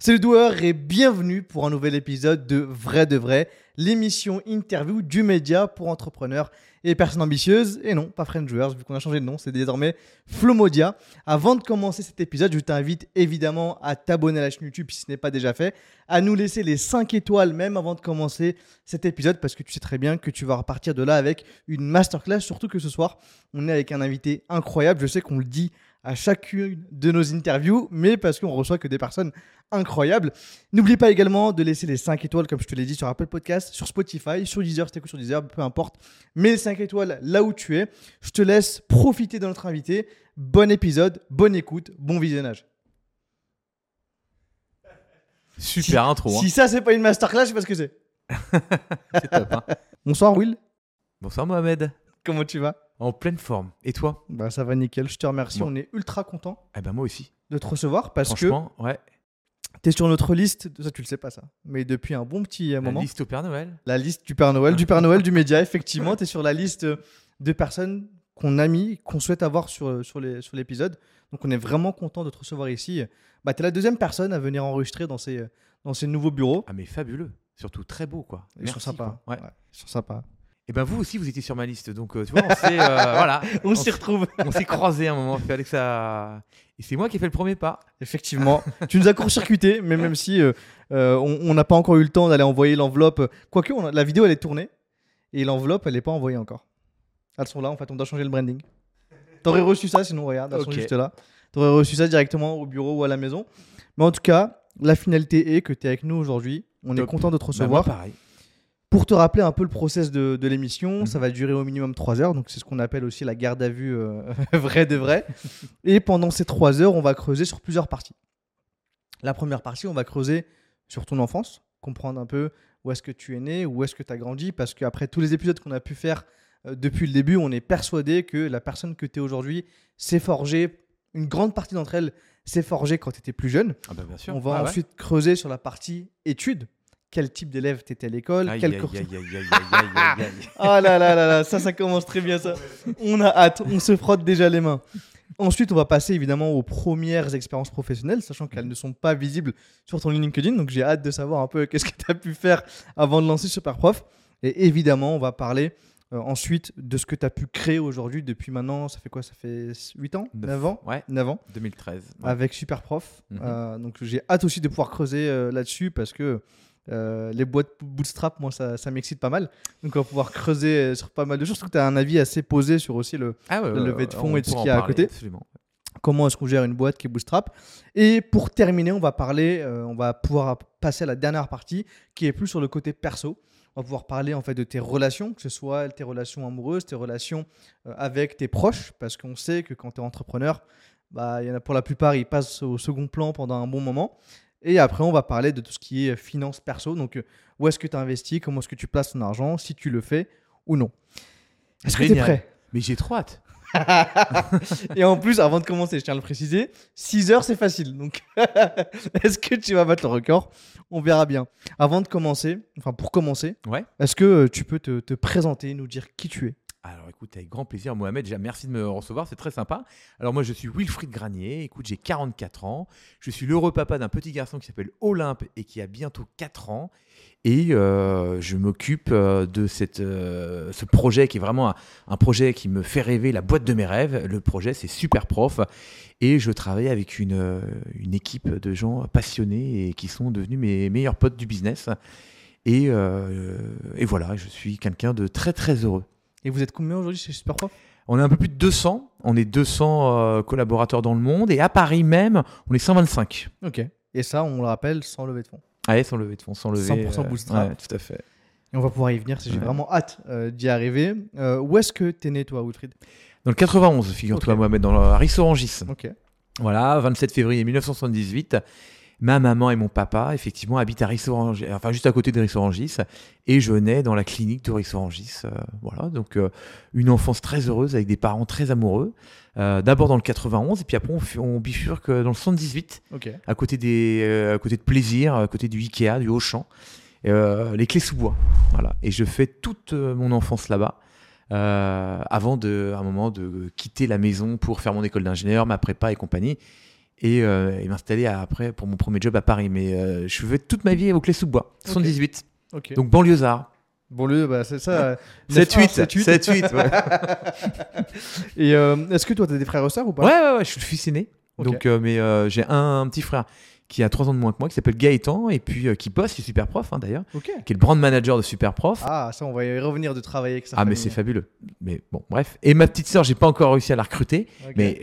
Salut doueur et bienvenue pour un nouvel épisode de Vrai de Vrai, l'émission interview du média pour entrepreneurs et personnes ambitieuses. Et non, pas Friend Joueurs, vu qu'on a changé de nom, c'est désormais Flomodia. Avant de commencer cet épisode, je t'invite évidemment à t'abonner à la chaîne YouTube si ce n'est pas déjà fait, à nous laisser les 5 étoiles même avant de commencer cet épisode, parce que tu sais très bien que tu vas repartir de là avec une masterclass, surtout que ce soir, on est avec un invité incroyable. Je sais qu'on le dit à chacune de nos interviews, mais parce qu'on reçoit que des personnes incroyables. N'oublie pas également de laisser les 5 étoiles, comme je te l'ai dit, sur Apple Podcast, sur Spotify, sur Deezer, si sur Deezer, peu importe. Mets les 5 étoiles là où tu es. Je te laisse profiter de notre invité. Bon épisode, bonne écoute, bon visionnage. Super intro. hein. Si ça, c'est pas une masterclass, je sais pas ce que c'est. C'est top. hein. Bonsoir, Will. Bonsoir Mohamed. Comment tu vas? En pleine forme. Et toi Bah, ça va nickel, je te remercie. Bon. On est ultra content Eh ben moi aussi. de te recevoir parce que Franchement, ouais. tu es sur notre liste. Ça, tu le sais pas, ça. Mais depuis un bon petit euh, La moment. liste au Père Noël. La liste du Père Noël, du Père Noël, du média, effectivement. Tu es sur la liste de personnes qu'on a mis, qu'on souhaite avoir sur, sur les- sur l'épisode. Donc on est vraiment content de te recevoir ici. Bah, tu es la deuxième personne à venir enregistrer dans ces, dans ces nouveaux bureaux. Ah mais fabuleux. Surtout très beau quoi. Ils Merci, sont sympas. quoi. Ouais. Ouais, ils sont sympas. Et ben vous aussi vous étiez sur ma liste donc euh, tu vois on s'est euh, voilà On s'y retrouve. on s'est croisés à un moment. Que ça. Et c'est moi qui ai fait le premier pas. Effectivement. tu nous as court-circuité, mais même si euh, on n'a pas encore eu le temps d'aller envoyer l'enveloppe. Quoique, on a- la vidéo, elle est tournée. Et l'enveloppe, elle n'est pas envoyée encore. Elles sont là, en fait, on doit changer le branding. T'aurais reçu ça, sinon, regarde, elles sont juste là. T'aurais reçu ça directement au bureau ou à la maison. Mais en tout cas, la finalité est que tu es avec nous aujourd'hui. On est content de te Bah, recevoir. moi pareil. Pour te rappeler un peu le process de, de l'émission, Mhm. ça va durer au minimum 3 heures, donc c'est ce qu'on appelle aussi la garde à vue euh, vrai de vrai. Et pendant ces 3 heures, on va creuser sur plusieurs parties. La première partie, on va creuser sur ton enfance, comprendre un peu où est-ce que tu es né, où est-ce que tu as grandi, parce qu'après tous les épisodes qu'on a pu faire euh, depuis le début, on est persuadé que la personne que tu es aujourd'hui s'est forgée, une grande partie d'entre elles s'est forgée quand tu étais plus jeune. Ah bah bien sûr. On va ouais. ensuite creuser sur la partie études. Quel type d'élève tu étais à l'école Aïe, quel aïe, aïe. Ah là là là là, ça, ça commence très bien ça. On a hâte, on se frotte déjà les mains. Ensuite, on va passer évidemment aux premières expériences professionnelles, sachant qu'elles ne sont pas visibles sur ton LinkedIn. Donc j'ai hâte de savoir un peu qu'est-ce que tu as pu faire avant de lancer Superprof. Et évidemment, on va parler euh, ensuite de ce que tu as pu créer aujourd'hui depuis maintenant, ça fait quoi Ça fait 8 ans Neuf. 9 ans? Ouais. 9 ans 2013. ouais. avec Superprof. Mhm. Euh, donc j'ai hâte aussi de pouvoir creuser euh, là-dessus parce que euh, les boîtes bootstrap, moi, ça, ça m'excite pas mal. Donc on va pouvoir creuser euh, sur pas mal de choses. Je trouve que tu as un avis assez posé sur aussi le Ah ouais, le ouais, lever de fonds on et tout ce qu'il y a à côté. Absolument. comment est-ce qu'on gère une boîte qui est bootstrap? Et pour terminer, on va parler, euh, on va pouvoir passer à la dernière partie qui est plus sur le côté perso. On va pouvoir parler en fait de tes relations, que ce soit tes relations amoureuses, tes relations euh, avec tes proches, parce qu'on sait que quand tu es entrepreneur, bah, il y en a pour la plupart, ils passent au second plan pendant un bon moment. Et après, on va parler de tout ce qui est finance perso. Donc, euh, où est-ce que tu investis, comment est-ce que tu places ton argent, si tu le fais ou non. Est-ce que tu es prêt? Mais j'ai trop hâte. et en plus, avant de commencer, je tiens à le préciser, 6 heures c'est facile. Donc, est-ce que tu vas battre le record? On verra bien. Avant de commencer, enfin pour commencer, Ouais. est-ce que euh, tu peux te, te présenter, nous dire qui tu es? Alors écoute, avec grand plaisir Mohamed, merci de me recevoir, c'est très sympa. Alors moi je suis Wilfried Granier, écoute j'ai 44 ans, je suis l'heureux papa d'un petit garçon qui s'appelle Olympe et qui a bientôt 4 ans. Et euh, je m'occupe euh, de cette, euh, ce projet qui est vraiment un, projet qui me fait rêver, la boîte de mes rêves. Le projet c'est Super Prof et je travaille avec une, une équipe de gens passionnés et qui sont devenus mes meilleurs potes du business. Et, et voilà, je suis quelqu'un de très très heureux. Et vous êtes combien aujourd'hui chez Superprof On est un peu plus de 200. On est 200 euh, collaborateurs dans le monde. Et à Paris même, on est 125. Ok. Et ça, on le rappelle, sans lever de fonds. Allez, sans lever de fonds, sans lever. 100% bootstrap. ouais, tout à fait. Et on va pouvoir y venir, j'ai Ouais. vraiment hâte euh, d'y arriver. Euh, où est-ce que tu es né, toi, Wilfried? Dans le 91, figure-toi, Ok. Mohamed, dans le Rissorangis. Ok. Voilà, 27 février 1978. Ma maman et mon papa, effectivement, habitent à Rissorangis, enfin juste à côté de Rissorangis. Et je nais dans la clinique de Rissorangis. euh, voilà, donc euh, une enfance très heureuse avec des parents très amoureux. Euh, D'abord dans le 91, et puis après on, bifurque dans le 78. Ok. à côté, des, euh, à côté de Plaisir, à côté du Ikea, du Auchan, euh, les clés sous bois. Voilà. Et je fais toute euh, mon enfance là-bas, euh, avant de, à un moment de quitter la maison pour faire mon école d'ingénieur, ma prépa et compagnie. Et, euh, et m'installer après pour mon premier job à Paris. Mais euh, je faisais toute ma vie au Clé-sous-Bois, 78. Ok. Donc banlieusard. Bon, le, bah, c'est ça. euh, 7-8. 9-1, 7-8. ouais. Et euh, est-ce que toi, t'as des frères et sœurs ou pas? Ouais, ouais, ouais, je suis le fils aîné. Donc, euh, mais j'ai un, un petit frère qui a 3 ans de moins que moi, qui s'appelle Gaëtan, et puis qui bosse, qui est super prof hein, d'ailleurs, Ok. qui est le brand manager de Super Prof. Ah, ça, on va y revenir de travailler avec sa Ah, mais c'est fabuleux. Mais bon, bref. Et ma petite sœur, j'ai pas encore réussi à la recruter, mais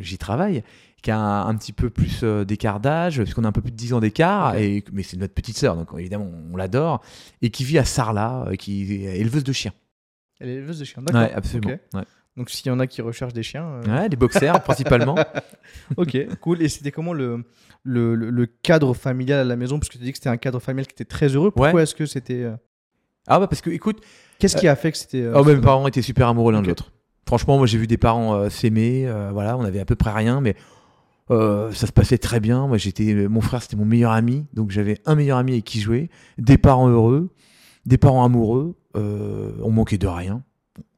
j'y travaille. Qui a un, un petit peu plus euh, d'écart d'âge, puisqu'on a un peu plus de 10 ans d'écart, et mais c'est notre petite sœur, donc évidemment on l'adore, et qui vit à Sarlat, euh, qui est éleveuse de chiens. Elle est éleveuse de chiens. D'accord. Ouais, absolument. Ouais. Donc, s'il y en a qui recherchent des chiens. euh, Ouais, des boxers principalement. Ok, cool. Et c'était comment le, le, cadre familial à la maison? Parce que tu as dit que c'était un cadre familial qui était très heureux. Pourquoi Ouais. est-ce que c'était. euh, Ah bah parce que écoute, Qu'est-ce qui a fait que c'était. euh, Oh, mes parents étaient super amoureux l'un de l'autre. Franchement, moi j'ai vu des parents s'aimer, voilà, on avait à peu près rien, mais euh, ça se passait très bien. Moi j'étais, mon frère c'était mon meilleur ami, donc j'avais un meilleur ami avec qui jouer, des parents heureux, des parents amoureux, euh, on manquait de rien.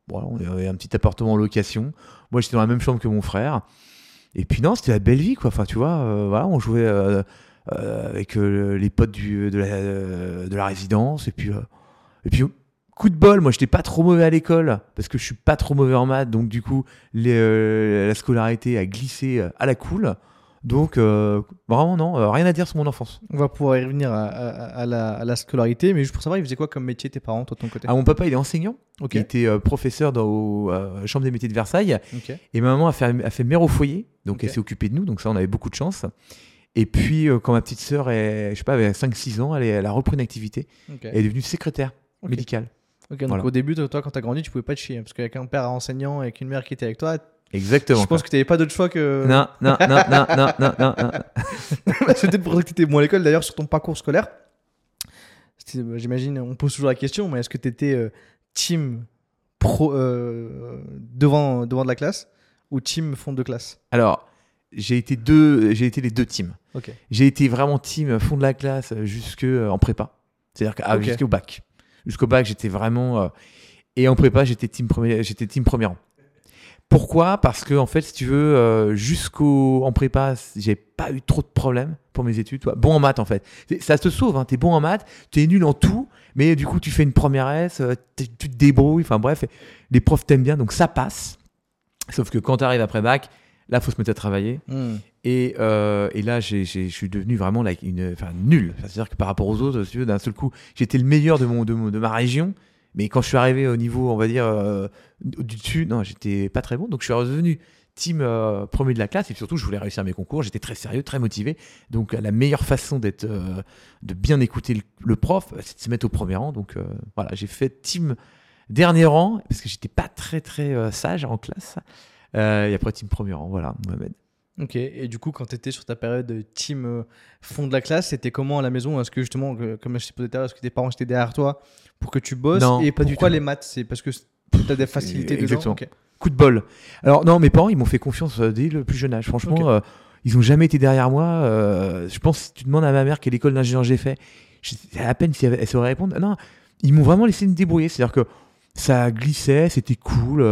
Voilà, on avait un petit appartement en location. Moi j'étais dans la même chambre que mon frère. Et puis non, c'était la belle vie quoi. Enfin tu vois, euh, voilà, on jouait avec les potes de, la, de la résidence et puis et puis coup de bol, moi j'étais pas trop mauvais à l'école parce que je suis pas trop mauvais en maths, donc du coup les, euh, la scolarité a glissé euh, à la cool. Donc euh, vraiment non, euh, rien à dire sur mon enfance. On va pouvoir y revenir à, à- à la, à la scolarité, mais juste pour savoir, ils faisaient quoi comme métier tes parents, toi de ton côté? Ah, mon papa il est enseignant, il était professeur dans au, chambre des métiers de Versailles. Et ma maman a fait, a fait mère au foyer, donc elle s'est occupée de nous, donc ça on avait beaucoup de chance. Et puis quand ma petite sœur est, je sais pas, avait 5-6 ans, elle, a repris une activité, elle est devenue secrétaire médicale. Ok, donc Voilà. au début, toi, quand t'as grandi, tu pouvais pas te chier. hein, Parce qu'avec un père enseignant et qu'une mère qui était avec toi, Exactement. je pense que t'avais pas d'autre choix que. Non, non, non, non, non, non, non, peut-être pour ça que t'étais bon à l'école. D'ailleurs, sur ton parcours scolaire, c'était- bah, j'imagine, on pose toujours la question, mais est-ce que t'étais euh, team pro euh, devant, devant de la classe ou team fond de classe? Alors, j'ai été deux, j'ai été les deux teams. Ok. J'ai été vraiment team fond de la classe jusque euh, en prépa. C'est-à-dire qu'à- Ok. jusqu'au bac. Jusqu'au bac, j'étais vraiment euh, et en prépa, j'étais team premier, j'étais team premier rang. Pourquoi? Parce que en fait, si tu veux, euh, jusqu'au en prépa, j'ai pas eu trop de problèmes pour mes études. toi. Bon en maths en fait, ça te sauve. Hein. T'es bon en maths, t'es nul en tout, mais du coup, tu fais une première S, euh, tu te débrouilles. Enfin bref, les profs t'aiment bien, donc ça passe. Sauf que quand tu arrives après bac, là, faut se mettre à travailler. Hmm. Et, euh, et là, je suis devenu vraiment like, une, nul. C'est-à-dire que par rapport aux autres, d'un seul coup, j'étais le meilleur de, mon, de, mon- de ma région. Mais quand je suis arrivé au niveau, on va dire, euh, du dessus, non, j'étais pas très bon. Donc je suis revenu team euh, premier de la classe. Et surtout, je voulais réussir mes concours. J'étais très sérieux, très motivé. Donc la meilleure façon d'être, euh, de bien écouter le, le prof, c'est de se mettre au premier rang. Donc euh, voilà, j'ai fait team dernier rang parce que j'étais pas très très euh, sage en classe. Et après team premier rang, voilà, Mohamed. Ok, et du coup, quand tu étais sur ta période de team euh, fond de la classe, c'était comment à la maison? Est-ce que justement, comme je t'ai posé tout à l'heure, est-ce que tes parents étaient derrière toi pour que tu bosses? Non, Et pas du tout. les maths? C'est parce que tu as des facilités dedans? exactement. Coup de bol. Alors non, mes parents, ils m'ont fait confiance euh, dès le plus jeune âge. Franchement, euh, ils ont jamais été derrière moi. euh, je pense, si tu demandes à ma mère quelle école d'ingénieur j'ai fait, je à peine si elle, elle saurait répondre. Non, ils m'ont vraiment laissé me débrouiller. C'est-à-dire que ça glissait, c'était cool.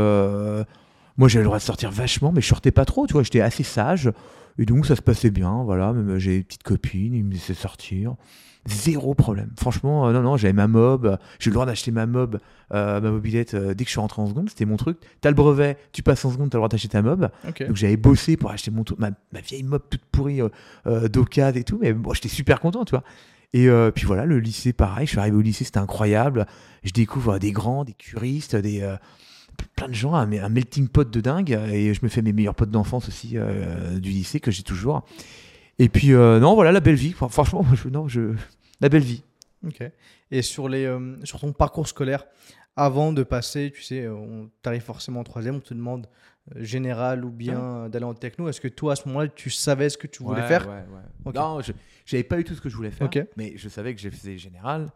Moi, j'avais le droit de sortir vachement, mais je sortais pas trop. Tu vois, j'étais assez sage. Et donc, ça se passait bien. Voilà, même euh, j'ai des petites copines, ils me laissaient sortir. Zéro problème. Franchement, euh, non, non, j'avais ma mob. J'ai eu le droit d'acheter ma mob, euh, ma mobilette euh, dès que je suis rentré en seconde. C'était mon truc. T'as le brevet, tu passes en seconde, t'as le droit d'acheter ta mob. Donc j'avais bossé pour acheter mon ma, ma vieille mob toute pourrie d'occasion et tout. Mais bon, j'étais super content, tu vois. Et euh, puis voilà, le lycée, pareil. Je suis arrivé au lycée, c'était incroyable. Je découvre des grands, des curistes, des. euh, plein de gens, un, un melting pot de dingue. Et je me fais mes meilleurs potes d'enfance aussi euh, du lycée que j'ai toujours. Et puis, euh, non, voilà, la belle vie. Enfin, franchement, moi, je, non, je, la belle vie. Ok. Et sur, les, euh, sur ton parcours scolaire, avant de passer, tu sais, on t'arrive forcément en troisième, on te demande général ou bien euh, d'aller en techno. Est-ce que toi, à ce moment-là, tu savais ce que tu voulais faire? Ok. Non, je n'avais pas eu tout ce que je voulais faire. Mais je savais que je faisais général.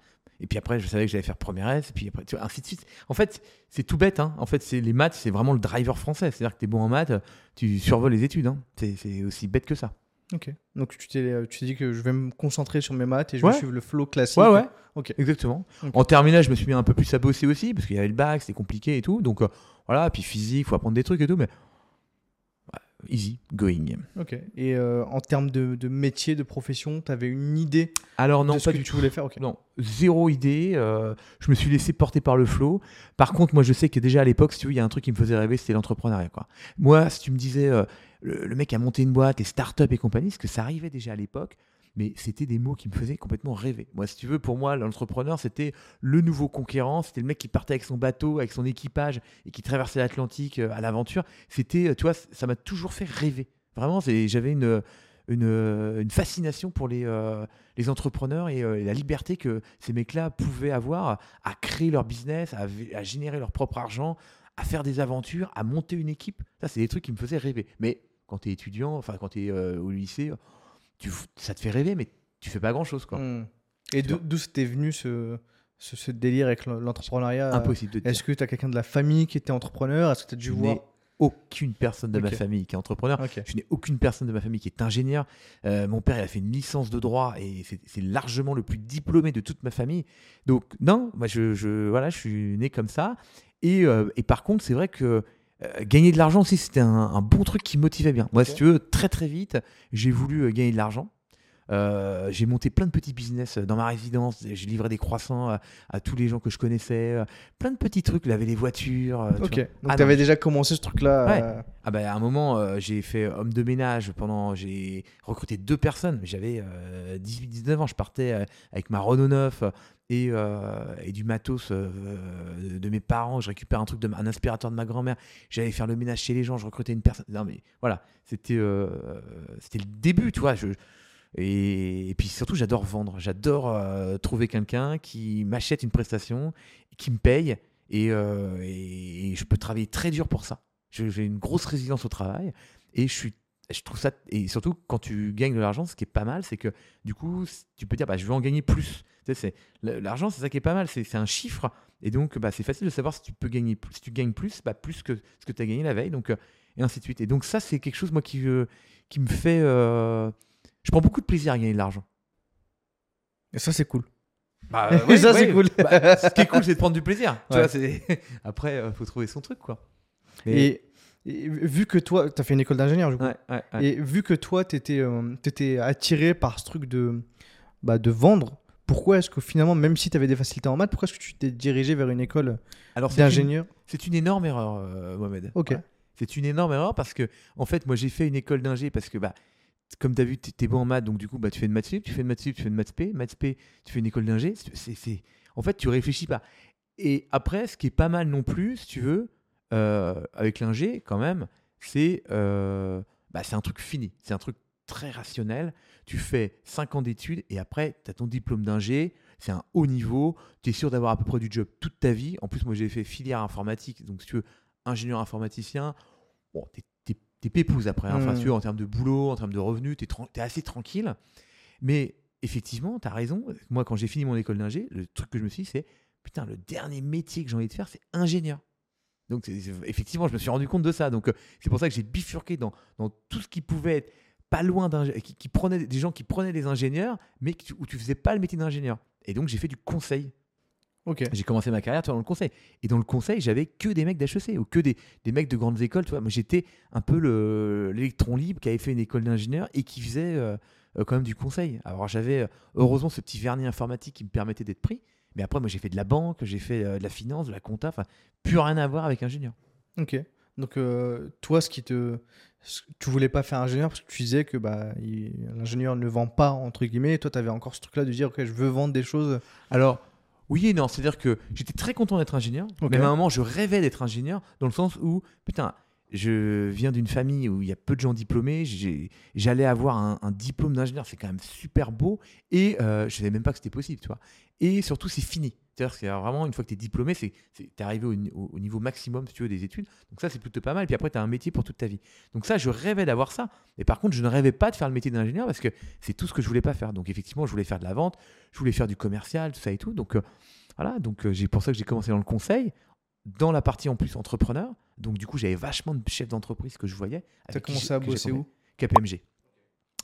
Et puis après, je savais que j'allais faire première S. Et puis après, tu vois, ainsi de suite. En fait, c'est tout bête. Hein. En fait, c'est les maths, c'est vraiment le driver français. C'est-à-dire que tu es bon en maths, tu survoles les études. Hein. C'est c'est aussi bête que ça. Ok. Donc tu t'es, euh, tu t'es dit que je vais me concentrer sur mes maths et je Ouais. vais suivre le flow classique. Ouais, ouais. Ok. Exactement. En terminale, je me suis mis un peu plus à bosser aussi, parce qu'il y avait le bac, c'était compliqué et tout. Donc euh, voilà, puis physique, faut apprendre des trucs et tout. Mais easy going. Ok. Et euh, en termes de, de métier, de profession, tu avais une idée Alors non, de ce pas que du tu tout. voulais faire? Ok. Non, zéro idée. euh, je me suis laissé porter par le flow. Par contre, moi, je sais que déjà à l'époque, si tu veux, il y a un truc qui me faisait rêver, c'était l'entrepreneuriat. Quoi. Moi, si tu me disais, euh, le, le mec a monté une boîte, les startups et compagnie, parce que ça arrivait déjà à l'époque, mais c'était des mots qui me faisaient complètement rêver. Moi, si tu veux, pour moi, l'entrepreneur, c'était le nouveau conquérant. C'était le mec qui partait avec son bateau, avec son équipage et qui traversait l'Atlantique euh, à l'aventure. C'était, euh, tu vois, ça m'a toujours fait rêver. Vraiment, j'avais une, une, une fascination pour les, euh, les entrepreneurs et euh, la liberté que ces mecs-là pouvaient avoir à créer leur business, à générer leur propre argent, à faire des aventures, à monter une équipe. Ça, c'est des trucs qui me faisaient rêver. Mais quand tu es étudiant, enfin, quand tu es au lycée, tu, ça te fait rêver, mais tu fais pas grand-chose. quoi. Hmm. Et d'où c'était venu ce, ce, ce délire avec l'en- l'entrepreneuriat Impossible de te dire. Est-ce que tu as quelqu'un de la famille qui était entrepreneur? Est-ce que tu as dû Je voir n'ai aucune personne de ma famille qui est entrepreneur. Je n'ai aucune personne de ma famille qui est ingénieur. Euh, mon père, il a fait une licence de droit et c'est largement le plus diplômé de toute ma famille. Donc, non, moi, je, je- voilà, je suis né comme ça. Et, euh, et par contre, c'est vrai que euh, gagner de l'argent aussi, c'était un, un bon truc qui motivait bien. Moi, si tu veux, très très vite, j'ai voulu euh, gagner de l'argent. Euh, j'ai monté plein de petits business dans ma résidence. J'ai livré des croissants à, à tous les gens que je connaissais. euh, Plein de petits trucs, laver les voitures. euh, tu Ok. vois. Donc Ah, tu avais non. déjà commencé ce truc-là. Ouais. euh, Ah bah, à un moment, euh, j'ai fait homme de ménage pendant. J'ai recruté deux personnes. J'avais 18-19 ans. Je partais euh, avec ma Renault 9 et, euh, et du matos euh, de- de mes parents. Je récupère un truc, de, un aspirateur de ma grand-mère. J'allais faire le ménage chez les gens. Je recrutais une personne. Non, mais voilà, c'était euh, c'était le début, tu vois. Et, puis surtout, j'adore vendre. J'adore euh, trouver quelqu'un qui m'achète une prestation, qui me paye. Et, euh, et- je peux travailler très dur pour ça. J'ai une grosse résilience au travail et je suis je trouve ça et surtout quand tu gagnes de l'argent ce qui est pas mal c'est que du coup tu peux dire bah, je veux en gagner plus. Tu sais, c'est l'argent c'est ça qui est pas mal c'est c'est un chiffre. Et donc bah, c'est facile de savoir si tu peux gagner plus si tu gagnes plus bah, plus que ce que tu as gagné la veille donc euh, et ainsi de suite. Et donc ça c'est quelque chose moi qui euh, qui me fait euh, je prends beaucoup de plaisir à gagner de l'argent. Et ça, c'est cool. bah, ça, c'est cool. Bah, ce qui est cool c'est de prendre du plaisir. Tu Ouais. vois c'est après euh, faut trouver son truc quoi. Mais- Et, et vu que toi, tu as fait une école d'ingénieur, du coup. ouais, ouais, ouais. Et vu que toi, tu étais, attiré par ce truc de, bah, de vendre, pourquoi est-ce que finalement, même si tu avais des facilités en maths, pourquoi est-ce que tu t'es dirigé vers une école d'ingénieur? C'est une énorme erreur, euh, Mohamed. Ok. C'est une énorme erreur parce que, en fait, moi, j'ai fait une école d'ingé parce que, bah, comme tu as vu, tu es bon en maths, donc du coup, bah, tu fais une maths sup, tu fais une maths sup, tu fais une maths p, maths p, tu fais une école d'ingé. En fait, tu réfléchis pas. Et après, ce qui est pas mal non plus, si tu veux, euh, avec l'ingé, quand même, c'est euh, bah, un truc fini. C'est un truc très rationnel. Tu fais 5 ans d'études et après, tu as ton diplôme d'ingé. C'est un haut niveau. Tu es sûr d'avoir à peu près du job toute ta vie. En plus, moi, j'ai fait filière informatique. Donc, si tu veux, ingénieur informaticien, bon, t'es, t'es- t'es pépouze après. hein. Enfin, tu en termes de boulot, en termes de revenus, tu es, assez tranquille. Mais effectivement, tu as raison. Moi, quand j'ai fini mon école d'ingé, le truc que je me suis dit, c'est putain, le dernier métier que j'ai envie de faire, c'est ingénieur. Donc, effectivement, je me suis rendu compte de ça. Donc, euh, c'est pour ça que j'ai bifurqué dans, dans tout ce qui pouvait être pas loin d'un qui, qui prenait des gens qui prenaient des ingénieurs, mais tu- où tu faisais pas le métier d'ingénieur. Et donc, j'ai fait du conseil. Ok. J'ai commencé ma carrière tu vois, dans le conseil. Et dans le conseil, j'avais que des mecs d'HEC ou que des, des mecs de grandes écoles. Tu vois. Moi, j'étais un peu le- l'électron libre qui avait fait une école d'ingénieur et qui faisait euh, euh, quand même du conseil. Alors, j'avais heureusement ce petit vernis informatique qui me permettait d'être pris. Mais après, moi, j'ai fait de la banque, j'ai fait euh, de la finance, de la compta. Enfin, plus rien à voir avec ingénieur. Ok. Donc, euh, toi, ce qui te. Tu voulais pas faire ingénieur parce que tu disais que bah, il- l'ingénieur ne vend pas, entre guillemets. Et toi, tu avais encore ce truc-là de dire, ok, je veux vendre des choses. Alors, oui et non. C'est-à-dire que j'étais très content d'être ingénieur. Ok. Mais à un moment, je rêvais d'être ingénieur dans le sens où, putain, je viens d'une famille où il y a peu de gens diplômés. J'allais avoir un, diplôme d'ingénieur. C'est quand même super beau. Et euh, je savais même pas que c'était possible, tu vois. Et surtout, c'est fini. C'est-à-dire que c'est vraiment, une fois que tu es diplômé, c'est tu es arrivé au, ni- au- au niveau maximum, si tu veux, des études. Donc ça, c'est plutôt pas mal. Puis après, tu as un métier pour toute ta vie. Donc ça, je rêvais d'avoir ça. Et par contre, je ne rêvais pas de faire le métier d'ingénieur parce que c'est tout ce que je voulais pas faire. Donc effectivement, je voulais faire de la vente, je voulais faire du commercial, tout ça et tout. Donc euh, voilà, donc euh, j'ai pour ça que j'ai commencé dans le conseil, dans la partie en plus entrepreneur. Donc du coup, j'avais vachement de chefs d'entreprise que je voyais. Tu as commencé à bosser où KPMG.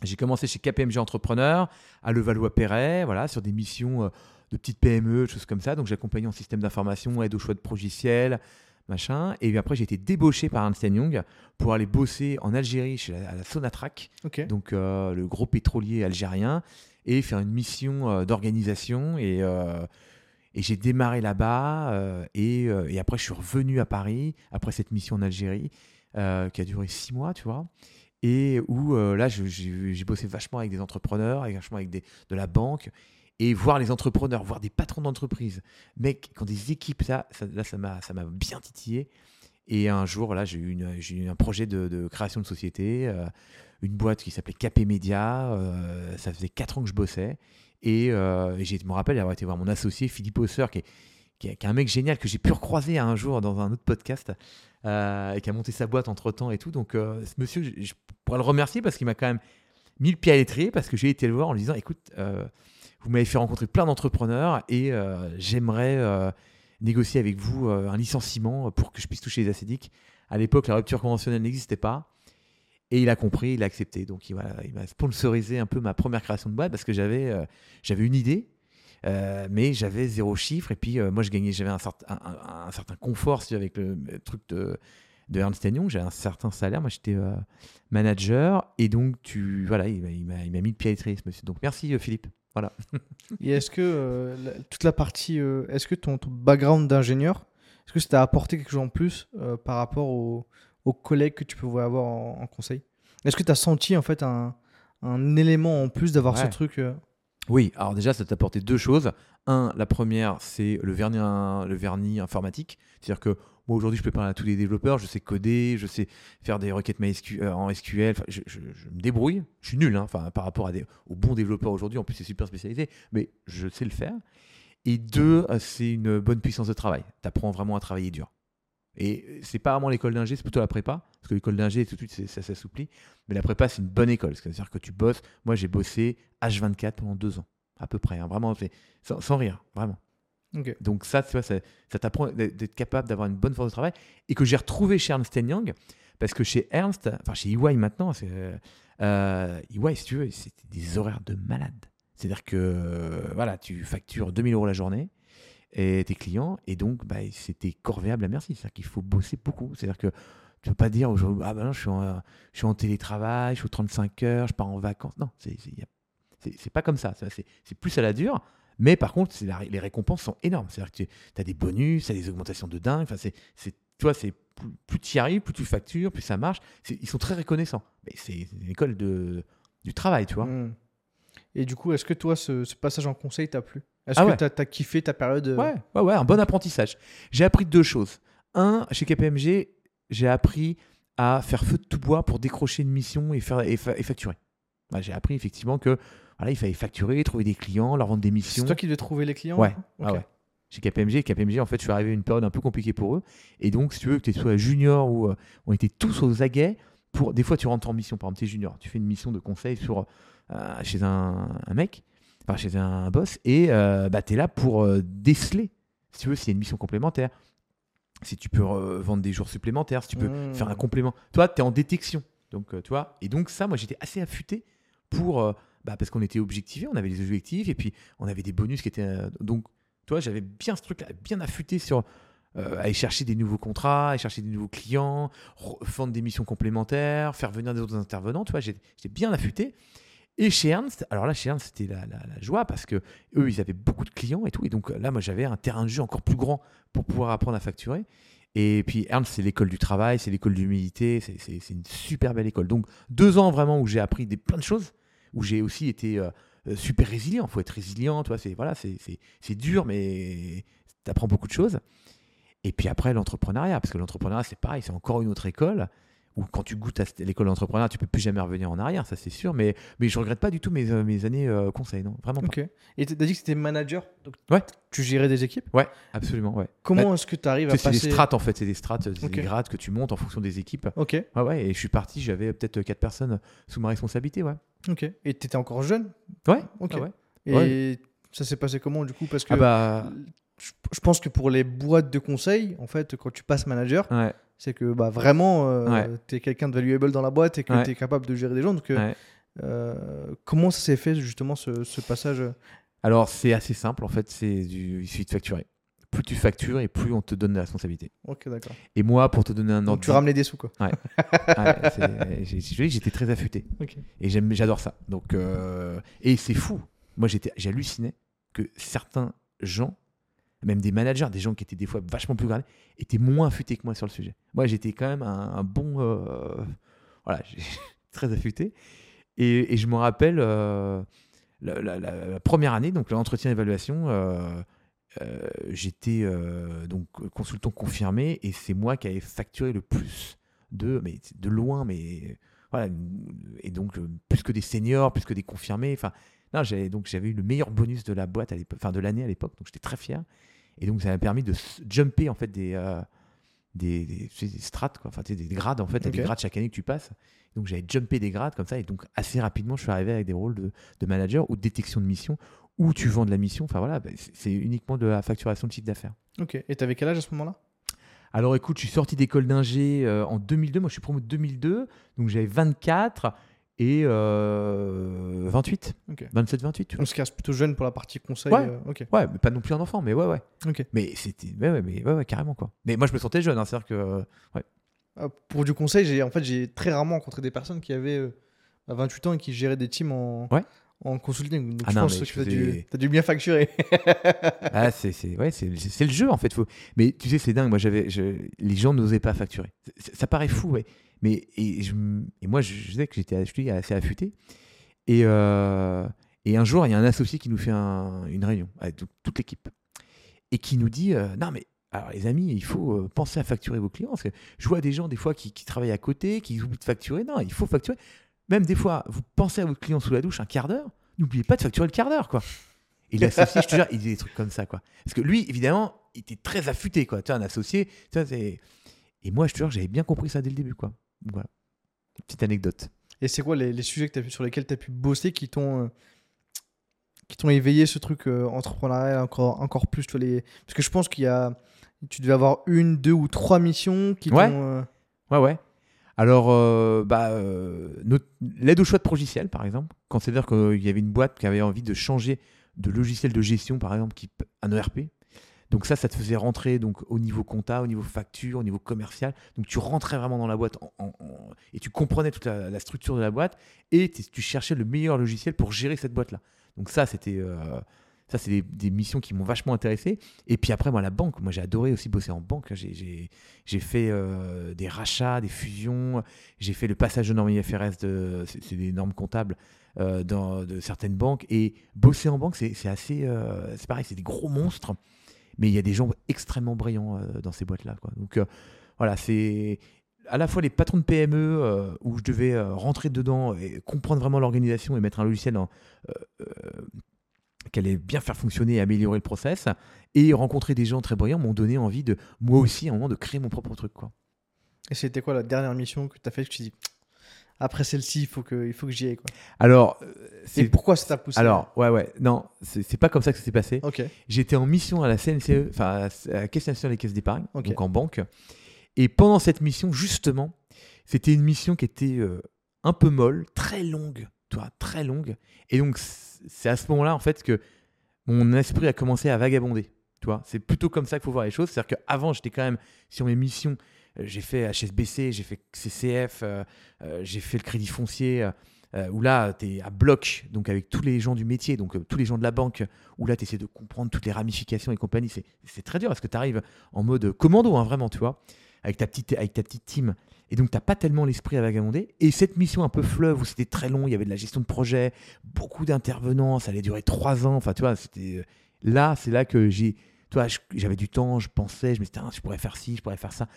J'ai commencé chez KPMG Entrepreneur, à Levallois-Perret, voilà, sur des missions euh, de petites PME, choses comme ça. Donc j'accompagnais en système d'information, aide au choix de logiciels, machin. Et puis après, j'ai été débauché par Ernst Young pour aller bosser en Algérie chez la, à la Sonatrach, donc euh, le gros pétrolier algérien, et faire une mission euh, d'organisation. Et, euh, et j'ai démarré là-bas. euh, et, euh, et après, je suis revenu à Paris après cette mission en Algérie euh, qui a duré six mois, tu vois. Et où là, j'ai bossé vachement avec des entrepreneurs, avec, vachement avec des, de la banque. Et voir les entrepreneurs, voir des patrons d'entreprise, mec, quand des équipes, ça, là, ça m'a bien titillé. Et un jour, là, j'ai eu, eu un projet de, création de société, une boîte qui s'appelait Capé Média. ça faisait 4 ans que je bossais. Et, euh, je me rappelle avoir été voir mon associé, Philippe Hauser, qui est, qui est- un mec génial que j'ai pu recroiser un jour dans un autre podcast, euh, et qui a monté sa boîte entre temps et tout. Donc, euh, ce monsieur, je, je pourrais le remercier parce qu'il m'a quand même mis le pied à l'étrier, parce que j'ai été le voir en lui disant écoute, euh, vous m'avez fait rencontrer plein d'entrepreneurs et j'aimerais négocier avec vous un licenciement pour que je puisse toucher les acédiques. À l'époque, la rupture conventionnelle n'existait pas. Et il a compris, il a accepté. Donc il m'a sponsorisé un peu ma première création de boîte parce que j'avais euh, j'avais une idée, euh, mais j'avais zéro chiffre. Et puis euh, moi, je gagnais, j'avais un, certain- un, certain confort si avec le, truc de, de Ernst Young. J'avais un certain salaire. Moi, j'étais manager. Et donc, tu, voilà, il m'a- il m'a mis le pied à l'étrier. Donc merci, Philippe. Voilà. Et est-ce que toute la partie, est-ce que ton, ton background d'ingénieur, est-ce que ça t'a apporté quelque chose en plus par rapport aux, aux collègues que tu pouvais avoir en, en conseil Est-ce que tu as senti en fait un, un élément en plus d'avoir ce truc euh, Oui, alors déjà, ça t'a apporté deux choses. Un, la première, c'est le vernis, le vernis informatique. C'est-à-dire que moi, aujourd'hui, je peux parler à tous les développeurs, je sais coder, je sais faire des requêtes euh, en SQL, Enfin, je, je- je me débrouille. Je suis nul hein, enfin, par rapport à des, aux bons développeurs aujourd'hui, en plus, c'est super spécialisé, mais je sais le faire. Et deux, euh, c'est une bonne puissance de travail. Tu apprends vraiment à travailler dur. Et c'est pas vraiment l'école d'ingé, c'est plutôt la prépa. Parce que l'école d'ingé, tout de suite, ça s'assouplit. Mais la prépa, c'est une bonne école. C'est-à-dire que tu bosses. Moi, j'ai bossé H24 pendant deux ans, à peu près. hein, vraiment, sans, sans rire, vraiment. Ok. Donc, ça, tu vois, ça, ça t'apprend d'être capable d'avoir une bonne force de travail. Et que j'ai retrouvé chez Ernst Young. Parce que chez Ernst, enfin chez EY maintenant, euh, euh, EY, si tu veux, c'était des horaires de malade. C'est-à-dire que euh, voilà, tu factures 2000 euros la journée et tes clients, et donc bah, c'était corvéable à merci. C'est-à-dire qu'il faut bosser beaucoup. C'est-à-dire que tu peux pas dire aujourd'hui, ah ben je suis, en, je suis en télétravail, je suis aux 35 heures, je pars en vacances. Non, c'est pas comme ça. C'est plus à la dure. Mais par contre, la- les récompenses sont énormes. C'est-à-dire que tu as des bonus, tu as des augmentations de dingue. Enfin, c'est, tu vois, c'est plus, tu y arrives, plus tu factures, plus ça marche. Ils sont très reconnaissants. C'est une école de, du travail, tu vois. Hmm. Et du coup, est-ce que toi, ce, ce passage en conseil t'a plu? Est-ce Ah que ouais. t'as as kiffé ta période euh, Ouais, ouais, ouais, un bon apprentissage. J'ai appris deux choses. Un, chez KPMG, j'ai appris à faire feu de tout bois pour décrocher une mission et, faire, et, fa- et facturer. Ouais, j'ai appris effectivement que voilà, il fallait facturer, trouver des clients, leur vendre des missions. C'est toi qui devais trouver les clients Ouais, coup ah ouais. Chez KPMG, KPMG, en fait, je suis arrivé à une période un peu compliquée pour eux. Et donc, si tu veux, que tu sois junior ou euh, on était tous aux aguets. Pour, des fois, tu rentres en mission, par exemple, tu es junior, tu fais une mission de conseil sur, euh, chez un, un mec, enfin, chez un boss, et euh, bah, tu es là pour euh, déceler, si tu veux, s'il y a une mission complémentaire, si tu peux euh, vendre des jours supplémentaires, si tu peux Hmm. faire un complément. Toi, tu es en détection. Donc, tu vois, et donc ça, moi, j'étais assez affûté pour, bah, parce qu'on était objectivé, on avait des objectifs, et puis on avait des bonus qui étaient. donc, toi, j'avais bien ce truc-là, bien affûté sur euh, aller chercher des nouveaux contrats, aller chercher des nouveaux clients, re- vendre des missions complémentaires, faire venir des autres intervenants. Tu vois, j'étais bien affûté. Et chez Ernst, alors là, chez Ernst, c'était la, joie parce que eux, ils avaient beaucoup de clients et tout. Et donc là, moi, j'avais un terrain de jeu encore plus grand pour pouvoir apprendre à facturer. Et puis Ernst, c'est l'école du travail, c'est l'école de l'humilité, c'est- une super belle école. Donc deux ans vraiment où j'ai appris des, plein de choses, où j'ai aussi été euh, euh, super résilient. Il faut être résilient, tu vois, c'est voilà, c'est dur, mais tu apprends beaucoup de choses. Et puis après, l'entrepreneuriat, parce que l'entrepreneuriat, c'est pareil, c'est encore une autre école où quand tu goûtes à l'école d'entrepreneuriat, tu peux plus jamais revenir en arrière, ça c'est sûr. Mais, mais je regrette pas du tout mes, euh, mes années euh, conseil, non, vraiment pas. Ok. Et t'as dit que c'était manager, donc Ouais. tu gérais des équipes? Ouais, absolument, ouais. Comment est-ce que tu arrives Tu à sais, C'est passer des strates en fait, c'est des strates, c'est Ok. des grades que tu montes en fonction des équipes. Ok, Ouais, ouais, et je suis parti, j'avais peut-être quatre personnes sous ma responsabilité, ouais. ok. Et t'étais encore jeune? Ouais, Ok. ah ouais. Et Ouais. ça s'est passé comment du coup? Parce que Ah bah, je, je pense que pour les boîtes de conseil, en fait, quand tu passes manager, ouais, c'est que bah, vraiment, euh, Ouais. tu es quelqu'un de valuable dans la boîte et que Ouais. tu es capable de gérer des gens. Donc, euh, ouais. euh, comment ça s'est fait justement ce, ce passage Alors, c'est assez simple, en fait, c'est du... il suffit de facturer. plus tu factures et plus on te donne la responsabilité. Ok, d'accord. Et moi, pour te donner un Donc ordre tu ramenais des sous, quoi. Ouais, j'étais très affûté. Ok. Et j'adore ça. Donc, euh, et c'est fou. Moi, j'hallucinais que certains gens, même des managers, des gens qui étaient des fois vachement plus gradés, étaient moins affûtés que moi sur le sujet. Moi, j'étais quand même un, bon, euh, voilà, très affûté. Et, je me rappelle euh, la, première année, donc l'entretien d'évaluation. euh, j'étais donc consultant confirmé et c'est moi qui avais facturé le plus de mais de loin mais voilà et donc plus que des seniors plus que des confirmés enfin non donc j'avais eu le meilleur bonus de la boîte à de l'année à l'époque donc j'étais très fier et donc ça m'a permis de jumper en fait des euh, des, des, tu sais, des strates quoi enfin tu sais, des, des grades en fait t'as Ok. des grades chaque année que tu passes donc j'avais jumpé des grades comme ça et donc assez rapidement je suis arrivé avec des rôles de, de manager ou de détection de mission où tu vends de la mission enfin voilà bah, c'est- uniquement de la facturation de chiffre d'affaires Ok. Et t'avais quel âge à ce moment-là? Alors écoute, je suis sorti d'école d'ingé euh, en 2002. Moi, je suis promo de 2002. Donc j'avais 24 et euh, 28. Ok. 27, 28, tu vois. On se casse plutôt jeune pour la partie conseil. Ouais. euh, ok. Ouais, mais pas non plus un enfant, mais ouais, ouais. Ok. Mais c'était. Ouais, ouais, mais ouais, ouais, carrément, quoi. Mais moi, je me sentais jeune, hein, c'est-à-dire que. euh, Euh, Pour du conseil, j'ai en fait j'ai très rarement rencontré des personnes qui avaient euh, bah, 28 ans et qui géraient des teams en, Ouais. en consulting. Donc Ah je non, pense que tu as, dû, t'as dû bien facturer. ah, c'est c'est- ouais, c'est c'est- c'est le jeu, en fait. Faut... Mais tu sais, c'est dingue. Moi, j'avais. je- Les gens n'osaient pas facturer. Ça paraît fou, ouais. Mais et, moi, je, je sais que j'étais assez affûté. Et, euh, et un jour, il y a un associé qui nous fait un- une réunion avec tout- toute l'équipe et qui nous dit euh, Non, mais alors, les amis, il faut euh, penser à facturer vos clients. Parce que je vois des gens, des fois, qui, travaillent à côté, qui oublient de facturer. Non, il faut facturer. Même des fois, vous pensez à votre client sous la douche un quart d'heure, n'oubliez pas de facturer le quart d'heure, quoi. Et l'associé, je te jure, il disait des trucs comme ça, quoi. Parce que lui, évidemment, il était très affûté, quoi. Tu vois, un associé, tu. Et moi, je te jure, j'avais bien compris ça dès le début, quoi. Voilà. Petite anecdote. Et c'est quoi les, les sujets que t'as pu- sur lesquels tu as pu bosser qui t'ont euh, qui t'ont éveillé ce truc euh, entrepreneurial encore, encore plus tu vois, les... Parce que je pense qu'il y a. Tu devais avoir une, deux ou trois missions qui Ouais. t'ont. euh, Ouais, ouais. Alors, bah, notre- l'aide au choix de logiciel, par exemple, quand c'est-à-dire qu'il y avait une boîte qui avait envie de changer de logiciel de gestion, par exemple, qui, un ERP. Donc ça, ça te faisait rentrer donc, au niveau compta, au niveau facture, au niveau commercial. Donc tu rentrais vraiment dans la boîte et tu comprenais toute la, structure de la boîte et tu cherchais le meilleur logiciel pour gérer cette boîte-là. Donc ça, c'était... euh, ça, c'est des, missions qui m'ont vachement intéressé. Et puis après, moi, la banque, moi, j'ai adoré aussi bosser en banque. J'ai- fait euh, des rachats, des fusions. J'ai fait le passage de normes IFRS, de, c'est des normes comptables euh, dans, de certaines banques. Et bosser en banque, c'est assez. c'est pareil, c'est des gros monstres. Mais il y a des gens extrêmement brillants euh, dans ces boîtes-là. Donc euh, voilà, c'est à la fois les patrons de PME euh, où je devais rentrer dedans et comprendre vraiment l'organisation et mettre un logiciel en, euh, qui allait bien faire fonctionner et améliorer le process. Et rencontrer des gens très brillants m'ont donné envie de, moi aussi, à un moment, de créer mon propre truc. Et c'était quoi la dernière mission que tu as faite que tu dit après celle-ci, il faut que, il faut que j'y aille quoi. Alors, euh, Et pourquoi ça t'a poussé? Alors, ouais, ouais, non, c'est c'est pas comme ça que ça s'est passé. Ok. J'étais en mission à la CNCE, enfin à la Caisse nationale des caisses d'épargne, donc en banque. Et pendant cette mission, justement, c'était une mission qui était euh, un peu molle, très longue, tu vois, très longue. Et donc, c'est à ce moment-là, en fait, que mon esprit a commencé à vagabonder. Tu vois, c'est plutôt comme ça qu'il faut voir les choses. C'est-à-dire qu'avant, j'étais quand même sur mes missions. J'ai fait HSBC, j'ai fait CCF, euh, euh, j'ai fait le crédit foncier. euh, où là, tu es à bloc, donc avec tous les gens du métier, donc tous les gens de la banque, où là, tu essaies de comprendre toutes les ramifications et compagnie. C'est très dur parce que tu arrives en mode commando, hein, vraiment, tu vois, avec ta petite, avec ta petite team. Et donc, tu pas tellement l'esprit à vagabonder. Et cette mission un peu fleuve, où c'était très long, il y avait de la gestion de projet, beaucoup d'intervenants, ça allait durer trois ans. Enfin, tu vois, c'était. Là, c'est là que j'ai. Tu vois, j'avais du temps, je pensais, je me disais, Tiens, je pourrais faire ci, je pourrais faire ça.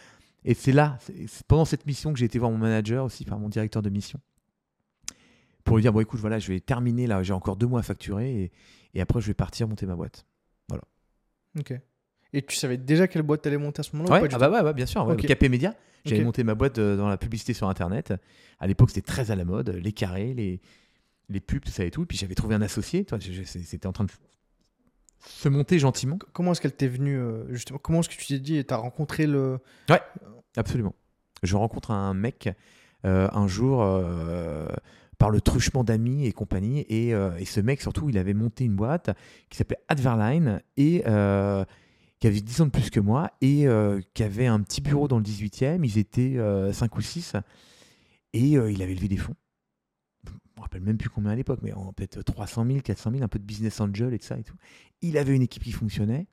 Et c'est là, c'est pendant cette mission que j'ai été voir mon manager aussi, enfin mon directeur de mission, pour lui dire, bon écoute, voilà, je vais terminer là, j'ai encore deux mois à facturer et, et après je vais partir monter ma boîte. Ok. Et tu savais déjà quelle boîte t'allais monter à ce moment-là ou Ouais, pas ah bah ouais, ouais, bien sûr, ouais, Ok. le KP Média. J'avais Ok. monté ma boîte euh, dans la publicité sur Internet. À l'époque, c'était très à la mode, les carrés, les, les pubs, tout ça et tout. Puis j'avais trouvé un associé, toi, c'était en train de se monter gentiment. Comment est-ce qu'elle t'est venue euh, justement Comment est-ce que tu t'es dit et t'as rencontré le Absolument. Je rencontre un mec euh, un jour euh, par le truchement d'amis et compagnie. Et, et ce mec, surtout, il avait monté une boîte qui s'appelait Adverline. Et qui avait 10 ans de plus que moi et qui avait un petit bureau dans le 18e. Ils étaient 5 ou 6 et il avait levé des fonds. Rappelle même plus combien à l'époque, mais peut-être 300 000, 400 000, un peu de business angel et tout ça et tout. Il avait une équipe qui fonctionnait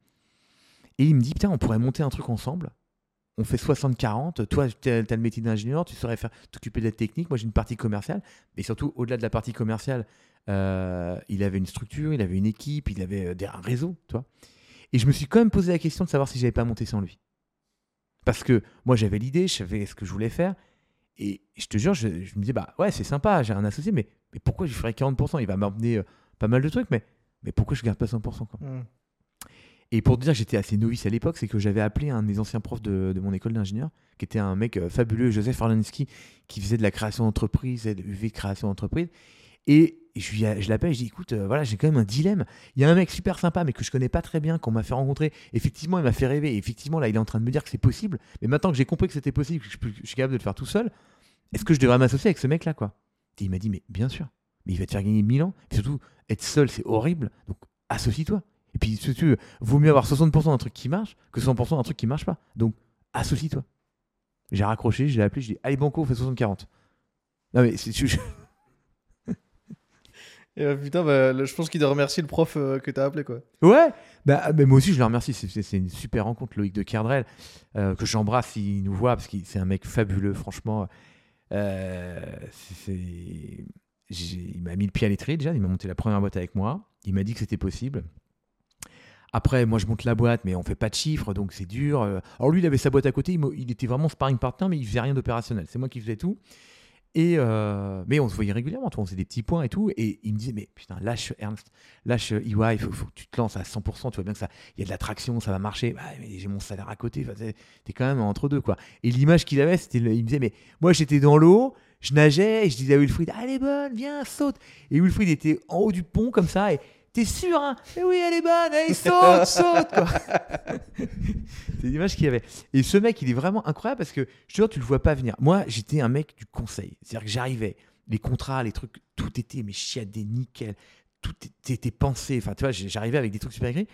et il me dit Putain, on pourrait monter un truc ensemble. On fait 60-40. Toi, tu as, le métier d'ingénieur, tu saurais t'occuper de la technique. Moi, j'ai une partie commerciale. Mais surtout, au-delà de la partie commerciale, euh, il avait une structure, il avait une équipe, il avait euh, un réseau, tu vois. Et je me suis quand même posé la question de savoir si j'avais pas monté sans lui. Parce que moi, j'avais l'idée, je savais ce que je voulais faire. Et je te jure, je, je me disais, bah ouais, c'est sympa, j'ai un associé, mais, mais pourquoi je ferais 40% Il va m'emmener euh, pas mal de trucs, mais, mais pourquoi je garde pas 100% quoi? Hmm. et pour te dire que j'étais assez novice à l'époque, c'est que j'avais appelé un de mes anciens profs de, de mon école d'ingénieur, qui était un mec euh, fabuleux, Joseph Orlansky, qui faisait de la création d'entreprise, de UV création d'entreprise. Et je, lui je l'appelle, je dis écoute, euh, voilà, j'ai quand même un dilemme. Il y a un mec super sympa, mais que je connais pas très bien, qu'on m'a fait rencontrer. Effectivement, il m'a fait rêver. Et effectivement, là, il est en train de me dire que c'est possible. Mais maintenant que j'ai compris que c'était possible, que je, je suis capable de le faire tout seul, est-ce que je devrais m'associer avec ce mec-là, quoi? Et il m'a dit, mais bien sûr. Mais il va te faire gagner 1000 ans. Et surtout, être seul, c'est horrible. Donc, associe-toi. Et puis, si tu veux, vaut mieux avoir 60% d'un truc qui marche que 100% d'un truc qui marche pas. Donc, associe-toi. J'ai raccroché, je l'ai appelé, je dis, allez, Banco, on fait 60-40. Non, mais c'est- Et bah, putain, bah, le- je pense qu'il doit remercier le prof euh, que t'as appelé, quoi. Ouais, bah, bah, moi aussi je le remercie. C'est- une super rencontre, Loïc de Kerdrel, euh, que j'embrasse s'il nous voit, parce que c'est un mec fabuleux, franchement. Euh, il m'a mis le pied à l'étrier déjà, il m'a monté la première boîte avec moi, il m'a dit que c'était possible. Après, moi je monte la boîte, mais on fait pas de chiffres, donc c'est dur. Euh, Alors lui, il avait sa boîte à côté, il était vraiment sparring partner, mais il faisait rien d'opérationnel. C'est moi qui faisais tout. Et euh, mais on se voyait régulièrement, on faisait des petits points et tout. Et il me disait, mais putain, lâche Ernst, lâche EY, il faut, que tu te lances à 100%, tu vois bien que ça, il y a de l'attraction, ça va marcher. Bah, mais j'ai mon salaire à côté, t'es quand même entre deux, quoi. Et l'image qu'il avait, c'était, il me disait, mais moi j'étais dans l'eau, je nageais, et je disais à Wilfried, est bonne, viens, saute. Et Wilfried était en haut du pont comme ça, t'es sûr, hein? Eh oui, elle est bonne, allez, saute, saute, quoi. c'est l'image qu'il y avait. Et ce mec, il est vraiment incroyable parce que je te jure, tu le vois pas venir. Moi, j'étais un mec du conseil. C'est-à-dire que j'arrivais, les contrats, les trucs, tout était mais chiadé, nickel. Tout était, pensé. Enfin, tu vois, j'arrivais avec des trucs super écrits.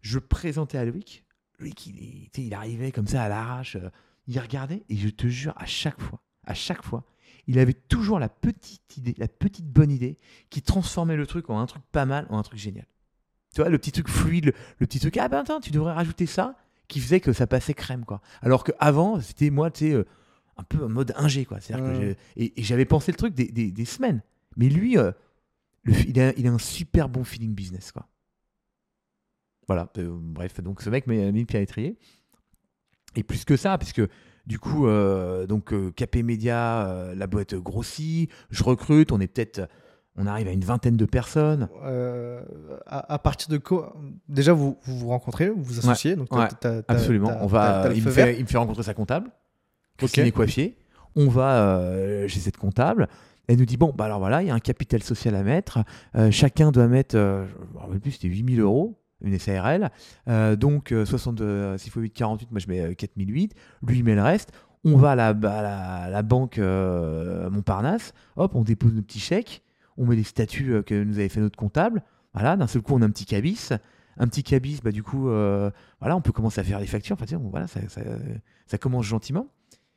Je présentais à Loïc. Loïc, il, il arrivait comme ça à l'arrache. euh, il regardait et je te jure, à chaque fois, à chaque fois, il avait toujours la petite idée, la petite bonne idée qui transformait le truc en un truc pas mal, en un truc génial. Tu vois, le petit truc fluide, le, le petit truc, ah ben attends, tu devrais rajouter ça, qui faisait que ça passait crème, quoi. Alors qu'avant, c'était moi, tu sais, euh, un peu en mode ingé, quoi. C'est-à-dire que et, et j'avais pensé le truc des, des- des semaines. Mais lui, euh, le il, a, il a un super bon feeling business, quoi. Voilà, euh, bref, donc ce mec m'a mis le pied à l'étrier. Et plus que ça, puisque du coup, euh, donc euh, KP Media, euh, la boîte grossit, je recrute, on est peut-être, on arrive à une vingtaine de personnes. Euh, à, à partir de quoi Déjà, vous vous, vous rencontrez, vous vous associez. donc Ouais, Absolument. on va, il, me fait, il me fait rencontrer sa comptable, Christine Ok. est coiffier. On va euh, chez cette comptable. Elle nous dit bon, bah alors voilà, il y a un capital social à mettre. Euh, chacun doit mettre, euh, je me rappelle plus, c'était 8000 euros, une SARL. Euh, donc, euh, 60, euh, 6 x 8, 48, moi je mets euh, 4008. Lui, il met le reste. On va à la, banque euh, Montparnasse. Hop, on dépose nos petits chèques. On met les statuts euh, que nous avait fait notre comptable. Voilà, d'un seul coup, on a un petit cabis. Un petit cabis, bah, du coup, euh, on peut commencer à faire les factures. Enfin, bon, voilà, ça commence gentiment.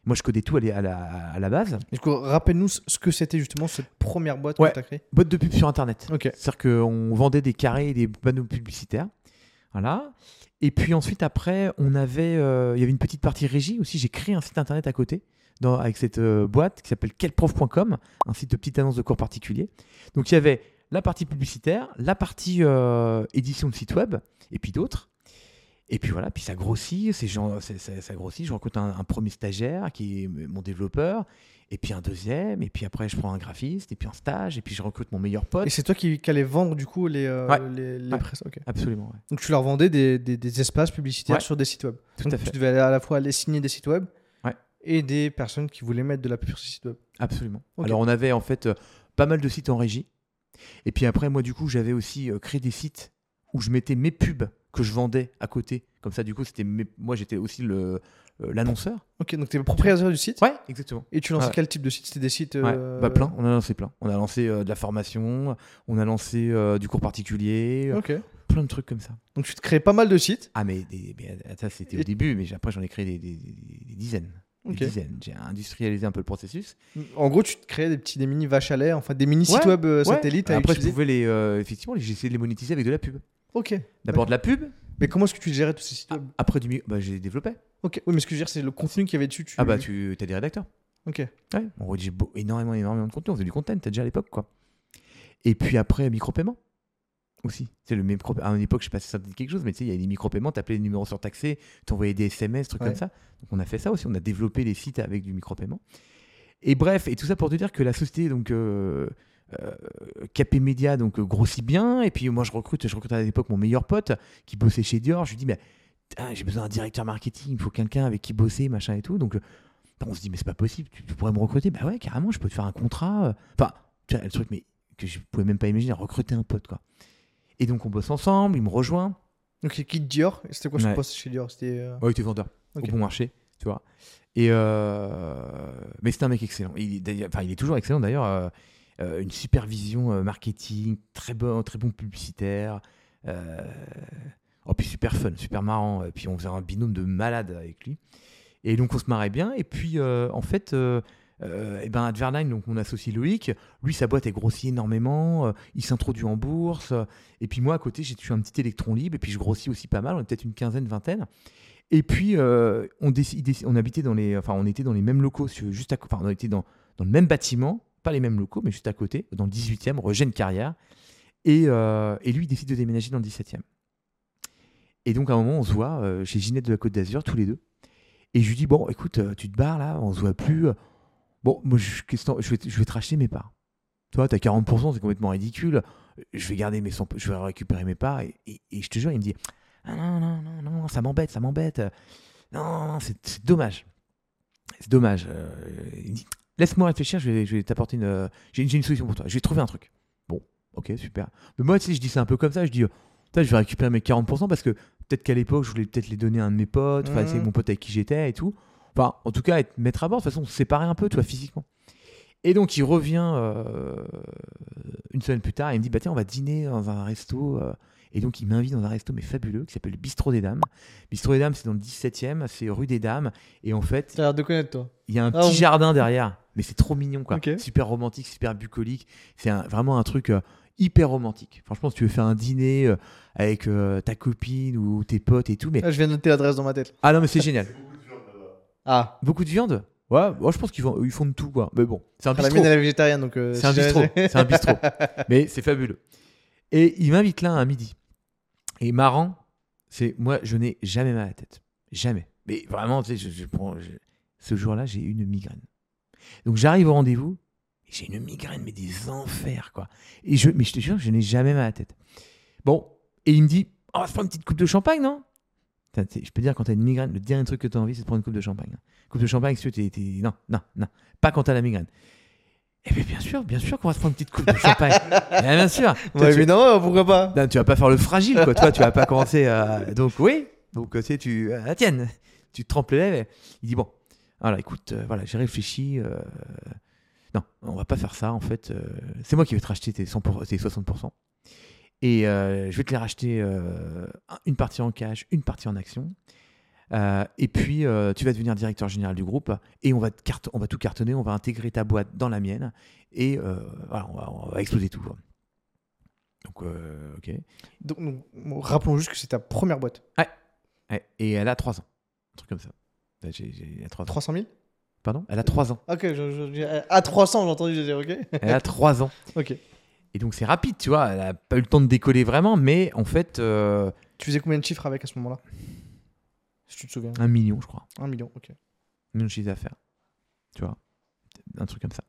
Moi, je codais tout à la, à la, à la base. Du coup, rappelle-nous ce que c'était justement cette première boîte Ouais. que tu as créée. Boîte de pub sur Internet. C'est-à-dire qu'on vendait des carrés et des panneaux publicitaires. Voilà. Et puis ensuite, après, on avait, euh, il y avait une petite partie régie aussi. J'ai créé un site internet à côté dans, avec cette euh, boîte qui s'appelle quelprof.com, un site de petite annonce de cours particulier. Donc il y avait la partie publicitaire, la partie euh, édition de site web, et puis d'autres. Et puis voilà, puis ça grossit, c'est genre- c'est- ça, ça grossit. Je rencontre un, un premier stagiaire qui est mon développeur, et puis un deuxième, et puis après je prends un graphiste, et puis un stage, et puis je recrute mon meilleur pote. Et c'est toi qui, qui allais vendre du coup les, euh, Ouais. les, les Ouais. presses. ok. Absolument, ouais. Donc tu leur vendais des, des- des espaces publicitaires sur des sites web. tout Donc à fait. tu devais aller à la fois aller signer des sites web et des personnes qui voulaient mettre de la pub sur ces sites web. Absolument. Alors on avait en fait euh, pas mal de sites en régie. Et puis après, moi du coup, j'avais aussi euh, créé des sites où je mettais mes pubs que je vendais à côté. Comme ça, du coup, c'était mes- moi j'étais aussi le euh, l'annonceur. Ok, donc tu es le propriétaire du site Ouais, exactement. et tu lançais Ouais. quel type de site? C'était des sites. Ouais, euh, bah plein, on a lancé plein. On a lancé euh, de la formation, on a lancé euh, du cours particulier. Ok. plein de trucs comme ça. Donc tu te crées pas mal de sites. Ah, mais, des- mais, ça, c'était au début, mais après, j'en ai créé des, des- des- des dizaines. Ok. Des dizaines. J'ai industrialisé un peu le processus. En gros, tu te crées des petits, des mini vaches à lait, enfin des mini sites Ouais, web euh, Ouais. satellites à Après, je utiliser. pouvais les. euh, effectivement, j'ai essayé de les monétiser avec de la pub. Ok. D'abord de la pub, Mais comment est-ce que tu gérais tous ces sites web? après du. Bah, j'ai développé. Ok. Oui, mais ce que je veux dire, c'est le contenu qu'il y avait dessus. Tu... Ah, bah, tu as des rédacteurs. Ok. Ouais, on rédige beau- énormément, énormément de contenu. On faisait du content, t'as déjà à l'époque, quoi. Et puis après, micro-paiement aussi. C'est le micro À une époque, je sais pas si ça dit quelque chose, mais tu sais, il y a des micro-paiements, t'appelais les numéros surtaxés, t'envoyais des SMS, trucs Ouais. comme ça. Donc on a fait ça aussi, on a développé les sites avec du micro-paiement. Et bref, et tout ça pour te dire que la société, donc. Euh, euh, Capé Média donc euh, grossit bien et puis moi je recrute je recrute à l'époque mon meilleur pote qui bossait chez Dior je lui dis mais putain, j'ai besoin d'un directeur marketing il me faut quelqu'un avec qui bosser machin et tout donc euh, on se dit mais c'est pas possible tu, tu pourrais me recruter bah ouais carrément je peux te faire un contrat enfin le truc mais que je pouvais même pas imaginer recruter un pote quoi et donc on bosse ensemble il me rejoint Donc il quitte Dior. C'était quoi ce Ouais. poste chez Dior? C'était. euh, ouais il était vendeur Ok. au bon marché tu vois et euh, mais c'est un mec excellent il est, enfin, il est toujours excellent d'ailleurs euh, une super vision euh, marketing très bon très bon publicitaire oh puis super fun super marrant et puis on faisait un binôme de malade avec lui et donc on se marrait bien et puis euh, en fait euh, euh, et ben Adverline, donc mon associé Loïc, lui sa boîte est grossit énormément, euh, il s'introduit en bourse, et puis moi à côté j'ai tué un petit électron libre, et puis je grossis aussi pas mal, on est peut-être une quinzaine, vingtaine. Et puis euh, on, décide, on habitait dans les, enfin on était dans les mêmes locaux, juste à, enfin on était dans, le même bâtiment, pas les mêmes locaux, mais juste à côté, dans le 18e, Regène Carrière. Et, et lui il décide de déménager dans le 17e. Et donc à un moment on se voit chez Ginette de la Côte d'Azur tous les deux. Et je lui dis bon écoute tu te barres là, on se voit plus. Bon moi je, vais, te- je vais te racheter mes parts. Toi t'as 40%, c'est complètement ridicule. Je vais garder mes 100 je vais récupérer mes parts. Et, et- et je te jure il me dit ah non, non, non, non, ça m'embête, ça m'embête. Non, non, c'est c'est dommage. C'est dommage. Euh, il me dit, laisse-moi réfléchir, je vais, je vais t'apporter une. euh, J'ai une solution pour toi. Je vais trouver un truc. Bon, ok, super. Mais moi, tu sais, je dis ça un peu comme ça. Je dis, je vais récupérer mes 40% parce que peut-être qu'à l'époque, je voulais peut-être les donner à un de mes potes. Enfin, c'est mon pote avec qui j'étais et tout. Enfin, en tout cas, être, mettre à bord. De toute façon, se séparer un peu, tu vois, physiquement. Et donc, il revient euh, une semaine plus tard et il me dit, bah tiens, on va dîner dans un resto. euh, et donc, il m'invite dans un resto, mais fabuleux, qui s'appelle le Bistrot des Dames. Bistrot des Dames, c'est dans le 17e, c'est rue des Dames. Et en fait, T'as l'air de connaître, toi. il y a un Ah, petit jardin derrière. Mais c'est trop mignon, quoi. Super romantique, super bucolique. C'est vraiment un truc euh, hyper romantique. Franchement, si tu veux faire un dîner avec ta copine ou tes potes et tout. Mais... Ah, je viens de noter l'adresse dans ma tête. Ah non, mais c'est génial. Ah. Beaucoup de viande? Ouais, moi je pense qu'ils font, ils font de tout, quoi. Mais bon, c'est un Ah, la bistrot. mienne, elle est végétarienne, donc. euh, C'est un bistrot. C'est un bistrot. Mais c'est fabuleux. Et il m'invite là à midi. Et marrant, c'est moi, je n'ai jamais mal à la tête. Jamais. Mais vraiment, tu sais, je, je prends. je- Ce jour-là, j'ai eu une migraine. Donc j'arrive au rendez-vous, j'ai une migraine, mais des enfers, quoi. Et je, mais je te jure, je n'ai jamais mal à la tête. Bon, et il me dit, oh, on va se prendre une petite coupe de champagne, non? Je peux dire, quand t'as une migraine, le dernier truc que t'as envie, c'est de prendre une coupe de champagne. hein. Coupe de champagne, si tu t'es- Non, non, non. Pas quand t'as la migraine. Eh bien, bien sûr, bien sûr qu'on va se prendre une petite coupe de champagne. Eh bien sûr. Toi, Ouais, tu- évidemment, pourquoi pas? Non, tu vas pas faire le fragile, quoi. Toi, tu vas pas commencer à. Donc, oui. Donc, tu sais, tu. Ah, tienne. Tu te trempes les lèvres. Il dit Bon, voilà, écoute, euh, voilà, j'ai réfléchi. euh, Non, on va pas faire ça, en fait. euh, C'est moi qui vais te racheter tes, 100%, tes 60%. Et euh, je vais te les racheter euh, un- une partie en cash, une partie en action. Euh, et puis, euh, tu vas devenir directeur général du groupe et on va, te on va tout cartonner, on va intégrer ta boîte dans la mienne et euh, voilà, on va, on va exploser tout. quoi. Donc, euh, ok. donc, donc, rappelons juste que c'est ta première boîte. Ouais, Et elle a 3 ans. Un truc comme ça. Là, j'ai- j'ai- elle a 3 ans. 300 000 Pardon? Elle a 3 ans. Ok, je- je- à 300, j'ai entendu, j'ai dit, ok. Elle a 3 ans. ok. Et donc, c'est rapide, tu vois. Elle a pas eu le temps de décoller vraiment, mais en fait, euh, Tu faisais combien de chiffres avec à ce moment-là? Si tu te souviens. un million, je crois. Un million, ok. Un million de chiffre d'affaires. Tu vois Un truc comme ça.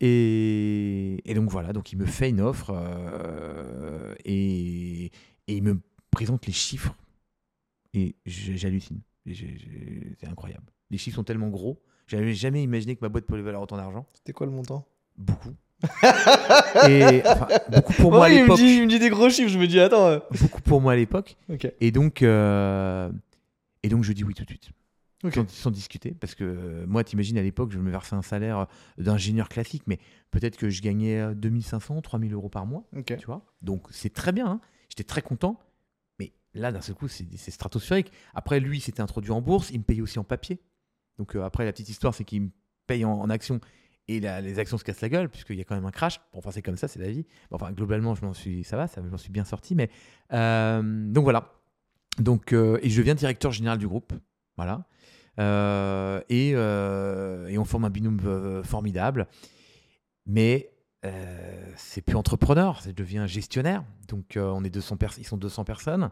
Et, et donc, voilà. Donc, il me fait une offre euh, et, et il me présente les chiffres. Et j'- j'hallucine. Et j'ai- j'ai- C'est incroyable. Les chiffres sont tellement gros. J'avais jamais imaginé que ma boîte pouvait valoir autant d'argent. C'était quoi le montant? Beaucoup. Et enfin, beaucoup pour moi à Ouais, il, me l'époque. il me dit des gros chiffres, je me dis, attends. euh. Beaucoup pour moi à l'époque. Et donc, euh, et donc, je dis oui tout de suite. Sans, sans discuter. Parce que euh, moi, t'imagines, à l'époque, je me versais un salaire euh, d'ingénieur classique, mais peut-être que je gagnais euh, 2500, 3000 euros par mois. Tu vois Donc, c'est très bien. hein. J'étais très content. Mais là, d'un seul coup, c'est stratosphérique. Après, lui, il s'était introduit en bourse. Il me payait aussi en papier. Donc, après, la petite histoire, c'est qu'il me paye en, en actions. Et les actions se cassent la gueule, puisqu'il y a quand même un crash. Bon, enfin, c'est comme ça, c'est la vie. Enfin, globalement, je m'en suis, ça va, je m'en suis bien sorti. Mais euh, donc voilà. Donc, euh, et je deviens directeur général du groupe. Voilà. Euh, et, on forme un binôme formidable. Mais c'est plus entrepreneur, je deviens gestionnaire. Donc on est 200 pers- ils sont 200 personnes.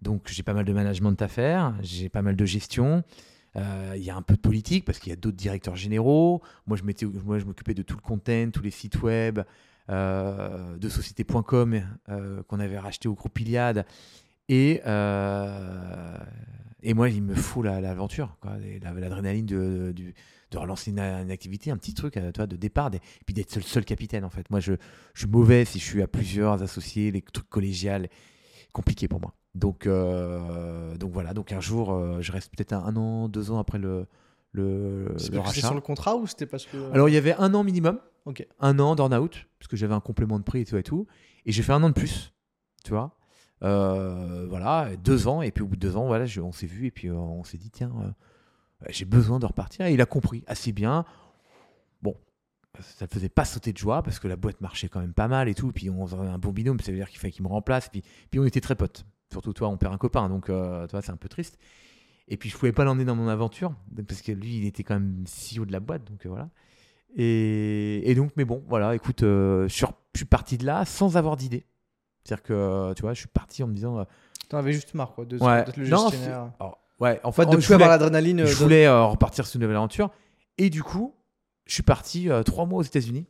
Donc j'ai pas mal de management à faire, j'ai pas mal de gestion. Euh, Il y a un peu de politique parce qu'il y a d'autres directeurs généraux. Moi je m'occupais de tout le content, tous les sites web, euh, de société.com euh, qu'on avait racheté au groupe Iliad. Et, et moi, il me faut la- l'aventure, la- l'adrénaline de, de relancer une, activité, un petit truc vois, de départ, et puis d'être seul, seul capitaine en fait. Moi, je, je suis mauvais si je suis à plusieurs associés, les trucs collégiales, compliqué pour moi. Donc, euh, donc voilà, donc un jour, euh, je reste peut-être un, un an, deux ans après le, le, rachat. sur le contrat ou c'était parce que. Alors il y avait un an minimum, Ok. un an d'earn-out, parce que j'avais un complément de prix et tout et tout, et j'ai fait un an de plus, tu vois. Euh, voilà, deux ans, et puis au bout de deux ans, voilà, je- on s'est vu, et puis on s'est dit, tiens, j'ai besoin de repartir, et il a compris assez bien. Ça ne faisait pas sauter de joie, parce que la boîte marchait quand même pas mal et tout, puis on avait un bon binôme, ça veut dire qu'il fallait qu'il me remplace, puis, puis on était très potes. Surtout toi, on perd un copain, donc euh, toi, c'est un peu triste. Et puis je pouvais pas l'emmener dans mon aventure, parce que lui, il était quand même CEO de la boîte, donc euh, voilà. Et, et donc, mais bon, voilà, écoute, euh, je, suis, re- je suis parti de là sans avoir d'idée. C'est-à-dire que, euh, tu vois, je suis parti en me disant, T'en avais juste marre, quoi, de ouais, le non, gestionnaire. alors, ouais, en fait, de je voulais, l'adrénaline. je voulais repartir sur une nouvelle aventure. Et du coup, je suis parti euh, trois mois aux États-Unis.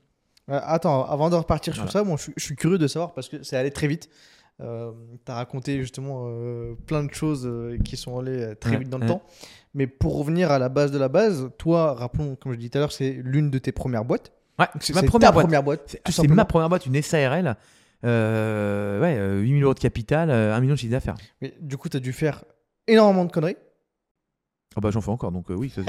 Euh, attends, avant de repartir sur Voilà. ça, moi, je, suis- je suis curieux de savoir parce que c'est allé très vite. Euh, T'as raconté justement euh, plein de choses euh, qui sont allées très Ouais, vite dans le ouais. temps. Mais pour revenir à la base de la base, toi, rappelons, comme je disais tout à l'heure, c'est l'une de tes premières boîtes. Ouais, C'est ma première ta boîte. première boîte. C'est ma première boîte, une SARL. Ouais, euh, 8 000 euros de capital, euh, 1 million de chiffre d'affaires. Mais du coup, tu as dû faire énormément de conneries. Ah bah j'en fais encore, donc euh, oui. ça,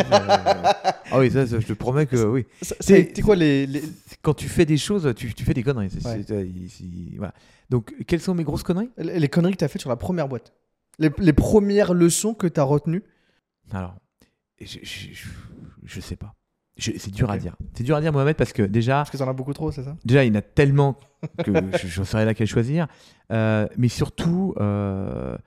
ah oui, ça, je te promets que oui. C'est- quoi les. les- Quand tu fais des choses, tu, tu fais des conneries. Ouais. voilà. Donc, quelles sont mes grosses conneries? Les conneries que tu as faites sur la première boîte les, les premières leçons que tu as retenues Alors, je, je, je, je sais pas. C'est dur à dire. C'est dur à dire, Mohamed, parce que déjà, Parce que t'en as beaucoup trop, c'est ça? déjà, il y en a tellement que je ne saurais laquelle choisir. Euh, mais surtout, euh,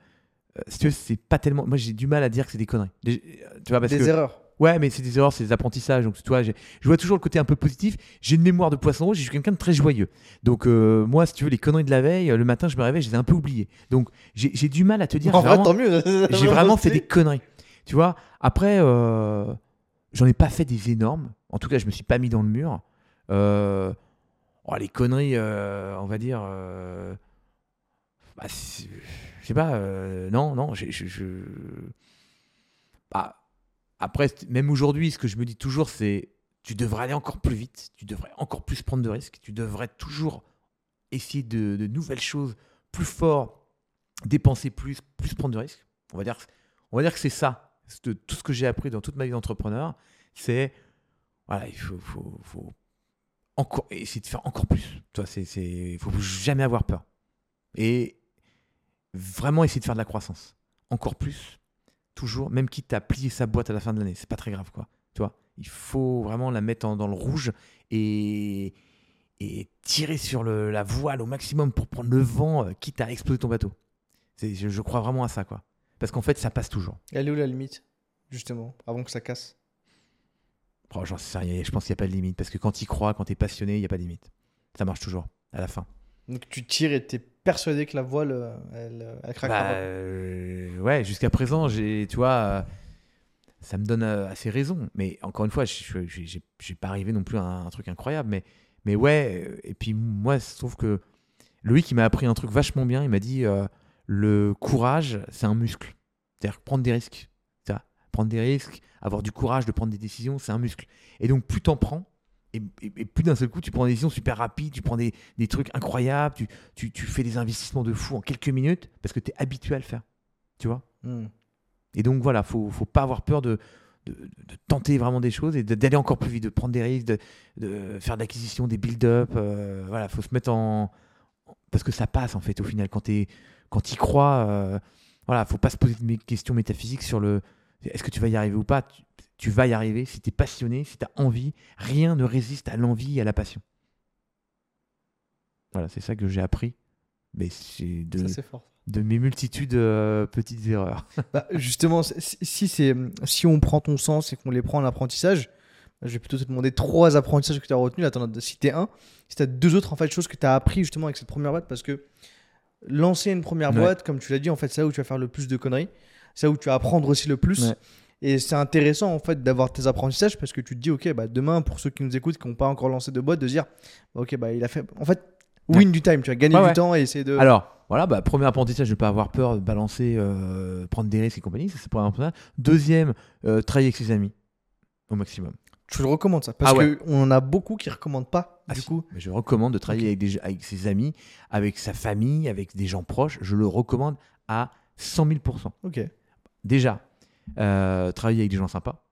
si tu veux, c'est pas tellement. Moi, j'ai du mal à dire que c'est des conneries. Des- Tu vois, parce Des que. erreurs. Ouais, mais c'est des erreurs, c'est des apprentissages. Donc, tu vois, je vois toujours le côté un peu positif. J'ai une mémoire de poisson rouge, je suis quelqu'un de très joyeux. Donc, euh, moi, si tu veux, les conneries de la veille, euh, le matin, je me réveille, je les ai un peu oubliées. Donc, j'ai du mal à te dire. En vrai, tant mieux. j'ai vraiment fait des conneries. Tu vois, après, euh, j'en ai pas fait des énormes. En tout cas, je me suis pas mis dans le mur. Euh, oh, les conneries, euh, on va dire. euh, bah, sais pas, euh, non, non, je. je- Bah, après, même aujourd'hui, ce que je me dis toujours, c'est tu devrais aller encore plus vite, tu devrais encore plus prendre de risques, tu devrais toujours essayer de, nouvelles choses, plus fort, dépenser plus, plus prendre de risques. On va dire, on va dire que c'est ça. De- tout ce que j'ai appris dans toute ma vie d'entrepreneur, c'est voilà, il faut, faut, faut encore essayer de faire encore plus. Toi, c'est, c'est, faut jamais avoir peur et vraiment essayer de faire de la croissance, encore plus, toujours, même quitte à plier sa boîte à la fin de l'année, c'est pas très grave, quoi. Tu vois, il faut vraiment la mettre en- dans le rouge et et tirer sur le- la voile au maximum pour prendre le vent, euh, quitte à exploser ton bateau. C'est, je, je crois vraiment à ça, quoi. Parce qu'en fait, ça passe toujours. Elle est où la limite, justement, avant que ça casse? Oh, j'en sais rien, je pense qu'il n'y a pas de limite. Parce que quand tu crois, quand tu es passionné, il n'y a pas de limite. Ça marche toujours, à la fin. Donc tu tires et t'es persuadé que la voile, euh, elle, elle craquera Bah, pas. euh, ouais, jusqu'à présent, j'ai, tu vois, euh, ça me donne euh, assez raison. Mais encore une fois, je j'ai pas arrivé non plus à un, un truc incroyable. Mais, mais ouais, et puis moi, je trouve que Loïc, il m'a appris un truc vachement bien. Il m'a dit euh, le courage, c'est un muscle. C'est-à-dire prendre des risques. Prendre des risques, avoir du courage de prendre des décisions, c'est un muscle. Et donc, plus t'en prends, et, et- et plus d'un seul coup, tu prends des décisions super rapides, tu prends des, des trucs incroyables, tu, tu, tu fais des investissements de fou en quelques minutes parce que tu es habitué à le faire. Tu vois Hmm. Et donc, voilà, faut, faut pas avoir peur de, de, de tenter vraiment des choses et d'aller encore plus vite, de prendre des risques, de, de faire de l'acquisition, des build-up. euh, voilà, faut se mettre en. parce que ça passe en fait au final quand tu quand y crois. euh, voilà, faut pas se poser de questions métaphysiques sur le est-ce que tu vas y arriver ou pas? Tu, vas y arriver si tu es passionné, si tu as envie. Rien ne résiste à l'envie et à la passion. Voilà, c'est ça que j'ai appris. Mais c'est de, Ça, c'est fort. de mes multitudes euh, petites erreurs. Bah, justement, si, si c'est, si on prend ton sens et qu'on les prend en apprentissage, je vais plutôt te demander trois apprentissages que tu as retenus. Là, tu en as cité un. Si tu as deux autres en fait, choses que tu as appris justement avec cette première boîte, parce que lancer une première Ouais. boîte, comme tu l'as dit, en fait, c'est là où tu vas faire le plus de conneries. C'est là où tu vas apprendre aussi le plus. Ouais. Et c'est intéressant en fait d'avoir tes apprentissages parce que tu te dis, ok, bah, demain, pour ceux qui nous écoutent, qui n'ont pas encore lancé de boîte, de dire, ok, bah, il a fait. En fait, win du time, tu gagner Ouais, du ouais. temps et essayer de. Alors, voilà, bah, premier apprentissage, ne pas avoir peur de balancer, euh, prendre des risques et compagnie. Ça, c'est le premier apprentissage. Deuxième, euh, travailler avec ses amis au maximum. Je le recommande ça parce Ah ouais. qu'on en a beaucoup qui recommandent pas. Ah du si, coup, mais je recommande de travailler avec, des, avec ses amis, avec sa famille, avec des gens proches. Je le recommande à 100 000 ok. Déjà, euh, travailler avec des gens sympas.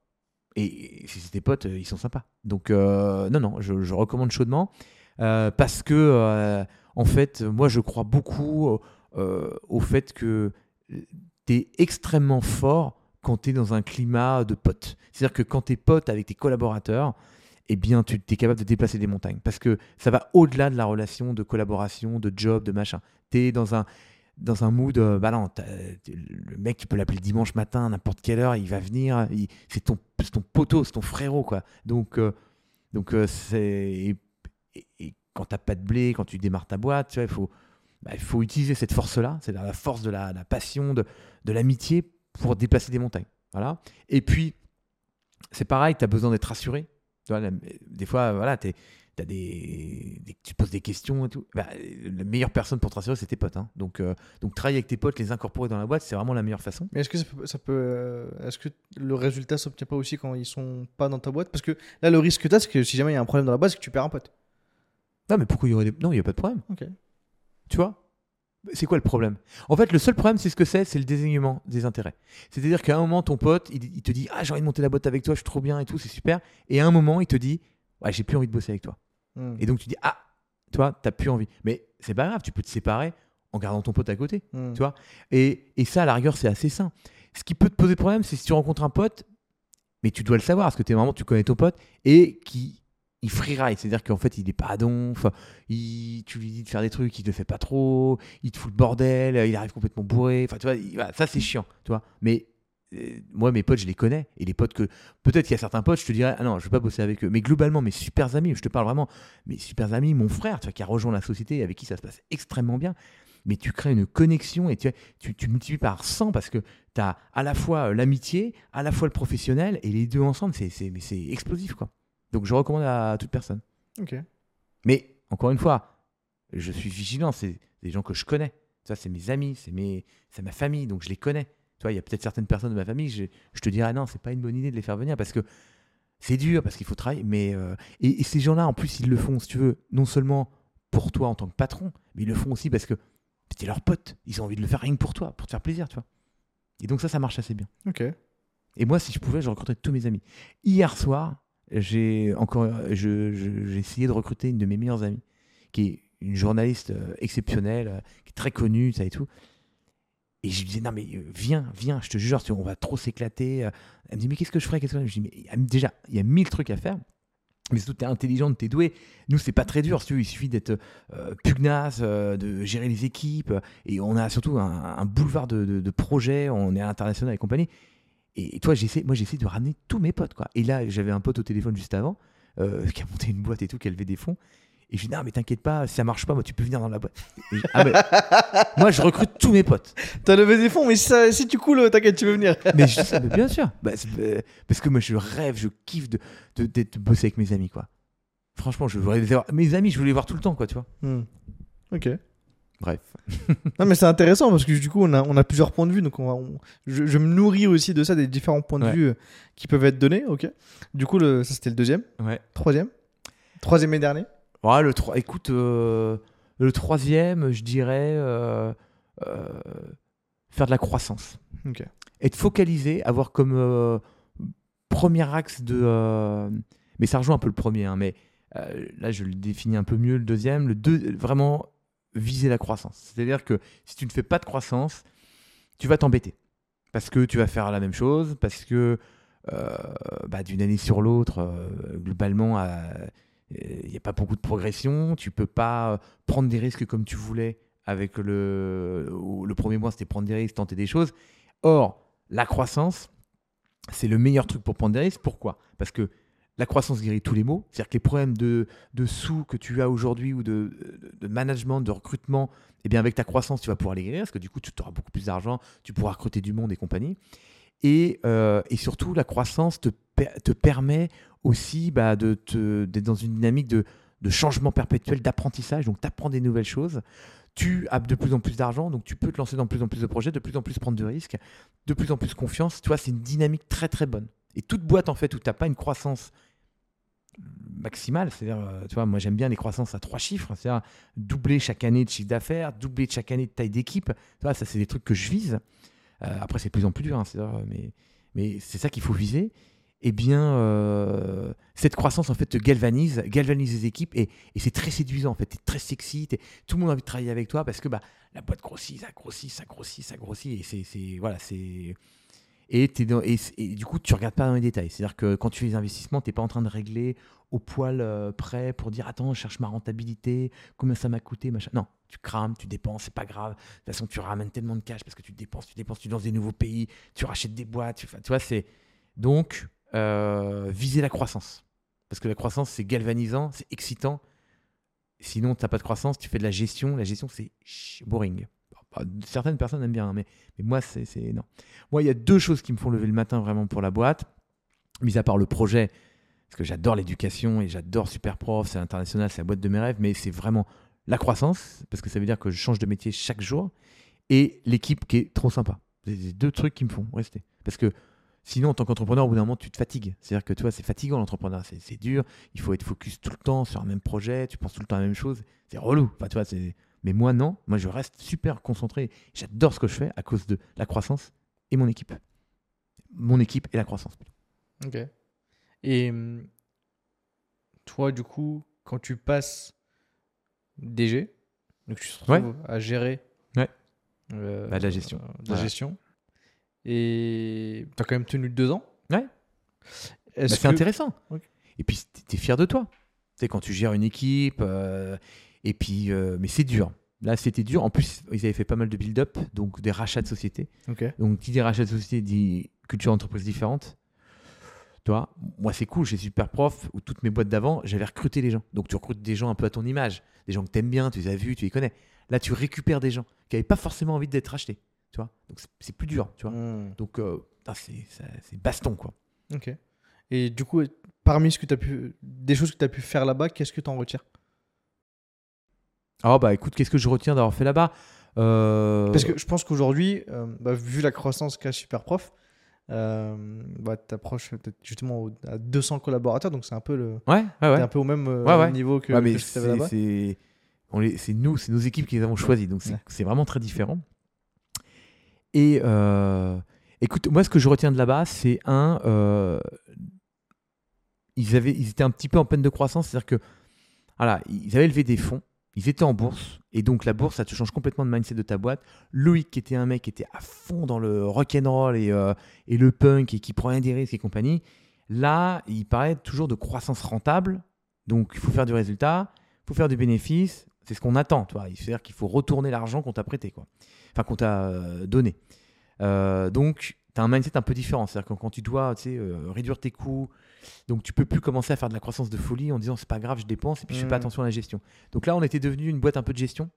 Et si c'est tes potes, euh, ils sont sympas. Donc, euh, non, non, je, recommande chaudement. parce que, en fait, moi, je crois beaucoup au fait que tu es extrêmement fort quand tu es dans un climat de potes. C'est-à-dire que quand tu es pote avec tes collaborateurs, eh bien, tu es capable de déplacer des montagnes. Parce que ça va au-delà de la relation de collaboration, de job, de machin. Tu es dans un, dans un mood, euh, bah non, le mec, tu peux l'appeler le dimanche matin, n'importe quelle heure, il va venir, c'est ton, poteau, c'est ton frérot, quoi. Donc, euh, donc euh, c'est. Quand t'as pas de blé, quand tu démarres ta boîte, tu il faut, bah, faut utiliser cette force-là, c'est la force de la, passion, de, l'amitié pour déplacer des montagnes. Voilà. Et puis, c'est pareil, tu as besoin d'être rassuré. Tu des fois, voilà, t'es- t'as des, des- tu poses des questions et tout. Bah, la meilleure personne pour te rassurer, c'est tes potes. hein. Donc, euh, donc, travailler avec tes potes, les incorporer dans la boîte, c'est vraiment la meilleure façon. Mais est-ce que ça peut, ça peut, euh, est-ce que le résultat s'obtient pas aussi quand ils sont pas dans ta boîte? Parce que là, le risque que tu as, c'est que si jamais il y a un problème dans la boîte, c'est que tu perds un pote. Non, mais pourquoi il y aurait des... Non, il n'y a pas de problème. Ok. Tu vois? C'est quoi le problème? En fait, le seul problème, c'est ce que c'est, c'est le désalignement des intérêts. C'est-à-dire qu'à un moment, ton pote, il, il te dit Ah, j'ai envie de monter la boîte avec toi, je suis trop bien et tout, c'est super. Et à un moment, il te dit Ouais, j'ai plus envie de bosser avec toi. Hmm. Et donc, tu dis Ah, toi, t'as plus envie. Mais c'est pas grave, tu peux te séparer en gardant ton pote à côté. Hmm. tu vois. Et, et ça, à la rigueur, c'est assez sain. Ce qui peut te poser problème, c'est si tu rencontres un pote, mais tu dois le savoir, parce que es vraiment, tu connais ton pote, et qui il freeride, c'est-à-dire qu'en fait, il est pas donf, il, tu lui dis de faire des trucs, il le fait pas trop, il te fout le bordel, il arrive complètement bourré, enfin, tu vois, il- voilà, ça, c'est chiant, tu vois. Mais moi, mes potes, je les connais, et les potes que, peut-être qu'il y a certains potes, je te dirais, ah non, je vais pas bosser avec eux, mais globalement, mes super amis, je te parle vraiment, mes super amis, mon frère, tu vois, qui a rejoint la société, avec qui ça se passe extrêmement bien, mais tu crées une connexion et tu, tu, tu multiplies par 100 parce que tu as à la fois euh, l'amitié, à la fois le professionnel, et les deux ensemble, c'est, c'est, mais c'est explosif. quoi. Donc je recommande à toute personne. Ok. Mais encore une fois, je suis vigilant, c'est des gens que je connais. Ça, c'est mes amis, c'est, mes, c'est ma famille, donc je les connais. Vois, il y a peut-être certaines personnes de ma famille, je, je te dirais non, c'est pas une bonne idée de les faire venir parce que c'est dur, parce qu'il faut travailler. Mais, euh, et, et ces gens-là, en plus, ils le font, si tu veux, non seulement pour toi en tant que patron, mais ils le font aussi parce que t'es leur pote. Ils ont envie de le faire rien que pour toi, pour te faire plaisir, tu vois. Et donc ça, ça marche assez bien. Ok. Et moi, si je pouvais, je recruterais tous mes amis. Hier soir, j'ai encore, je- je- j'ai essayé de recruter une de mes meilleures amies, qui est une journaliste euh, exceptionnelle, euh, qui est très connue, ça et tout. Et je lui disais, non, mais euh, viens, viens, je te jure, on va trop s'éclater. euh. Elle me dit, mais qu'est-ce que je ferais qu'est-ce que je dis, mais il y a- déjà, il y a mille trucs à faire. Mais surtout, t'es intelligente, t'es douée. Nous, c'est pas très dur. Il suffit d'être euh, pugnace, de gérer les équipes. Et on a surtout un, boulevard de, de- projets. On est à l'international et compagnie. Et, toi, j'essaie, moi, j'essaie de ramener tous mes potes, quoi. Et là, j'avais un pote au téléphone juste avant, qui a monté une boîte et tout, qui a levé des fonds. Et je lui dis, non, mais t'inquiète pas, si ça marche pas, moi, tu peux venir dans la boîte. Je- ah, mais- moi, je recrute tous mes potes. T'as levé des fonds, mais si, ça- si tu coules, t'inquiète, tu veux venir. Mais je dis ça, mais bien sûr. Bah, euh, parce que moi, je rêve, je kiffe de, de, bosser avec mes amis, quoi. Franchement, je voudrais les avoir. Mes amis, je voulais les voir tout le temps, quoi, tu vois. Hmm. Ok. Bref. Non, mais c'est intéressant parce que du coup, on a, on a plusieurs points de vue. Donc, on va- on- je, je me nourris aussi de ça, des différents points de Ouais. vue euh, qui peuvent être donnés. Ok. Du coup, le, ça, c'était le deuxième. Ouais. Troisième. Troisième et dernier. Ouais, le tro- écoute, euh, le troisième, je dirais euh, euh, faire de la croissance. Ok. Être focalisé, avoir comme premier axe de. mais ça rejoint un peu le premier, hein, mais là je le définis un peu mieux le deuxième. Le deux, vraiment viser la croissance. C'est-à-dire que si tu ne fais pas de croissance, tu vas t'embêter. Parce que tu vas faire la même chose, parce que bah, d'une année sur l'autre, globalement, il n'y a pas beaucoup de progression. Tu peux pas prendre des risques comme tu voulais avec le, le premier mois, c'était prendre des risques, tenter des choses. Or, la croissance, c'est le meilleur truc pour prendre des risques. Pourquoi? Parce que la croissance guérit tous les maux. C'est-à-dire que les problèmes de, de sous que tu as aujourd'hui ou de, de, management, de recrutement, eh bien avec ta croissance, tu vas pouvoir les guérir parce que du coup, tu auras beaucoup plus d'argent, tu pourras recruter du monde et compagnie. Et, euh, et surtout, la croissance te, permet aussi bah, d'être dans une dynamique de, de changement perpétuel, d'apprentissage. Donc, tu apprends des nouvelles choses tu as de plus en plus d'argent, donc tu peux te lancer dans de plus en plus de projets, de plus en plus prendre de risques, de plus en plus confiance. Tu vois, c'est une dynamique très très bonne. Et toute boîte en fait où tu n'as pas une croissance maximale, c'est-à-dire, euh, tu vois, moi j'aime bien les croissances à trois chiffres, c'est-à-dire doubler chaque année de chiffre d'affaires, doubler chaque année de taille d'équipe. Tu vois, ça c'est des trucs que je vise. Euh, après c'est de plus en plus dur, hein, mais, mais c'est ça qu'il faut viser. Eh bien, euh, cette croissance en fait te galvanise, galvanise les équipes et, c'est très séduisant en fait, très sexy, tout le monde a envie de travailler avec toi parce que bah, la boîte grossit, ça grossit, ça grossit, ça grossit et c'est voilà, c'est et, du coup tu regardes pas dans les détails. C'est-à-dire que quand tu fais des investissements, tu n'es pas en train de régler au poil euh, près pour dire attends, je cherche ma rentabilité, combien ça m'a coûté, machin. Non, tu crames, tu dépenses, c'est pas grave. De toute façon, tu ramènes tellement de cash parce que tu dépenses, tu dépenses, tu lances des nouveaux pays, tu rachètes des boîtes, tu, tu vois, c'est donc euh, viser la croissance. Parce que la croissance, c'est galvanisant, c'est excitant. Sinon, tu n'as pas de croissance, tu fais de la gestion. La gestion, c'est boring. Bah, certaines personnes aiment bien, hein, mais, mais moi, c'est non. Moi, il y a deux choses qui me font lever le matin vraiment pour la boîte, mis à part le projet, parce que j'adore l'éducation et j'adore Superprof, c'est international, c'est la boîte de mes rêves, mais c'est vraiment la croissance, parce que ça veut dire que je change de métier chaque jour, et l'équipe qui est trop sympa. C'est deux trucs qui me font rester. Parce que Sinon, en tant qu'entrepreneur, au bout d'un moment, tu te fatigues. C'est-à-dire que tu vois, c'est fatigant l'entrepreneur, c'est dur. Il faut être focus tout le temps sur un même projet. Tu penses tout le temps à la même chose. C'est relou. Enfin, tu vois, Mais moi, non. Moi, je reste super concentré. J'adore ce que je fais à cause de la croissance et mon équipe. Mon équipe et la croissance. Ok. Et hum, toi, du coup, quand tu passes DG, donc tu te retrouves à gérer ouais. Euh, bah, de la gestion. la gestion. Et tu as quand même tenu deux ans? Ouais. Bah, c'est intéressant. Et puis, tu es fier de toi. Tu sais, quand tu gères une équipe, euh, et puis, euh, mais c'est dur. Là, c'était dur. En plus, ils avaient fait pas mal de build-up, donc des rachats de sociétés. Donc, qui dit rachat de société dit culture d'entreprise différente. Toi, moi, c'est cool. J'ai super prof où toutes mes boîtes d'avant, j'avais recruté les gens. Donc, tu recrutes des gens un peu à ton image, des gens que tu aimes bien, tu les as vus, tu les connais. Là, tu récupères des gens qui n'avaient pas forcément envie d'être rachetés. Donc c'est plus dur, tu vois. Hmm. Donc euh, c'est baston, quoi. Ok. Et du coup, parmi ce que tu as pu, des choses que tu as pu faire là-bas, qu'est-ce que tu en retires? Ah bah écoute, qu'est-ce que je retiens d'avoir fait là-bas? Euh, Parce que je pense qu'aujourd'hui, euh, bah, vu la croissance qu'a Superprof, euh, bah, tu approches justement à 200 collaborateurs, donc c'est un peu le, ouais, ouais, ouais. un peu au même niveau que, mais C'est nous, c'est nos équipes qui les avons choisies, donc c'est vraiment très différent. Et euh, écoute, moi, ce que je retiens de là-bas, c'est un. Euh, ils, avaient, ils étaient un petit peu en peine de croissance, c'est-à-dire que. Voilà, ils avaient levé des fonds, ils étaient en bourse, et donc la bourse, ça te change complètement de mindset de ta boîte. Loïc, qui était un mec qui était à fond dans le rock'n'roll et, euh, et le punk et qui prenait des risques et compagnie, là, il parlait toujours de croissance rentable, donc il faut faire du résultat, il faut faire du bénéfice, c'est ce qu'on attend, C'est-à-dire qu'il faut retourner l'argent qu'on t'a prêté, quoi enfin qu'on t'a euh, donné. Euh, donc, tu as un mindset un peu différent. C'est-à-dire que quand tu dois euh, réduire tes coûts, donc tu peux plus commencer à faire de la croissance de folie en disant c'est pas grave, je dépense et puis je fais pas mmh. attention à la gestion. Donc là, on était devenu une boîte un peu de gestion.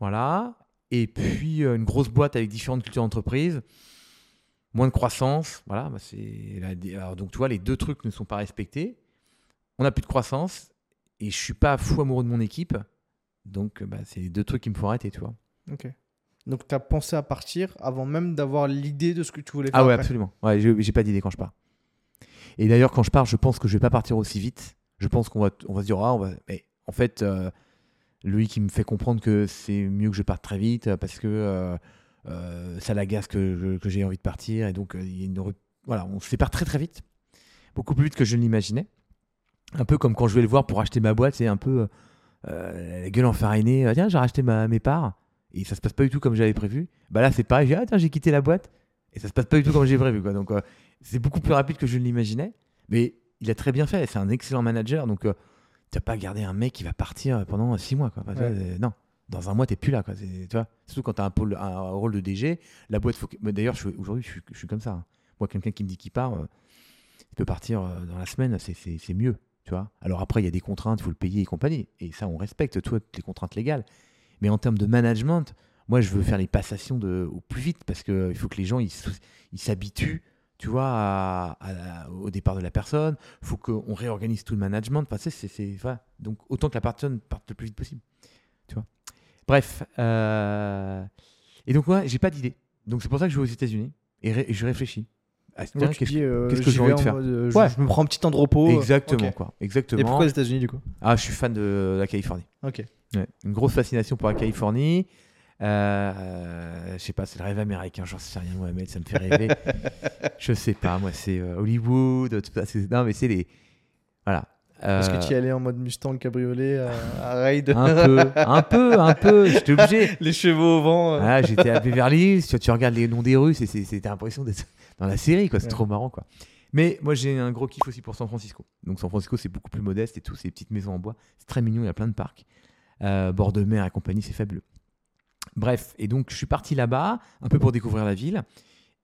Voilà. Et puis une grosse boîte avec différentes cultures d'entreprise, moins de croissance. Voilà. Bah, c'est Alors, donc tu vois, les deux trucs ne sont pas respectés. On n'a plus de croissance et je suis pas fou amoureux de mon équipe. Donc bah, c'est les deux trucs qui me font arrêter, tu vois. Ok. Donc, tu as pensé à partir avant même d'avoir l'idée de ce que tu voulais ah faire. Ah, ouais, absolument. Ouais, j'ai pas d'idée quand je pars. Et d'ailleurs, quand je pars, je pense que je vais pas partir aussi vite. Je pense qu'on va, on va se dire, ah, on va. Mais en fait, euh, lui qui me fait comprendre que c'est mieux que je parte très vite parce que euh, euh, ça l'agace que, que j'ai envie de partir. Et donc, il y a une, voilà, on se sépare très très vite. Beaucoup plus vite que je ne l'imaginais. Un peu comme quand je vais le voir pour acheter ma boîte, c'est un peu euh, la gueule enfarinée, Ah, tiens, j'ai racheté mes parts, et ça se passe pas du tout comme j'avais prévu. Bah là, c'est pareil, j'ai ah, tiens, j'ai quitté la boîte, et ça se passe pas du tout comme j'ai prévu. Quoi. Donc, euh, c'est beaucoup plus rapide que je ne l'imaginais, mais il a très bien fait. C'est un excellent manager, donc euh, tu n'as pas gardé un mec qui va partir pendant six mois. Quoi. Enfin, Ouais. non, dans un mois, t'es plus là. Quoi. Tu vois Surtout quand tu as un, pôle- un rôle de DG, la boîte. Faut que- mais D'ailleurs, aujourd'hui, je suis, je suis comme ça. hein. Moi, quelqu'un qui me dit qu'il part, euh, il peut partir euh, dans la semaine, c'est- c'est c'est mieux. Tu vois Alors après, il y a des contraintes, il faut le payer et compagnie. Et ça, on respecte, toi, les contraintes légales. Mais en termes de management, moi, je veux faire les passations de, au plus vite parce qu'il faut que les gens ils s'habituent, tu vois, à- à la- au départ de la personne. Il faut qu'on réorganise tout le management. Enfin, c'est, c'est- voilà. Donc, autant que la personne parte le plus vite possible. Tu vois Bref. euh, Et donc, moi, j'ai pas d'idée. Donc, c'est pour ça que je vais aux États-Unis et, ré- et je réfléchis. Ah, tu qu'est-ce- euh, qu'est-ce que j'ai envie de faire mode, euh, je, Ouais. je me prends un petit temps de repos. euh, Exactement, quoi. Exactement. Et pourquoi les États-Unis du coup? Ah, je suis fan de la Californie. Ok. Ouais, une grosse fascination pour la Californie. Euh, je sais pas, c'est le rêve américain, j'en sais rien, Mohamed, ça me fait rêver. je sais pas, moi, c'est euh, Hollywood, tout ça, c'est- non, mais c'est les. Voilà. Est-ce Euh, que tu y allais en mode Mustang cabriolet à, à raid Un peu, un peu, un peu, j'étais obligé. Les chevaux au vent. euh. Voilà, j'étais à Beverly Hills, tu, tu regardes les noms des rues, c'est- c'est- c'était l'impression d'être dans la série, quoi. C'est Ouais. trop marrant, quoi. Mais moi, j'ai un gros kiff aussi pour San Francisco. Donc, San Francisco, c'est beaucoup plus modeste et tout, ces petites maisons en bois. C'est très mignon, il y a plein de parcs. Euh, bord de mer et compagnie, c'est fabuleux. Bref, et donc, je suis parti là-bas, un peu pour découvrir la ville.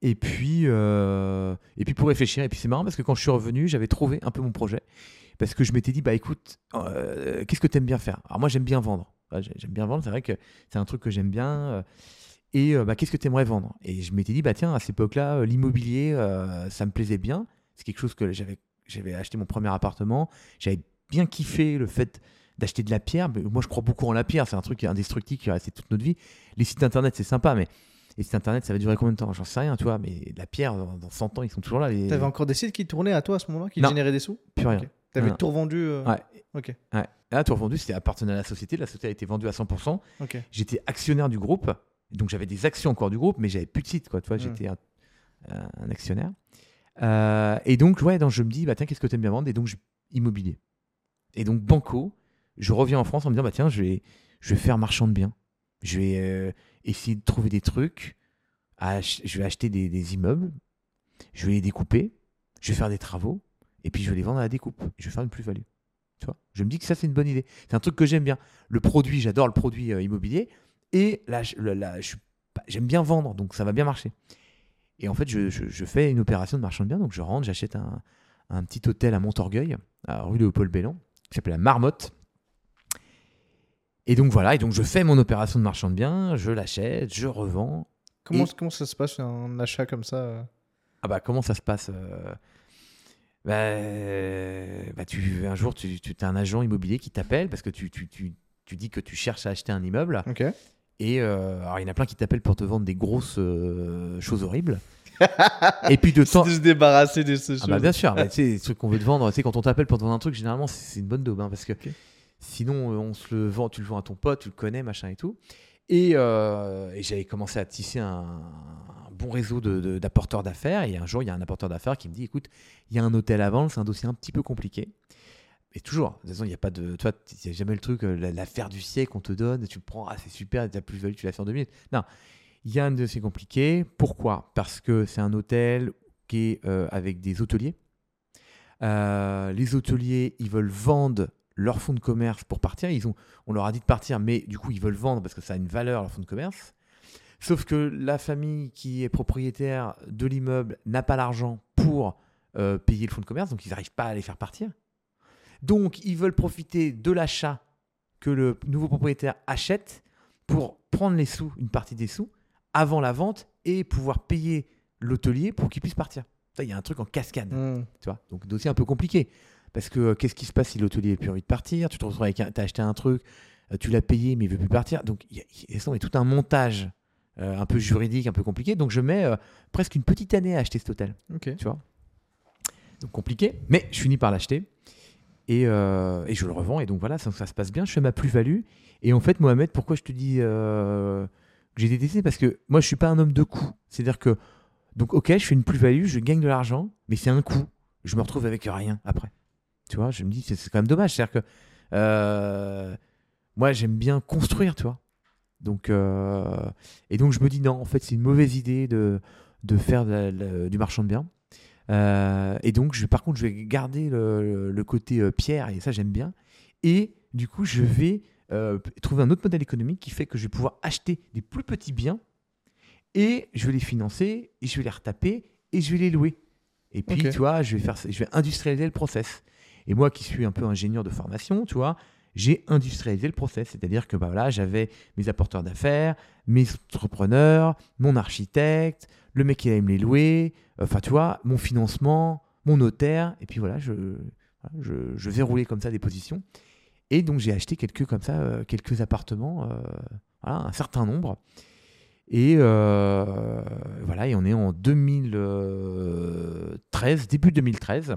Et puis, euh, et puis pour réfléchir. Et puis, c'est marrant parce que quand je suis revenu, j'avais trouvé un peu mon projet. Parce que je m'étais dit, bah écoute, euh, qu'est-ce que tu aimes bien faire? Alors, moi, j'aime bien vendre. J'aime bien vendre, c'est vrai que c'est un truc que j'aime bien. euh, et bah, qu'est-ce que tu aimerais vendre? Et je m'étais dit, bah tiens, à cette époque-là, l'immobilier, ça me plaisait bien. C'est quelque chose que j'avais, j'avais acheté mon premier appartement. J'avais bien kiffé le fait d'acheter de la pierre. Mais moi, je crois beaucoup en la pierre. C'est un truc indestructible qui va rester toute notre vie. Les sites internet, c'est sympa, mais les sites internet, ça va durer combien de temps? J'en sais rien, tu vois. Mais la pierre, dans, dans 100 ans, ils sont toujours là. Les... T'avais encore des sites qui tournaient à toi à ce moment-là, qui Non. généraient des sous? Plus rien. Ok. T'avais tout revendu euh, Ouais. Ok. Ouais. Là, tout revendu, c'était appartenait à la société. La société a été vendue à 100%. Ok. J'étais actionnaire du groupe, donc j'avais des actions encore du groupe, mais j'avais plus de site, quoi. Tu vois, Mm. j'étais un, un- un actionnaire. Euh, et donc, ouais, donc je me dis, bah tiens, qu'est-ce que tu aimes bien vendre? Et donc, je- immobilier. Et donc, banco, je reviens en France en me disant, bah tiens, je vais, je vais faire marchand de biens. Je vais euh, essayer de trouver des trucs. je vais acheter des, des immeubles. Je vais les découper. Je vais faire des travaux. Et puis, je vais les vendre à la découpe. Je vais faire une plus-value. Tu vois? Je me dis que ça, c'est une bonne idée. C'est un truc que j'aime bien. Le produit, j'adore le produit euh, immobilier. Et là, j'aime bien vendre, donc ça va bien marcher. Et en fait, je, je- fais une opération de marchand de biens. Donc, je rentre, j'achète un, un petit hôtel à Montorgueil, à rue Léopold Bellan, qui s'appelle la Marmotte. Et donc, voilà. Et donc, je fais mon opération de marchand de biens, je l'achète, je revends. Comment, Et- comment ça se passe un achat comme ça euh? Ah bah comment ça se passe euh, bah, bah, tu, un jour, tu, tu as un agent immobilier qui t'appelle parce que tu, tu, tu, tu dis que tu cherches à acheter un immeuble. Ok. Et euh, alors, il y en a plein qui t'appellent pour te vendre des grosses euh, choses horribles. et puis de temps. de se débarrasser de ce Ah bah bien sûr, tu sais, les trucs qu'on veut te vendre, tu sais, quand on t'appelle pour te vendre un truc, généralement c'est c'est une bonne daube, hein, parce que sinon euh, on se le vend, tu le vends à ton pote, tu le connais, machin et tout. Et, euh, j'avais commencé à tisser un, bon réseau d'apporteurs d'affaires, et un jour il y a un apporteur d'affaires qui me dit, écoute, il y a un hôtel à vendre, c'est un dossier un petit peu compliqué. Et toujours, de toute façon, il n'y a pas de. Tu vois, il n'y jamais le truc, euh, la- l'affaire du siècle, on te donne, tu le prends, ah, c'est super, tu as plus-value, tu l'as fait en deux minutes. Non, il y a un dossier compliqué. Pourquoi? Parce que c'est un hôtel qui est avec des hôteliers. Les hôteliers, ils veulent vendre leur fonds de commerce pour partir. Ils ont, on leur a dit de partir, mais du coup, ils veulent vendre parce que ça a une valeur, leur fonds de commerce. Sauf que la famille qui est propriétaire de l'immeuble n'a pas l'argent pour euh, payer le fonds de commerce, donc ils n'arrivent pas à les faire partir. Donc, ils veulent profiter de l'achat que le nouveau propriétaire achète pour prendre les sous, une partie des sous, avant la vente et pouvoir payer l'hôtelier pour qu'il puisse partir. Il y a un truc en cascade. Hmm. Tu vois Donc, dossier un peu compliqué. Parce que euh, qu'est-ce qui se passe si l'hôtelier n'a plus envie de partir? Tu te retrouves avec un, as acheté un truc, euh, tu l'as payé, mais il veut plus partir. Donc, il y a, y y tout un montage euh, un peu juridique, un peu compliqué. Donc, je mets presque une petite année à acheter cet hôtel. Ok. Tu vois? Donc, compliqué. Mais je finis par l'acheter. Et, et je le revends. Et donc, voilà, ça, ça se passe bien. Je fais ma plus-value. Et en fait, Mohamed, pourquoi je te dis que j'ai détesté? Parce que moi, je suis pas un homme de coût. C'est-à-dire que, donc, ok, je fais une plus-value, je gagne de l'argent, mais c'est un coût. Je me retrouve avec rien après. Tu vois, je me dis, c'est quand même dommage. C'est-à-dire que euh, moi, j'aime bien construire, tu vois. Donc, euh, et donc, je me dis non, en fait, c'est une mauvaise idée de, de faire de la- de- du marchand de biens. Euh, et donc, je, par contre, je vais garder le, le côté pierre, et ça, j'aime bien. Et du coup, je vais trouver un autre modèle économique qui fait que je vais pouvoir acheter des plus petits biens et je vais les financer et je vais les retaper et je vais les louer. Et puis, tu vois, je vais, faire, je vais industrialiser le process. Et moi qui suis un peu ingénieur de formation, tu vois, j'ai industrialisé le process. C'est-à-dire que bah, voilà, j'avais mes apporteurs d'affaires, mes entrepreneurs, mon architecte, le mec qui allait me les louer, enfin, tu vois, mon financement, mon notaire. Et puis voilà, je, je, je comme ça des positions. Et donc, j'ai acheté quelques, comme ça, euh, quelques appartements, euh, un certain nombre. Et euh, voilà, et on est en 2013, début 2013.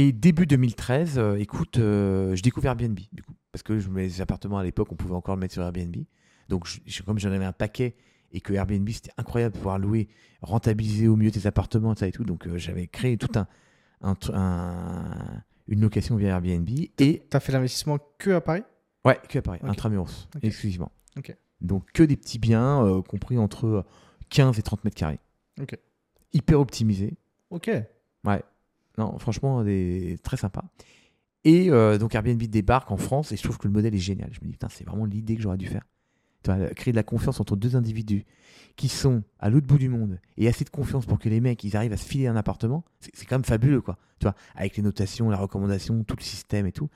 Et début 2013, euh, écoute, euh, je découvre Airbnb, du coup. Parce que je, mes appartements à l'époque, on pouvait encore le mettre sur Airbnb. Donc, je- je- comme j'en avais un paquet et que Airbnb, c'était incroyable de pouvoir louer, rentabiliser au mieux tes appartements, ça et tout. Donc, euh, j'avais créé tout un, un tr- un- une location via Airbnb. Et T'as fait l'investissement que à Paris? Ouais, que à Paris, intramuros, exclusivement. Ok. Donc que des petits biens compris entre 15 et 30 mètres carrés. Ok. Hyper optimisés. Ok. Non, franchement, très sympa. Et euh, donc Airbnb débarque en France et je trouve que le modèle est génial. Je me dis, putain, c'est vraiment l'idée que j'aurais dû faire. Vois, créer de la confiance entre deux individus qui sont à l'autre bout du monde et assez de confiance pour que les mecs ils arrivent à se filer un appartement, c'est quand même fabuleux quoi. Tu avec les notations, la recommandation, tout le système et tout.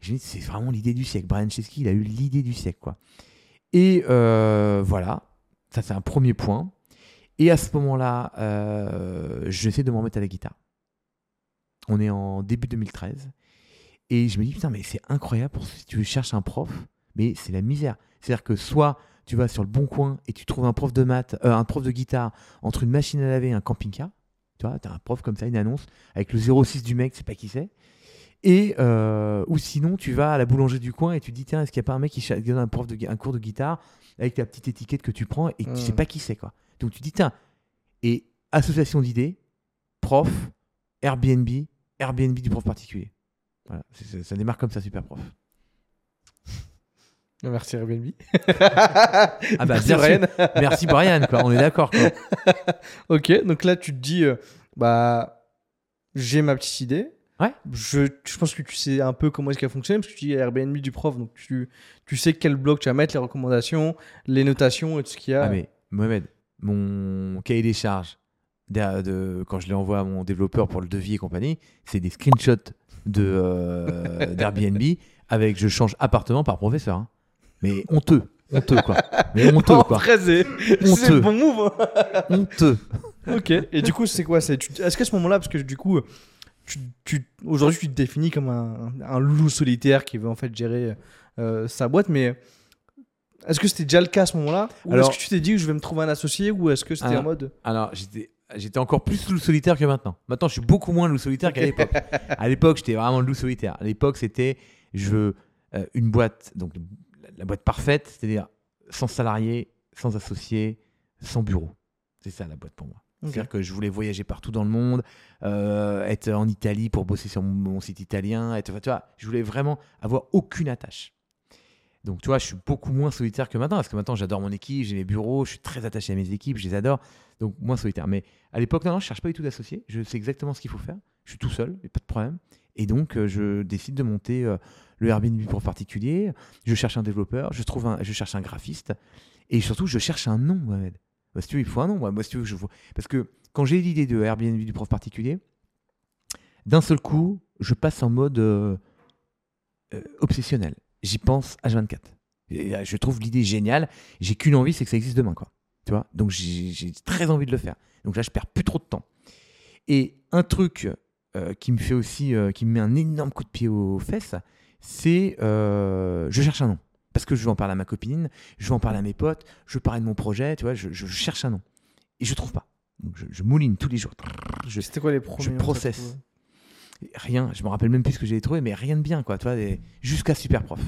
Je me dis, c'est vraiment l'idée du siècle. Brian Chesky, il a eu l'idée du siècle quoi. Et euh, voilà, ça c'est un premier point. Et à ce moment-là, euh, j'essaie de m'en remettre à la guitare. On est en début 2013. Et je me dis, putain, mais c'est incroyable pour si tu cherches un prof, mais c'est la misère. C'est-à-dire que soit tu vas sur le bon coin et tu trouves un prof de maths, euh, un prof de guitare entre une machine à laver et un camping-car. Tu vois, t'as un prof comme ça, une annonce avec le 06 du mec, c'est pas qui c'est. Et euh, ou sinon, tu vas à la boulangerie du coin et tu te dis, tiens, est-ce qu'il n'y a pas un mec qui donne un, prof de, un cours de guitare avec la petite étiquette que tu prends et tu sais pas qui c'est, quoi. Donc tu dis, tiens, et association d'idées, prof, Airbnb, Airbnb du prof particulier. Voilà, c'est- ça démarre comme ça, super prof. Merci Airbnb. Ah bah, Merci. Brian. Merci Brian, quoi. On est d'accord. Ok, donc là tu te dis, euh, bah, j'ai ma petite idée. Ouais. Je, je pense que tu sais un peu comment est-ce qu'elle fonctionne, parce que tu dis Airbnb du prof, donc tu, tu sais quel bloc tu vas mettre, les recommandations, les notations et tout ce qu'il y a. Ah mais Mohamed, mon cahier des charges, de, de- quand je l'envoie à mon développeur pour le devis et compagnie, c'est des screenshots de euh, d'Airbnb avec je change appartement par professeur. hein. Mais honteux, honteux quoi. Mais honteux quoi, c'est le bon move. honteux. ok. Et du coup, c'est quoi Est-ce qu'à ce moment-là, parce que du coup, tu, tu- aujourd'hui, tu te définis comme un, un loup solitaire qui veut en fait gérer euh, sa boîte, mais est-ce que c'était déjà le cas à ce moment-là? Ou est-ce que tu t'es dit que je vais me trouver un associé Ou est-ce que c'était en mode. Alors j'étais j'étais encore plus loup solitaire que maintenant. Maintenant je suis beaucoup moins loup solitaire qu'à l'époque. À l'époque j'étais vraiment loup solitaire. À l'époque c'était je veux euh, une boîte donc la, boîte parfaite, c'est-à-dire sans salariés, sans associés, sans bureau. C'est ça la boîte pour moi. C'est-à-dire que je voulais voyager partout dans le monde, euh, être en Italie pour bosser sur mon, mon site italien. Être, tu vois, je voulais vraiment avoir aucune attache. Donc, tu vois, je suis beaucoup moins solitaire que maintenant, parce que maintenant, j'adore mon équipe, j'ai mes bureaux, je suis très attaché à mes équipes, je les adore. Donc, moins solitaire. Mais à l'époque, non, non, je cherche pas du tout d'associé. Je sais exactement ce qu'il faut faire. Je suis tout seul, a pas de problème. Et donc, euh, je décide de monter euh, le Airbnb pour particulier. Je cherche un développeur, je, trouve un, je cherche un graphiste. Et surtout, je cherche un nom, Mohamed. Bah, si tu veux, il faut un nom. Moi, tu vois- Parce que quand j'ai l'idée de Airbnb du prof particulier, d'un seul coup, je passe en mode euh, obsessionnel. J'y pense H24. Et, euh, je trouve l'idée géniale. J'ai qu'une envie, c'est que ça existe demain. Quoi. Tu vois? Donc j'ai très envie de le faire. Donc là, je perds plus trop de temps. Et un truc euh, qui me fait aussi, euh, qui me met un énorme coup de pied aux fesses, c'est euh, je cherche un nom. Parce que je vais en parler à ma copine, je vais en parler à mes potes, je parle de mon projet, tu vois, je, je cherche un nom. Et je trouve pas. Donc je, je mouline tous les jours. C'était quoi les premiers je processe. Rien, je me rappelle même plus ce que j'ai trouvé, mais rien de bien, quoi. Tu jusqu'à super prof.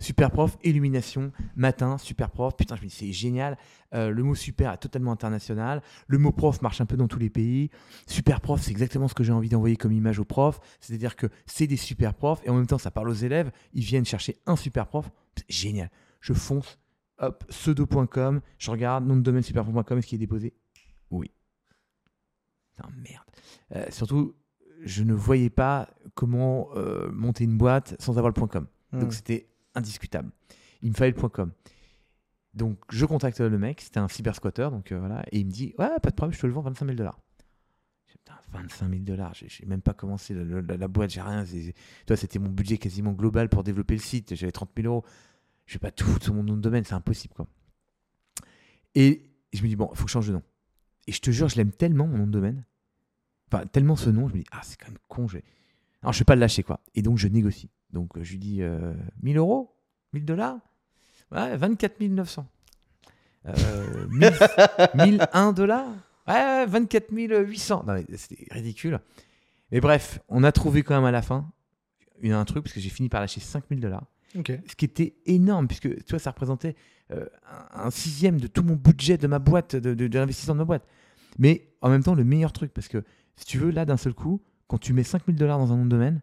Super prof, illumination, matin, super prof. Putain, je me dis, c'est génial. Euh, le mot super est totalement international. Le mot prof marche un peu dans tous les pays. Super prof, c'est exactement ce que j'ai envie d'envoyer comme image aux profs. C'est-à-dire que c'est des super profs et en même temps, ça parle aux élèves. Ils viennent chercher un super prof. C'est génial. Je fonce, hop, pseudo.com, je regarde, nom de domaine superprof.com, est-ce qu'il est déposé? Oui. Putain, merde. Euh, surtout, je ne voyais pas comment euh, monter une boîte sans avoir le .com. Hmm. Donc c'était indiscutable. Il me fallait le .com. Donc je contacte le mec, c'était un cyber squatter, donc euh, voilà, et il me dit ouais pas de problème, je te le vends 25 000 dollars. Putain, 25 000 dollars, j'ai même pas commencé le- la, la boîte, j'ai rien. Toi, c'était mon budget quasiment global pour développer le site. J'avais 30 000 euros. Je vais pas tout foutre sur mon nom de domaine, c'est impossible quoi. Et je me dis bon, il faut que je change de nom. Et je te jure, je l'aime tellement mon nom de domaine, enfin tellement ce nom, je me dis ah c'est quand même con, je alors je vais pas le lâcher quoi. Et donc je négocie. Donc euh, je lui dis euh, 1000 euros, 1000 dollars, ouais 24 900. Euh, 1000 1001 dollars, ouais 24 800. Non mais c'était ridicule. Mais bref, on a trouvé quand même à la fin une- un truc parce que j'ai fini par lâcher 5000 dollars Ok. ce qui était énorme, puisque tu vois, ça représentait euh, un, un sixième de tout mon budget de ma boîte, de, de, de l'investissement de ma boîte. Mais en même temps, le meilleur truc, parce que si tu veux, là, d'un seul coup, quand tu mets 5000 dollars dans un nom de domaine,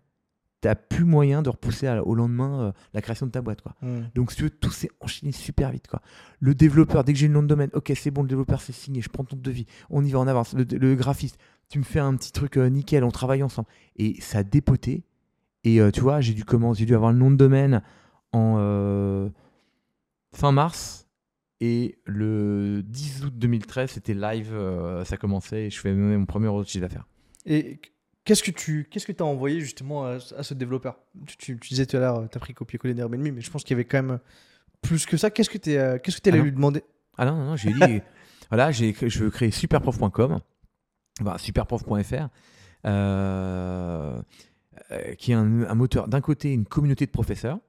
tu n'as plus moyen de repousser à- au lendemain euh, la création de ta boîte. Quoi. Donc, si tu veux, tout s'est enchaîné super vite. Quoi. Le développeur, dès que j'ai le nom de domaine, ok, c'est bon, le développeur, c'est signé, je prends ton devis, on y va, on avance. Le, le graphiste, tu me fais un petit truc euh, nickel, on travaille ensemble. Et ça a dépoté. Et euh, tu vois, j'ai dû, commencer- j'ai dû avoir le nom de domaine en fin mars. Et le 10 août 2013, c'était live, euh, ça commençait et je fais mon premier euro de chiffre d'affaires. Et qu'est-ce que tu qu'est-ce que as envoyé justement à, à ce développeur? Tu, tu- tu disais tout à l'heure, tu as pris copier-coller d'Airbnb, mais je pense qu'il y avait quand même plus que ça. Qu'est-ce que tu qu'est-ce que allais Ah lui demander? Ah non, non, non, j'ai dit, voilà, je veux créer superprof.com, enfin, superprof.fr, euh, euh, qui est un, un moteur, d'un côté, une communauté de professeurs,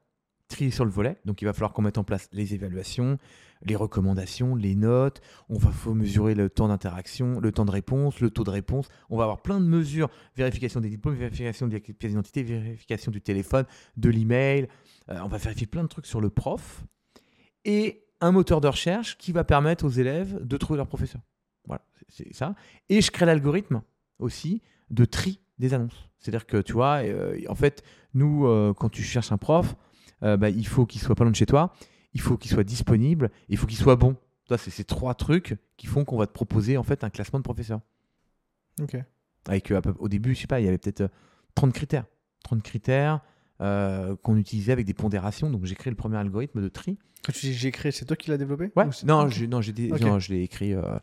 triés sur le volet, donc il va falloir qu'on mette en place les évaluations, les recommandations, les notes, on va faut mesurer le temps d'interaction, le temps de réponse, le taux de réponse, on va avoir plein de mesures, vérification des diplômes, vérification de la pièce d'identité, vérification du téléphone, de l'email, euh, on va vérifier plein de trucs sur le prof, et un moteur de recherche qui va permettre aux élèves de trouver leur professeur. Voilà, c'est ça. Et je crée l'algorithme aussi de tri des annonces. C'est-à-dire que tu vois, euh, en fait, nous, euh, quand tu cherches un prof, bah, il faut qu'il soit pas loin de chez toi, il faut qu'il soit disponible, il faut qu'il soit bon. C'est ces trois trucs qui font qu'on va te proposer en fait un classement de professeurs. Ok. Avec, euh, au début, je sais pas, il y avait peut-être euh, 30 critères. 30 critères euh, qu'on utilisait avec des pondérations. Donc j'ai créé le premier algorithme de tri. Quand tu dis j'ai créé, c'est toi qui l'as développé Ouais. Non, j'ai- non, j'ai des- Ok. non, je l'ai écrit euh,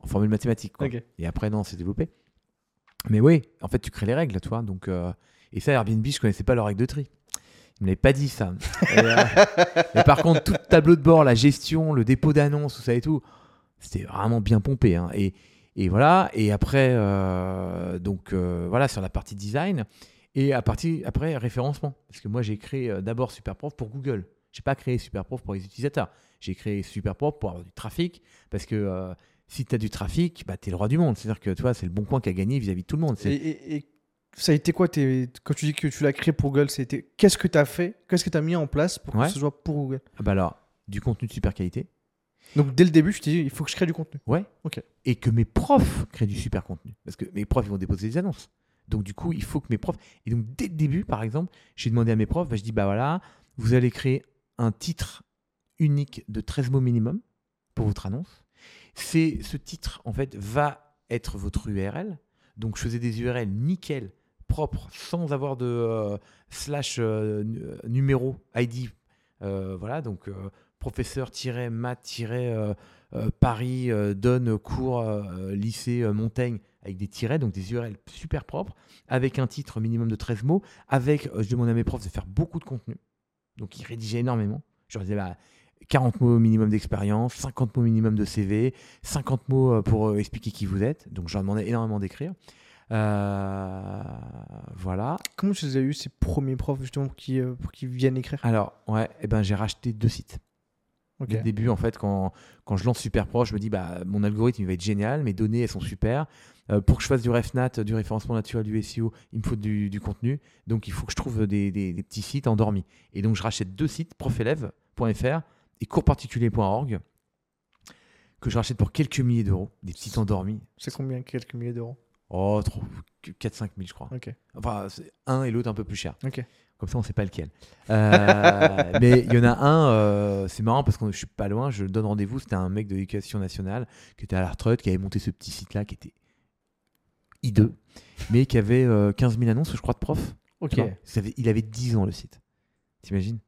en formule mathématique. quoi. Et après, non, c'est développé. Mais oui, en fait, tu crées les règles, toi. Donc, euh, et ça, Airbnb, je connaissais pas leurs règles de tri. Ils me l'avaient pas dit, ça. Euh, mais par contre, tout le tableau de bord, la gestion, le dépôt d'annonces, tout ça et tout, c'était vraiment bien pompé. hein. Et, et voilà. Et après, euh, donc, euh, voilà, sur la partie design. Et à partir, après, référencement. Parce que moi, j'ai créé d'abord Superprof pour Google. J'ai pas créé Superprof pour les utilisateurs. J'ai créé Superprof pour avoir du trafic. Parce que si tu as du trafic, bah, tu es le roi du monde. C'est-à-dire que tu vois, c'est le bon coin qui a gagné vis-à-vis de tout le monde. Et, C'est- et- et ça a été quoi tes- Quand tu dis que tu l'as créé pour Google, c'était qu'est-ce que tu as fait Qu'est-ce que tu as mis en place pour Ouais. que ce soit pour Google? Ah bah alors, du contenu de super qualité. Donc dès le début, je t'ai dit il faut que je crée du contenu. Ouais. Ok. Et que mes profs créent du super contenu. Parce que mes profs, ils vont déposer des annonces. Donc, du coup, il faut que mes profs. Et donc, dès le début, par exemple, j'ai demandé à mes profs, bah, je dis, bah voilà, vous allez créer un titre unique de 13 mots minimum pour votre annonce. C'est ce titre, en fait, va être votre URL. Donc, je faisais des URL nickel, propres, sans avoir de euh, slash euh, euh, numéro ID. Voilà, donc professeur-mat-paris donne cours lycée Montaigne avec des tirets, donc des URL super propres, avec un titre minimum de 13 mots, avec, je demandais à mes profs de faire beaucoup de contenu, donc ils rédigeaient énormément. Je leur disais, bah, 40 mots minimum d'expérience, 50 mots minimum de CV, 50 mots pour expliquer qui vous êtes, donc je leur demandais énormément d'écrire. Euh, voilà. Comment tu les as eu ces premiers profs justement pour qu'ils euh, viennent écrire? Alors, ouais, eh ben, j'ai racheté deux sites. Ok. Dès le début, en fait, quand, quand je lance super proche, je me dis, bah, mon algorithme, il va être génial, mes données, elles sont super. Euh, pour que je fasse du RefNat, du référencement naturel, du SEO, il me faut du, du contenu. Donc, il faut que je trouve des, des- des petits sites endormis. Et donc, je rachète deux sites, profélève.fr et coursparticulier.org, que je rachète pour quelques milliers d'euros, des sites endormis. C'est combien Quelques milliers d'euros? Oh, 4-5 000, je crois. Enfin, un et l'autre un peu plus cher. Comme ça, on sait pas lequel. Euh, mais il y en a un, euh, c'est marrant parce que je suis pas loin, je donne rendez-vous. C'était un mec de l'éducation nationale qui était à la retraite, qui avait monté ce petit site-là qui était hideux, mais qui avait euh, 15 000 annonces, je crois, de profs. Il avait 10 ans le site. T'imagines?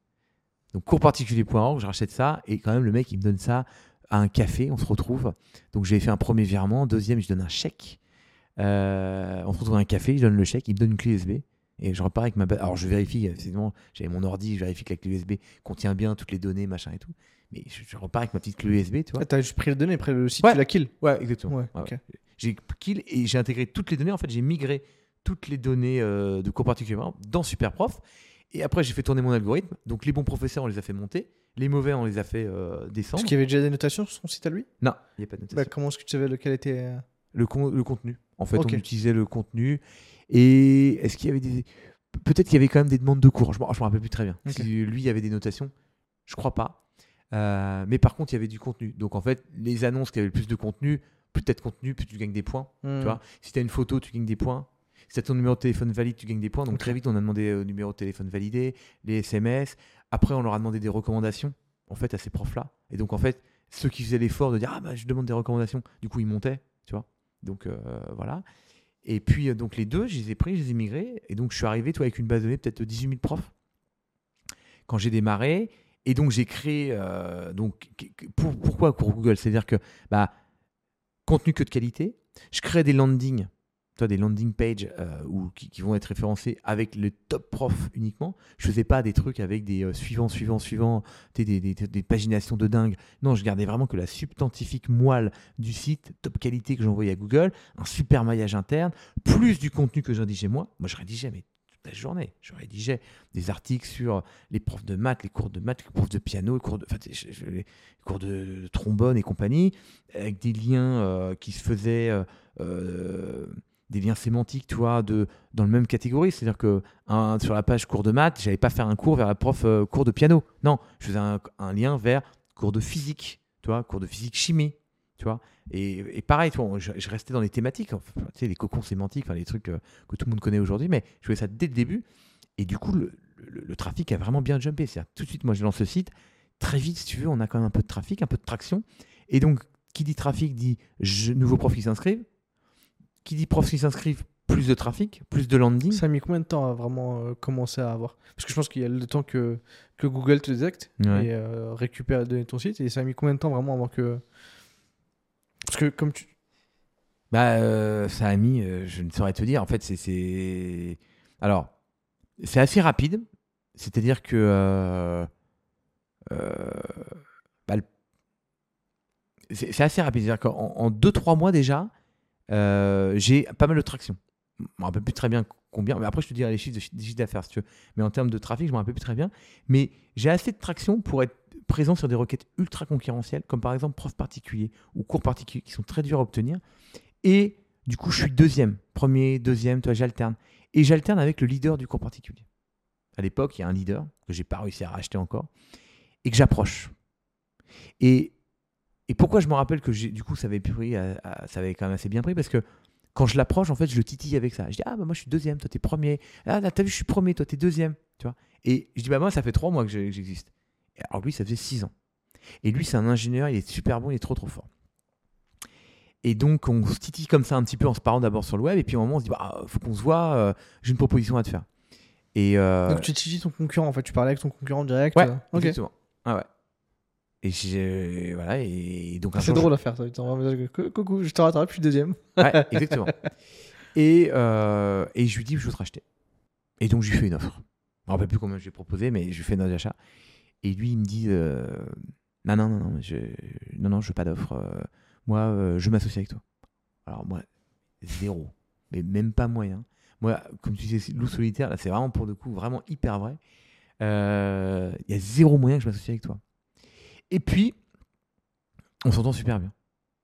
Donc, coursparticulier.org, je rachète ça et quand même, le mec, il me donne ça à un café, on se retrouve. Donc, j'avais fait un premier virement, deuxième, je donne un chèque. Euh, on se retrouve à un café, je donne le chèque, il me donne une clé USB. Et je repars avec ma. Alors, je vérifie, sinon, j'avais mon ordi, je vérifie que la clé USB contient bien toutes les données, machin et tout. Mais je, je repars avec ma petite clé USB, tu vois. Ah, T'as juste pris les données, après le site, Ouais. tu l'as kill. Ouais, exactement. Ouais. J'ai kill et j'ai intégré toutes les données. En fait, j'ai migré toutes les données euh, de cours particulièrement dans Superprof. Et après, j'ai fait tourner mon algorithme. Donc, les bons professeurs, on les a fait monter. Les mauvais, on les a fait euh, descendre. Est-ce qu'il y avait déjà des notations sur son site à lui? Non, il n'y a pas de notation. bah, Comment est-ce que tu savais lequel était. Euh, le, con- le contenu. En fait, Ok. on utilisait le contenu. Et est-ce qu'il y avait des. Peut-être qu'il y avait quand même des demandes de cours. Je ne me rappelle plus très bien. Si lui, il y avait des notations, je crois pas. Euh, mais par contre, il y avait du contenu. Donc, en fait, les annonces qui avaient le plus de contenu, plus de contenu, plus tu gagnes des points. hmm. Tu vois, si tu as une photo, tu gagnes des points. Si tu as ton numéro de téléphone valide, tu gagnes des points. Donc très vite, on a demandé le numéro de téléphone validé, les SMS. Après, on leur a demandé des recommandations, en fait, à ces profs-là. Et donc, en fait, ceux qui faisaient l'effort de dire Ah, bah, je demande des recommandations, du coup, ils montaient, tu. Donc, euh, voilà. Et puis, euh, donc, les deux, je les ai pris, je les ai migrés. Et donc, je suis arrivé, toi, avec une base de données, peut-être de 18 000 profs. Quand j'ai démarré. Et donc, j'ai créé. euh, donc, pour- pourquoi pour Google? C'est-à-dire que, bah, contenu que de qualité. Je crée des landings, toi, des landing pages euh, qui, vont être référencés avec le top prof uniquement. Je faisais pas des trucs avec des euh, suivants, suivants, suivants, sais, des, des, des paginations de dingue. Non, je gardais vraiment que la substantifique moelle du site, top qualité que j'envoyais à Google, un super maillage interne, plus du contenu que je rédigeais moi. Moi, je rédigeais, mais toute la journée. Je rédigeais des articles sur les profs de maths, les cours de maths, les profs de piano, les cours de, enfin, les cours de trombone et compagnie, avec des liens euh, qui se faisaient, des liens sémantiques, tu vois, de, dans le même catégorie. C'est-à-dire que sur la page cours de maths, j'allais pas faire un cours vers la prof euh, cours de piano. Non, je faisais un, lien vers cours de physique, tu vois, cours de physique chimie, tu vois. Et, pareil, je, restais dans les thématiques, tu sais, les cocons sémantiques, enfin, les trucs euh, que tout le monde connaît aujourd'hui, mais je faisais ça dès le début. Et du coup, le, le- le trafic a vraiment bien jumpé. C'est-à-dire, tout de suite, moi, je lance ce site. Très vite, si tu veux, on a quand même un peu de trafic, un peu de traction. Et donc, qui dit trafic dit je, nouveaux profs qui s'inscrivent. Qui dit profs qui s'inscrivent, plus de trafic, plus de landing. Ça a mis combien de temps à vraiment euh, commencer à avoir? Parce que je pense qu'il y a le temps que, que Google te détecte Ouais. et euh, récupère les données de ton site. Et ça a mis combien de temps vraiment avant que. Parce que comme tu. Bah, euh, ça a mis, euh, je ne saurais te dire. En fait, c'est-. Alors, c'est assez rapide. C'est-à-dire que. bah, le- c'est assez rapide. C'est-à-dire qu'en 2-3 mois déjà, euh, j'ai pas mal de traction. Je me rappelle plus très bien combien. Mais après, je te dirai les chiffres d'affaires si tu veux. Mais en termes de trafic, je me rappelle plus très bien. Mais j'ai assez de traction pour être présent sur des requêtes ultra concurrentielles, comme par exemple prof particulier ou cours particulier, qui sont très durs à obtenir. Et du coup, je suis deuxième. Premier, deuxième, toi, j'alterne. Et j'alterne avec le leader du cours particulier. À l'époque, il y a un leader que j'ai pas réussi à racheter encore et que j'approche. Et, et pourquoi je me rappelle que du coup, ça avait, pris, à- à- ça avait quand même assez bien pris parce que quand je l'approche, en fait, je le titille avec ça. Je dis, ah, bah moi, je suis deuxième, toi, t'es premier. Ah, là, t'as vu, je suis premier, toi, t'es deuxième. Tu vois et je dis, bah moi, ça fait trois mois que j'existe. Alors lui, ça faisait six ans. Et lui, c'est un ingénieur, il est super bon, il est trop, trop fort. Et donc, on se titille comme ça un petit peu en se parlant d'abord sur le web. Et puis, un moment, on se dit, bah, faut qu'on se voit, euh, j'ai une proposition à te faire. Et, euh, Donc tu titilles ton concurrent en fait. Tu parlais avec ton concurrent direct. ouais, euh, exactement. Ah ouais. Et j'ai- voilà, et donc C'est drôle à faire ça. Tu un message, Cou- Coucou, je te rattrape, je suis deuxième. Ouais, exactement. Et, euh, et je lui dis, je veux te racheter. Et donc, je lui fais une offre. Je me rappelle plus combien je lui ai proposé, mais je lui fais une offre d'achat. Et lui, il me dit, euh, non, non, non, non, je, non, non, je veux pas d'offre. euh, moi, je m'associe avec toi. Alors, moi, zéro. Mais même pas moyen. Moi, comme tu disais, loup solitaire, là, c'est vraiment pour le coup, vraiment hyper vrai. Il y a zéro moyen que je m'associe avec toi. Et puis, on s'entend super bien.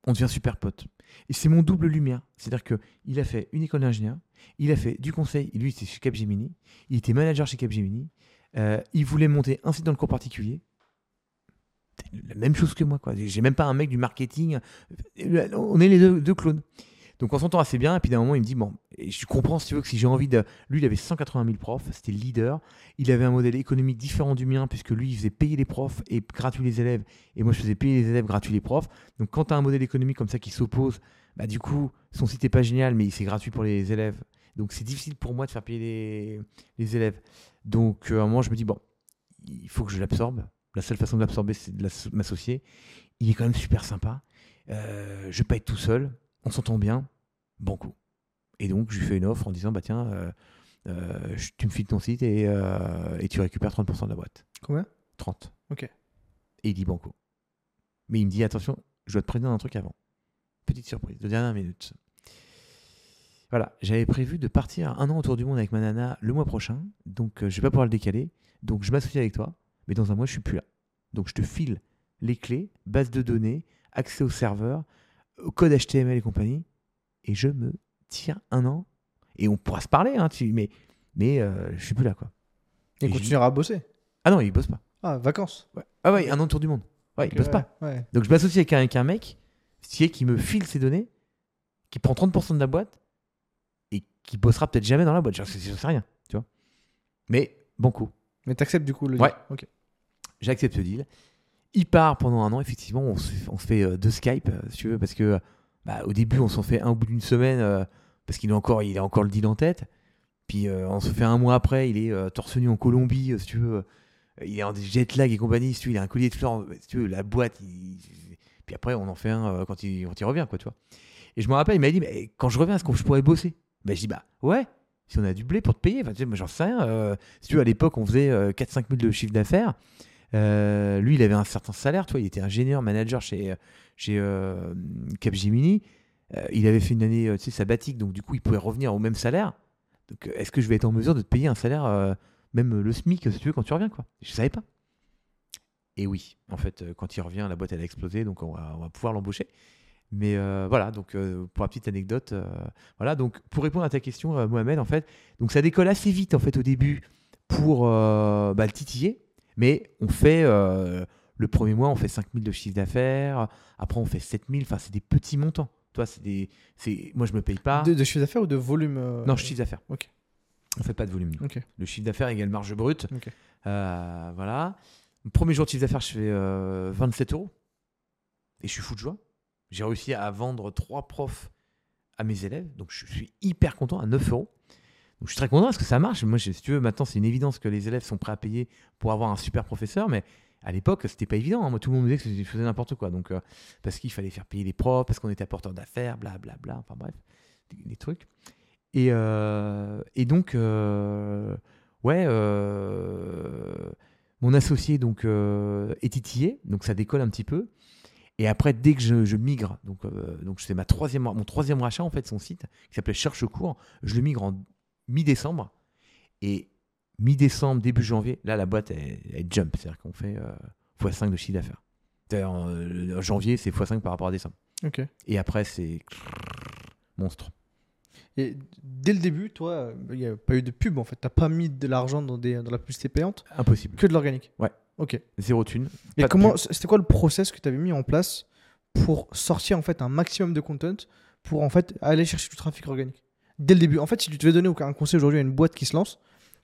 On devient super potes. Et c'est mon double lumière. C'est-à-dire qu'il a fait une école d'ingénieur, il a fait du conseil, lui c'était chez Capgemini, il était manager chez Capgemini, euh, il voulait monter un site dans le cours particulier. La même chose que moi, quoi. J'ai même pas un mec du marketing. On est les deux, deux clones. Donc on s'entend assez bien, et puis d'un moment il me dit, bon, je comprends si tu veux que si j'ai envie de... Lui il avait 180 000 profs, c'était le leader, il avait un modèle économique différent du mien, puisque lui il faisait payer les profs et gratuit les élèves, et moi je faisais payer les élèves, gratuit les profs. Donc quand tu as un modèle économique comme ça qui s'oppose, bah du coup son site n'est pas génial, mais c'est gratuit pour les élèves. Donc c'est difficile pour moi de faire payer les, les élèves. Donc euh, à un moment je me dis, bon, il faut que je l'absorbe. La seule façon de l'absorber c'est de m'associer. Il est quand même super sympa. Euh, je vais pas être tout seul on s'entend bien, banco. Et donc, je lui fais une offre en disant, bah tiens, euh, euh, tu me files ton site et, euh, et tu récupères 30% de la boîte. Combien? 30. Ok. Et il dit banco. Mais il me dit, attention, je dois te prévenir d'un truc avant. Petite surprise, de dernière minute. Voilà, j'avais prévu de partir un an autour du monde avec ma nana le mois prochain, donc je vais pas pouvoir le décaler. Donc je m'associe avec toi, mais dans un mois je suis plus là. Donc je te file les clés, base de données, accès au serveur, code HTML et compagnie, et je me tire un an. Et on pourra se parler, hein, tu, mais, mais euh, je suis plus là, quoi. Et, Et je continuera à bosser. Ah non, il bosse pas. Ah, vacances. Ah ouais, un an autour du monde. Ouais, il bosse ouais, pas. Ouais. Donc je m'associe avec un, avec un mec qui, me file ses données, qui prend 30% de la boîte, et qui bossera peut-être jamais dans la boîte. J'en sais, rien, tu vois. Mais bon coup. Mais t'acceptes du coup le Ouais. deal Ok. J'accepte ce deal. Il part pendant un an, effectivement, on se, fait euh, deux Skype, euh, si tu veux, parce que bah, au début, on s'en fait un au bout d'une semaine, euh, parce qu'il a encore, il a encore le deal en tête. Puis on se fait un mois après, il est euh, torse nu en Colombie, si tu veux. il est en jet lag et compagnie, si tu veux, il a un collier de fleurs, si tu veux, la boîte. Puis après, on en fait un quand, il, revient, quoi, tu vois. Et je me rappelle, il m'a dit, mais quand je reviens, est-ce que je pourrais bosser? Bah, Je dis, bah ouais, si on a du blé pour te payer, j'en sais rien. si tu veux, à l'époque, on faisait 4-5 000 de chiffre d'affaires. Euh, lui, il avait un certain salaire, tu vois, il était ingénieur, manager chez, chez euh, Capgemini. Euh, il avait fait une année tu sais, sabbatique, donc du coup, il pouvait revenir au même salaire. Donc, est-ce que je vais être en mesure de te payer un salaire, même le SMIC, si tu veux, quand tu reviens, quoi? Je savais pas. Et oui, en fait, quand il revient, la boîte, elle a explosé, donc on va, pouvoir l'embaucher. Mais voilà, donc pour la petite anecdote, voilà, donc pour répondre à ta question, Mohamed, en fait, donc ça décolle assez vite, en fait, au début, pour bah, le titiller. Mais on fait, euh, le premier mois, on fait 5000 de chiffre d'affaires. Après, on fait 7000. Enfin, c'est des petits montants. Toi, c'est des. c'est- Moi, je me paye pas. De, de chiffre d'affaires ou de volume euh, Non, chiffre d'affaires. Ok. On fait pas de volume. Le chiffre d'affaires égale marge brute. Euh, voilà. Le premier jour de chiffre d'affaires, je fais euh, 27 euros. Et je suis fou de joie. J'ai réussi à vendre trois profs à mes élèves. Donc, je suis hyper content à 9 euros. Je suis très content parce que ça marche. Moi, si tu veux, maintenant, c'est une évidence que les élèves sont prêts à payer pour avoir un super professeur. Mais à l'époque, c'était pas évident. hein. Moi, tout le monde me disait que je faisais n'importe quoi. Donc, euh, parce qu'il fallait faire payer les profs, parce qu'on était apporteur d'affaires, blablabla. Enfin, bref, des, trucs. Et, euh, et donc, euh, ouais, mon associé donc, est titillé, donc ça décolle un petit peu. Et après, dès que je, migre, donc, donc c'est ma troisième, mon troisième rachat, en fait, son site, qui s'appelait Cherche Cours, je le migre en mi-décembre. Et mi-décembre, début janvier, là, la boîte, elle, elle jump. C'est-à-dire qu'on fait euh, x5 de chiffre d'affaires. C'est-à-dire, en, euh, janvier, c'est x5 par rapport à décembre. Et après, c'est monstre. Et dès le début, toi, euh, il n'y a pas eu de pub en fait. T'as pas mis de l'argent dans, des, dans la publicité payante, Impossible. que de l'organique? Ouais. Ok. Zéro thune. Et comment, c'était quoi le process que tu avais mis en place pour sortir en fait un maximum de content pour en fait aller chercher du trafic organique? Dès le début En fait, si tu devais donner un conseil aujourd'hui à une boîte qui se lance,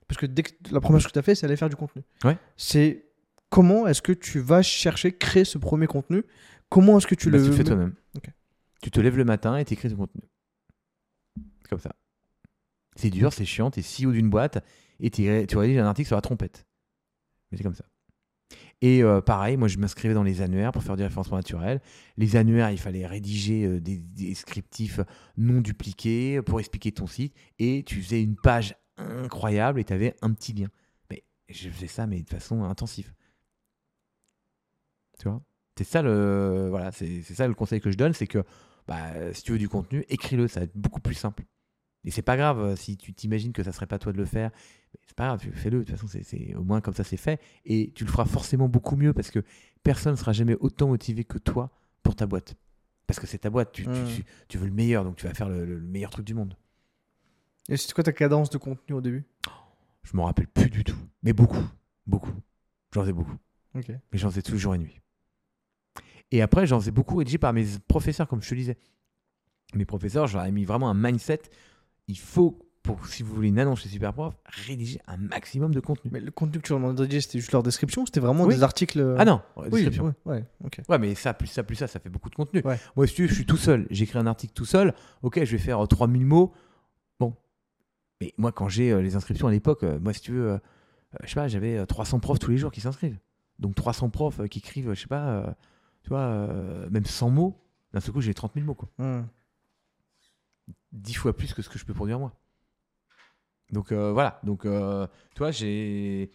parce que dès que la première chose que tu as fait, c'est aller faire du contenu. Ouais. C'est comment est-ce que tu vas chercher créer ce premier contenu? Comment est-ce que tu Bah, le tu le fais toi-même. Tu te lèves le matin et t'écris ton contenu. C'est comme ça. C'est dur, c'est chiant, t'es CEO d'une boîte et tu rédiges un article sur la trompette. Mais c'est comme ça. Et euh, pareil, moi je m'inscrivais dans les annuaires pour faire du référencement naturel. Les annuaires, il fallait rédiger euh, des, des descriptifs non dupliqués pour expliquer ton site. Et tu faisais une page incroyable et tu avais un petit lien. Mais je faisais ça, mais de façon intensive. Tu vois? C'est ça le voilà, c'est ça le conseil que je donne, c'est que bah, si tu veux du contenu, écris-le, ça va être beaucoup plus simple. Et c'est pas grave euh, si tu t'imagines que ça serait pas toi de le faire, C'est pas grave, fais-le. De toute façon, c'est- au moins comme ça, c'est fait. Et tu le feras forcément beaucoup mieux parce que personne ne sera jamais autant motivé que toi pour ta boîte. Parce que c'est ta boîte, tu, tu- Mm. tu- tu veux le meilleur, donc tu vas faire le, le- le meilleur truc du monde. Et c'est quoi ta cadence de contenu au début? Je m'en rappelle plus du tout. Mais beaucoup, beaucoup. J'en faisais beaucoup. Mais j'en faisais toujours jour et nuit. Et après, j'en faisais beaucoup rédigé par mes professeurs, comme je te disais. Mes professeurs, ai mis vraiment un mindset. Il faut, pour, si vous voulez une annonce chez Superprof, rédiger un maximum de contenu. Mais le contenu que tu leur rédiger, c'était juste leur description C'était vraiment Oui. des articles euh, Ah non, Oui, description. ouais, ouais, ok. Ouais, mais ça, plus ça, plus ça, ça fait beaucoup de contenu. Ouais. Moi, si tu veux, je suis tout seul. J'écris un article tout seul. Ok, je vais faire euh, 3000 mots. Bon. Mais moi, quand j'ai euh, les inscriptions à l'époque, euh, moi, si tu veux, euh, euh, je sais pas, j'avais euh, 300 profs tous les jours qui s'inscrivent. Donc 300 profs euh, qui écrivent, je sais pas, euh, tu vois, euh, même 100 mots. D'un seul coup, j'ai 30 000 mots, quoi. Hmm. 10 fois plus que ce que je peux produire moi. Donc euh, voilà. Donc, euh, tu vois, j'ai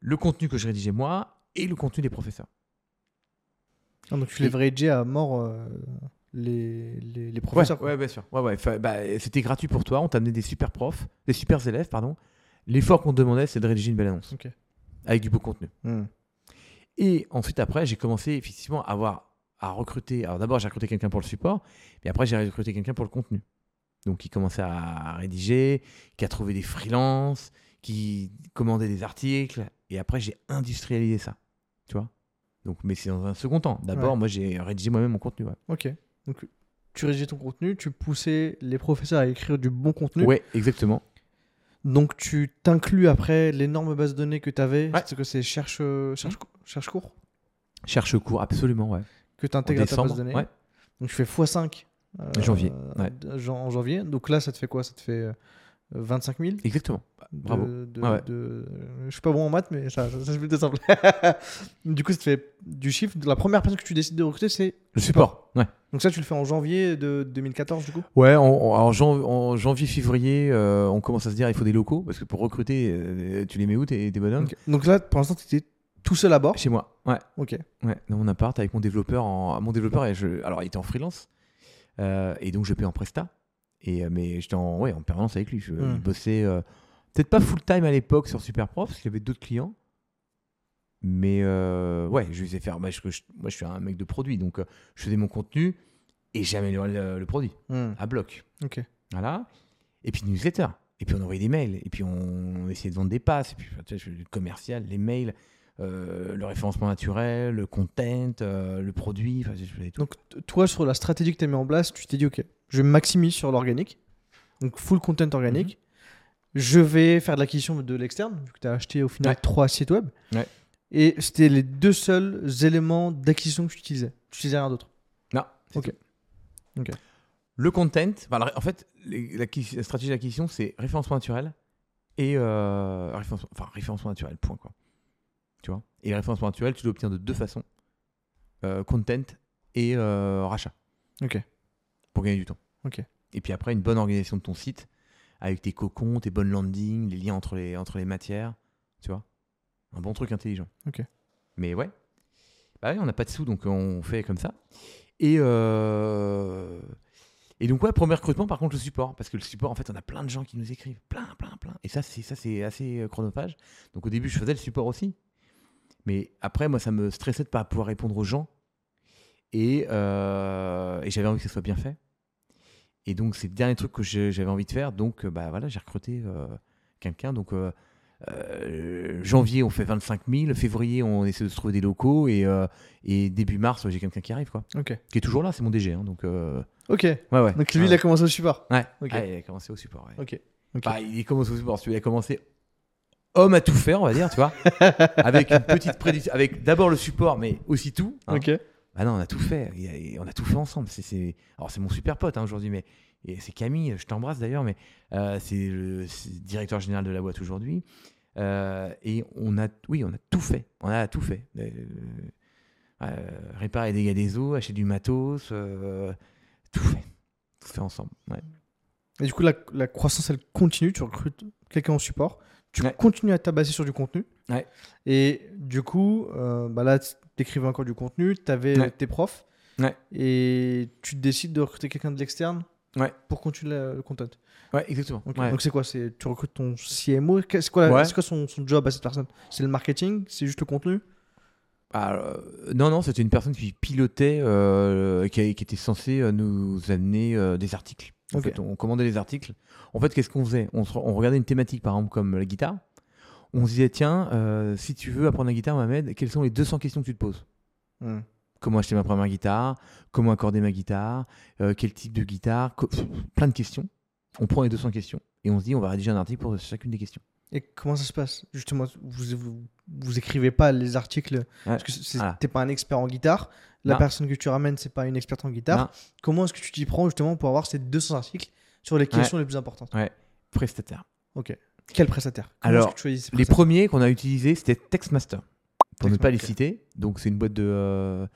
le contenu que je rédigeais moi et le contenu des professeurs. Ah, donc tu les Et- rédigeais à mort euh, les, les, professeurs. ouais, bien sûr. Ouais, ouais. Bah, c'était gratuit pour toi. On t'a amené des super profs, des super élèves, pardon. L'effort qu'on te demandait, c'est de rédiger une belle annonce. Avec du beau contenu. Hmm. Et ensuite, après, j'ai commencé effectivement à avoir à recruter. Alors d'abord, j'ai recruté quelqu'un pour le support, puis après, j'ai recruté quelqu'un pour le contenu. Donc, qui commençait à rédiger, qui a trouvé des freelances, qui commandait des articles. Et après, j'ai industrialisé ça. Tu vois Donc, mais c'est dans un second temps. D'abord, Ouais. moi, j'ai rédigé moi-même mon contenu. Ouais, Ok. Donc tu rédigeais ton contenu, tu poussais les professeurs à écrire du bon contenu. Ouais, exactement. Donc tu t'inclus après l'énorme base de données que tu avais, Ouais. c'est que c'est cherche, cherche, cherche court, Cherche court, absolument, ouais. que tu intègres à ta base de données. ouais. Donc je fais x5. Euh, Janvier, ouais. de- En janvier. Donc là, ça te fait quoi? Ça te fait euh, 25 000 Exactement. de- Bravo. de- Ouais, ouais. de- Je suis pas bon en maths, mais ça, ça, ça, c'est plutôt simple. du coup, ça te fait du chiffre. La première personne que tu décides de recruter, c'est. Le support. Ouais. Donc ça, tu le fais en janvier de 2014, du coup? Ouais, en, en- en jan- en janvier, février, euh, on commence à se dire il faut des locaux parce que pour recruter, euh, tu les mets où tes, tes bonhommes? Donc là, pour l'instant, tu étais tout seul à bord? Chez moi. Ouais. Ok. Ouais, dans mon appart avec mon développeur. En, mon développeur, je, alors il était en freelance euh, et donc je paie en presta. Et euh, mais j'étais en, ouais, en permanence avec lui. Je. Il bossait euh, peut-être pas full time à l'époque sur Superprof parce qu'il y avait d'autres clients. Mais euh, ouais, je faisais faire. bah, je- je- moi, je suis un mec de produit, donc euh, je faisais mon contenu et j'améliorais le, le produit Hmm. à bloc. Ok. Voilà. Et puis newsletter. Et puis on envoyait des mails. Et puis on essayait de vendre des passes. Et puis tu le commercial, les mails, euh, le référencement naturel, le content, euh, le produit. Tout. Donc toi, sur la stratégie que tu as mis en place, tu t'es dit, ok, je maximise sur l'organique. Donc full content organique. Je vais faire de l'acquisition de l'externe, vu que tu as acheté au final Ouais. trois sites web. Ouais. Et c'était les deux seuls éléments d'acquisition que tu utilisais. Tu utilisais rien d'autre. Non. Ok. tout. Ok. Le content. enfin, en fait, les- la stratégie d'acquisition, c'est référencement naturel et euh, référencement, enfin, référencement naturel. Point quoi. Tu vois. Et le référencement naturel, tu l'obtiens de deux façons Euh, content et euh, rachat. Ok. pour gagner du temps. Ok. Et puis après, une bonne organisation de ton site avec tes cocons, tes bonnes landings, les liens entre les, entre les matières. Tu vois Un bon truc intelligent. Ok. Mais ouais. Bah on n'a pas de sous, donc on fait comme ça. Et, euh, et donc, ouais, premier recrutement, par contre, le support. Parce que le support, en fait, on a plein de gens qui nous écrivent. Plein, plein, plein. Et ça, c'est, ça, c'est assez chronophage. Donc, au début, je faisais le support aussi. Mais après, moi, ça me stressait de ne pas pouvoir répondre aux gens. Et, euh, et j'avais envie que ça soit bien fait. Et donc, c'est le dernier truc que j'avais envie de faire. Donc, euh, bah voilà, j'ai recruté euh, quelqu'un. Donc, euh, janvier, on fait 25 000. Février, on essaie de se trouver des locaux. Et, et début mars, j'ai quelqu'un qui arrive, quoi. Qui est toujours là, c'est mon DG. hein, donc, Ok. ouais, ouais. Donc lui, il a commencé au support. Ouais. Ok. Ah, il a commencé au support. ouais. Ok. Ok. Bah, il est commencé au support. Il a commencé homme à tout faire, on va dire, tu vois. avec une petite prédiction. Avec d'abord le support, mais aussi tout. hein. Ok. Ah non, on a tout fait. On a tout fait ensemble. C'est, Alors, c'est mon super pote hein, aujourd'hui, mais c'est Camille, je t'embrasse d'ailleurs, mais euh, c'est le directeur général de la boîte aujourd'hui. Euh, et on a, oui, on a tout fait. On a tout fait. Euh, réparer des dégâts des eaux, acheter du matos, tout fait. Tout fait ensemble. Ouais. Et du coup, la, la croissance, elle continue. Tu recrutes quelqu'un au support. Tu Ouais. continues à tabasser sur du contenu. Ouais. Et du coup, euh, bah là, tu écrivais encore du contenu. Tu avais Ouais. tes profs. Et tu décides de recruter quelqu'un de l'externe pour continuer le content. Ouais, exactement. Donc c'est quoi? C'est tu recrutes ton CMO C'est quoi, c'est quoi son, son job à cette personne? C'est le marketing? C'est juste le contenu? Euh, non, non, c'était une personne qui pilotait, euh, qui, a- qui était censée euh, nous amener euh, des articles. En Ok. fait, on commandait les articles. En fait, qu'est-ce qu'on faisait? On, se- on regardait une thématique, par exemple, comme la guitare. On se disait, tiens, euh, si tu veux apprendre la guitare, Mohamed, quelles sont les 200 questions que tu te poses? Hmm. Comment acheter ma première guitare? Comment accorder ma guitare? Euh, Quel type de guitare? Plein de questions. On prend les 200 questions et on se dit, on va rédiger un article pour chacune des questions. Et comment ça se passe? Justement, vous, vous, vous écrivez pas les articles parce que Voilà. t'es pas un expert en guitare. La Non. personne que tu ramènes, c'est pas une experte en guitare. Non. Comment est-ce que tu t'y prends justement pour avoir ces 200 articles sur les questions les plus importantes? Prestataire. Ok. Quel prestataire? Comment Alors, que tu choisis Les premiers qu'on a utilisés, c'était Textmaster. Pour ne pas les Textmaster. citer. Donc, c'est une boîte de. Euh,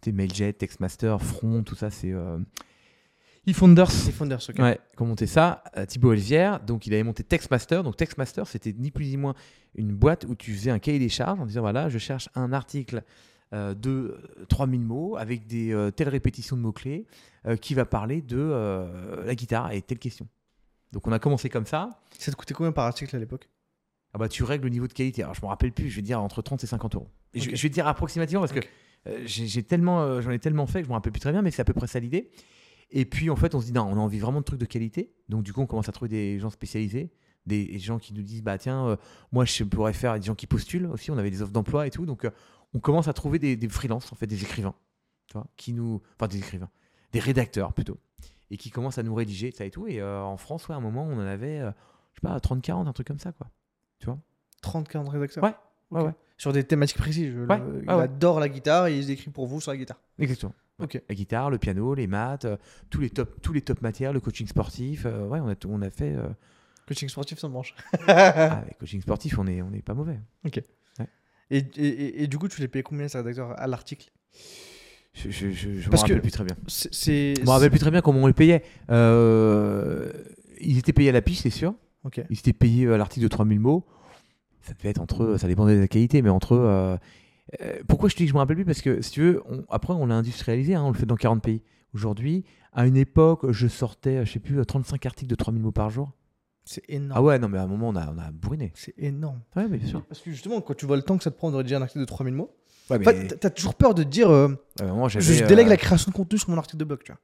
tu Mailjet, Textmaster, Front, tout ça, c'est. Euh, eFounders. C'est Founders, ok. Ouais, qui ont monté ça. Euh, Thibaut Elzière, donc il avait monté Textmaster. Donc, Textmaster, c'était ni plus ni moins une boîte où tu faisais un cahier des charges en disant voilà, je cherche un article euh, de euh, 3000 mots avec des euh, telles répétitions de mots-clés euh, qui va parler de euh, la guitare et telle question. Donc, on a commencé comme ça. Ça te coûtait combien par article à l'époque? Ah bah tu règles le niveau de qualité. Alors je me rappelle plus, je vais dire entre 30 et 50 euros. Et je- vais dire approximativement parce que euh, j'ai tellement, euh, j'en ai tellement fait que je me rappelle plus très bien, mais c'est à peu près ça l'idée. Et puis en fait on se dit non, on a envie vraiment de trucs de qualité. Donc du coup on commence à trouver des gens spécialisés, des gens qui nous disent bah tiens euh, moi je pourrais faire des gens qui postulent aussi. On avait des offres d'emploi et tout, donc euh, on commence à trouver des, des freelances en fait, des écrivains, tu vois, qui nous, enfin des écrivains, des rédacteurs plutôt, et qui commencent à nous rédiger ça et tout. Et euh, en France ouais, à un moment on en avait, je sais pas 30-40 un truc comme ça quoi. 30, 40 rédacteurs Ouais, ouais, ouais. Sur des thématiques précises. je- Ouais, le- ouais, il adore la guitare et il écrit pour vous sur la guitare. Exactement. Ouais. Ok. La guitare, le piano, les maths, euh, tous les top, tous les top matières, le coaching sportif. euh, ouais, on a, on a fait. euh, Coaching sportif, ça me branche. ah, coaching sportif, on est, on est pas mauvais. Et, et- et- et du coup, tu les payes combien ces rédacteurs à l'article? Je, je, je, je me que- rappelle plus très bien. C'est. Je me rappelle plus très bien comment on les payait. Euh, ils étaient payés à la piche, c'est sûr. Ok. Ils étaient payés à l'article de 3000 mots. Ça devait être entre, ça dépendait de la qualité, mais entre. euh, euh, pourquoi je te dis que je me rappelle plus? Parce que si tu veux, on- après on l'a industrialisé, hein, on le fait dans 40 pays. Aujourd'hui, à une époque, je sortais, je sais plus, 35 articles de 3000 mots par jour. C'est énorme. Ah ouais, non, mais à un moment, on a, on a bourriné. C'est énorme. Ouais, mais bien sûr. Parce que justement, quand tu vois le temps que ça te prend de rédiger un article de 3000 mots, Ouais, en fait, t'as- toujours peur de te dire euh, moment, je, je délègue euh, la création de contenu sur mon article de blog, tu vois.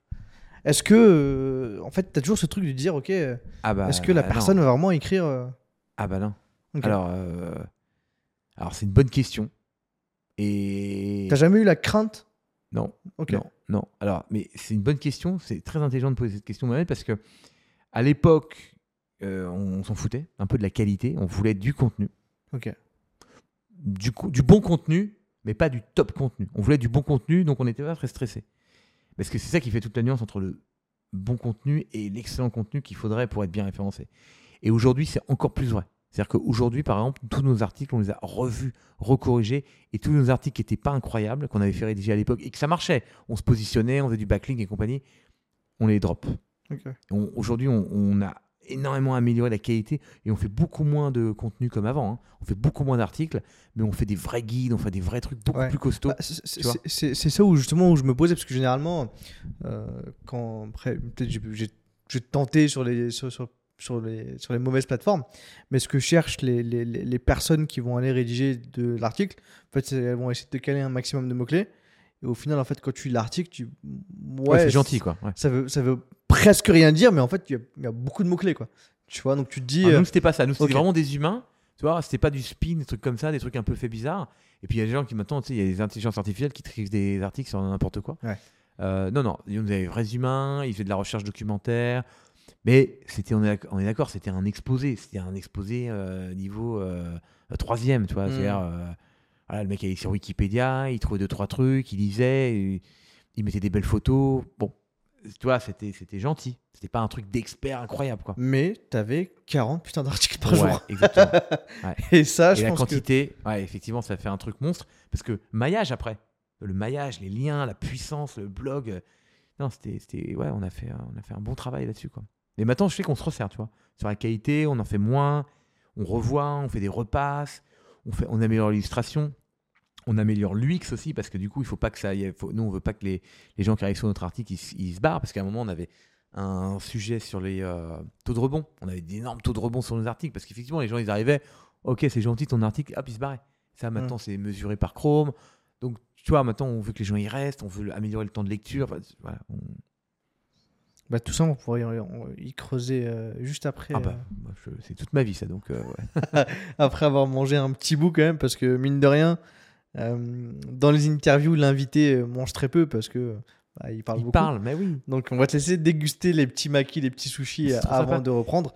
Est-ce que, euh, en fait, t'as toujours ce truc de dire, ok, ah bah, est-ce que la non. personne va vraiment écrire Ah bah non. Alors, alors c'est une bonne question. Et. T'as jamais eu la crainte? Non, Ok. non, non. Alors, mais c'est une bonne question. C'est très intelligent de poser cette question, Mohamed, parce que à l'époque, euh, on, s'en foutait un peu de la qualité. On voulait du contenu, Ok. du, du bon contenu, mais pas du top contenu. On voulait du bon contenu, donc on n'était pas très stressé. Parce que c'est ça qui fait toute la nuance entre le bon contenu et l'excellent contenu qu'il faudrait pour être bien référencé. Et aujourd'hui, c'est encore plus vrai. C'est-à-dire qu'aujourd'hui, par exemple, tous nos articles, on les a revus, recorrigés, et tous nos articles qui n'étaient pas incroyables, qu'on avait fait rédiger à l'époque, et que ça marchait, on se positionnait, on faisait du backlink et compagnie, on les drop. Aujourd'hui, on, on a énormément amélioré la qualité et on fait beaucoup moins de contenu comme avant. hein. On fait beaucoup moins d'articles, mais on fait des vrais guides, on fait des vrais trucs beaucoup Ouais. plus costauds. Bah, c'est- ça où justement où je me posais parce que généralement euh, quand après peut-être j'ai- tenté sur les sur, sur, sur les sur les mauvaises plateformes mais ce que cherchent les, les, les- personnes qui vont aller rédiger de l'article en fait elles vont essayer de caler un maximum de mots clés et au final en fait quand tu lis l'article tu ouais, Ouais, c'est gentil, quoi. ouais. ça veut ça veut presque rien dire mais en fait il y y, a beaucoup de mots clés quoi tu vois donc tu te dis Ah, euh, nous, c'était pas ça. Nous, c'était vraiment des humains. Tu vois, c'était pas du spin, des trucs comme ça, des trucs un peu fait bizarres. Et puis il y a des gens qui maintenant, tu sais, il y a des intelligences artificielles qui écrivent des articles sur n'importe quoi. Ouais. Euh, non, non, nous, on avait des vrais humains, ils faisaient de la recherche documentaire. Mais c'était, on est, d'accord, c'était un exposé. C'était un exposé euh, niveau euh, troisième, tu vois. Mm. C'est-à-dire, euh, voilà, le mec allait sur Wikipédia, il trouvait deux, trois trucs, il lisait, il, il mettait des belles photos. Bon, tu vois, c'était, c'était gentil. C'était pas un truc d'expert incroyable, quoi. mais t'avais 40 putains d'articles par Ouais, jour exactement. et ça Et je la pense que quantité, ouais, effectivement, ça fait un truc monstre. Parce que maillage après, le maillage, les liens, la puissance, le blog. euh, non, c'était, c'était, ouais, on a fait, un- on a fait un bon travail là-dessus, quoi. Mais maintenant, je sais qu'on se resserre, tu vois. Sur la qualité, on en fait moins, on revoit, on fait des repasses, on fait, on améliore l'illustration. On améliore l'UX aussi parce que du coup, il faut pas que ça. aille- faut- nous, on veut pas que les, les gens qui arrivent sur notre article ils, ils se barrent parce qu'à un moment, on avait un sujet sur les euh, taux de rebond. On avait d'énormes taux de rebond sur nos articles parce qu'effectivement, les gens, ils arrivaient, ok, c'est gentil ton article, hop, ils se barraient. Ça, maintenant, c'est mesuré par Chrome. Donc, tu vois, maintenant, on veut que les gens y restent, on veut améliorer le temps de lecture. Enfin, voilà, on- Bah, tout ça, on pourrait y, y creuser euh, juste après. Ah bah, euh, c'est toute ma vie, ça. Donc, euh, ouais. après avoir mangé un petit bout quand même, parce que mine de rien, dans les interviews, l'invité mange très peu parce que bah, il parle il beaucoup. parle, mais oui. Donc on va te laisser déguster les petits maquis, les petits sushis avant sympa. de reprendre.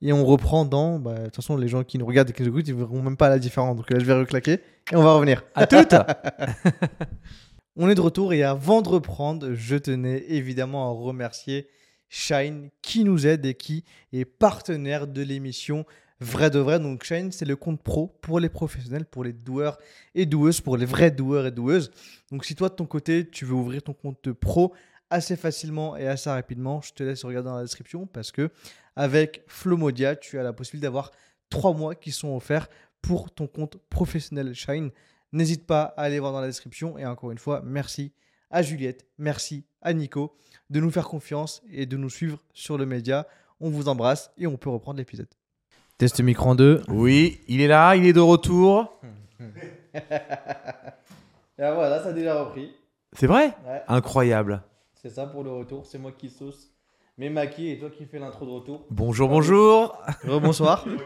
Et on reprend dans. bah, De toute façon, les gens qui nous regardent et qui nous écoutent, ils verront même pas la différence. Donc là, je vais reclaquer et on va revenir. À toutes On est de retour et avant de reprendre, je tenais évidemment à remercier Shine qui nous aide et qui est partenaire de l'émission Vrai de Vrai. Donc Shine, c'est le compte pro pour les professionnels, pour les doueurs et doueuses, pour les vrais doueurs et doueuses. Donc si toi de ton côté, tu veux ouvrir ton compte pro assez facilement et assez rapidement, je te laisse regarder dans la description parce que avec Flomodia, tu as la possibilité d'avoir trois mois qui sont offerts pour ton compte professionnel Shine. N'hésite pas à aller voir dans la description. Et encore une fois, merci à Juliette, merci à Nico de nous faire confiance et de nous suivre sur le média. On vous embrasse et on peut reprendre l'épisode. Test micro en 2. Oui, il est là, il est de retour. Et voilà, ça a déjà repris. C'est vrai? Ouais, Incroyable. c'est ça pour le retour. C'est moi qui sauce mes maquis et toi qui fais l'intro de retour. Bonjour, bonjour. Bonsoir.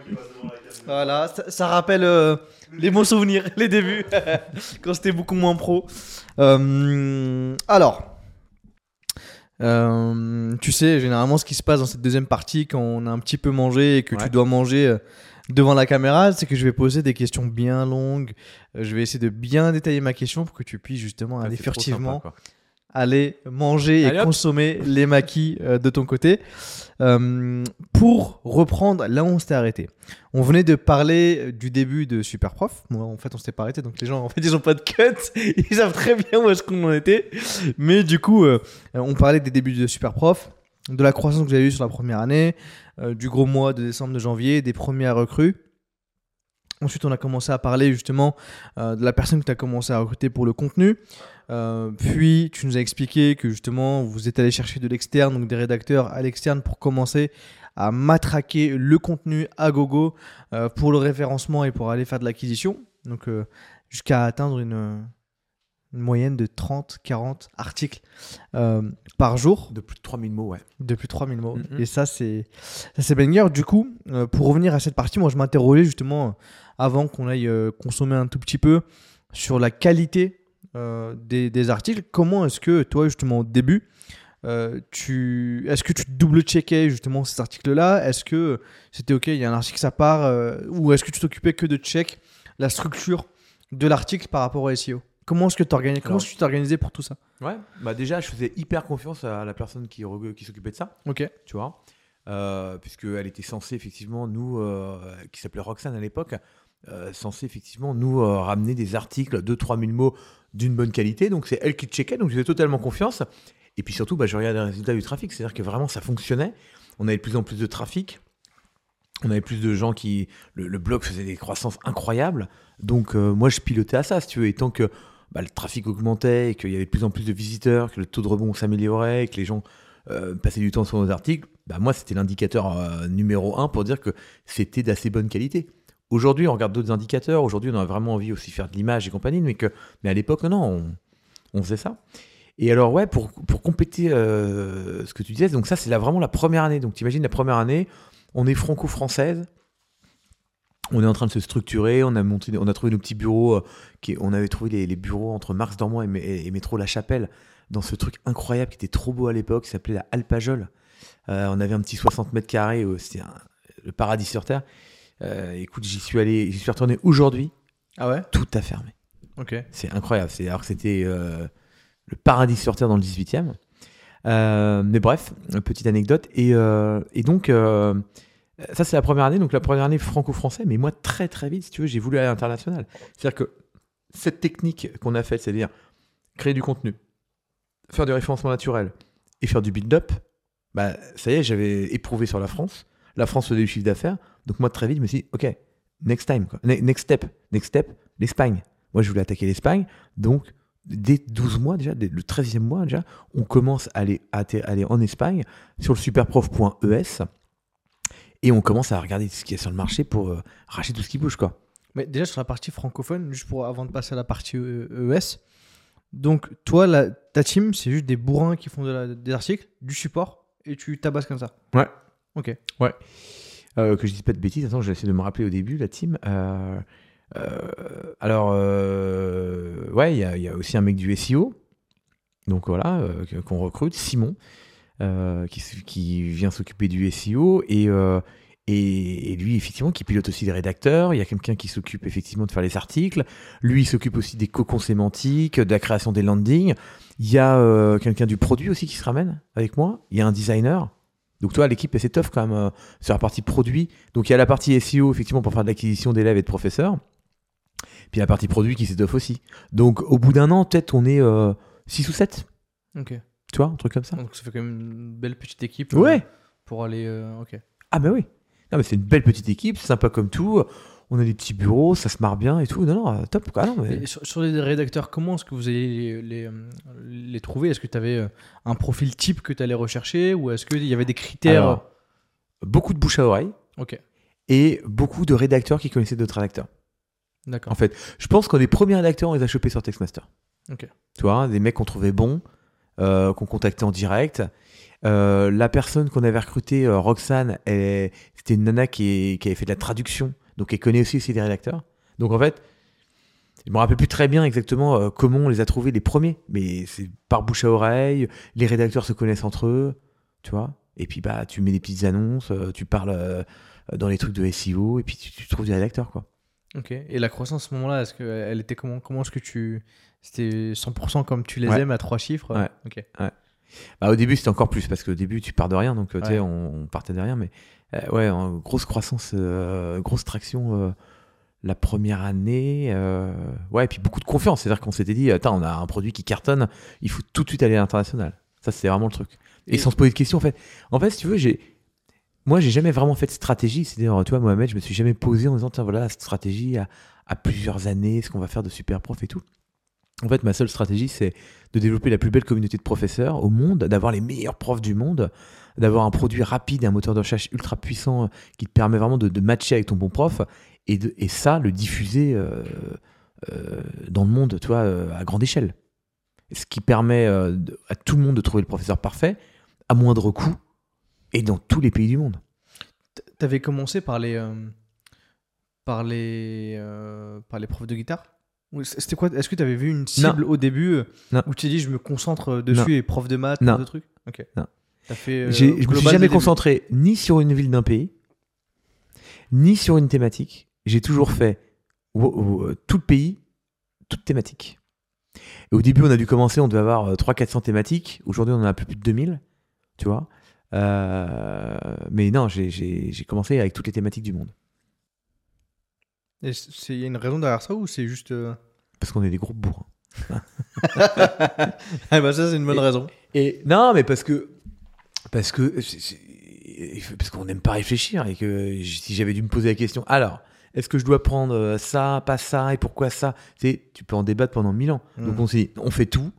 Voilà, ça, ça rappelle euh, les bons souvenirs, les débuts, quand c'était beaucoup moins pro. Euh, alors, euh, tu sais, généralement, ce qui se passe dans cette deuxième partie, quand on a un petit peu mangé et que Ouais. tu dois manger euh, devant la caméra, c'est que je vais poser des questions bien longues. Je vais essayer de bien détailler ma question pour que tu puisses justement Ah, aller furtivement sympa. Aller manger et hop. consommer les maquis euh, de ton côté. Euh, pour reprendre là où on s'était arrêté, on venait de parler euh, du début de Super Prof. En fait, on s'était pas arrêté, donc les gens, en fait, ils ont pas de cut. Ils savent très bien où est-ce qu'on en était. Mais du coup, euh, on parlait des débuts de Super Prof, de la croissance que avez eue sur la première année, du gros mois de décembre, de janvier, des premières recrues. Ensuite, on a commencé à parler justement de la personne que tu as commencé à recruter pour le contenu. Euh, puis, tu nous as expliqué que justement, vous êtes allé chercher de l'externe, donc des rédacteurs à l'externe pour commencer à matraquer le contenu à gogo euh, pour le référencement et pour aller faire de l'acquisition. Donc, euh, jusqu'à atteindre une, une moyenne de 30-40 articles euh, par jour De plus de 3000 mots, ouais. de plus de 3000 mots. Mhm. Et ça, c'est ça, c'est banger. Du coup, pour revenir à cette partie, moi, je m'interrogeais justement avant qu'on aille consommer un tout petit peu sur la qualité euh, des, des articles. Comment est-ce que toi, justement, au début, euh, tu est-ce que tu double-checkais justement ces articles-là? Est-ce que c'était OK, il y a un article, ça part euh, Ou est-ce que tu t'occupais que de check la structure de l'article par rapport au SEO Comment est-ce que Comment tu t'es organisé pour tout ça? Ouais, bah déjà, je faisais hyper confiance à la personne qui, s'occupait de ça, Ok. tu vois? Euh, Puisqu'elle était censée, effectivement, nous, euh, qui s'appelait Roxane à l'époque, euh, censée, effectivement, nous ramener des articles de 3000 mots d'une bonne qualité. Donc, c'est elle qui checkait, donc je faisais totalement confiance. Et puis surtout, bah, je regardais les résultats du trafic, c'est-à-dire que vraiment, ça fonctionnait. On avait de plus en plus de trafic. On avait plus de gens qui. Le, blog faisait des croissances incroyables. Donc, euh, moi, je pilotais à ça, si tu veux. Et tant que bah, le trafic augmentait et qu'il y avait de plus en plus de visiteurs, que le taux de rebond s'améliorait, que les gens euh, passaient du temps sur nos articles, bah, moi, c'était l'indicateur euh, numéro un pour dire que c'était d'assez bonne qualité. Aujourd'hui, on regarde d'autres indicateurs. Aujourd'hui, on a vraiment envie aussi de faire de l'image et compagnie, mais, à l'époque, non, on, faisait ça. Et alors, ouais, pour, pour compléter euh, ce que tu disais, donc ça, c'est vraiment la première année. Donc, t'imagines la première année, on est franco-française, on est en train de se structurer, on a, monté, on a trouvé nos petits bureaux, euh, on avait trouvé les, bureaux entre Marx Dormois et, Métro La Chapelle, dans ce truc incroyable qui était trop beau à l'époque, qui s'appelait la Alpajol. Euh, on avait un petit 60 mètres carrés, euh, c'était le paradis sur Terre. Euh, écoute, j'y suis allé, j'y suis retourné aujourd'hui, Ah ouais? Tout a fermé. Ok. C'est incroyable. C'est alors que c'était euh, le paradis sur terre dans le 18e. Euh, mais bref, petite anecdote. Et, et donc, ça, c'est la première année. Donc, la première année franco-français. Mais moi, très, très vite, si tu veux, j'ai voulu aller à l'international. C'est-à-dire que cette technique qu'on a faite, c'est-à-dire créer du contenu, faire du référencement naturel et faire du build-up, bah, ça y est, j'avais éprouvé sur la France. La France faisait du chiffre d'affaires. Donc, moi, très vite, je me suis dit, OK, next time, quoi. Next step, next step, l'Espagne. Moi, je voulais attaquer l'Espagne. Donc, dès 12 mois déjà, dès le 13e mois déjà, on commence à aller, à atter- aller en Espagne sur le superprof.es et on commence à regarder ce qu'il y a sur le marché pour euh, racheter tout ce qui bouge quoi. Mais déjà sur la partie francophone, juste pour avant de passer à la partie euh, ES. Donc toi, la, ta team, c'est juste des bourrins qui font de la- des articles, du support, et tu tabasses comme ça. Ouais. Ok. Euh, que je dise pas de bêtises, attends, j'ai essayé de me rappeler au début, la team. Euh, euh, alors, ouais, il y, a- aussi un mec du SEO, donc voilà, qu'on recrute, Simon, qui, qui vient s'occuper du SEO, et, et, et lui, effectivement, qui pilote aussi les rédacteurs. Il y a quelqu'un qui s'occupe effectivement de faire les articles. Lui, il s'occupe aussi des cocons sémantiques, de la création des landings. Il y a quelqu'un du produit aussi qui se ramène avec moi. Il y a un designer. Donc, toi, l'équipe est assez tough quand même euh, sur la partie produit. Donc, il y a la partie SEO, effectivement, pour faire de l'acquisition d'élèves et de professeurs. Puis la partie produit qui s'étoffe aussi. Donc, au bout d'un an, peut-être on est 6 ou 7. Ok. Tu vois, un truc comme ça. Donc ça fait quand même une belle petite équipe. euh, Ouais. pour aller. euh, ok. Ah, bah oui. Non, mais c'est une belle petite équipe, c'est sympa comme tout. On a des petits bureaux, ça se marre bien et tout. Non, non, top. Quoi. Non, mais... Sur, sur les rédacteurs, comment est-ce que vous allez les, les, euh, les trouver? Est-ce que tu avais un profil type que tu allais rechercher ou est-ce qu'il y avait des critères? Alors, beaucoup de bouche à oreille Ok, et beaucoup de rédacteurs qui connaissaient d'autres rédacteurs. d'accord. En fait, je pense qu'on est premiers rédacteurs, on les a chopés sur Textmaster. Ok. Tu vois, des mecs qu'on trouvait bons, euh, qu'on contactait en direct. Euh, la personne qu'on avait recrutée, euh, Roxane, c'était une nana qui, est- qui avait fait de la traduction, donc elle connaît aussi, aussi des rédacteurs. Donc en fait, je me rappelle plus très bien exactement euh, comment on les a trouvés les premiers, mais c'est par bouche à oreille, les rédacteurs se connaissent entre eux, tu vois. Et puis bah tu mets des petites annonces, euh, tu parles euh, dans les trucs de SEO, et puis tu, tu trouves des rédacteurs quoi. Ok. Et la croissance à ce moment-là, est-ce qu'elle était comment Comment est-ce que tu. C'était 100% comme tu les Ouais. aimes à trois chiffres? Ouais. Ok. Bah, au début, c'était encore plus parce qu'au début, tu pars de rien, donc tu sais, Ouais. on, on partait de rien, mais euh, ouais, en grosse croissance, euh, grosse traction euh, la première année, ouais, et puis beaucoup de confiance. C'est-à-dire qu'on s'était dit, attends, on a un produit qui cartonne, il faut tout de suite aller à l'international. Ça, c'était vraiment le truc. Et, Et- sans se poser de questions, en fait. En fait, si tu veux, j'ai. Moi, j'ai jamais vraiment fait de stratégie. C'est-à-dire, tu vois, Mohamed, je me suis jamais posé en disant, tiens, voilà, cette stratégie à, à plusieurs années, ce qu'on va faire de super prof et tout. En fait, ma seule stratégie, c'est de développer la plus belle communauté de professeurs au monde, d'avoir les meilleurs profs du monde, d'avoir un produit rapide et un moteur de recherche ultra puissant euh, qui te permet vraiment de, matcher avec ton bon prof et, ça, le diffuser euh, euh, dans le monde, tu vois, à grande échelle. Ce qui permet à tout le monde de trouver le professeur parfait à moindre coût et dans tous les pays du monde. T'avais commencé par les. par les. par les profs de guitare? C'était quoi Est-ce que tu avais vu une cible au début euh, Non. où tu t'es dit je me concentre euh, dessus Non. et prof de maths, prof de trucs? Ok. Non. T'as fait. euh, je me suis jamais concentré ni sur une ville d'un pays, ni sur une thématique. J'ai toujours fait tout le pays, toute thématique. Et au début, on a dû commencer, on devait avoir 300-400 thématiques. Aujourd'hui, on en a plus, plus de 2000, tu vois. Euh, mais non, j'ai- commencé avec toutes les thématiques du monde. Il y a une raison derrière ça ou c'est juste. euh, Parce qu'on est des gros bourrins. Ah bah ça c'est une bonne Et- raison. Et non, mais parce que parce que parce qu'on n'aime pas réfléchir et que si j'avais dû me poser la question, alors est-ce que je dois prendre ça, pas ça et pourquoi ça? C'est tu peux en débattre pendant mille ans. Donc Mm. on s'est dit, on fait tout,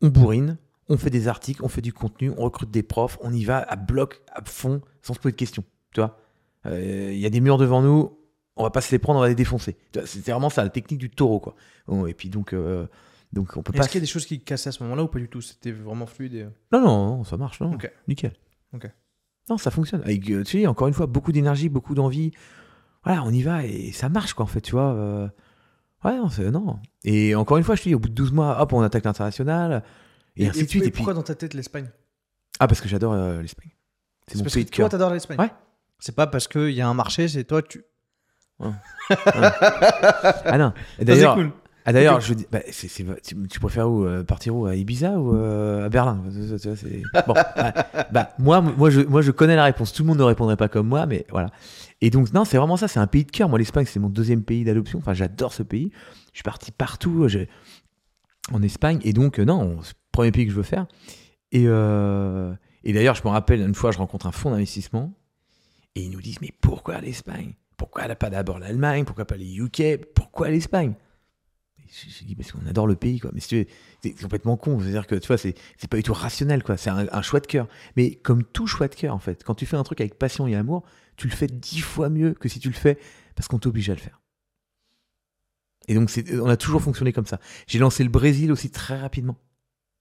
on bourrine, on fait des articles, on fait du contenu, on recrute des profs, on y va à bloc, à fond, sans se poser de questions. Tu vois, Euh, il y a des murs devant nous, on va pas se les prendre, on va les défoncer. C'était vraiment ça, la technique du taureau, quoi. Bon, et puis donc. euh, donc on peut pas Est-ce qu'il y a des choses qui cassaient à ce moment-là ou pas du tout? C'était vraiment fluide. et- non, non, non, ça marche, non. Ok. Nickel. Ok. Non, ça fonctionne. Avec, euh, tu sais, encore une fois, beaucoup d'énergie, beaucoup d'envie. Voilà, on y va et ça marche, quoi, en fait, tu vois. euh. Ouais, non, c'est- non. Et encore une fois, je te dis, au bout de 12 mois, hop, on attaque l'international. Et, ainsi de suite. et puis... pourquoi dans ta tête l'Espagne? Ah, parce que j'adore euh, l'Espagne. C'est mon parce pays que de toi t'adores l'Espagne? Ouais. C'est pas parce qu'il y a un marché, c'est toi tu. Ah non. D'ailleurs, cool. ah, d'ailleurs je dis, bah, tu, tu préfères où euh, Partir où À Ibiza ou euh, à Berlin? Bon, bah, moi, moi, je, moi, je connais la réponse. Tout le monde ne répondrait pas comme moi, mais voilà. Et donc, non, c'est vraiment ça. C'est un pays de cœur. Moi, l'Espagne, c'est mon deuxième pays d'adoption. Enfin, j'adore ce pays. Je suis parti partout en Espagne. Et donc, euh, non, c'est le premier pays que je veux faire. Et, et d'ailleurs, je me rappelle, une fois, je rencontre un fonds d'investissement. Et ils nous disent, mais pourquoi l'Espagne? Pourquoi pas d'abord l'Allemagne? Pourquoi pas les UK Pourquoi l'Espagne? Je dis parce qu'on adore le pays quoi. Mais c'est complètement con. C'est-à-dire que tu vois, c'est c'est pas du tout rationnel quoi. C'est un, choix de cœur. Mais comme tout choix de cœur en fait, quand tu fais un truc avec passion et amour, tu le fais dix fois mieux que si tu le fais parce qu'on t'oblige à le faire. Et donc c'est- on a toujours fonctionné comme ça. J'ai lancé le Brésil aussi très rapidement.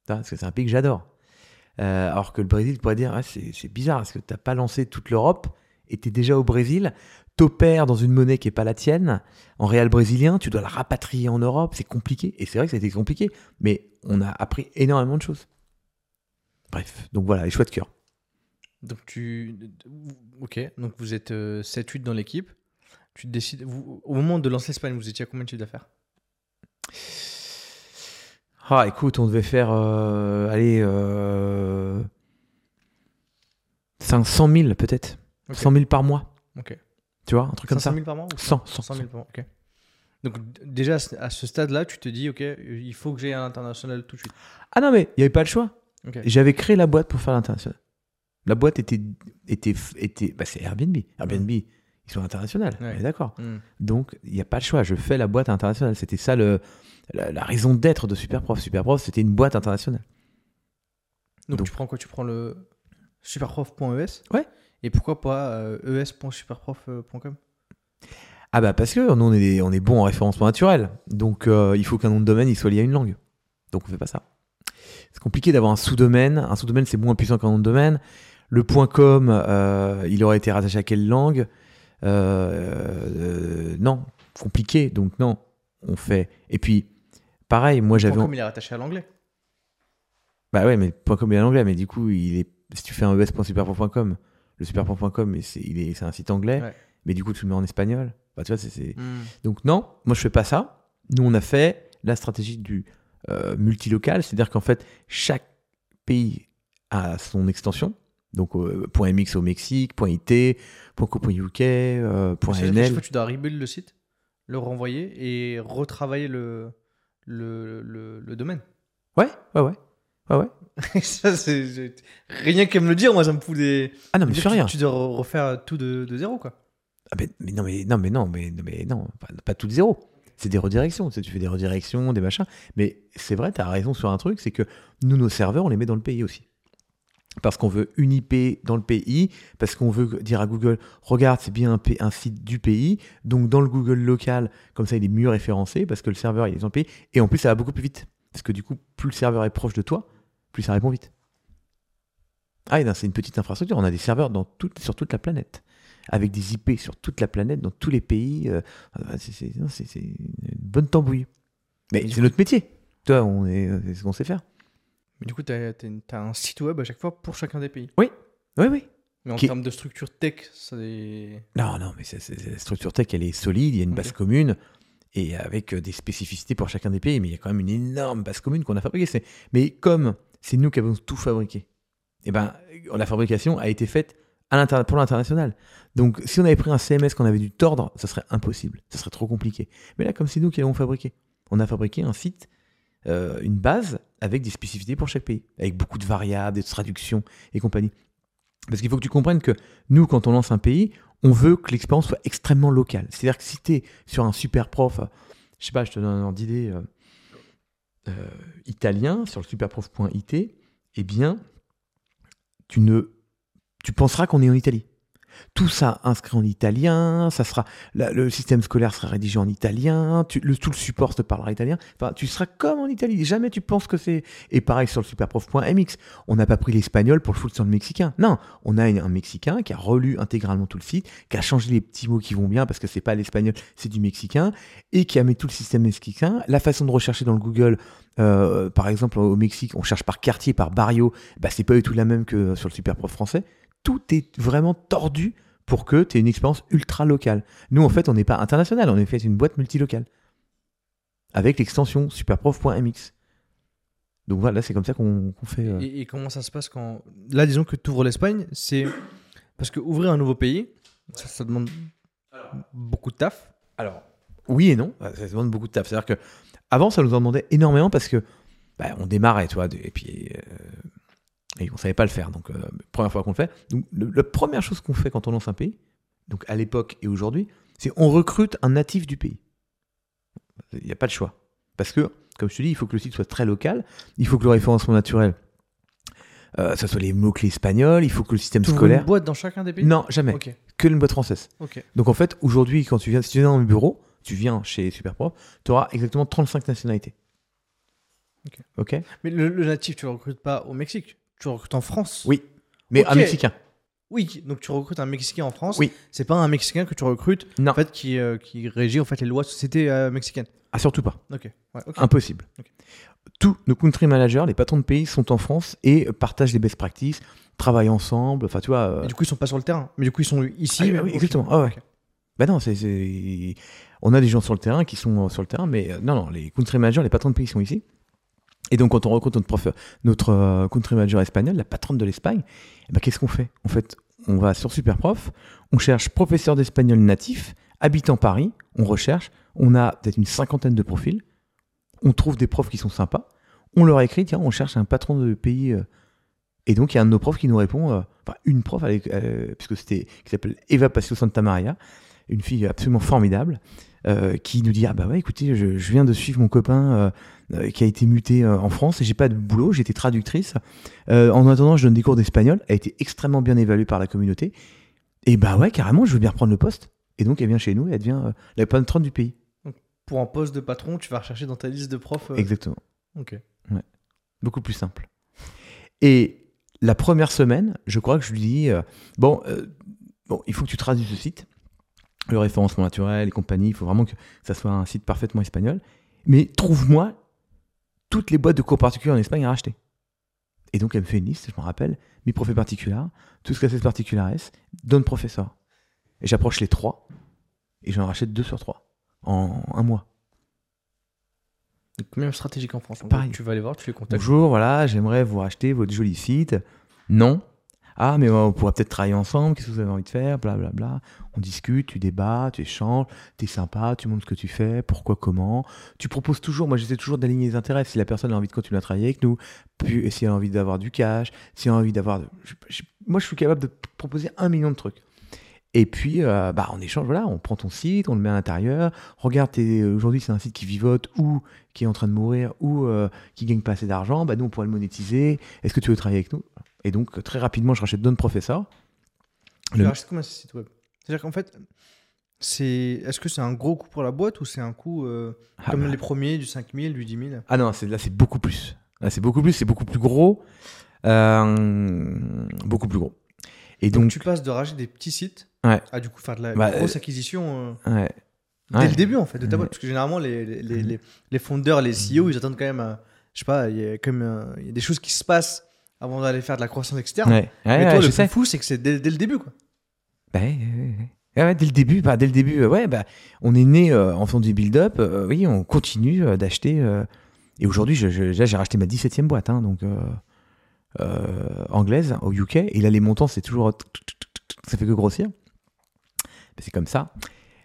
Parce que c'est un pays que j'adore. Euh, alors que le Brésil, tu pourrais dire, c'est c'est bizarre, parce que tu n'as pas lancé toute l'Europe et tu es déjà au Brésil, t'opères dans une monnaie qui n'est pas la tienne, en réel brésilien, tu dois la rapatrier en Europe, c'est compliqué. Et c'est vrai que ça a été compliqué, mais on a appris énormément de choses. Bref, donc voilà, les choix de cœur. Donc tu. Ok, donc vous êtes 7-8 dans l'équipe. Tu décides. vous- au moment de lancer l'Espagne, vous étiez à combien de chiffre d'affaires? Ah, écoute, on devait faire, euh, allez, euh, 500 000 peut-être. Ok. 100 000 par mois. Ok. Tu vois, un truc comme 500 ça. 000 par mois ou 100, 100, 100 000 par mois, ok. Donc déjà à ce- stade-là, tu te dis, ok, il faut que j'aille à l'international tout de suite. Ah non, mais il n'y avait pas le choix. J'avais créé la boîte pour faire l'international. La boîte était. était, était bah, c'est Airbnb. Airbnb, ils sont internationaux. Ouais. D'accord. Hmm. Donc, il n'y a pas le choix. Je fais la boîte internationale. C'était ça le, la, la raison d'être de Superprof. Superprof, c'était une boîte internationale. Donc, Donc- tu prends quoi? Tu prends le superprof.es Ouais. Et pourquoi pas euh, es.superprof.com Ah bah parce que nous, on est, on est bon en référencement naturel. Donc, euh, il faut qu'un nom de domaine il soit lié à une langue. Donc, on fait pas ça. C'est compliqué d'avoir un sous-domaine. Un sous-domaine, c'est moins puissant qu'un nom de domaine. Le .com, euh, il aurait été rattaché à quelle langue? Euh, Non, compliqué. Donc, non, on fait. Et puis, pareil, moi, j'avais. .com, il est rattaché à l'anglais. Bah ouais, mais .com est en anglais, mais du coup, il est... si tu fais un es.superprof.com, le superprof.com, mais c'est il est... c'est un site anglais, Ouais. mais du coup, tu le mets en espagnol. Bah, tu vois, c'est- c'est. Hmm. Donc non, moi je fais pas ça. Nous on a fait la stratégie du euh, multilocal, c'est-à-dire qu'en fait chaque pays a son extension. Donc euh, .mx au Mexique, .it, .co.uk, euh, que chaque .nl. fois, tu dois rebuild le site, le renvoyer et retravailler le, le, le, le domaine. Ouais, ouais, ouais. Ouais, ouais. ça, c'est c'est- rien qu'à me le dire, moi, ça me fout des. Ah non, mais Dire je fais que rien. Tu dois re- refaire tout de, de zéro, quoi. Ah, mais, mais non, mais non, mais non, mais, non, mais non, pas, pas tout de zéro. C'est des redirections. Tu, sais, tu fais des redirections, des machins. Mais c'est vrai, tu as raison sur un truc, c'est que nous, nos serveurs, on les met dans le pays aussi. Parce qu'on veut une IP dans le pays, parce qu'on veut dire à Google, regarde, c'est bien un, un site du pays, donc dans le Google local, comme ça il est mieux référencé, parce que le serveur il est dans le pays, et en plus ça va beaucoup plus vite. Parce que du coup, plus le serveur est proche de toi, plus ça répond vite. Ah, et c'est une petite infrastructure, on a des serveurs dans toute, sur toute la planète avec des IP sur toute la planète, dans tous les pays. euh, euh, c'est- une bonne tambouille. Mais c'est notre métier. Toi, on est, euh, c'est ce qu'on sait faire. Mais du coup, tu as, un site web à chaque fois pour chacun des pays. Oui, oui. Mais en Qui- termes de structure tech, ça est... Non, non, mais la structure tech, elle est solide. Il y a une base commune et avec des spécificités pour chacun des pays. Mais il y a quand même une énorme base commune qu'on a fabriquée. Mais comme c'est nous qui avons tout fabriqué, eh ben, la fabrication a été faite pour l'international. Donc, si on avait pris un CMS qu'on avait dû tordre, ça serait impossible. Ça serait trop compliqué. Mais là, comme c'est nous qui l'avons fabriqué, on a fabriqué un site, euh, une base avec des spécificités pour chaque pays, avec beaucoup de variables, des traductions et compagnie. Parce qu'il faut que tu comprennes que nous, quand on lance un pays, on veut que l'expérience soit extrêmement locale. C'est-à-dire que si tu es sur un super prof, euh, je sais pas, je te donne un ordre d'idée, euh, italien, sur le superprof.it, eh bien, tu ne tu penseras qu'on est en Italie. Tout ça inscrit en italien, ça sera le système scolaire sera rédigé en italien, tout le support te parlera italien. Tu seras comme en Italie. Jamais tu penses que c'est. Et pareil sur le superprof.mx, on n'a pas pris l'espagnol pour le foutre sur le mexicain. Non, on a un mexicain qui a relu intégralement tout le site, qui a changé les petits mots qui vont bien parce que c'est pas l'espagnol, c'est du mexicain, et qui a mis tout le système mexicain. La façon de rechercher dans le Google, euh, par exemple au Mexique, on cherche par quartier, par barrio, bah, c'est pas du tout la même que sur le superprof français. Tout est vraiment tordu pour que tu aies une expérience ultra locale. Nous, en fait, on n'est pas international, on est fait une boîte multilocale. Avec l'extension superprof.mx. Donc voilà, c'est comme ça qu'on fait. euh. Et, et comment ça se passe quand... Là, disons que tu ouvres l'Espagne, c'est... Parce que ouvrir un nouveau pays, ça, ça demande beaucoup de taf. Alors, oui et non, ça demande beaucoup de taf. C'est-à-dire que avant, ça nous en demandait énormément parce que bah, on démarrait, tu vois, et puis euh, et on savait pas le faire. Donc, euh, première fois qu'on le fait. Donc, le- la première chose qu'on fait quand on lance un pays, donc à l'époque et aujourd'hui, c'est on recrute un natif du pays. Il n'y a pas de choix. Parce que, comme je te dis, il faut que le site soit très local, il faut que le référencement naturel, euh, ça soit les mots-clés espagnols, il faut que le système scolaire. une boîte dans chacun des pays? Non, jamais. Que une boîte française. Donc en fait, aujourd'hui, quand tu viens, si tu viens dans mon bureau, tu viens chez Superprof, tu auras exactement 35 nationalités. Ok. Ok? Mais le, le natif, tu le recrutes pas au Mexique, tu recrutes en France. Oui. Mais un. Mexicain. Oui, donc tu recrutes un Mexicain en France. Oui. C'est pas un Mexicain que tu recrutes Non. en fait qui, euh, qui régit en fait les lois de société euh, mexicaines. Ah, surtout pas. Ok. Ouais, ok. Impossible. Tous nos country managers, les patrons de pays, sont en France et partagent les best practices, travaillent ensemble. Enfin, tu vois. euh, du coup, ils sont pas sur le terrain. Mais du coup, ils sont ici. Ah, mais- oui, ok. exactement. Ah ouais. Bah non, c'est, on a des gens sur le terrain qui sont euh, sur le terrain, mais non, non, les country managers, les patrons de pays sont ici. Et donc, quand on rencontre notre, prof, notre euh, country manager espagnol, la patronne de l'Espagne, eh ben, qu'est-ce qu'on fait? En fait, on va sur Superprof, on cherche professeur d'espagnol natif, habitant Paris, on recherche, on a peut-être une cinquantaine de profils, on trouve des profs qui sont sympas, on leur écrit, tiens, on cherche un patron de pays. euh, et donc, il y a un de nos profs qui nous répond, euh, enfin, une prof, euh, puisque c'était, qui s'appelle Eva Pacio Santa Maria, une fille absolument formidable, euh, qui nous dit Ah bah ouais, écoutez, je viens de suivre mon copain euh, qui a été muté euh, en France et j'ai pas de boulot, j'étais traductrice. Euh, en attendant, je donne des cours d'espagnol. Elle a été extrêmement bien évaluée par la communauté. Et bah ouais, carrément, je veux bien reprendre le poste. Et donc, elle vient chez nous et elle devient la patronne du pays. Pour un poste de patron, tu vas rechercher dans ta liste de profs. Exactement. Ok. beaucoup plus simple. Et la première semaine, je crois que je lui dis bon, bon, il faut que tu traduises ce site, le référencement naturel et compagnie. Il faut vraiment que ça soit un site parfaitement espagnol. Mais trouve-moi toutes les boîtes de cours particuliers en Espagne à racheter. Et donc elle me fait une liste, je me rappelle, mi profé particular, tout ce que c'est particulares, donne professeur. Et j'approche les trois et j'en rachète deux sur trois en un mois. Donc, même stratégique en France. En Pareil. tu vas aller voir, tu les contactes. Bonjour, voilà, j'aimerais vous racheter votre joli site. Non. Ah, mais on pourra peut-être travailler ensemble, qu'est-ce que vous avez envie de faire, blablabla. Bla, bla. On discute, tu débats, tu échanges, tu es sympa, tu montres ce que tu fais, pourquoi, comment. Tu proposes toujours, moi j'essaie toujours d'aligner les intérêts. Si la personne a envie de continuer à travailler avec nous, puis si elle a envie d'avoir du cash, si elle a envie d'avoir. moi je suis capable de proposer un million de trucs. Et puis, euh, bah, on échange, voilà, on prend ton site, on le met à l'intérieur. Regarde, t'es- aujourd'hui, c'est un site qui vivote ou qui est en train de mourir ou euh, qui gagne pas assez d'argent. Bah, nous, on pourrait le monétiser. Est-ce que tu veux travailler avec nous? Et donc, très rapidement, je rachète Don Professor. Tu Le- rachètes combien ce site web? C'est-à-dire qu'en fait, c'est... est-ce que c'est un gros coût pour la boîte ou c'est un coût euh, Ah, comme bah. les premiers, du 5000, du 10 000 Ah non, c'est- là, c'est beaucoup plus. Là, c'est beaucoup plus, c'est beaucoup plus gros. Euh, beaucoup plus gros. Et Donc, donc, tu passes de racheter des petits sites Ouais. à du coup faire de la Bah, grosse acquisition euh, ouais. dès Ouais. le début en fait de ta boîte. Parce que généralement, les, les, les, fondeurs, les CEO, ils attendent quand même, euh, je sais pas, il y a quand même euh, il y a des choses qui se passent avant d'aller faire de la croissance externe. Ouais, ouais, Mais toi, le sais. fou, c'est que c'est dès, dès le début quoi. Bah, ouais, ouais, dès le début, bah, dès le début, euh, ouais, bah, on est né euh, en faisant du build-up. euh, oui, on continue euh, d'acheter. et aujourd'hui, j'ai racheté ma 17e boîte, hein, donc anglaise au UK. Et là, les montants, c'est toujours. Ça fait que grossir. Bah, c'est comme ça.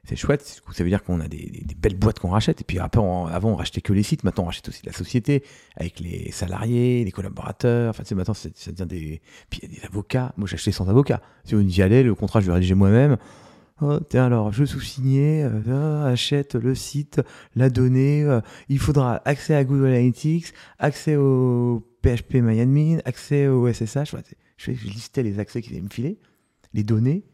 C'est chouette. Ça veut dire qu'on a des, belles boîtes qu'on rachète. Et puis après, on- avant, on rachetait que les sites. Maintenant, on rachète aussi la société avec les salariés, les collaborateurs. Enfin, tu sais, maintenant, ça devient des. Puis il y a des avocats. Moi, acheté sans avocat. Si on y allait, le contrat, je le rédigeais moi-même. Oh, tiens, alors, je sous-signais, euh, ah, achète le site, la donnée, euh, il faudra accès à Google Analytics, accès au PHP MyAdmin, accès au SSH. Je, je listais les accès qu'ils allaient me filer, les données,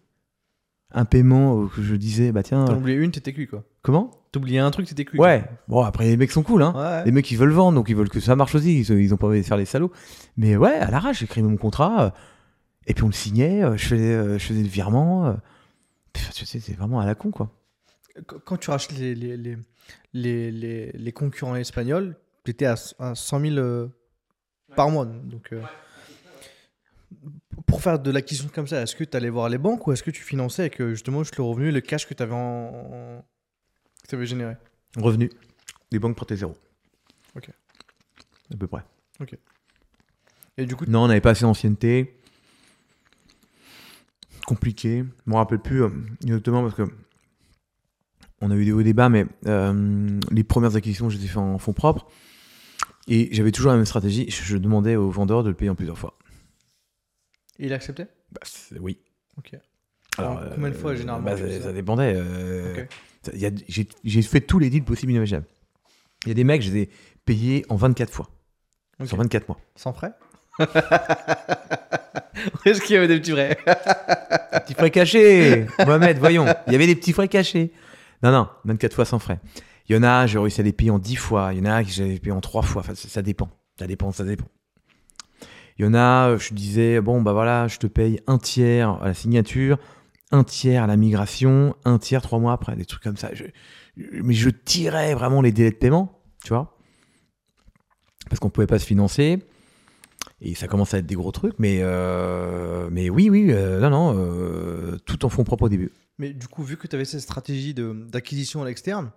un paiement euh, que je disais, bah tiens, T'en euh, oubliais une, t'étais cuit quoi. comment T'oubliais un truc, t'étais cuit. Ouais, bon, après, les mecs sont cool, hein. Ouais. Les mecs, ils veulent vendre, donc ils veulent que ça marche aussi. Ils, ils ont pas envie de faire les salauds. Mais ouais, à l'arrache, j'écrivais mon contrat. euh, et puis on le signait. euh, je, faisais, euh, je faisais le virement. euh, pff, tu sais, c'est vraiment à la con, quoi. Qu- Quand tu rachètes les, les, les, les, les, les concurrents espagnols, t'étais à, à 100 000 euh, par mois. Donc, euh, pour faire de l'acquisition comme ça, est-ce que tu allais voir les banques ou est-ce que tu finançais avec euh, justement juste le revenu, le cash que tu avais, en, que généré? Revenu. Les banques prêtaient zéro. Ok. À peu près. Et du coup, Non, on n'avait pas assez d'ancienneté. Compliqué. Je me rappelle plus euh, exactement parce que on a eu des hauts et des bas, mais euh, les premières acquisitions, je les ai fait en fonds propres. Et j'avais toujours la même stratégie. Je, je demandais aux vendeurs de le payer en plusieurs fois. Il acceptait Bah, c'est- oui. Ok. Alors, Alors, combien de fois, généralement, bah, ça, ça dépendait. euh, Ok. ça- il y a- J'ai j'ai fait tous les deals possibles et imaginables. Il y a des mecs, je les ai payés en 24 fois. Ok. Sur 24 mois. Sans frais? Est-ce qu'il y avait des petits frais? Petits frais cachés Mohamed, voyons. Il y avait des petits frais cachés. Non, non, 24 fois sans frais. Il y en a, j'ai réussi à les payer en 10 fois. Il y en a que j'avais payé en 3 fois. Enfin, ça, ça dépend. Ça dépend, ça dépend. Il y en a, je disais, bon, bah voilà, je te paye un tiers à la signature, un tiers à la migration, un tiers trois mois après, des trucs comme ça. Je- mais je tirais vraiment les délais de paiement, tu vois, parce qu'on pouvait pas se financer. Et ça commence à être des gros trucs, mais, euh, mais oui, oui, euh, non, non, euh, tout en fonds propres au début. Mais du coup, vu que tu avais cette stratégie d'acquisition à l'externe,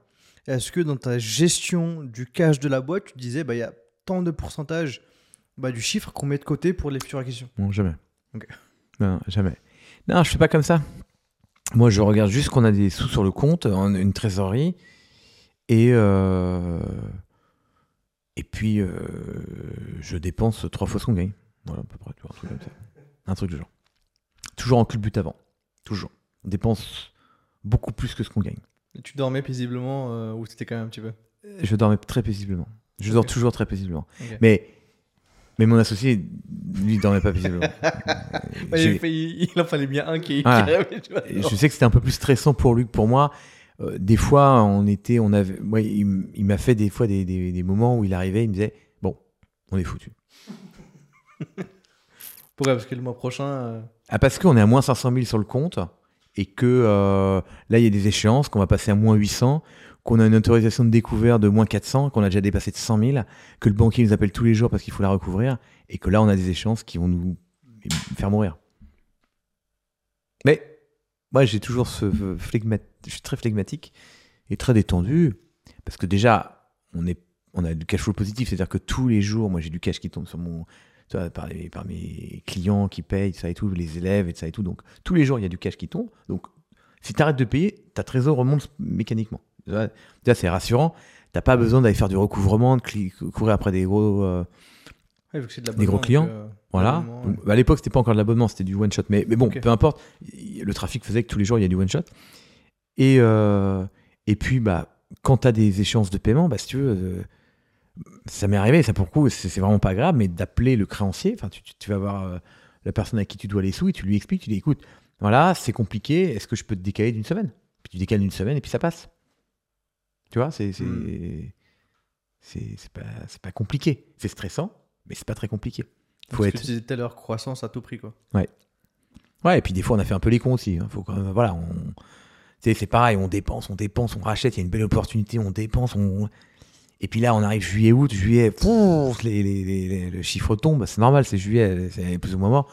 est-ce que dans ta gestion du cash de la boîte, tu disais, bah, il y a tant de pourcentage bah, du chiffre qu'on met de côté pour les futures acquisitions Non, jamais. Ok. Non, jamais. Non, je fais pas comme ça. Moi, je regarde juste qu'on a des sous sur le compte, une trésorerie, et euh, et puis euh, je dépense trois fois ce qu'on gagne. Voilà, à peu près, tu vois, un truc comme ça. Un truc du genre. Toujours en culbute avant. Toujours. On dépense beaucoup plus que ce qu'on gagne. Et Tu dormais paisiblement euh, ou c'était quand même un petit peu? Je dormais très paisiblement. Je dors toujours très paisiblement. Mais mais mon associé, lui, il dormait pas paisiblement. Il, fait- il- il en fallait bien un qui. Vois. Et je sais que c'était un peu plus stressant pour lui que pour moi. Euh, des fois, on était, on avait, moi, il, m'a fait des fois des, des- des moments où il arrivait, il me disait, bon, on est foutu. Pourquoi? Parce que le mois prochain. euh, Ah, parce qu'on est à moins 500 000 sur le compte et que euh, là, il y a des échéances, qu'on va passer à moins 800, qu'on a une autorisation de découvert de moins 400, qu'on a déjà dépassé de 100 000, que le banquier nous appelle tous les jours parce qu'il faut la recouvrir et que là, on a des échéances qui vont nous faire mourir. Mais moi, j'ai toujours ce flegma- je suis très flegmatique et très détendu parce que déjà, on est on a du cash flow positif, c'est-à-dire que tous les jours, moi j'ai du cash qui tombe sur mon, par, les- par mes clients qui payent, ça et tout, les élèves et ça et tout. Donc tous les jours, il y a du cash qui tombe. Donc si tu arrêtes de payer, ta trésor remonte mécaniquement. C'est rassurant. T'as pas besoin d'aller faire du recouvrement, de courir après des gros. euh, ouais, de Des gros clients. euh, voilà. bah, à l'époque, c'était pas encore de l'abonnement, c'était du one shot. Mais, mais bon, peu importe. Le trafic faisait que tous les jours, il y a du one shot. Et, euh, et puis, bah, quand tu as des échéances de paiement, bah, si tu veux, euh, ça m'est arrivé, ça pour le coup, c'est vraiment pas grave, mais d'appeler le créancier, enfin, tu, tu- tu vas voir euh, la personne à qui tu dois les sous et tu lui expliques, tu dis écoute, voilà, c'est compliqué, est-ce que je peux te décaler d'une semaine? Puis tu décales d'une semaine et puis ça passe. Tu vois, c'est c'est Hmm. c'est- pas, c'est pas compliqué. C'est stressant, mais c'est pas très compliqué. Faut ce être. que tu disais tout à l'heure, croissance à tout prix. Quoi. Ouais, et puis des fois, on a fait un peu les cons aussi. hein. Faut quand même- voilà, on... c'est pareil, on dépense, on dépense, on rachète, il y a une belle opportunité, on dépense, on... Et puis là, on arrive juillet, août, juillet, pouf, les, les, les- le chiffre tombe, c'est normal, c'est juillet, c'est plus ou moins mort.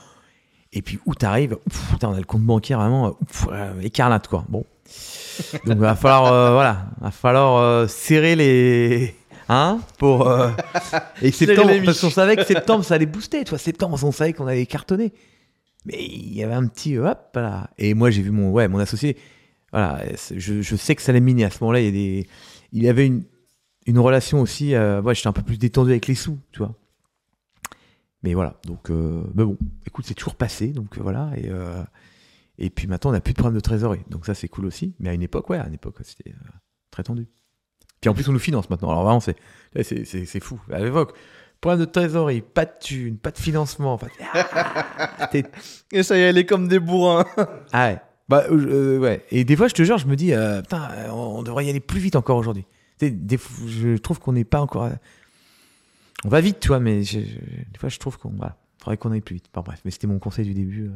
Et puis août arrive, ouf, putain, on a le compte bancaire vraiment ouf, écarlate, quoi. Bon. Donc, va falloir, euh, voilà, va falloir euh, serrer les. Hein Pour. euh, Et septembre, parce qu'on savait que septembre, ça allait booster, tu vois. Septembre, on savait qu'on allait cartonner. Mais il y avait un petit hop là. Et moi, j'ai vu mon, ouais, mon associé. Voilà, je, je sais que ça l'a miné. À ce moment-là, il y a des, il avait une, une relation aussi. Euh, ouais, j'étais un peu plus détendu avec les sous, tu vois. Mais voilà, donc, mais bon, écoute, c'est toujours passé, donc voilà. Et, et puis maintenant, on n'a plus de problème de trésorerie. Donc ça, c'est cool aussi. Mais à une époque, ouais, à une époque, c'était euh, très tendu. Puis en plus, on nous finance maintenant. Alors vraiment, c'est, c'est, c'est, c'est fou. À l'époque, problème de trésorerie, pas de thunes, pas de financement. Enfin, ah, t'es- Et ça y est, elle est comme des bourrins. ah ouais. Bah, euh, ouais. Et des fois, je te jure, je me dis, euh, putain, euh, on devrait y aller plus vite encore aujourd'hui. Des fois, je trouve qu'on n'est pas encore. euh, On va vite, tu vois, mais je- je- des fois, je trouve qu'on voilà, faudrait qu'on aille plus vite. Enfin, bref, mais c'était mon conseil du début, euh,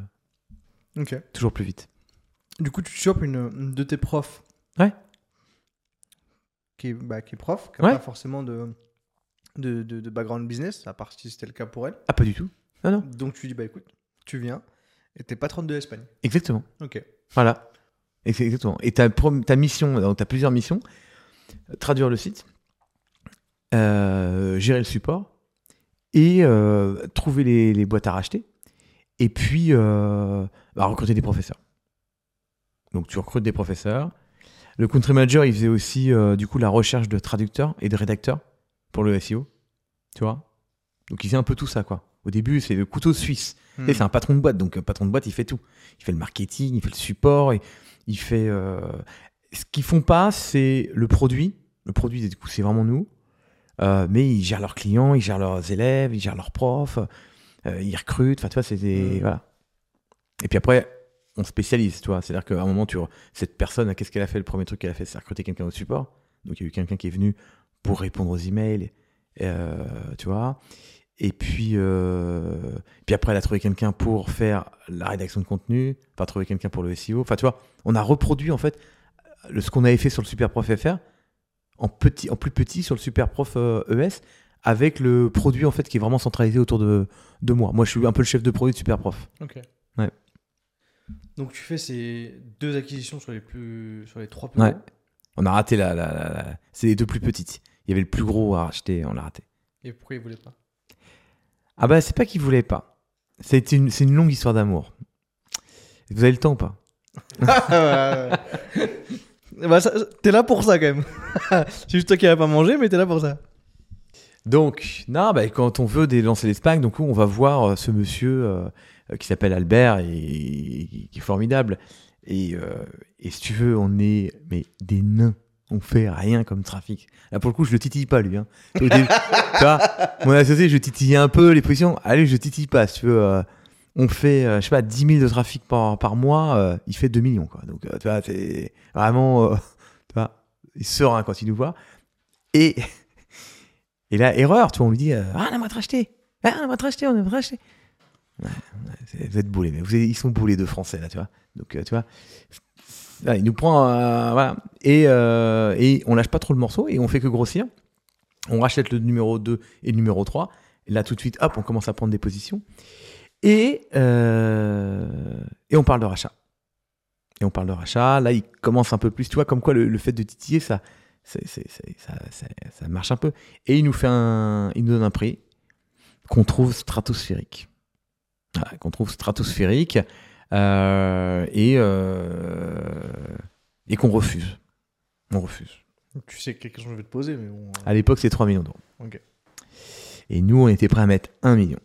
ok. toujours plus vite. Du coup, tu chopes une, une de tes profs. Ouais. Qui est, bah, qui est prof, qui n'a Ouais. pas forcément de, de, de, de background business, à part si c'était le cas pour elle. Ah, pas du tout. Non, non. Donc tu dis, bah écoute, tu viens et t'es patronne de l'Espagne. Exactement. Ok. Voilà. Exactement. Et ta, mission, donc tu as plusieurs missions traduire le site, euh, gérer le support et euh, trouver les, les boîtes à racheter. Et puis euh, bah, recruter des professeurs. Donc tu recrutes des professeurs. Le country manager, il faisait aussi euh, du coup la recherche de traducteurs et de rédacteurs pour le SEO. Tu vois? Donc il faisait un peu tout ça, quoi. Au début, c'est le couteau suisse. Hmm. C'est un patron de boîte, donc un patron de boîte, il fait tout. Il fait le marketing, il fait le support, il, il fait. euh, Ce qu'ils font pas, c'est le produit. Le produit, du coup, c'est vraiment nous. Euh, mais ils gèrent leurs clients, ils gèrent leurs élèves, ils gèrent leurs profs, euh, ils recrutent. Enfin, tu vois, c'est des. Voilà. Et puis après, on spécialise, tu vois. C'est-à-dire qu'à un moment, tu, cette personne, qu'est-ce qu'elle a fait? Le premier truc qu'elle a fait, c'est recruter quelqu'un au support. Donc, il y a eu quelqu'un qui est venu pour répondre aux emails, euh, tu vois. Et puis, euh, puis après, elle a trouvé quelqu'un pour faire la rédaction de contenu, enfin, trouver quelqu'un pour le SEO. Enfin, tu vois, on a reproduit, en fait, le, ce qu'on avait fait sur le Superprof FR en, petit, en plus petit sur le Superprof euh, ES avec le produit, en fait, qui est vraiment centralisé autour de, de moi. Moi, je suis un peu le chef de produit de Superprof. Ok. Ouais. Donc tu fais ces deux acquisitions sur les plus, sur les trois plus Ouais. gros. On a raté la. la- la- la- C'est les deux plus petites. Il y avait le plus gros à racheter, on l'a raté. Et pourquoi ils voulaient pas? Ah bah, c'est pas qu'ils voulaient pas. C'est une, une longue histoire d'amour. Vous avez le temps ou pas? Bah, T'es là pour ça quand même. C'est juste toi qui n'as pas mangé, mais t'es là pour ça. Donc, non, bah, quand on veut lancer les SPAC, donc on va voir euh, ce monsieur euh, euh, qui s'appelle Albert et, qui est formidable. Et, et si tu veux, on est mais des nains. On fait rien comme trafic. Là, pour le coup, je le titille pas, lui. Hein. Tu vois, mon associé, je titille un peu les positions. Allez, je titille pas. Si tu veux, on fait, je sais pas, 10 000 de trafic par, par mois. il fait 2 millions, quoi. Donc, tu vois, c'est vraiment, tu vois, il serein quand il nous voit. Et, et là, erreur, tu vois, on lui dit, ah, on aimerait te racheter. Ah, on aimerait te racheter, on aimerait te racheter. Vous êtes boulés, mais ils sont boulés de français, là, tu vois. Donc, euh, tu vois, là, il nous prend, euh, voilà. Et, euh, et on lâche pas trop le morceau et on fait que grossir. On rachète le numéro 2 et le numéro 3. Et là, tout de suite, hop, on commence à prendre des positions. Et, et on parle de rachat. Et on parle de rachat. Là, il commence un peu plus. Tu vois, comme quoi le fait de titiller, ça, c'est- c'est- c'est- ça, ça, ça marche un peu. Et il nous, fait un, il nous donne un prix qu'on trouve stratosphérique. Voilà, qu'on trouve stratosphérique. euh, et, euh, et qu'on refuse. On refuse. Tu sais quelle question je vais te poser, mais bon. euh, À l'époque, c'est 3 millions d'euros. Et nous, on était prêts à mettre 1 million.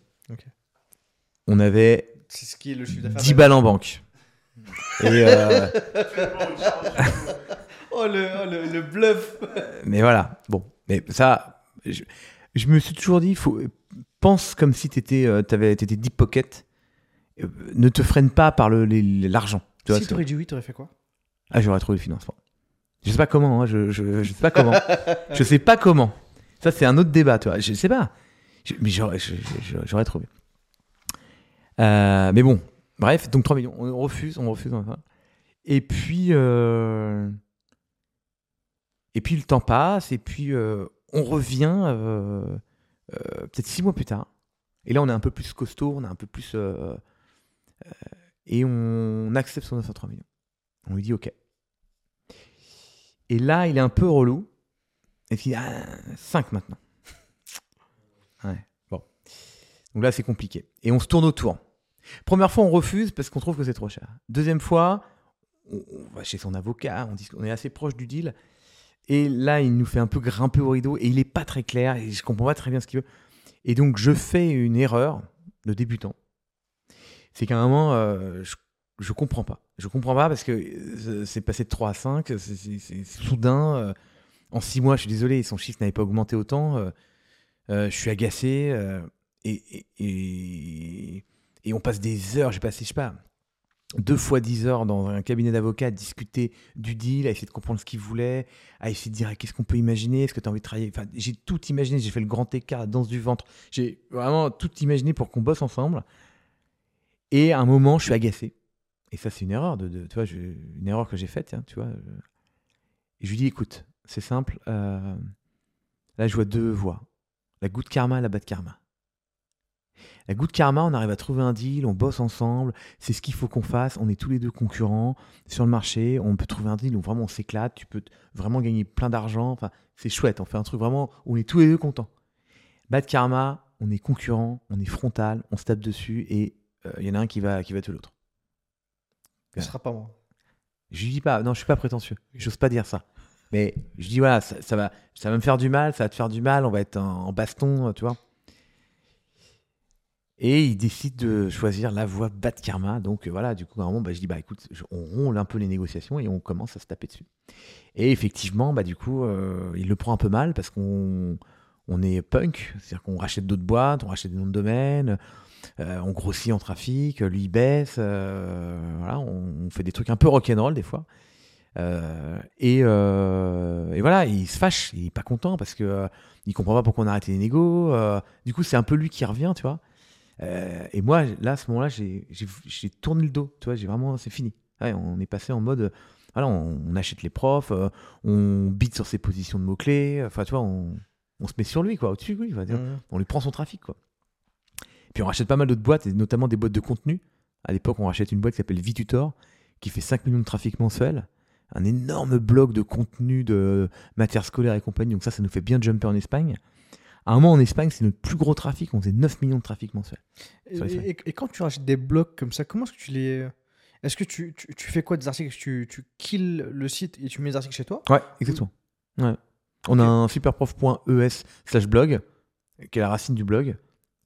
On avait C'est ce qui est le chiffre d'affaires. 10 balles en banque. Et euh, Oh, le, oh, le, le bluff mais voilà. Bon, mais ça, je, je me suis toujours dit, faut, pense comme si tu étais, étais deep pocket. Euh, ne te freine pas par le- l'argent. Tu Si t'aurais dit oui, t'aurais fait quoi? Ah, j'aurais trouvé le financement. Je sais pas comment, hein, je, je, je sais pas comment. je sais pas comment. Ça, c'est un autre débat, tu vois. Je sais pas. Je- mais j'aurais, trouvé. Euh, mais bon, bref, donc 3 millions. On refuse, on refuse. enfin. Et puis, euh, et puis le temps passe, et puis euh, on revient euh, euh, peut-être 6 mois plus tard. Et là, on est un peu plus costaud, on est un peu plus. et on accepte son offre à 3 millions. On lui dit OK. Et là, il est un peu relou. Et puis, ah, 5 maintenant. Ouais, bon. Donc là, c'est compliqué. Et on se tourne autour. Première fois, on refuse parce qu'on trouve que c'est trop cher. Deuxième fois, on, on va chez son avocat, on dit qu'on est assez proche du deal. Et là, il nous fait un peu grimper au rideau et il est pas très clair et je comprends pas très bien ce qu'il veut. Et donc, je fais une erreur de débutant. C'est qu'à un moment, euh, je, je comprends pas. Je comprends pas parce que euh, c'est passé de 3 à 5, c'est- soudain. euh, en 6 mois, je suis désolé, son chiffre n'avait pas augmenté autant. je suis agacé. et, et, et, et on passe des heures, j'ai passé, je sais pas, deux fois 10 heures dans un cabinet d'avocats à discuter du deal, à essayer de comprendre ce qu'il voulait, à essayer de dire ah, qu'est-ce qu'on peut imaginer, est-ce que tu as envie de travailler? Enfin, j'ai tout imaginé, j'ai fait le grand écart, la danse du ventre. J'ai vraiment tout imaginé pour qu'on bosse ensemble. Et à un moment, je suis agacé. Et ça, c'est une erreur, de, tu vois, une erreur que j'ai faite, hein, tu vois. Et je lui dis, écoute, c'est simple. euh, là, je vois deux voies. La goutte karma la bad karma. La goutte karma, on arrive à trouver un deal, on bosse ensemble, c'est ce qu'il faut qu'on fasse. On est tous les deux concurrents sur le marché, on peut trouver un deal où vraiment on s'éclate, tu peux vraiment gagner plein d'argent. Enfin, c'est chouette, on fait un truc vraiment où on est tous les deux contents. Bad karma, on est concurrents, on est frontal, on se tape dessus et euh, il y en a un qui va, qui va tuer l'autre. Ce sera pas moi. Je dis pas, non, je suis pas prétentieux. J'ose pas dire ça. Mais je dis voilà, ça, ça va, ça va me faire du mal, ça va te faire du mal, on va être en, en baston, tu vois. Et il décide de choisir la voie bad karma. Donc euh, voilà, du coup, à un moment, bah, je dis bah écoute, on ronle un peu les négociations et on commence à se taper dessus. Et effectivement, bah du coup, euh, il le prend un peu mal parce qu'on on est punk, c'est-à-dire qu'on rachète d'autres boîtes, on rachète des noms de domaine, euh, on grossit en trafic, lui il baisse, voilà, on, fait des trucs un peu rock'n'roll des fois. Et, voilà, il se fâche, il est pas content parce que il comprend pas pourquoi on a arrêté les négos. du coup, c'est un peu lui qui revient, tu vois. Euh, et moi, là, à ce moment-là, j'ai tourné le dos, tu vois, j'ai vraiment, c'est fini. Ouais, on est passé en mode, voilà, on, on achète les profs, euh, on bite sur ses positions de mots-clés, enfin, tu vois, on, on se met sur lui, quoi, au-dessus, on dire. Mhm. on lui prend son trafic, quoi. Puis on rachète pas mal d'autres boîtes, et notamment des boîtes de contenu. À l'époque, on rachète une boîte qui s'appelle Vitutor, qui fait 5 millions de trafic mensuel. Un énorme blog de contenu de matières scolaires et compagnie. Donc ça, ça nous fait bien jumper en Espagne. À un moment, en Espagne, c'est notre plus gros trafic. On faisait 9 millions de trafic mensuel. Et, quand tu rachètes des blocs comme ça, comment est-ce que tu les. Est-ce que tu, tu, tu fais quoi des articles? Tu, tu kills le site et tu mets les articles chez toi? Ouais, exactement. Ouais. On a un superprof.es slash blog, qui est la racine du blog.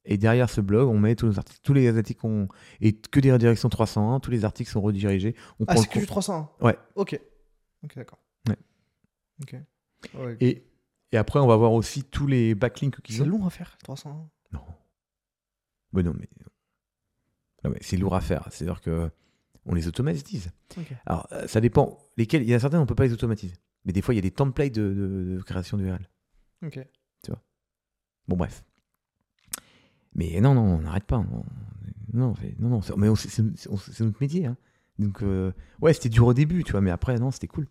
Et derrière ce blog, on met tous nos articles. Tous les articles ont... et que des redirections 301, tous les articles sont redirigés. On Ah, c'est que du 301 Ouais. Ok. Ok, d'accord. Ouais. Ok. Ouais. Et, et après, on va voir aussi tous les backlinks qu'ils C'est ont. long à faire, 301. Non. Mais non, mais, non, mais c'est lourd à faire. C'est-à-dire que on les automatise. Alors, euh, ça dépend. Lesquels, il y en a certains, on peut pas les automatiser. Mais des fois, il y a des templates de, de- de création d'URL. Ok. Bon, bref. Mais non, non, on n'arrête pas. Non, non, c'est- non, non, c'est- mais c'est c'est- c'est notre métier. hein. Donc, euh, ouais, c'était dur au début, tu vois, mais après, non, c'était cool.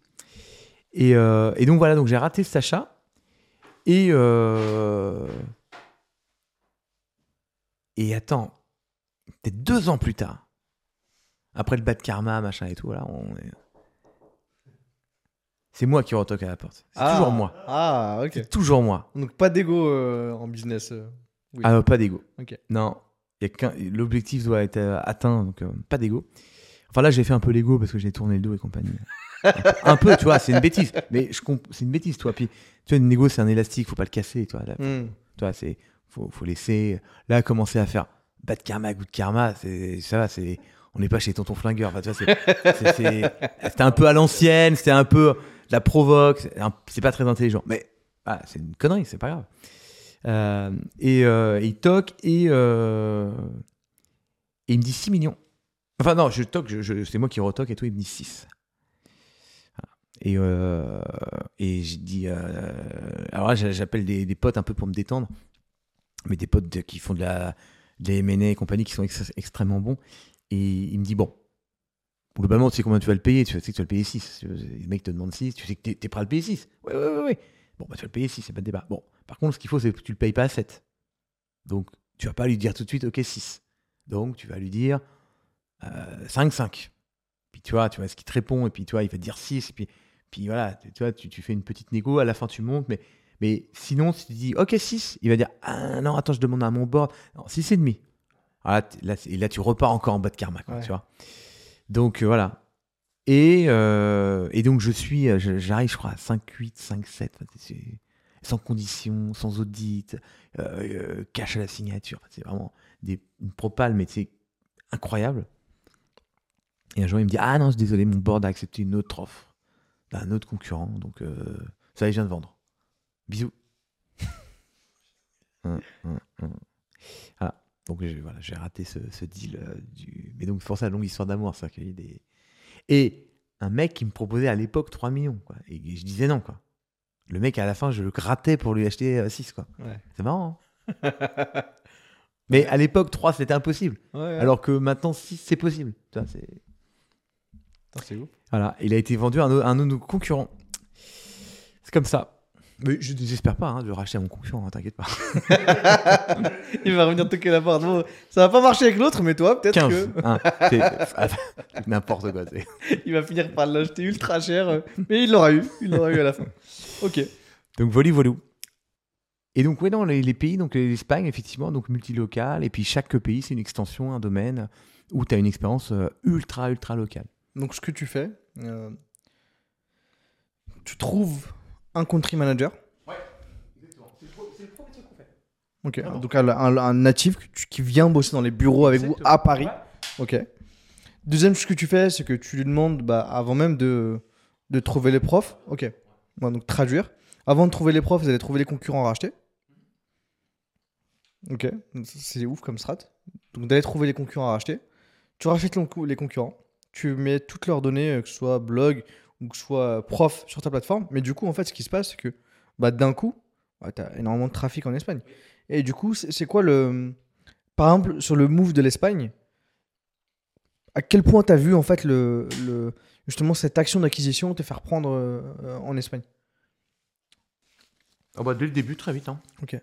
Et, euh, et donc, voilà, donc j'ai raté cet achat. Et. euh, Et attends, peut-être deux ans plus tard, après le bas de karma, machin et tout, là, on est. C'est moi qui retoque à la porte. C'est toujours moi. Ah, ok. C'est toujours moi. Donc pas d'ego euh, en business. euh. Oui. Ah, pas d'ego. Ok. Non, il y a qu'un- l'objectif doit être euh, atteint, donc euh, pas d'ego. Enfin là, j'ai fait un peu l'ego parce que j'ai tourné le dos et compagnie. Un peu, tu vois, c'est une bêtise. Mais je comp- c'est une bêtise, toi. Puis, tu vois, une négo, c'est un élastique, faut pas le casser, toi. Là, tu vois, c'est faut, faut laisser. Là, commencer à faire bas de karma, goût de karma, c'est ça va, c'est. On n'est pas chez Tonton Flingueur. Enfin, c'était un peu à l'ancienne, c'était un peu la provoque. c'est pas très intelligent, mais ah, c'est une connerie, c'est pas grave. Euh, et, euh, il toque et, euh, et il me dit 6 millions. Enfin, non, je toque, je, je- c'est moi qui retoque et tout, il me dit 6. Et, euh, et j'ai dit. euh, alors là, j'a- j'appelle des, des potes un peu pour me détendre, mais des potes qui font de la, de la M&A et compagnie qui sont ex- extrêmement bons. Et il me dit Bon, globalement, tu sais combien tu vas le payer, tu sais que tu vas le payer 6. Le mec te demande 6, tu sais que t'es es prêt à le payer 6. Ouais, ouais, ouais, ouais. Bon, bah, tu vas le payer 6, c'est pas de débat. Bon, par contre, ce qu'il faut, c'est que tu le payes pas à 7. Donc, tu vas pas lui dire tout de suite, ok, 6. Donc, tu vas lui dire euh, 5, 5. Puis, tu vois, tu vois ce qu'il te répond, et puis, tu vois, il va te dire 6, et puis, puis voilà, tu, tu vois, tu, tu fais une petite négo, à la fin, tu montes, mais, mais sinon, si tu dis, ok, 6, il va dire, ah non, attends, je demande à mon board, non, 6 et demi. Voilà, t- là, c'est- et là, tu repars encore en bas de karma, quoi, Ouais. tu vois. Donc, euh, voilà. Et, euh, et donc, je suis, euh, je- j'arrive, je crois, à 5, 8, 5, 7, enfin, c'est- sans condition, sans audit, euh, cash à la signature. C'est vraiment des, une propale, mais c'est incroyable. Et un jour, il me dit Ah non, je suis désolé, mon board a accepté une autre offre d'un autre concurrent, donc euh, ça, y est, je viens de vendre. Bisous. Hum, hum, hum. Voilà. Donc j'ai voilà, j'ai raté ce, ce deal. euh, du... Mais donc, c'est pour ça, longue histoire d'amour, ça. qu'il y a eu des... Et un mec qui me proposait à l'époque 3 millions, quoi. Et je disais non, quoi. Le mec, à la fin, je le grattais pour lui acheter 6, quoi. Ouais. C'est marrant. hein Mais à l'époque, 3, c'était impossible. Ouais, Alors que maintenant, 6, c'est possible. C'est ouf. Voilà, il a été vendu à un, un de nos concurrents. C'est comme ça. Mais je ne désespère pas hein, de racheter à mon concurrent, hein, t'inquiète pas. Il va revenir toquer la porte. Bon, ça va pas marcher avec l'autre, mais toi, peut-être 15. que hein, N'importe quoi. il va finir par l'acheter ultra cher. Mais il l'aura eu. Il l'aura eu à la fin. Ok. Donc, voli volou. Et donc, oui, non, les, les pays, donc l'Espagne, effectivement, donc multilocal. Et puis, chaque pays, c'est une extension, un domaine où tu as une expérience euh, ultra, ultra locale. Donc, ce que tu fais, euh, tu trouves un country manager. Ok. Vraiment. Donc, un, un- un natif que tu- qui vient bosser dans les bureaux avec vous à Paris. Ok. Deuxième chose que tu fais, c'est que tu lui demandes, bah, avant même de, de trouver les profs, ok, Ouais, donc traduire. Avant de trouver les profs, vous allez trouver les concurrents à racheter. Ok, c'est ouf comme strat. Donc d'aller trouver les concurrents à racheter. Tu rachètes les concurrents, tu mets toutes leurs données, euh, que ce soit blog ou que ce soit prof sur ta plateforme. Mais du coup, en fait, ce qui se passe, c'est que bah, d'un coup, tu as énormément de trafic en Espagne. Et du coup, c'est quoi le. Par exemple, sur le move de l'Espagne, à quel point tu as vu en fait le, le- justement cette action d'acquisition te faire prendre euh, en Espagne? Ah bah, dès le début, très vite. hein. Ok.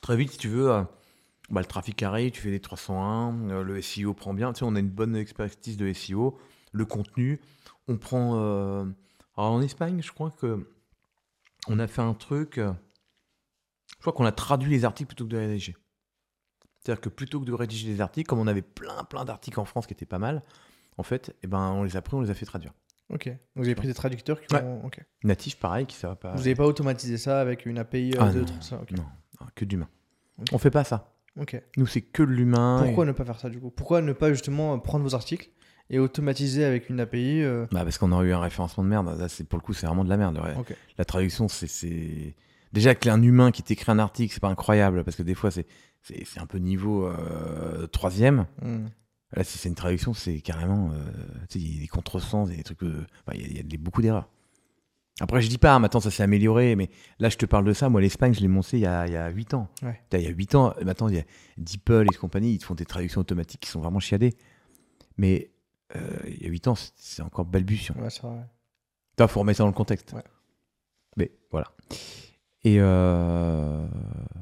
Très vite, si tu veux, euh, bah, le trafic arrive, tu fais des 301, euh, le SEO prend bien. Tu sais, on a une bonne expertise de SEO, le contenu. On prend. euh, Alors en Espagne, je crois que on a fait un truc. euh, Je crois qu'on a traduit les articles plutôt que de les rédiger. C'est-à-dire que plutôt que de rédiger les articles, comme on avait plein plein d'articles en France qui étaient pas mal, en fait, eh ben, on les a pris, on les a fait traduire. Ok. Donc vous avez pris des traducteurs qui Ouais. ont. ok. Natif, pareil, qui ça va pas. Vous n'avez pas automatisé ça avec une API Ah de non, ça, ok. Non, non, que de l'humain. Ok. On fait pas ça. Ok. Nous, c'est que l'humain. Pourquoi et- ne pas faire ça du coup? Pourquoi ne pas justement prendre vos articles et automatiser avec une API euh, Bah parce qu'on aurait eu un référencement de merde. Là, pour le coup, c'est vraiment de la merde. ouais. Ok. La traduction, c'est- déjà que un humain qui t'écrit un article, c'est pas incroyable parce que des fois, c'est un peu niveau euh, troisième. hmm. Là, si c'est une traduction, c'est carrément, euh, tu sais, il y a des contresens, il y a des trucs, euh, il y a- il y, a des- beaucoup d'erreurs. Après, je dis pas, hein, maintenant ça s'est amélioré, mais là, je te parle de ça. Moi, l'Espagne, je l'ai monté il y a, il y a 8 ans. Ouais. Putain, Il y a 8 ans, maintenant, il y a DeepL et compagnie, ils te font des traductions automatiques qui sont vraiment chiadées. Mais euh, il y a 8 ans, c'est- encore balbutiant. Ouais, c'est vrai. Il faut remettre ça dans le contexte. Ouais. Mais voilà. Et euh,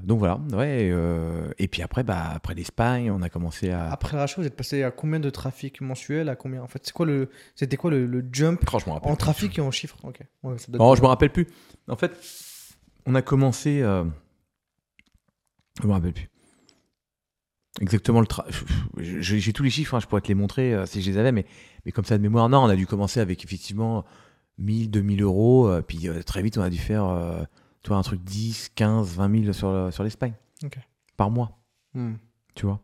donc voilà, ouais. euh, et puis après, bah, après l'Espagne, on a commencé à. Après le rachat, vous êtes passé à combien de trafic mensuel À combien En fait, c'est quoi le, c'était quoi le, le jump Franchement, en trafic et en chiffres? Ok. Ouais, ça je me rappelle plus. En fait, on a commencé. euh, Je me rappelle plus. Exactement le tra... J'ai tous les chiffres, hein, je pourrais te les montrer euh, si je les avais, mais, mais comme ça de mémoire, non, on a dû commencer avec effectivement 1000, 2000 euros, puis très vite on a dû faire tu vois, un truc 10, 15, 20 000 sur, le- sur l'Espagne. Ok. Par mois, Hmm. tu vois.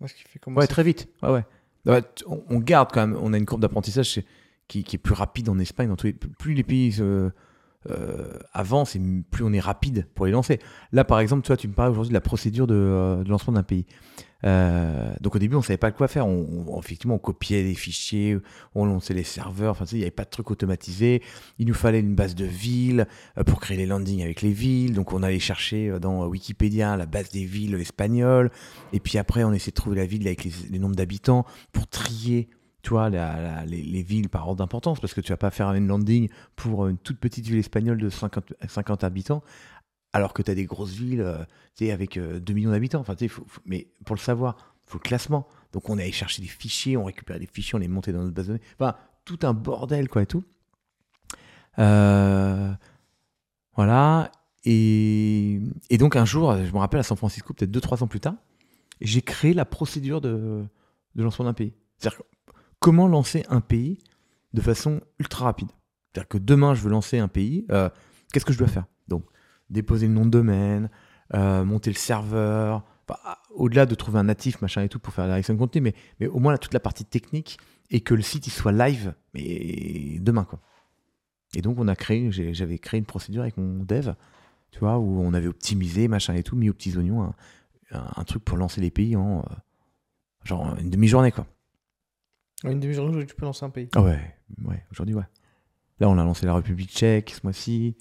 Ouais, ce qui fait comment Ouais, ça- très vite. Ouais, ouais. On, on garde quand même, on a une courbe d'apprentissage qui, qui est plus rapide en Espagne. Dans tous les, plus les pays euh, euh, avancent et m- plus on est rapide pour les lancer. Là, par exemple, toi, tu me parles aujourd'hui de la procédure de, euh, lancement d'un pays. Euh, donc au début, on savait pas quoi faire. On, effectivement, on copiait les fichiers, on lançait les serveurs. Enfin, il n'y avait pas de truc automatisé. Il nous fallait une base de villes pour créer les landings avec les villes. Donc on allait chercher dans Wikipédia la base des villes espagnoles. Et puis après, on essaie de trouver la ville avec les, les nombres d'habitants pour trier, tu les, les villes par ordre d'importance, parce que tu vas pas faire une landing pour une toute petite ville espagnole de 50, 50 habitants, alors que tu as des grosses villes, euh, avec euh, 2 millions d'habitants. Enfin, faut- faut- mais pour le savoir, il faut le classement. Donc on allait chercher des fichiers, on récupérait des fichiers, on les montait dans notre base de données. Enfin, tout un bordel, quoi, et tout. Euh, voilà. Et, donc un jour, je me rappelle à San Francisco, peut-être 2-3 ans plus tard, j'ai créé la procédure de, de lancement d'un pays. C'est-à-dire comment lancer un pays de façon ultra rapide. C'est-à-dire que demain, je veux lancer un pays, euh, qu'est-ce que je dois faire? Donc, déposer le nom de domaine, euh, monter le serveur, au-delà de trouver un natif, machin et tout, pour faire la direction de contenu, mais, au moins là, toute la partie technique et que le site il soit live mais demain. Quoi. Et donc, on a créé, j'avais créé une procédure avec mon dev, tu vois, où on avait optimisé, machin et tout, mis aux petits oignons un truc pour lancer les pays en euh, genre une demi-journée, quoi. En Une demi-journée, tu peux lancer un pays. Ah ouais, ouais, aujourd'hui, ouais. Là, on a lancé la République tchèque ce mois-ci.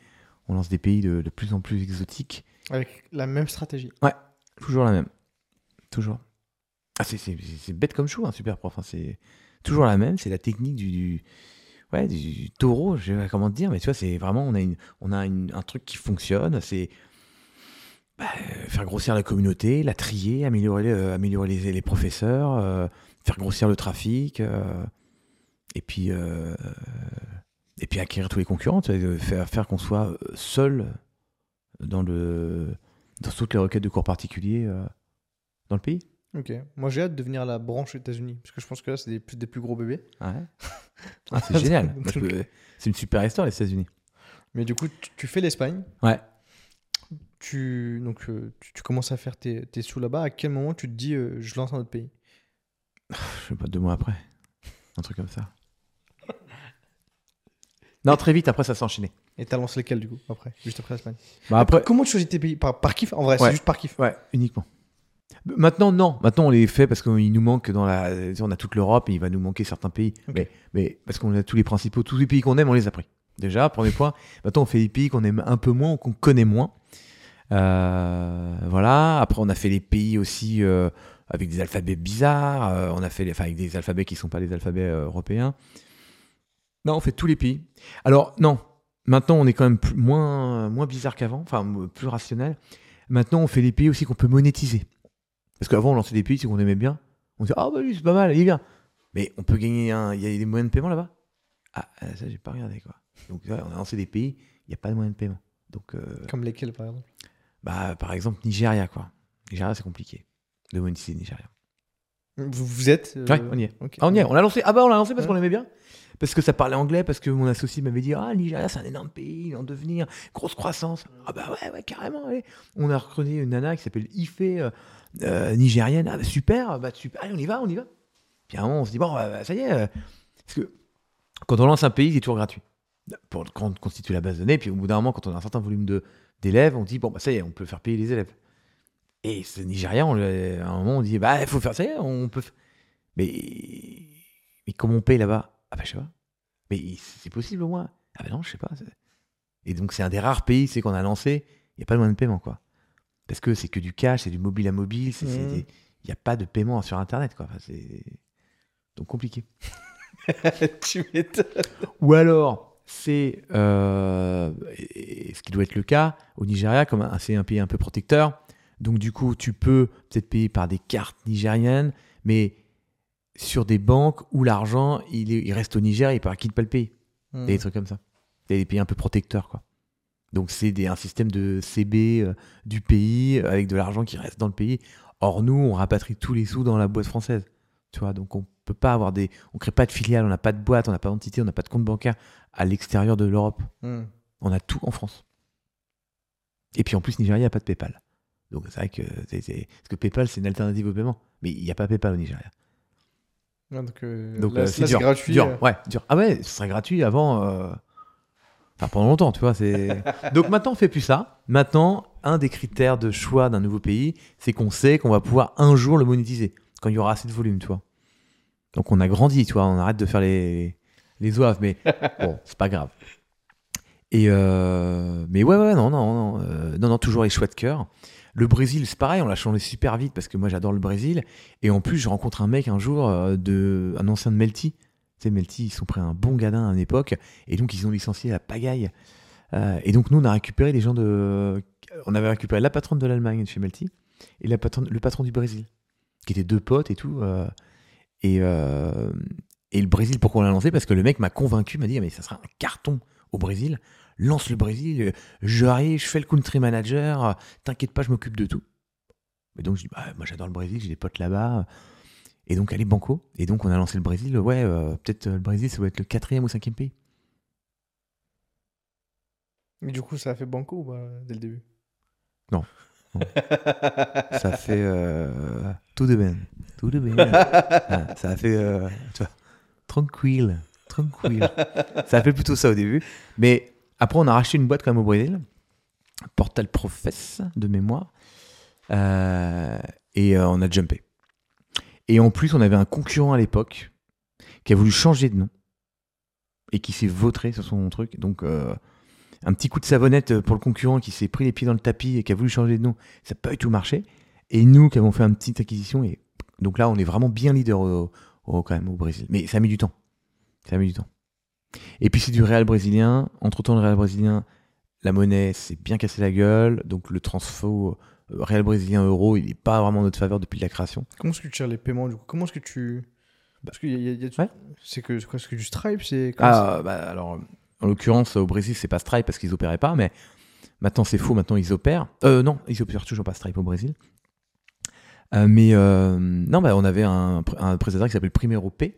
On lance des pays de, de plus en plus exotiques. Avec la même stratégie. Toujours la même. Toujours. Ah, c'est- bête comme chou, un super prof. hein. C'est toujours la même. C'est la technique du, du- ouais, du, taureau, je sais pas comment te dire, mais tu vois, c'est vraiment, on a, une, on a une- un truc qui fonctionne. C'est bah, euh, faire grossir la communauté, la trier, améliorer, les- euh, améliorer les, les professeurs, euh, faire grossir le trafic, euh, et puis euh, et puis acquérir tous les concurrents, faire, faire qu'on soit euh, seul dans le dans toutes les requêtes de cours particuliers dans le pays. Ok. Moi, j'ai hâte de venir à la branche États-Unis. Parce que je pense que là, c'est des, plus des plus gros bébés. Ah, c'est génial. C'est une super histoire, les États-Unis. Mais du coup, tu, tu fais l'Espagne. Ouais. Tu, donc, tu, tu commences à faire tes, tes sous là-bas. À quel moment tu te dis, euh, je lance un autre pays? Je sais pas, deux mois après. Un truc comme ça. Non, très vite, après, ça s'est enchaîné. Et t'as lancé lesquels du coup après, juste après l'Espagne Bah, après, Comment tu choisis tes pays? Par, par kiff En vrai, Ouais. c'est juste par kiff. ouais, uniquement. Maintenant, non. Maintenant, on les fait parce qu'il nous manque dans la. On a toute l'Europe et il va nous manquer certains pays. Mais parce qu'on a tous les principaux, tous les pays qu'on aime, on les a pris. Déjà, premier point. Maintenant, on fait les pays qu'on aime un peu moins ou qu'on connaît moins. Euh, voilà. Après, on a fait les pays aussi euh, avec des alphabets bizarres. Euh, on a fait les, enfin, avec des alphabets qui sont pas les alphabets euh, européens. Non, on fait tous les pays. Alors, non. Maintenant, on est quand même plus- moins, moins bizarre qu'avant, enfin, plus rationnel. Maintenant, on fait les pays aussi qu'on peut monétiser. Parce qu'avant, on lançait des pays qu'on aimait bien. On disait, ah, bah lui, c'est pas mal, il est bien. Mais on peut gagner un. Il y a des moyens de paiement là-bas? Ah, euh, ça, j'ai pas regardé, quoi. Donc, on a lancé des pays, il n'y a pas de moyens de paiement. Donc, euh, Comme lesquels par exemple? bah, par exemple, Nigeria, quoi. Nigeria, c'est compliqué de monétiser le Nigeria. vous, vous êtes euh, Ouais, on y est. Ah, on y est, on l'a lancé. Ah, bah, on l'a lancé parce Ouais. qu'on l'aimait bien. Parce que ça parlait anglais, parce que mon associé m'avait dit Ah, le Nigeria, c'est un énorme pays, en devenir, grosse croissance. Ah, bah ouais, ouais, carrément. allez. On a recruté une nana qui s'appelle Ife, euh, euh, nigérienne. Ah, bah, super, bah, super. Allez, on y va, on y va. Puis à un moment, on se dit Bon, bah, ça y est. euh, parce que quand on lance un pays, c'est toujours gratuit. Pour con- constituer la base de données. Puis au bout d'un moment, quand on a un certain volume d'élèves, on dit Bon, bah, ça y est, on peut faire payer les élèves. Et ce on lui- à un moment, on dit Bah, il faut faire ça, on peut. Mais, mais comment on paye là-bas? Ah, bah, je sais pas. Mais c'est possible au moins Ah, bah non, je sais pas. Et donc, c'est un des rares pays c'est qu'on a lancé, il n'y a pas de moyen de paiement, quoi. Parce que c'est que du cash, c'est du mobile à mobile, des- il n'y a pas de paiement sur Internet, quoi. Enfin, c'est donc compliqué. tu m'étonnes. Ou alors, c'est euh, ce qui doit être le cas au Nigeria, comme c'est un pays un peu protecteur. Donc, du coup, tu peux peut-être payer par des cartes nigériennes, mais sur des banques où l'argent il, est- il reste au Niger et par qui ne pas le payer. Hmm. Des trucs comme ça. Il y a des pays un peu protecteurs, quoi. Donc, c'est des- un système de CB euh, du pays euh, avec de l'argent qui reste dans le pays. Or, nous, on rapatrie tous les sous dans la boîte française. Tu vois, donc on peut pas avoir des. On crée pas de filiale, on n'a pas de boîte, on n'a pas d'entité, on n'a pas de compte bancaire à l'extérieur de l'Europe. Hmm. On a tout en France. Et puis en plus, Nigeria, il n'y a pas de PayPal. Donc c'est vrai que. c'est- c'est- Parce que PayPal, c'est une alternative au paiement. Mais il n'y a pas PayPal au Nigeria. Ouais, donc, euh, Donc là, euh, là, c'est dur. gratuit. dur, euh. ouais, dur. Ah ouais, ce serait gratuit avant. euh, Enfin, pendant longtemps, tu vois. c'est- Donc maintenant, on fait plus ça. Maintenant, un des critères de choix d'un nouveau pays, c'est qu'on sait qu'on va pouvoir un jour le monétiser, quand il y aura assez de volume, tu vois. Donc on a grandi, tu vois. On arrête de faire les, les oeufs, mais bon, c'est pas grave. Et euh, mais ouais, ouais, non, non, non, euh, non, non, toujours les choix de cœur. Le Brésil, c'est pareil, on l'a changé super vite parce que moi j'adore le Brésil. Et en plus, je rencontre un mec un jour, euh, de, un ancien de Melty. Tu sais, Melty, ils sont pris un bon gadin à une époque. Et donc, ils ont licencié la pagaille. Euh, et donc, nous, on a récupéré les gens de. On avait récupéré la patronne de l'Allemagne chez Melty et la le patron du Brésil, qui étaient deux potes et tout. euh, et, et le Brésil, pourquoi on l'a lancé? Parce que le mec m'a convaincu, m'a dit mais ça sera un carton au Brésil. Lance le Brésil, euh, j'arrive, je fais le country manager, euh, t'inquiète pas, je m'occupe de tout. Et donc je dis bah, moi j'adore le Brésil, j'ai des potes là-bas. Et donc allez banco. Et donc on a lancé le Brésil. Ouais, euh, peut-être euh, le Brésil ça doit être le quatrième ou cinquième pays. Mais du coup, ça a fait banco dès le début? Ça fait euh, tout de bien, tout de bien. Ah, ça a fait euh, tu vois, tranquille, tranquille. ça a fait plutôt ça au début. Mais après, on a racheté une boîte quand même au Brésil, Portal Profess de mémoire, Euh, et euh, on a jumpé. Et en plus, on avait un concurrent à l'époque qui a voulu changer de nom et qui s'est vautré sur son truc. Donc, euh, un petit coup de savonnette pour le concurrent qui s'est pris les pieds dans le tapis et qui a voulu changer de nom, ça n'a pas du tout marché. Et nous qui avons fait une petite acquisition, et donc là, on est vraiment bien leader au, quand même au Brésil. Mais ça a mis du temps. Ça a mis du temps. Et puis c'est du réel brésilien. Entre temps, le réel brésilien, la monnaie s'est bien cassé la gueule. Donc le transfo euh, réel brésilien euro, il n'est pas vraiment en notre faveur depuis la création. Comment est-ce que tu gères les paiements du coup? Comment est-ce que tu. Parce qu'il y a, y Ouais. C'est que quoi C'est que du Stripe? C'est Ah, bah, alors, en l'occurrence, au Brésil, c'est pas Stripe parce qu'ils opéraient pas, mais maintenant c'est faux, maintenant ils opèrent. Euh, non, ils opèrent toujours pas Stripe au Brésil. Euh, mais euh, non, bah, on avait un, un prestataire qui s'appelle Primero Pay.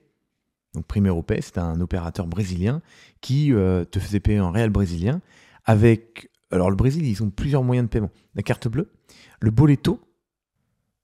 Donc Primero Pay, c'est un opérateur brésilien qui euh, te faisait payer en réel brésilien avec. Alors le Brésil, ils ont plusieurs moyens de paiement. La carte bleue, le boleto,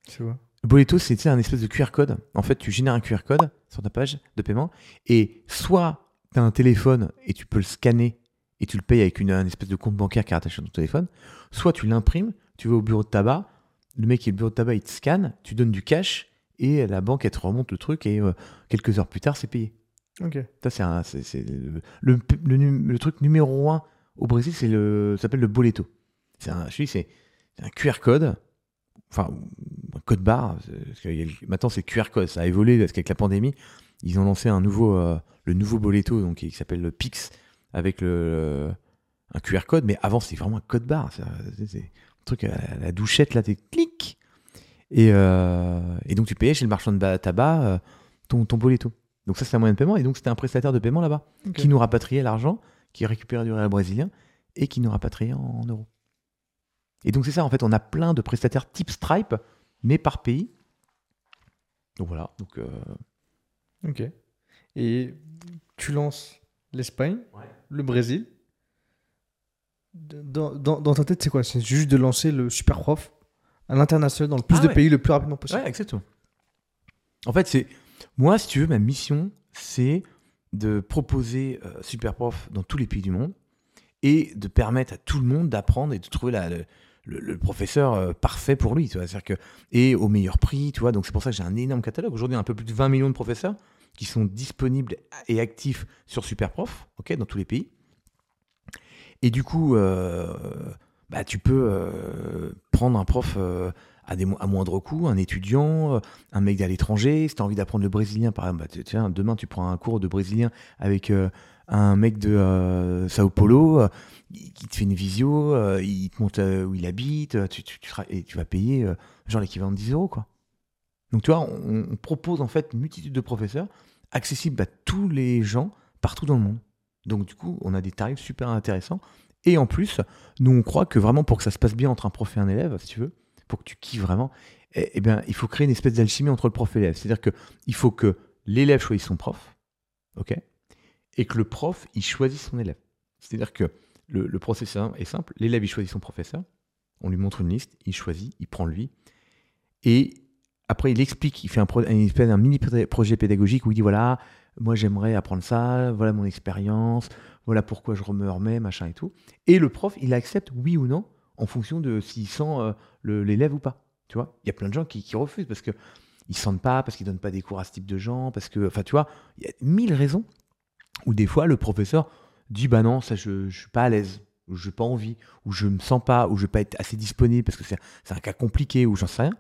C'est quoi le Boleto, c'est un espèce de QR code. En fait, tu génères un QR code sur ta page de paiement et soit tu as un téléphone et tu peux le scanner et tu le payes avec une, un espèce de compte bancaire qui est attaché à ton téléphone, soit tu l'imprimes, tu vas au bureau de tabac, le mec qui est au bureau de tabac, il te scanne, tu donnes du cash et la banque, elle te remonte le truc et euh, quelques heures plus tard, c'est payé. Ok. Ça, c'est un- c'est- c'est le, le, le nu- le truc numéro un au Brésil, c'est le, ça s'appelle le boleto. C'est un, je dis, c'est un QR code, enfin, un code barre. parce maintenant, c'est QR code. Ça a évolué parce qu'avec la pandémie, ils ont lancé un nouveau, euh, le nouveau boleto, donc qui s'appelle le Pix, avec le, un QR code. Mais avant, c'était vraiment un code barre. C'est un truc à la douchette, là, t'es clic. Et, euh, et donc, tu payais chez le marchand de ba- tabac euh, ton, ton boleto. Donc, ça, c'est un moyen de paiement. Et donc, c'était un prestataire de paiement là-bas qui nous rapatriait l'argent, qui récupérait du réel brésilien et qui nous rapatriait en, en euros. Et donc c'est ça, en fait, on a plein de prestataires type Stripe, mais par pays. Donc voilà, donc euh, Ok. Et tu lances l'Espagne, Ouais. le Brésil. Dans, dans- dans ta tête, c'est quoi? C'est juste de lancer le super prof à l'international dans le plus Ah de ouais. pays le plus rapidement possible. Ouais, exactement. En fait, c'est moi, si tu veux, ma mission, c'est de proposer euh, Superprof dans tous les pays du monde et de permettre à tout le monde d'apprendre et de trouver la- le, le- le professeur euh, parfait pour lui. Tu vois, que et au meilleur prix, tu vois. Donc c'est pour ça que j'ai un énorme catalogue. Aujourd'hui, un peu plus de 20 millions de professeurs qui sont disponibles et actifs sur Superprof, ok, dans tous les pays. Et du coup, euh, bah, tu peux euh, prendre un prof euh, à, moindre coût, un étudiant, euh, un mec à l'étranger. Si tu as envie d'apprendre le brésilien, par exemple, bah, tiens, demain tu prends un cours de brésilien avec un mec de Sao Paulo qui te fait une visio, il te montre où il habite, et tu vas payer genre l'équivalent de 10 euros. Quoi. Donc tu vois, on, on propose en fait une multitude de professeurs accessibles à tous les gens partout dans le monde. Donc du coup, on a des tarifs super intéressants. Et en plus, nous on croit que vraiment pour que ça se passe bien entre un prof et un élève, si tu veux, pour que tu kiffes vraiment, eh, eh bien, il faut créer une espèce d'alchimie entre le prof et l'élève. C'est-à-dire qu'il faut que l'élève choisisse son prof, ok, et que le prof il choisisse son élève. C'est-à-dire que le, processus est simple. L'élève il choisit son professeur, on lui montre une liste, il choisit, il prend lui, et après il explique, il fait un, une espèce un mini projet pédagogique où il dit voilà, moi j'aimerais apprendre ça, voilà mon expérience, voilà pourquoi je me remets, machin et tout. Et le prof, il accepte oui ou non en fonction de s'il sent euh, l'élève ou pas. Tu vois, il y a plein de gens qui, refusent parce que ils sentent pas, parce qu'ils donnent pas des cours à ce type de gens, parce que, enfin, tu vois, il y a mille raisons où des fois le professeur dit bah non, ça je, je suis pas à l'aise, ou je n'ai pas envie, ou je me sens pas, ou je vais pas être assez disponible parce que c'est un cas compliqué, ou j'en sais rien.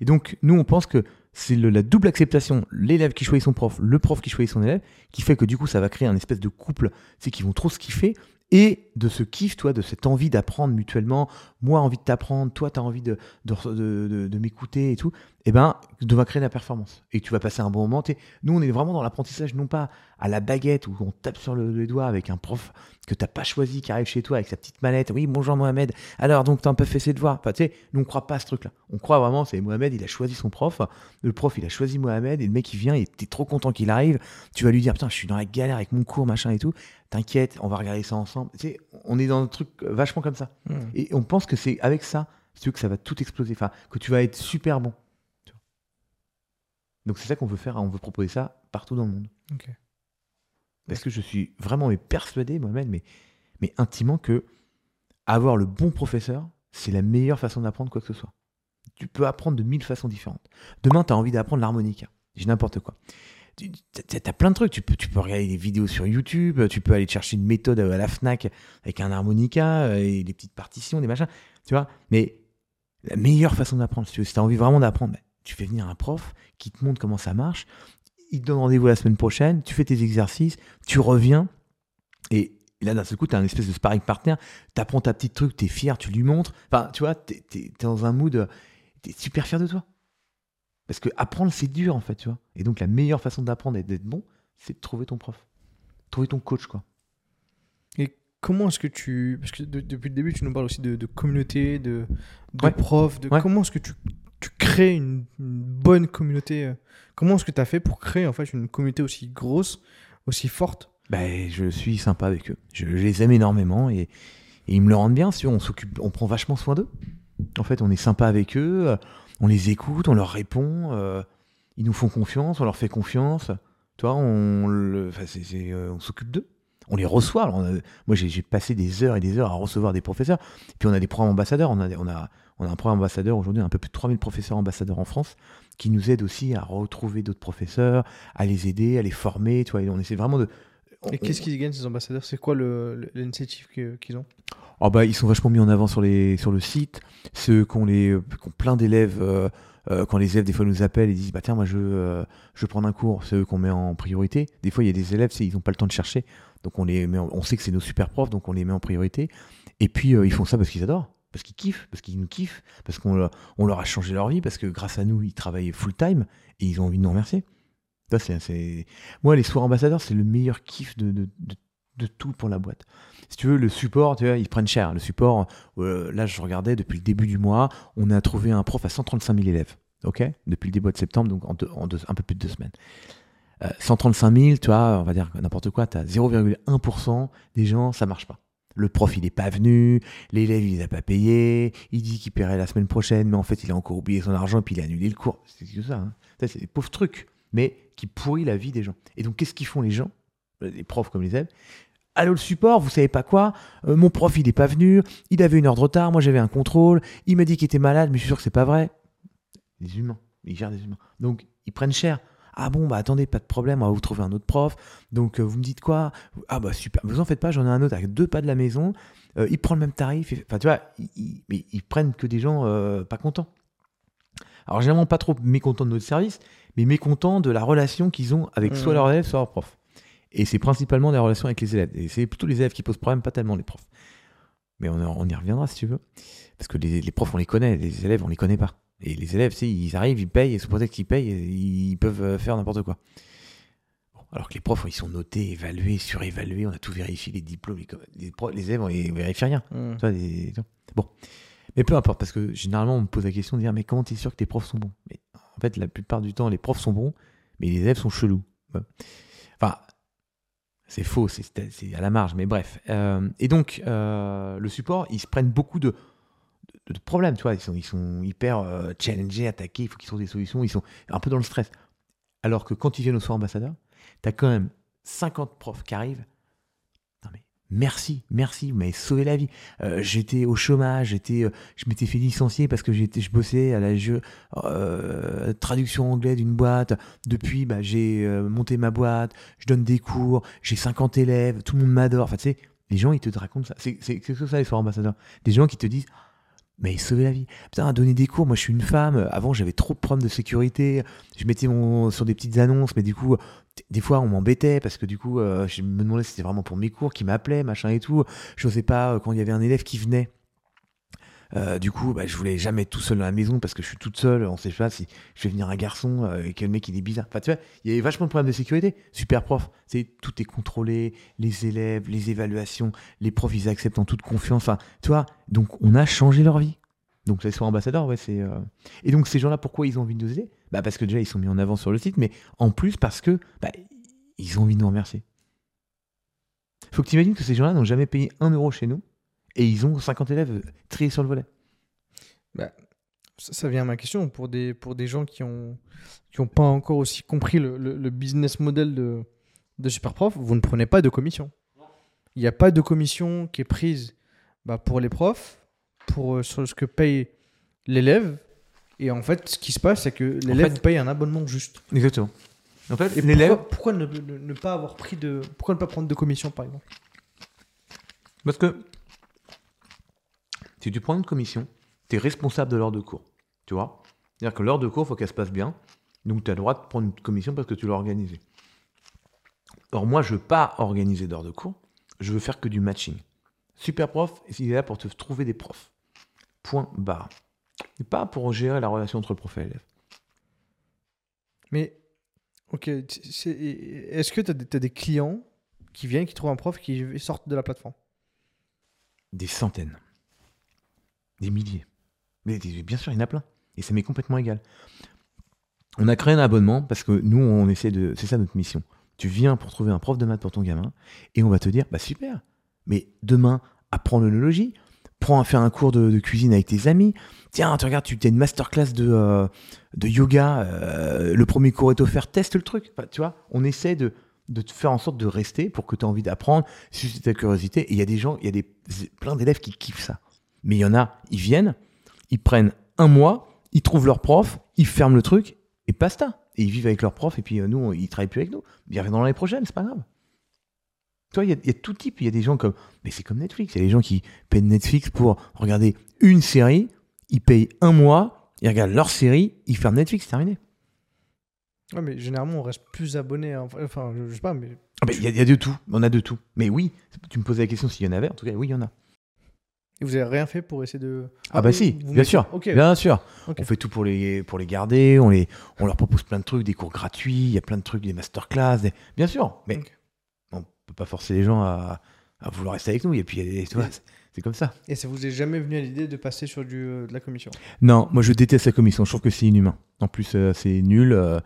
Et donc nous on pense que c'est la double acceptation, l'élève qui choisit son prof, le prof qui choisit son élève, qui fait que du coup ça va créer un espèce de couple, c'est qu'ils vont trop se kiffer et de ce kiff, toi, de cette envie d'apprendre mutuellement, moi envie de t'apprendre, toi tu as envie de, de, de- de- de m'écouter et tout, et ben de va créer la performance et tu vas passer un bon moment. Nous on est vraiment dans l'apprentissage, non pas à la baguette où on tape sur le, les doigts avec un prof que t'as pas choisi qui arrive chez toi avec sa petite mallette. Oui, bonjour Mohamed. Alors donc t'as un peu fait ses devoirs. Enfin, tu sais, nous on croit pas à ce truc-là. On croit vraiment, c'est Mohamed, il a choisi son prof. Le prof, il a choisi Mohamed et le mec il vient, et t'es trop content qu'il arrive. Tu vas lui dire putain, je suis dans la galère avec mon cours, machin et tout. T'inquiète, on va regarder ça ensemble. Tu sais, on est dans un truc vachement comme ça. Hmm. Et on pense que c'est avec ça, si tu veux, que ça va tout exploser. Enfin, que tu vas être super bon. Donc c'est ça qu'on veut faire. On veut proposer ça partout dans le monde. Parce que je suis vraiment mais persuadé, moi-même, mais, mais intimement, que avoir le bon professeur, c'est la meilleure façon d'apprendre quoi que ce soit. Tu peux apprendre de mille façons différentes. Demain, tu as envie d'apprendre l'harmonica. J'ai n'importe quoi. Tu as plein de trucs. Tu peux, tu peux regarder des vidéos sur YouTube, tu peux aller chercher une méthode à la Fnac avec un harmonica euh, et des petites partitions, des machins. Tu vois Mais la meilleure façon d'apprendre, si tu as envie vraiment d'apprendre, bah, tu fais venir un prof qui te montre comment ça marche. Il te donne rendez-vous la semaine prochaine, tu fais tes exercices, tu reviens, et là, d'un seul coup, tu as un espèce de sparring partner, tu apprends ta petite truc, tu es fier, tu lui montres. Enfin, tu vois, tu dans un mood, tu es super fier de toi. Parce que apprendre, c'est dur, en fait, tu vois. Et donc, la meilleure façon d'apprendre et d'être bon, c'est de trouver ton prof. Trouver ton coach, quoi. Et comment est-ce que tu. Parce que de- depuis le début, tu nous parles aussi de, de communauté, de, de Ouais. profs. De Ouais. Comment est-ce que tu, tu crées une, une bonne communauté euh, Comment est-ce que tu as fait pour créer en fait une communauté aussi grosse, aussi forte? Ben, je suis sympa avec eux. Je, je les aime énormément et, et ils me le rendent bien. Si on s'occupe, on prend vachement soin d'eux. En fait, on est sympa avec eux, euh, on les écoute, on leur répond, euh, ils nous font confiance, on leur fait confiance. Toi, on, euh, on s'occupe d'eux. On les reçoit. Moi, j'ai passé des heures et des heures à recevoir des professeurs. Puis on a des programmes ambassadeurs. On a, on a, un programme ambassadeur aujourd'hui, un peu plus de 3000 professeurs ambassadeurs en France, qui nous aident aussi à retrouver d'autres professeurs, à les aider, à les former. On essaie vraiment de. Et qu'est-ce qu'ils gagnent, ces ambassadeurs? C'est quoi l'initiative qu'ils ont? Oh bah, ils sont vachement mis en avant sur, les, sur le site. Ceux qui ont, les, qui ont plein d'élèves, euh, euh, quand les élèves des fois nous appellent et disent bah tiens moi je, euh, je veux prendre un cours, c'est eux qu'on met en priorité. Des fois il y a des élèves, ils n'ont pas le temps de chercher, donc on les met en- on sait que c'est nos super profs, donc on les met en priorité. Et puis euh, ils font ça parce qu'ils adorent, parce qu'ils kiffent, parce qu'ils nous kiffent, parce qu'on leur- on leur a changé leur vie, parce que grâce à nous ils travaillent full time et ils ont envie de nous remercier. C'est- c'est- Moi les soirs ambassadeurs c'est le meilleur kiff de, de, de- tout pour la boîte. Si tu veux, le support, tu vois, ils prennent cher. Le support, euh, là, je regardais depuis le début du mois, on a trouvé un prof à 135 000 élèves. OK? Depuis le début de septembre, donc en, deux- en deux- un peu plus de deux semaines. Euh, 135 000, tu vois, on va dire n'importe quoi, tu as 0,1% des gens, ça marche pas. Le prof, il n'est pas venu, l'élève, il les a pas payés, il dit qu'il paierait la semaine prochaine, mais en fait, il a encore oublié son argent, puis il a annulé le cours. C'est que ça. hein. Ça, c'est des pauvres trucs, mais qui pourrit la vie des gens. Et donc, qu'est-ce qu'ils font les gens? Les profs comme les élèves Allô, le support, vous savez pas quoi? Euh, Mon prof, il n'est pas venu, il avait une heure de retard, moi j'avais un contrôle, il m'a dit qu'il était malade, mais je suis sûr que c'est pas vrai. Des humains, ils gèrent des humains. Donc, ils prennent cher. Ah bon, bah attendez, pas de problème, on va vous trouver un autre prof. Donc, euh, vous me dites quoi? Ah bah super, vous en faites pas, j'en ai un autre avec deux pas de la maison. Euh, il prend le même tarif. Enfin, tu vois, ils, prennent que des gens pas contents. Alors, généralement, pas trop mécontents de notre service, mais mécontents de la relation qu'ils ont avec soit Mhm. leurs élèves, soit leurs profs. Et c'est principalement des relations avec les élèves. Et c'est plutôt les élèves qui posent problème, pas tellement les profs. Mais on, on y reviendra si tu veux. Parce que les, les profs, on les connaît, les élèves, on les connaît pas. Et les élèves, ils arrivent, ils payent, et sous prétexte qu'ils payent, ils peuvent euh, faire n'importe quoi. Bon, alors que les profs, ils sont notés, évalués, surévalués, on a tout vérifié, les diplômes, les, les, profs- les élèves, on ne vérifie rien. Tu vois, vois. Bon. Mais peu importe, parce que généralement, on me pose la question de dire, mais comment tu es sûr que tes profs sont bons? Mais en fait, la plupart du temps, les profs sont bons, mais les élèves sont chelous. Enfin, c'est faux, c'est à la marge, mais bref. Euh, et donc, euh, le support, ils se prennent beaucoup de, problèmes, tu vois. Ils sont, ils sont hyper euh, challengés, attaqués, il faut qu'ils trouvent des solutions, ils sont un peu dans le stress. Alors que quand ils viennent au soir ambassadeur, tu as quand même 50 profs qui arrivent. Merci, merci, vous m'avez sauvé la vie. Euh, j'étais au chômage, j'étais, euh, je m'étais fait licencier parce que j'étais, je bossais à la jeu, euh, traduction anglais d'une boîte. Depuis, bah, j'ai euh, monté ma boîte, je donne des cours, j'ai 50 élèves, tout le monde m'adore. Enfin, tu sais, les gens, ils te racontent ça. C'est c'est- c'est ça, les soirs ambassadeurs. Des gens qui te disent mais sauver la vie. Putain, donner des cours, moi je suis une femme. Avant, j'avais trop de problèmes de sécurité. Je mettais mon sur des petites annonces, mais du coup, des fois, on m'embêtait parce que du coup, euh, je me demandais si c'était vraiment pour mes cours, qui m'appelaient, machin et tout. Je n'osais pas euh, quand il y avait un élève qui venait. Euh, du coup, bah, je voulais jamais être tout seul dans la maison parce que je suis toute seule. On sait pas si je fais venir un garçon euh, et que le mec il est bizarre. Enfin, tu vois, il y avait vachement de problèmes de sécurité. Super prof, c'est tout est contrôlé, les élèves, les évaluations, les profs ils acceptent en toute confiance. Enfin, tu vois, donc on a changé leur vie. Donc les soirs ambassadeurs, c'est. euh, Et donc ces gens-là, pourquoi ils ont envie de nous aider? Bah parce que déjà ils sont mis en avant sur le site, mais en plus parce que bah, ils ont envie de nous remercier. Faut que tu imagines que ces gens-là n'ont jamais payé un euro chez nous et ils ont 50 élèves triés sur le volet. Ça, ça vient à ma question pour des, pour des gens qui ont qui ont pas encore aussi compris le, le- le business model de, de Superprof. Vous ne prenez pas de commission. Il n'y a pas de commission qui est prise bah, pour les profs, pour euh, sur ce que paye l'élève. Et en fait, ce qui se passe, c'est que l'élève fait- paye un abonnement juste. Exactement. En fait, l'élève, pourquoi, pourquoi ne, ne- ne pas avoir pris de, pourquoi ne pas prendre de commission par exemple? Parce que si tu prends une commission, tu es responsable de l'heure de cours. Tu vois? C'est-à-dire que l'heure de cours, il faut qu'elle se passe bien. Donc tu as le droit de prendre une commission parce que tu l'as organisée. Or, moi, je veux pas organiser d'heures de cours. Je veux faire que du matching. Super prof, il est là pour te trouver des profs. Point barre. Et pas pour gérer la relation entre le prof et l'élève. Mais, ok, est-ce que tu as, des clients qui viennent, qui trouvent un prof, qui sortent de la plateforme? Des centaines. Des milliers. Mais bien sûr, il y en a plein. Et ça m'est complètement égal. On a créé un abonnement parce que nous, on essaie de. C'est ça notre mission. Tu viens pour trouver un prof de maths pour ton gamin et on va te dire bah super, mais demain, apprends l'onologie, apprends à faire un cours de, cuisine avec tes amis. Tiens, tu regardes, tu as une masterclass de, euh, de yoga. euh, le premier cours est offert. Teste le truc. Tu vois, on essaie de, de te faire en sorte de rester pour que tu aies envie d'apprendre, susciter ta curiosité. Et il y a des gens, il y a des, plein d'élèves qui kiffent ça. Mais il y en a, ils viennent, ils prennent un mois, ils trouvent leur prof, ils ferment le truc et basta. Et ils vivent avec leur prof et puis euh, nous, ils travaillent plus avec nous. Ils reviennent dans l'année prochaine, c'est pas grave. Il y, a- il y a tout type. Il y a des gens comme. Mais c'est comme Netflix. Il y a des gens qui paient Netflix pour regarder une série. Ils payent un mois. Ils regardent leur série. Ils ferment Netflix. C'est terminé. Ouais, mais généralement, on reste plus abonné. hein. Enfin, je, je sais pas, mais. Ah, Il y, y a de tout. On a de tout. Mais oui, tu me posais la question s'il y en avait. En tout cas, oui, il y en a. Et vous avez rien fait pour essayer de. Ah, bah vous- si, vous bien sûr. Ok. Bien sûr. On fait tout pour les, pour les garder. On, les, on leur propose plein de trucs, des cours gratuits. Il y a plein de trucs, des masterclass. des- Bien sûr. Mais Ok. on peut pas forcer les gens à, à vouloir rester avec nous. Et puis, tu vois, c'est- comme ça. Et ça vous est jamais venu à l'idée de passer sur du, euh, de la commission? Non, moi je déteste la commission. Je trouve que c'est inhumain. En plus, euh, c'est nul. euh,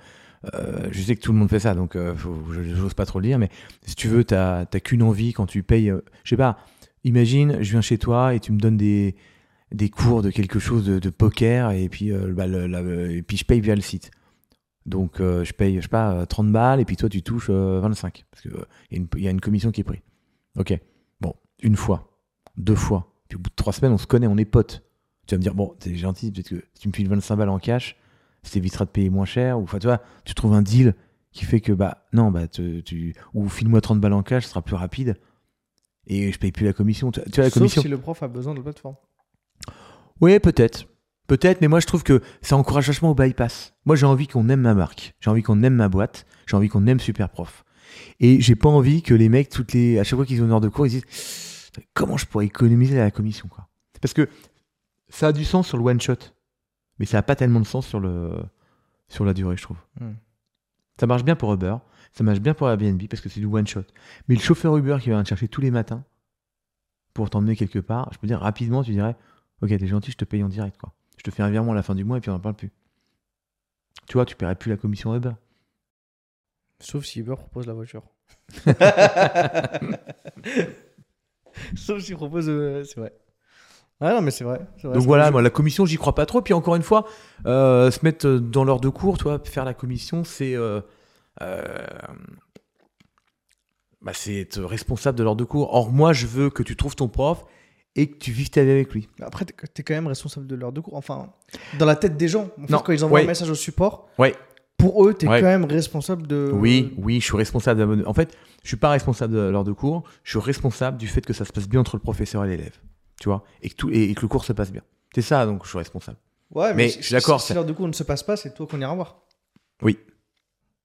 je sais que tout le monde fait ça, donc faut- je n'ose pas trop le dire. Mais si tu veux, t'as qu'une envie quand tu payes. je sais pas. Imagine, je viens chez toi et tu me donnes des des cours de quelque chose de, de poker et puis euh, bah, la- et puis je paye via le site. Donc euh, je paye, je sais pas, euh, 30 balles et puis toi tu touches euh, 25 parce que euh, il y, a une- il y a une commission qui est prise. Ok. Bon, une fois, deux fois, puis au bout de trois semaines, on se connaît, on est potes. Tu vas me dire, bon, t'es gentil, peut-être que si tu me files 25 balles en cash, ça t'évitera de payer moins cher. Ou enfin, tu vois, tu trouves un deal qui fait que, bah, non, bah, tu, tu- ou file-moi 30 balles en cash, ce sera plus rapide. Et je paye plus la commission. Tu, tu vois, la Sauf commission. si le prof a besoin de la plateforme. Oui, peut-être. Peut-être, mais moi je trouve que ça encourage vachement au bypass. Moi j'ai envie qu'on aime ma marque, j'ai envie qu'on aime ma boîte, j'ai envie qu'on aime Superprof. Et j'ai pas envie que les mecs, toutes les, à chaque fois qu'ils ont une heure de cours, ils disent comment je pourrais économiser la commission quoi. Parce que ça a du sens sur le one shot, mais ça a pas tellement de sens sur, le, sur la durée, je trouve. Hmm. Ça marche bien pour Uber, ça marche bien pour Airbnb parce que c'est du one shot. Mais le chauffeur Uber qui va te chercher tous les matins pour t'emmener quelque part, je peux dire rapidement, tu dirais Ok, t'es gentil, je te paye en direct, quoi. Je te fais un virement à la fin du mois et puis on n'en parle plus. Tu vois, tu paierais plus la commission Uber. Sauf si Uber propose la voiture. Sauf s'il propose. euh, c'est vrai. Ouais, non, mais c'est vrai. Donc voilà, moi, la commission, j'y crois pas trop. Puis encore une fois, euh, se mettre dans l'heure de cours, toi, faire la commission, c'est. euh, euh, bah, c'est être responsable de l'heure de cours. Or, moi, je veux que tu trouves ton prof et que tu vives ta vie avec lui. Après, t'es t'es quand même responsable de l'heure de cours. Enfin, dans la tête des gens. En fait, Non, quand ils envoient ouais. un message au support, Ouais. pour eux, t'es Ouais. quand même responsable de. Oui, oui, je suis responsable. de En fait, je suis pas responsable de l'heure de cours. Je suis responsable du fait que ça se passe bien entre le professeur et l'élève. Tu vois? Et que, tout, et, que le cours se passe bien. C'est ça, donc je suis responsable. Ouais, mais, Mais si- je suis d'accord, Si, l'heure de cours ne se passe pas, c'est toi qu'on ira voir. Oui.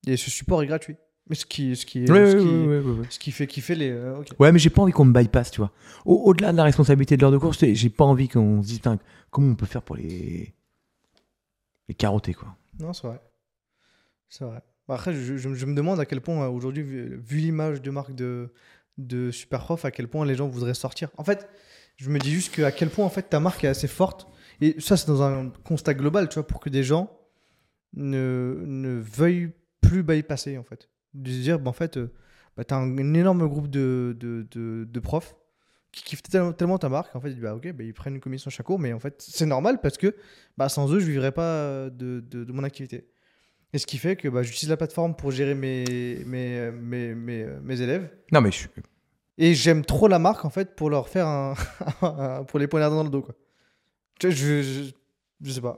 Et ce support est gratuit. Mais ce qui, ce qui, ce qui, ce qui fait kiffer les. euh. Ouais, mais j'ai pas envie qu'on me bypass, tu vois. Au- Au-delà de la responsabilité de l'heure de cours, c'est- j'ai pas envie qu'on se dise, comment on peut faire pour les, les carotter, quoi? Non, c'est vrai. C'est vrai. Bah, Après, je, je- je me demande à quel point, euh, aujourd'hui, vu, vu l'image de marque de, de Superprof, à quel point les gens voudraient sortir. En fait, je me dis juste que à quel point, en fait, ta marque est assez forte. Et ça, c'est dans un constat global, tu vois, pour que des gens ne, ne veuillent plus bypasser, en fait. De se dire, bah, en fait, euh, bah, tu as un, un énorme groupe de, de, de, de profs qui kiffent tellement, tellement ta marque, en fait, ils disent, bah, ok, bah, ils prennent une commission chaque cours, mais en fait, c'est normal parce que bah, sans eux, je vivrais pas de, de, mon activité. Et ce qui fait que bah, j'utilise la plateforme pour gérer mes, mes, mes, mes, mes élèves. Non, mais je suis. Et j'aime trop la marque, en fait, pour leur faire un. pour les poignarder dans le dos, quoi. Je, je sais pas.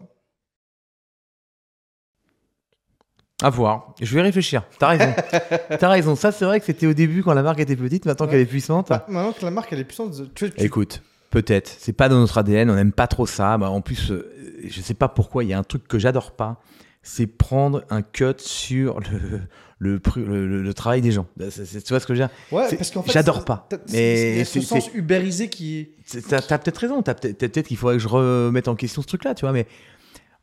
À voir. Je vais réfléchir. T'as raison. T'as raison. Ça, c'est vrai que c'était au début quand la marque était petite. Maintenant Ouais. qu'elle est puissante. Bah, maintenant que la marque, elle est puissante, tu, tu- Écoute, peut-être. C'est pas dans notre ADN. On n'aime pas trop ça. Bah, en plus, euh, je sais pas pourquoi. Il y a un truc que j'adore pas. C'est prendre un cut sur le, le, travail des gens. C'est- tu vois ce que je veux dire? Ouais, parce qu'en fait. j'adore pas. Mais c'est- ce sens ubérisé qui. T'as peut-être raison, peut-être qu'il faudrait que je remette en question ce truc-là, tu vois, mais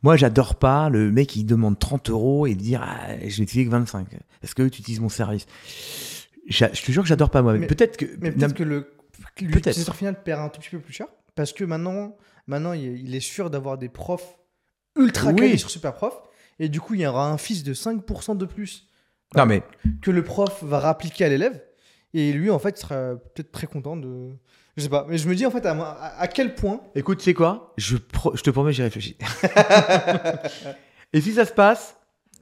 moi j'adore pas le mec qui demande 30 euros et dire ah, je filer que 25. Est-ce que tu utilises mon service? Je te jure que j'adore pas moi. mais Peut-être que. Mais peut-être que le l'utilisateur final perd un tout petit peu plus cher. Parce que maintenant, maintenant il est- sûr d'avoir des profs ultra Oui. calés sur Superprof. Et du coup, il y aura un fils de 5% de plus non, mais que le prof va rappliquer à l'élève. Et lui, en fait, sera peut-être très content de. Je sais pas, mais je me dis en fait à, à- à quel point. Écoute, tu sais quoi? Je, pro- je te promets, j'y réfléchis. et si ça se passe,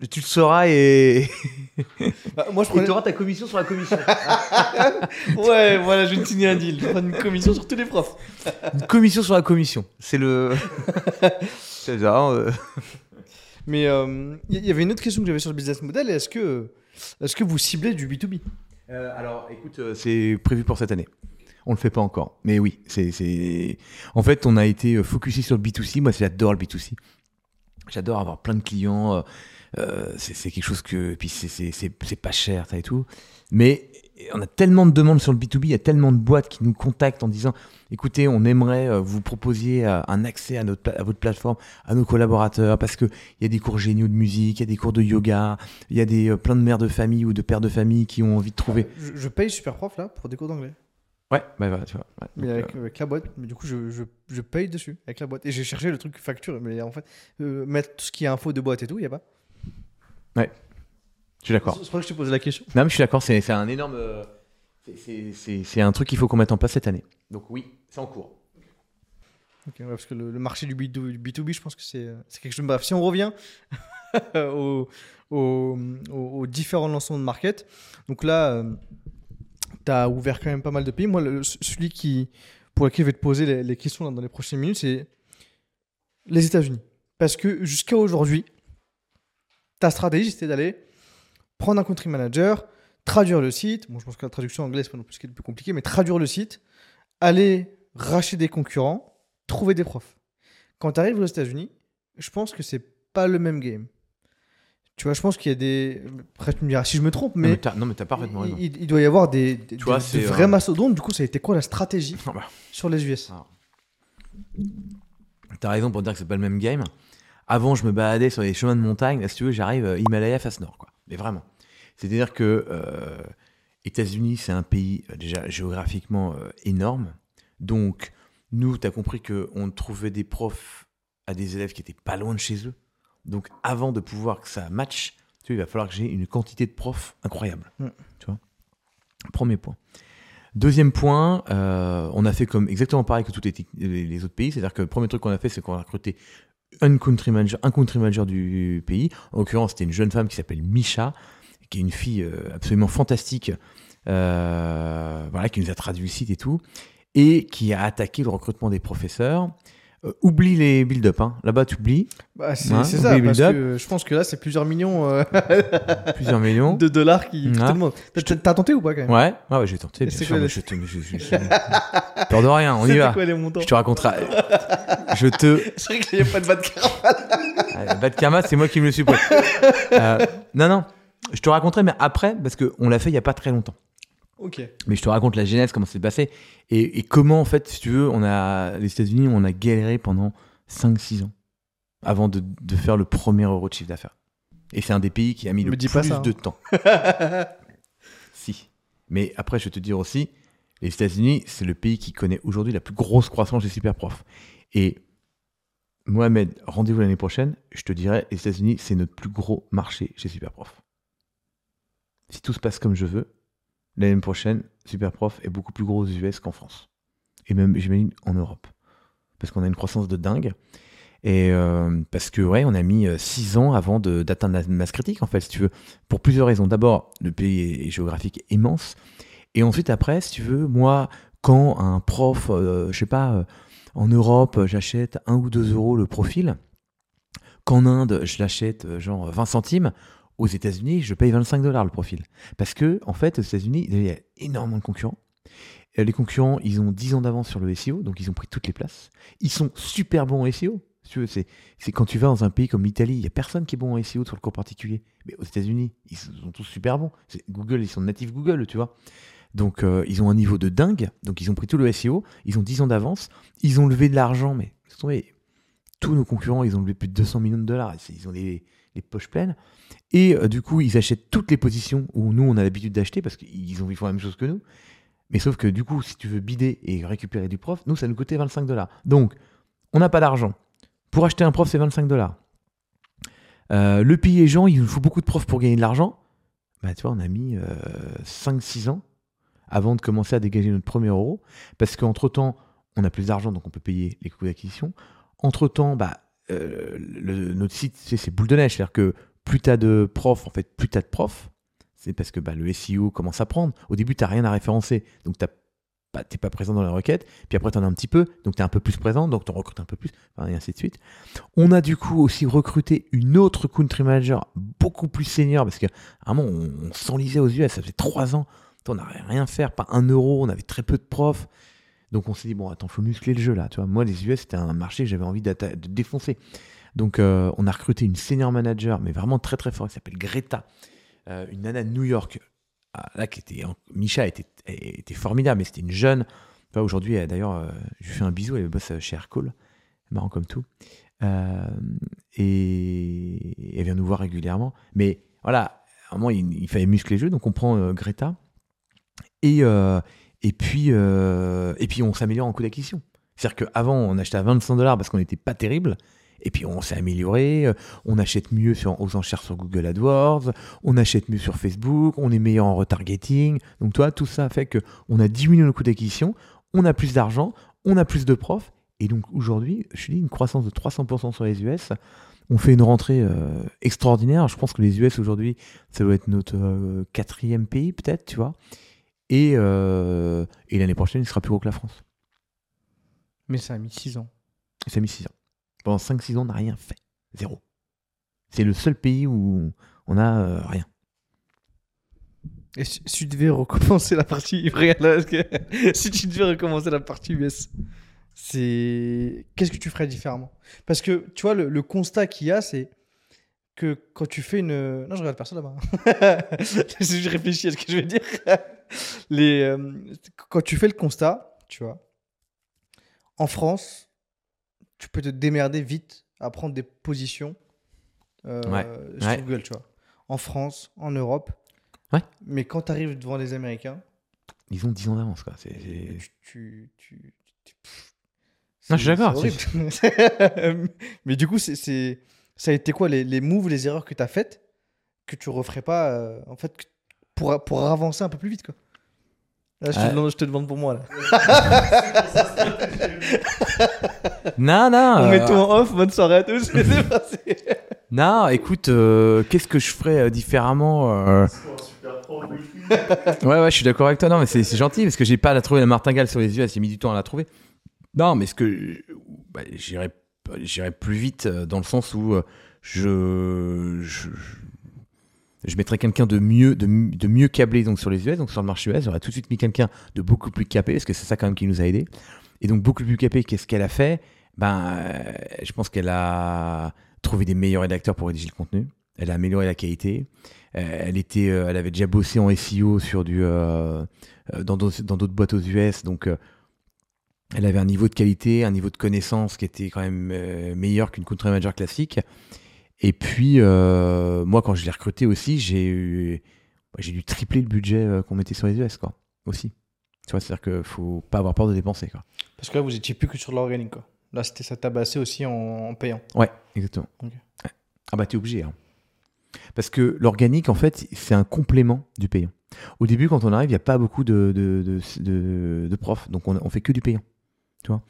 tu le sauras et Bah, moi je et prenais. tu auras ta commission sur la commission. Ouais, voilà, je vais te signer un deal. Je vais prendre une commission sur tous les profs. Une commission sur la commission. C'est le. C'est ça. euh. Mais euh, il y, y avait une autre question que j'avais sur le business model. Est-ce que, est-ce que vous ciblez du B2B Euh, alors, écoute, euh, c'est prévu pour cette année. On le fait pas encore, mais oui, c'est. En fait, on a été euh, focusé sur le B2C. Moi, j'adore le B2C. J'adore avoir plein de clients. euh, euh, c'est, quelque chose que, puis c'est, pas cher, ça et tout. Mais on a tellement de demandes sur le B2B. Il y a tellement de boîtes qui nous contactent en disant, écoutez, on aimerait vous proposer un accès à notre, à votre plateforme, à nos collaborateurs, parce que il y a des cours géniaux de musique, il y a des cours de yoga, il y a des plein de mères de famille ou de pères de famille qui ont envie de trouver. je, je paye Superprof là pour des cours d'anglais. Ouais, bah voilà, tu vois. ouais. Mais Donc, avec, avec la boîte. Mais du coup, je, je, je paye dessus avec la boîte. Et j'ai cherché le truc facture. Mais en fait, euh, mettre tout ce qui est info de boîte et tout, il n'y a pas. euh, je suis d'accord. C'est pour ça que je te posais la question. Non, mais je suis d'accord, c'est, c'est un énorme. euh, c'est- c'est, c'est, c'est un truc qu'il faut qu'on mette en place cette année. Donc oui, c'est en cours. Ok, ouais, parce que le, le marché du B2, du B2B, je pense que c'est c'est quelque chose. Bref, si on revient aux- aux- aux différents lancements de market, donc là, tu as ouvert quand même pas mal de pays. Moi, celui qui, pour lequel je vais te poser les, questions dans les prochaines minutes, c'est les États-Unis. Parce que jusqu'à aujourd'hui, ta stratégie, c'était d'aller prendre un country manager, traduire le site. Bon, je pense que la traduction anglaise, c'est pas non plus ce qui est le plus compliqué, mais traduire le site, aller racheter des concurrents, trouver des profs. Quand tu arrives aux États-Unis, je pense que c'est pas le même game. Tu vois, je pense qu'il y a des. Après, tu me diras si je me trompe, mais non, mais t'as parfaitement raison. il, il doit y avoir des, des, Tu vois, des- vrais euh, mastodontes. Du coup, ça a été quoi la stratégie Ah bah. sur les US T'as raison pour dire que c'est pas le même game. Avant, je me baladais sur les chemins de montagne. Là, si tu veux, j'arrive euh, Himalaya face nord, quoi. Mais vraiment. C'est-à-dire que euh, États-Unis, c'est un pays euh, déjà géographiquement euh, énorme. Donc, nous, t'as compris qu'on trouvait des profs à des élèves qui étaient pas loin de chez eux. Donc, avant de pouvoir que ça matche, tu vois, il va falloir que j'ai une quantité de profs incroyable. Mm. Tu vois? Premier point. Deuxième point, euh, on a fait comme exactement pareil que tous les, les- les autres pays. C'est-à-dire que le premier truc qu'on a fait, c'est qu'on a recruté un country manager, un country manager du pays. En l'occurrence, c'était une jeune femme qui s'appelle Misha, qui est une fille euh, absolument fantastique, euh, voilà, qui nous a traduit le site et tout, et qui a attaqué le recrutement des professeurs. Euh, oublie les build-up, hein. là-bas tu oublies Bah, c'est Ouais, ça, parce que je pense que là, c'est plusieurs millions euh, plusieurs millions. de dollars qui, qui Ouais. te demandent. T'as- tenté ou pas quand même? Ouais, ouais, ouais, j'ai tenté, bien sûr, quoi mais les- je te, je, je- je- peur de rien, on y va. quoi les montants? Je te raconterai. Je te, C'est vrai qu'il n'y a pas de caravane. Ah, Bad Karma, c'est moi qui me le suis pris. Euh, non, non, je te raconterai, mais après, parce qu'on l'a fait il n'y a pas très longtemps. Ok. Mais je te raconte la genèse, comment ça s'est passé, et, et comment, en fait, si tu veux, on a, les États-Unis, on a galéré pendant 5-6 ans avant de, de faire le premier euro de chiffre d'affaires. Et c'est un des pays qui a mis Me le dis plus pas ça, hein. de temps. si. Mais après, je vais te dire aussi, les États-Unis, c'est le pays qui connaît aujourd'hui la plus grosse croissance des super profs. Et Mohamed, rendez-vous l'année prochaine, je te dirai, les États-Unis, c'est notre plus gros marché chez Superprof. Si tout se passe comme je veux, l'année prochaine, Superprof est beaucoup plus gros aux US qu'en France. Et même, j'imagine, en Europe. Parce qu'on a une croissance de dingue. Et euh, parce que, ouais, on a mis 6 ans avant d'atteindre la masse critique, en fait, si tu veux. Pour plusieurs raisons. D'abord, le pays est, géographique immense. Et ensuite, après, si tu veux, moi, quand un prof, euh, je sais pas, euh, en Europe, j'achète 1 ou 2 euros le profil, qu'en Inde, je l'achète euh, genre 20 centimes, aux États-Unis, je paye 25 dollars le profil. Parce que, en fait, aux États-Unis, il y a énormément de concurrents. Euh, Les concurrents, ils ont 10 ans d'avance sur le SEO, donc ils ont pris toutes les places. Ils sont super bons en SEO. C'est, quand tu vas dans un pays comme l'Italie, il n'y a personne qui est bon en SEO sur le cours particulier. Mais aux États-Unis, ils sont tous super bons. Google, ils sont natifs Google, tu vois. Donc, euh, ils ont un niveau de dingue. Donc, ils ont pris tout le SEO. Ils ont 10 ans d'avance. Ils ont levé de l'argent, mais tous nos concurrents, ils ont levé plus de 200 millions de dollars. Ils ont les, les poches pleines. Et euh, du coup, ils achètent toutes les positions où nous, on a l'habitude d'acheter parce qu'ils ont, ils font la même chose que nous. Mais sauf que du coup, si tu veux bider et récupérer du prof, nous, ça nous coûtait 25 dollars. Donc, on n'a pas d'argent. Pour acheter un prof, c'est 25 dollars. Euh, le pays est gens, il nous faut beaucoup de profs pour gagner de l'argent. Bah, tu vois, on a mis 5-6 ans avant de commencer à dégager notre premier euro. Parce qu'entre-temps, on a plus d'argent, donc on peut payer les coûts d'acquisition. Entre-temps, bah, euh, notre site, c'est boule de neige. C'est-à-dire que plus tu as de profs, en fait, plus tu as de profs. C'est parce que bah, le SEO commence à prendre. Au début, tu n'as rien à référencer. Donc, tu n'es pas présent dans la requête. Puis après, tu en as un petit peu. Donc, tu es un peu plus présent. Donc, tu en recrutes un peu plus. Et ainsi de suite. On a du coup aussi recruté une autre country manager beaucoup plus senior. Parce que vraiment, on, on s'enlisait aux US. Ça faisait trois ans. On n'avait rien faire. Pas un euro. On avait très peu de profs. Donc on s'est dit, bon, attends, faut muscler le jeu là. Tu vois, moi, les US, c'était un marché que j'avais envie de défoncer. Donc euh, on a recruté une senior manager, mais vraiment très très fort, qui s'appelle Greta, euh, une nana de New York. Ah, là, qui était, en- Micha était, formidable, mais c'était une jeune. Aujourd'hui, d'ailleurs, euh, je lui fais un bisou, elle bosse chez Aircall, marrant comme tout. Euh, et elle vient nous voir régulièrement. Mais voilà, à un moment, il, fallait muscler le jeu, donc on prend euh, Greta. Et, euh, et, puis, euh, et puis, on s'améliore en coût d'acquisition. C'est-à-dire qu'avant, on achetait à 25 dollars parce qu'on n'était pas terrible. Et puis, on s'est amélioré. euh, On achète mieux aux enchères sur Google AdWords. On achète mieux sur Facebook. On est meilleur en retargeting. Donc, toi, tout ça fait qu'on a diminué le coût d'acquisition. On a plus d'argent. On a plus de profs. Et donc, aujourd'hui, je dis, une croissance de 300% sur les US. On fait une rentrée euh, extraordinaire. Je pense que les US aujourd'hui, ça doit être notre quatrième pays, peut-être, tu vois. Et, euh, et l'année prochaine, il sera plus gros que la France. Mais ça a mis 6 ans. Ça a mis 6 ans. Pendant 5-6 ans, on n'a rien fait. Zéro. C'est le seul pays où on a euh, rien. Et si, si tu devais recommencer la partie. Regarde si tu devais recommencer la partie US, c'est. Qu'est-ce que tu ferais différemment? Parce que tu vois, le, le constat qu'il y a, c'est que quand tu fais une. Non, je regarde personne là-bas. je réfléchis à ce que je vais dire. Les, euh, Quand tu fais le constat, tu vois, en France, tu peux te démerder vite à prendre des positions euh, Ouais, sur ouais. Google, tu vois. En France, en Europe. Ouais. Mais quand tu arrives devant les Américains, Ils ont 10 ans d'avance, quoi. C'est- tu. tu, tu- tu- Non, je suis d'accord. Mais du coup, c'est- ça a été quoi les, les moves, les erreurs que tu as faites que tu referais pas euh, en fait pour, pour avancer un peu plus vite quoi? Là, je, te demande, je te demande pour moi là. Non, non. On euh, met tout en off, bonne soirée à tous. Non, écoute, euh, qu'est-ce que je ferais différemment Ouais, ouais, je suis d'accord avec toi. Non, mais c'est gentil parce que j'ai pas la trouvé la martingale sur les yeux. J'ai mis du temps à la trouver. Non, mais ce que bah, j'irais, j'irais plus vite euh, dans le sens où euh, je, je, je mettrais quelqu'un de mieux, de, de mieux câblé donc sur les US, donc sur le marché US. J'aurais tout de suite mis quelqu'un de beaucoup plus capé parce que c'est ça quand même qui nous a aidé. Et donc beaucoup plus capé. Qu'est-ce qu'elle a fait? Ben, euh, je pense qu'elle a trouvé des meilleurs rédacteurs pour rédiger le contenu. Elle a amélioré la qualité. Elle était, elle avait déjà bossé en SEO sur du, dans d'autres boîtes aux US, donc elle avait un niveau de qualité, un niveau de connaissance qui était quand même euh, meilleur qu'une country manager classique. Et puis euh, moi, quand je l'ai recruté aussi, j'ai eu, j'ai dû tripler le budget euh, qu'on mettait sur les US, quoi. Aussi. Tu vois, c'est-à-dire qu'il faut pas avoir peur de dépenser, quoi. Parce que là, vous étiez plus que sur l'organique quoi. Là, c'était ça tabassé aussi en, en payant. Ouais, exactement. Ouais. Ah bah t'es obligé. hein. Parce que l'organique, en fait, c'est un complément du payant. Au début, quand on arrive, il n'y a pas beaucoup de, de, de, de- de profs, donc on, on fait que du payant. Tu vois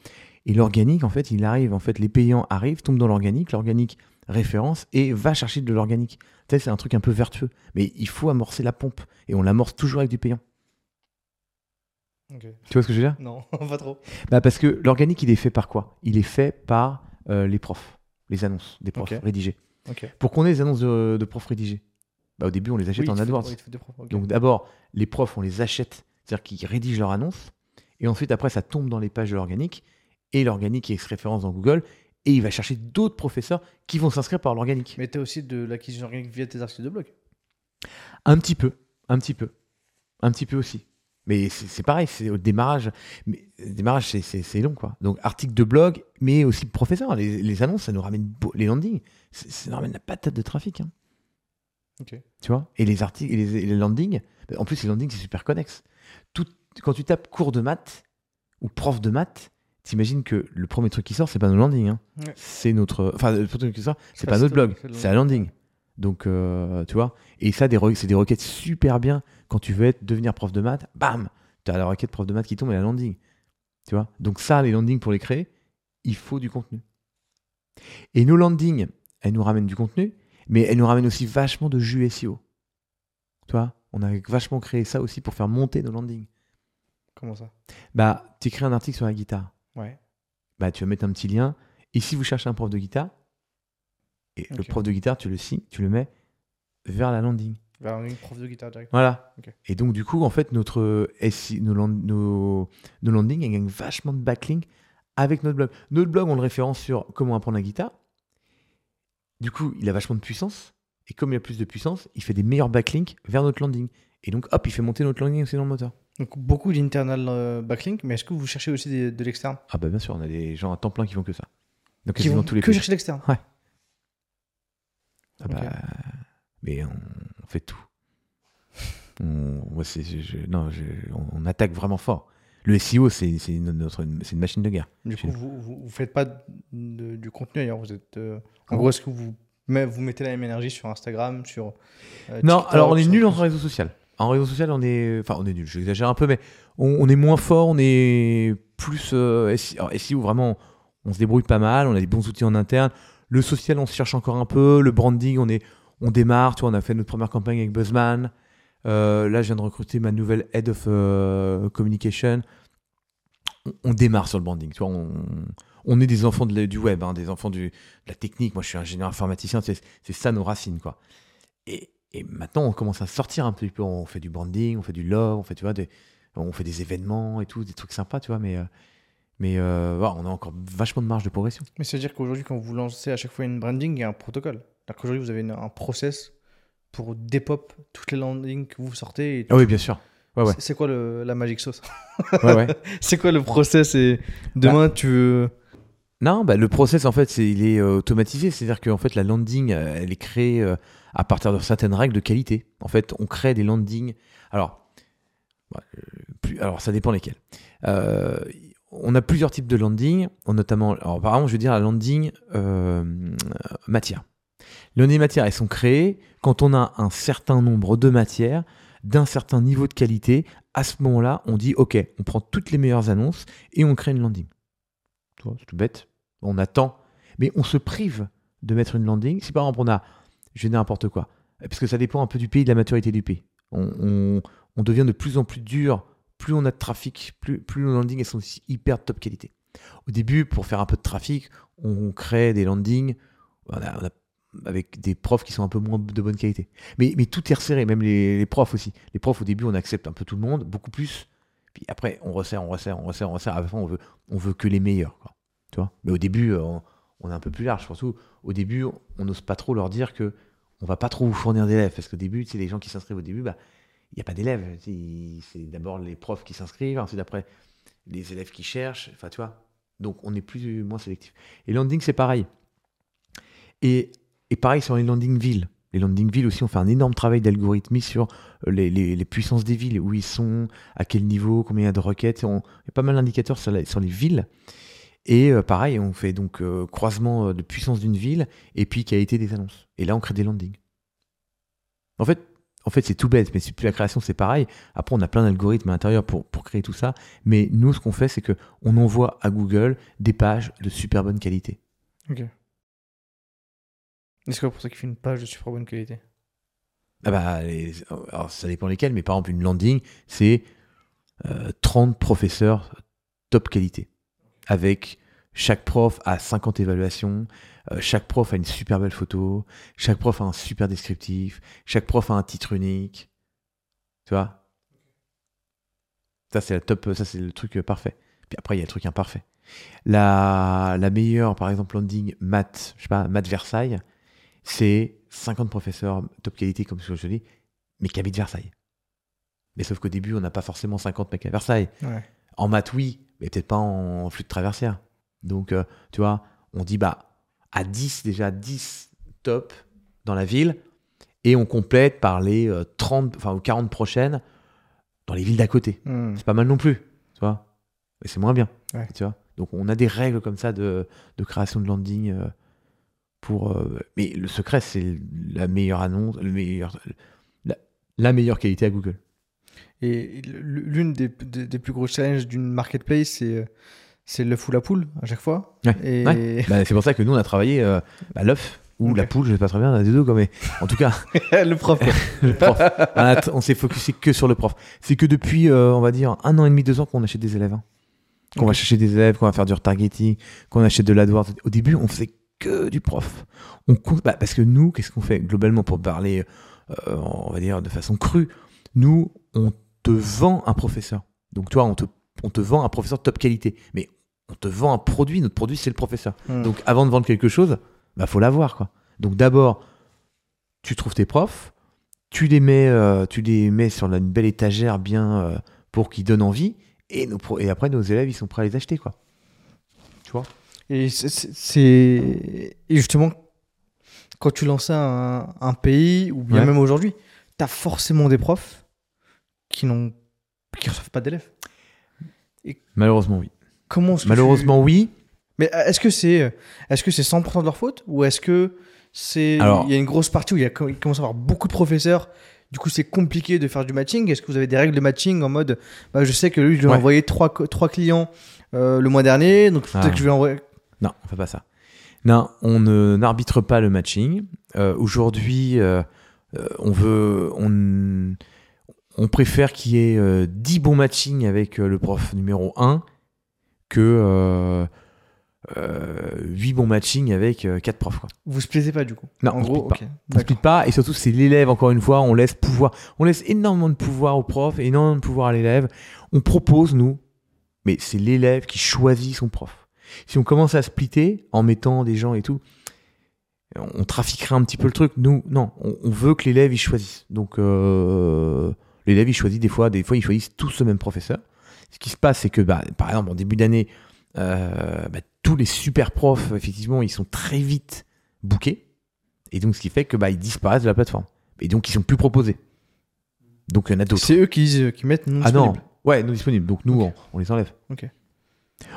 Et l'organique, en fait, il arrive, en fait, les payants arrivent, tombent dans l'organique, l'organique référence et va chercher de l'organique. Tu sais, c'est un truc un peu vertueux. Mais il faut amorcer la pompe. Et on l'amorce toujours avec du payant. Tu vois ce que je veux dire? Non, pas trop. bah parce que l'organique, il est fait par quoi? Il est fait par euh, les profs, les annonces des profs rédigées. Pour qu'on ait des annonces de, de profs rédigées, bah, au début, on les achète Oui, en AdWords. oui, profs. Donc d'abord, les profs, on les achète, c'est-à-dire qu'ils rédigent leur annonce, et ensuite, après, ça tombe dans les pages de l'organique, et l'organique est référence dans Google, et il va chercher d'autres professeurs qui vont s'inscrire par l'organique. Mais tu as aussi de l'acquisition organique via tes articles de blog. Un petit peu, un petit peu, un petit peu aussi. Mais c'est pareil, c'est au démarrage. Mais démarrage, c'est- long, quoi. Donc, article de blog, mais aussi professeur. Les, les annonces, ça nous ramène beau- les landings. Ça nous ramène la patate de trafic. hein. Tu vois? Et les articles, et les, et les landings, en plus, les landings, c'est super connexe. Tout, quand tu tapes cours de maths ou prof de maths, t'imagines que le premier truc qui sort, c'est pas nos landings. hein. Ouais. C'est notre. Enfin, le premier truc qui sort, c'est pas pas notre blog, c'est un landing. Donc, euh, tu vois Et ça, c'est des requêtes super bien quand tu veux être, devenir prof de maths. Bam Tu as la requête prof de maths qui tombe et la landing. Tu vois Donc ça, les landings pour les créer, il faut du contenu. Et nos landings, elles nous ramènent du contenu, mais elles nous ramènent aussi vachement de jus SEO. Tu vois On a vachement créé ça aussi pour faire monter nos landings. Comment ça? Bah, tu écris un article sur la guitare. Ouais. Bah, tu vas mettre un petit lien. Et si vous cherchez un prof de guitare, et le prof de guitare, tu le signes, tu le mets vers la landing. Vers une prof de guitare direct. Voilà. Et donc, du coup, en fait, notre SI nos, land- nos, nos landings, elles gagnent vachement de backlink avec notre blog. Notre blog, on le référence sur comment apprendre la guitare. Du coup, il a vachement de puissance. Et comme il a plus de puissance, il fait des meilleurs backlinks vers notre landing. Et donc, hop, il fait monter notre landing aussi dans le moteur. Donc beaucoup d'internal euh, backlink, mais est-ce que vous cherchez aussi des- de l'externe? Ah, bah, bien sûr, on a des gens à temps plein qui font que ça. Donc, Qui quasiment vont tous les que pays. chercher l'externe? Ah bah, Ok. mais on, on fait tout. On, moi, c'est- je- je- non, je- on, on attaque vraiment fort. Le SEO, c'est une, machine de guerre. Du coup, vous, vous faites pas de- du contenu ailleurs. Vous êtes. euh, en gros, est-ce que vous, mettez la même énergie sur Instagram, sur. euh, Non, alors on est nul en réseau social. En réseau social, on est. Enfin, on est nul, j'exagère un peu, mais on, est moins fort, on est plus. Euh, SEO, vraiment, on se débrouille pas mal, on a des bons outils en interne. Le social, on se cherche encore un peu. Le branding, on, est, on démarre. Tu on a fait notre première campagne avec Buzzman. Euh, là, je viens de recruter ma nouvelle Head of euh, Communication. On, démarre sur le branding. On, on est des enfants du web, hein, des enfants de la technique. Moi, je suis ingénieur informaticien. C'est c'est ça nos racines, quoi. Et, et maintenant, on commence à sortir un petit peu. On fait du branding, on fait du love, on fait, tu vois, des, on fait des événements et tout, des trucs sympas, tu vois. Mais, euh, mais euh, on a encore vachement de marge de progression. Mais c'est-à-dire qu'aujourd'hui, quand vous lancez à chaque fois une branding, il y a un protocole. C'est-à-dire qu'aujourd'hui, vous avez une- un process pour dépop toutes les landings que vous sortez. et Ah oui, bien sûr. Ouais, ouais. C'est- quoi le- la magic sauce ouais, ouais. C'est quoi le process Et demain, tu veux. Non, bah, le process, en fait, il est euh, automatisé. C'est-à-dire qu'en fait, la landing, elle est créée euh, à partir de certaines règles de qualité. En fait, on crée des landings. Alors, euh, plus, alors ça dépend lesquels. Euh, on a plusieurs types de landing, notamment, alors, par exemple, je veux dire la landing euh, matière. Les landing matières, elles sont créées quand on a un certain nombre de matières d'un certain niveau de qualité. À ce moment-là, on dit, OK, on prend toutes les meilleures annonces et on crée une landing. C'est tout bête. On attend, mais on se prive de mettre une landing. Si par exemple on a, je n'importe quoi, parce que ça dépend un peu du pays, de la maturité du pays. On, devient de plus en plus dur, plus on a de trafic, plus, plus nos landings sont hyper top qualité. Au début, pour faire un peu de trafic, on crée des landings avec des profs qui sont un peu moins de bonne qualité. Mais, tout est resserré, même les, profs aussi. Les profs, au début, on accepte un peu tout le monde, beaucoup plus. Puis après, on resserre, on resserre, on resserre, on resserre. À la fin, on veut, veut que les meilleurs. Quoi. Tu vois? Mais au début, euh, on, on est un peu plus large. Surtout, au début, on n'ose pas trop leur dire que on va pas trop vous fournir d'élèves. Parce qu'au début, les gens qui s'inscrivent au début, bah, il n'y a pas d'élèves. C'est d'abord les profs qui s'inscrivent, ensuite après les élèves qui cherchent. Enfin, tu vois. Donc, on est plus moins sélectif. Et landing, c'est pareil. Et, et pareil sur les landing villes. Les landing villes aussi, on fait un énorme travail d'algorithmie sur les, puissances des villes, où ils sont, à quel niveau, combien il y a de requêtes. On- Il y a pas mal d'indicateurs sur les villes. Et euh, pareil, on fait donc euh, croisement euh, de puissance d'une ville et puis qualité des annonces. Et là, on crée des landings. En fait, en fait c'est tout bête, mais la création, c'est pareil. Après, on a plein d'algorithmes à l'intérieur pour, pour créer tout ça. Mais nous, ce qu'on fait, c'est que on envoie à Google des pages de super bonne qualité. Ok. Et c'est quoi pour ça qu'il fait une page de super bonne qualité? Ah bah, les- alors, ça dépend lesquels, mais par exemple, une landing, c'est euh, 30 professeurs top qualité. Avec chaque prof a 50 évaluations, euh, chaque prof a une super belle photo, chaque prof a un super descriptif, chaque prof a un titre unique. Tu vois? Ça, c'est la top, ça, c'est le truc euh, parfait. Puis après, il y a le truc imparfait. La, la meilleure, par exemple, landing maths, je sais pas, maths Versailles, c'est 50 professeurs top qualité, comme ce que je dis, mais qui habitent Versailles. Mais sauf qu'au début, on n'a pas forcément 50 mecs à Versailles. Ouais. En maths, oui, mais peut-être pas en flux de traversière. Donc, euh, tu vois, on dit, bah, à 10, déjà 10 top dans la ville, et on complète par les euh, 30, enfin, ou 40 prochaines dans les villes d'à côté. Hmm. C'est pas mal non plus, tu vois. Mais c'est moins bien, Ouais. tu vois. Donc, on a des règles comme ça de, de création de landing euh, pour. euh, mais le secret, c'est la meilleure annonce, le meilleur, la, la meilleure qualité à Google. Et l'une des, des- des plus gros challenges d'une marketplace, c'est euh, c'est l'œuf ou la poule à chaque fois. Ouais, Et Bah, c'est pour ça que nous, on a travaillé euh, bah, l'œuf ou la poule, je sais pas très bien, on a des deux, quoi, mais en tout cas, le prof. quoi. le prof. on, s'est focusé que sur le prof. C'est que depuis, euh, on va dire, un an et demi, deux ans qu'on achète des élèves. hein. Qu'on va chercher des élèves, qu'on va faire du retargeting, qu'on achète de l'AdWords. Au début, on faisait que du prof. On compte, bah, parce que nous, qu'est-ce qu'on fait globalement pour parler, euh, on va dire, de façon crue Nous, on te vend un professeur. Donc, toi, on te, on te vend un professeur de top qualité. Mais on te vend un produit. Notre produit, c'est le professeur. Hmm. Donc avant de vendre quelque chose, bah faut l'avoir quoi. Donc d'abord, tu trouves tes profs, tu les mets, euh, tu les mets sur une belle étagère bien euh, pour qu'ils donnent envie, et, nos pro- et après nos élèves ils sont prêts à les acheter quoi. Tu vois? Et c'est- justement quand tu lances un, un pays ou bien Ouais. même aujourd'hui, tu as forcément des profs qui n'ont qui reçoivent pas d'élèves. Malheureusement oui. Comment Malheureusement oui. Mais est-ce que c'est est-ce que c'est 100% de leur faute ou est-ce que c'est il y a une grosse partie où il, y a, il commence à avoir beaucoup de professeurs du coup, c'est compliqué de faire du matching. Est-ce que vous avez des règles de matching en mode, bah, je sais que lui, je lui ai Ouais. envoyé trois, trois clients euh, le mois dernier, donc peut-être Ah. que je vais envoyer. Non, on fait pas ça. Non, on n'arbitre pas le matching. Euh, Aujourd'hui, euh, euh, on veut, on, on préfère qu'il y ait euh, 10 bons matchings avec euh, le prof numéro 1 que euh, euh, 8 bons matchings avec 4 profs. Quoi. Vous se plaisez pas du coup? Non, en on gros, split pas. ok. On ne D'accord. split pas et surtout c'est l'élève encore une fois on laisse pouvoir on laisse énormément de pouvoir au prof et énormément de pouvoir à l'élève on propose nous mais c'est l'élève qui choisit son prof si on commence à splitter en mettant des gens et tout on, on trafiquerait un petit peu le truc nous non on, on veut que l'élève il choisisse donc euh, l'élève il choisit des fois des fois ils choisissent tous le même professeur ce qui se passe c'est que bah, par exemple en début d'année euh, bah, tous les super profs effectivement ils sont très vite bookés et donc, ce qui fait que bah, ils disparaissent de la plateforme. Et donc, ils sont plus proposés. Donc, il y en a d'autres. C'est eux qui, euh, qui mettent non Ah non, disponible. ouais, non disponibles. Donc, nous, on, on les enlève. Ok.